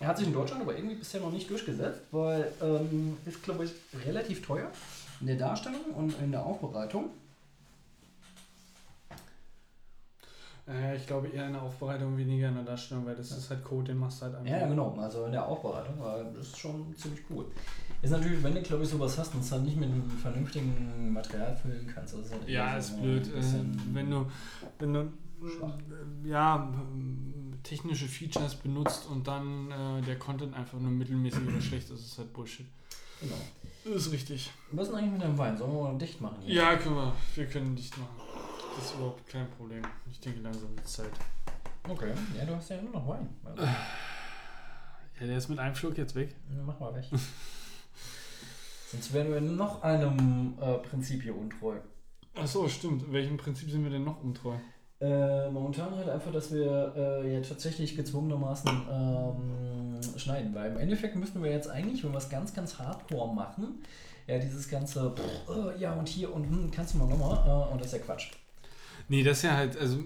Er hat sich in Deutschland aber irgendwie bisher noch nicht durchgesetzt, weil ähm, ist, glaube ich, relativ teuer in der Darstellung und in der Aufbereitung. Äh, ich glaube eher in der Aufbereitung, weniger in der Darstellung, weil das ist halt Code, den machst du halt einfach. Ja, genau. Also in der Aufbereitung war das ist schon ziemlich cool. Ist natürlich, wenn du, glaube ich, sowas hast und es halt nicht mit einem vernünftigen Material füllen kannst. Halt Ja, ist so blöd. Äh, wenn du, wenn du Schwach. äh, ja, technische Features benutzt und dann äh, der Content einfach nur mittelmäßig oder schlecht ist, ist halt Bullshit. Genau. Ist richtig. Was ist denn eigentlich mit deinem Wein? Sollen wir mal dicht machen? hier? Ja, können wir. Wir können dicht machen. Das ist überhaupt kein Problem. Ich denke langsam wird Zeit. Okay. Ja, du hast ja immer noch Wein. Also, Ja, der ist mit einem Schluck jetzt weg. mach mal weg. Sonst wären wir noch einem äh, Prinzip hier untreu. Achso, stimmt. Welchem Prinzip sind wir denn noch untreu? Äh, momentan halt einfach, dass wir äh, ja tatsächlich gezwungenermaßen ähm, schneiden, weil im Endeffekt müssten wir jetzt eigentlich, wenn wir es ganz, ganz hardcore machen, ja, dieses ganze, pff, äh, ja und hier und hm, kannst du mal nochmal, äh, und das ist ja Quatsch. Nee, das ist ja halt, also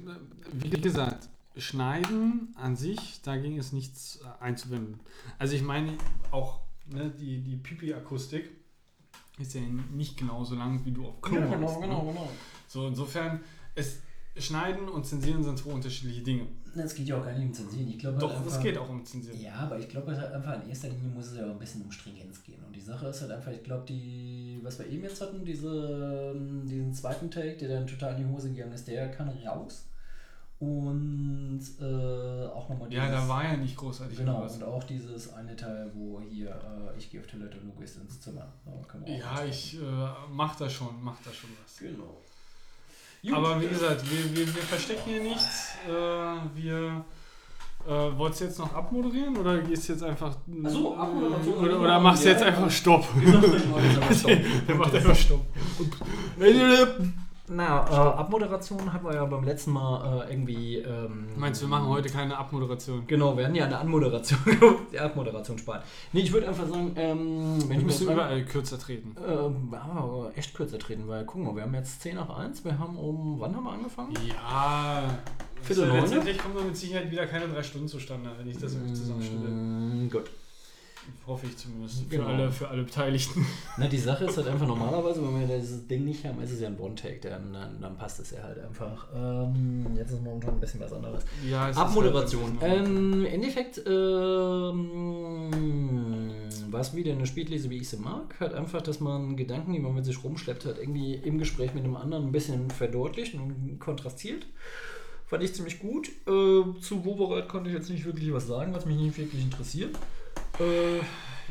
wie gesagt, Schneiden an sich, da ging es nichts äh, einzuwenden. Also ich meine auch ne, die, die Pipi-Akustik ist ja nicht genauso lang, wie du auf Klo machst, ne? genau. So insofern, es Schneiden und Zensieren sind zwei unterschiedliche Dinge. Es geht ja auch gar nicht um Zensieren. Ich glaube, Doch, halt es geht auch um Zensieren. Ja, aber ich glaube halt einfach in erster Linie muss es ja ein bisschen um Stringenz gehen. Und die Sache ist halt einfach, ich glaube, die, was wir eben jetzt hatten, diese, ähm, diesen zweiten Take, der dann total in die Hose gegangen ist, der kann raus. Und äh, auch nochmal Ja, da war ja nicht großartig Genau, was. und auch dieses eine Teil, wo hier, äh, ich gehe auf Toilette und du gehst ins Zimmer. Da können wir auch Ja, ich äh, mach da schon, mach da schon was. Genau. Aber wie gesagt, wir, wir, wir verstecken hier nichts. Äh, wir äh, wolltest du jetzt noch abmoderieren oder gehst jetzt einfach. Ach so, Abmoderation. Oder, oder machst du Ja, jetzt einfach Stopp? Der macht einfach Stopp. Na, äh, Abmoderation hatten wir ja beim letzten Mal äh, irgendwie. Ähm, Meinst du, wir machen heute keine Abmoderation? Genau, wir hatten ja eine Anmoderation. die Abmoderation sparen. Nee, ich würde einfach sagen, ähm, wenn Wir ich müssen überall kürzer treten. Ähm, aber echt kürzer treten, weil guck mal, wir haben jetzt 10 nach 1, wir haben um, wann haben wir angefangen? Ja. Viertel also? Letztendlich kommen wir mit Sicherheit wieder keine drei Stunden zustande, wenn ich das irgendwie zusammenstelle. Mm, gut. Hoffe ich zumindest. Für, Genau. alle, für alle Beteiligten. Na, die Sache ist halt einfach normalerweise, wenn wir dieses Ding nicht haben, ist es ja ein One-Take, dann, dann, dann passt es ja halt einfach. Ähm, jetzt ist momentan ein bisschen was anderes. Ja, es ist Abmoderation. halt Ähm, Im Endeffekt, ähm, was wieder eine Spiellese, wie ich sie mag, halt einfach, dass man Gedanken, die man mit sich rumschleppt, hat irgendwie im Gespräch mit einem anderen ein bisschen verdeutlicht und kontrastiert. Fand ich ziemlich gut. Äh, zu Wobereit konnte ich jetzt nicht wirklich was sagen, was mich nicht wirklich interessiert. Äh,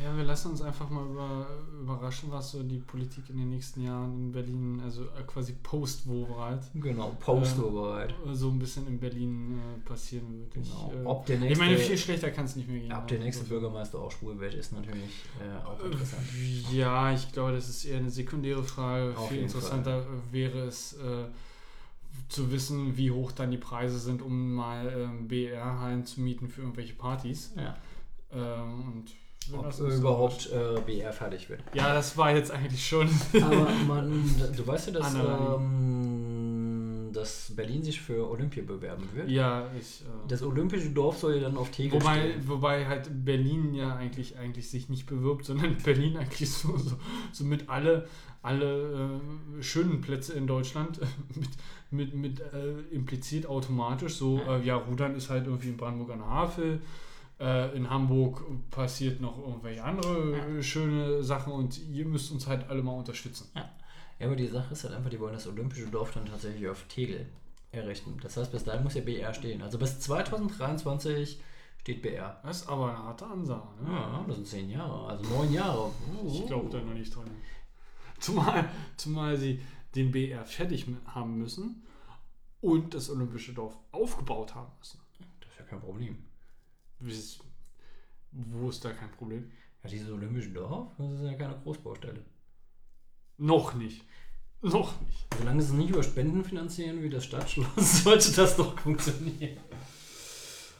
Ja, wir lassen uns einfach mal über, überraschen, was so die Politik in den nächsten Jahren in Berlin, also äh, quasi post-Wobereit, genau, Post-Wobereit. so ein bisschen in Berlin äh, passieren wird. Genau. Ich, äh, Ob der ich meine, nächste- viel schlechter kann es nicht mehr gehen. Ob der nächste Bürgermeister auch schwul wird, ist natürlich äh, auch interessant. Äh, Ja, ich glaube, das ist eher eine sekundäre Frage. Auf Viel interessanter äh, wäre es äh, zu wissen, wie hoch dann die Preise sind, um mal ähm, BR-Hallen zu mieten für irgendwelche Partys. Ja. Ähm, Ob überhaupt äh, BR fertig wird. Ja, das war jetzt eigentlich schon. Aber man, du weißt ja, dass, ähm, dass Berlin sich für Olympia bewerben wird. ja, ich. Äh, Das olympische Dorf soll ja dann auf Tegel Wobei, stehen. wobei halt Berlin ja eigentlich, eigentlich sich nicht bewirbt, sondern Berlin eigentlich so, so, so mit alle, alle äh, schönen Plätze in Deutschland mit, mit, mit äh, impliziert automatisch. So, Ja. äh, ja, Rudern ist halt irgendwie in Brandenburg an der Havel. Äh, in Hamburg passiert noch irgendwelche andere Ja. schöne Sachen und ihr müsst uns halt alle mal unterstützen. Ja, aber die Sache ist halt einfach, die wollen das olympische Dorf dann tatsächlich auf Tegel errichten. Das heißt, bis dahin muss ja BR stehen. Also bis 2023 steht BR. Das ist aber eine harte Ansage. Ne? Ja, das sind zehn Jahre, also neun Jahre. Ich glaube da noch nicht dran. Zumal, zumal sie den BR fertig haben müssen und das Olympische Dorf aufgebaut haben müssen. Das ist ja kein Problem. Ist- Wo ist da kein Problem? Ja, dieses olympische Dorf, das ist ja keine Großbaustelle. Noch nicht. Noch nicht. Solange sie es nicht über Spenden finanzieren wie das Stadtschloss, sollte das doch funktionieren.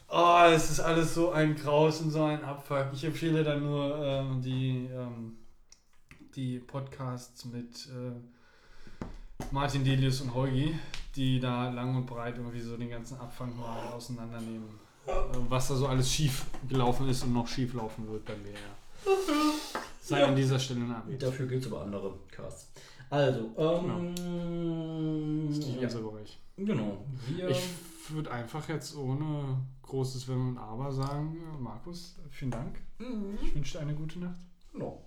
Oh, es ist alles so ein Graus und so ein Abfuck. Ich empfehle dann nur ähm, die, ähm, die Podcasts mit äh, Martin Delius und Heugi, die da lang und breit irgendwie so den ganzen Abfang mal auseinandernehmen. Was da so alles schief gelaufen ist und noch schief laufen wird beim BR. Sei an dieser Stelle eine Dafür gibt es aber andere Casts. Also, ähm. Das ist nicht ja, unser Bereich. genau. Wir, Ich würde einfach jetzt ohne großes Wenn und Aber sagen, Markus, vielen Dank. Mhm. Ich wünsche dir eine gute Nacht. No.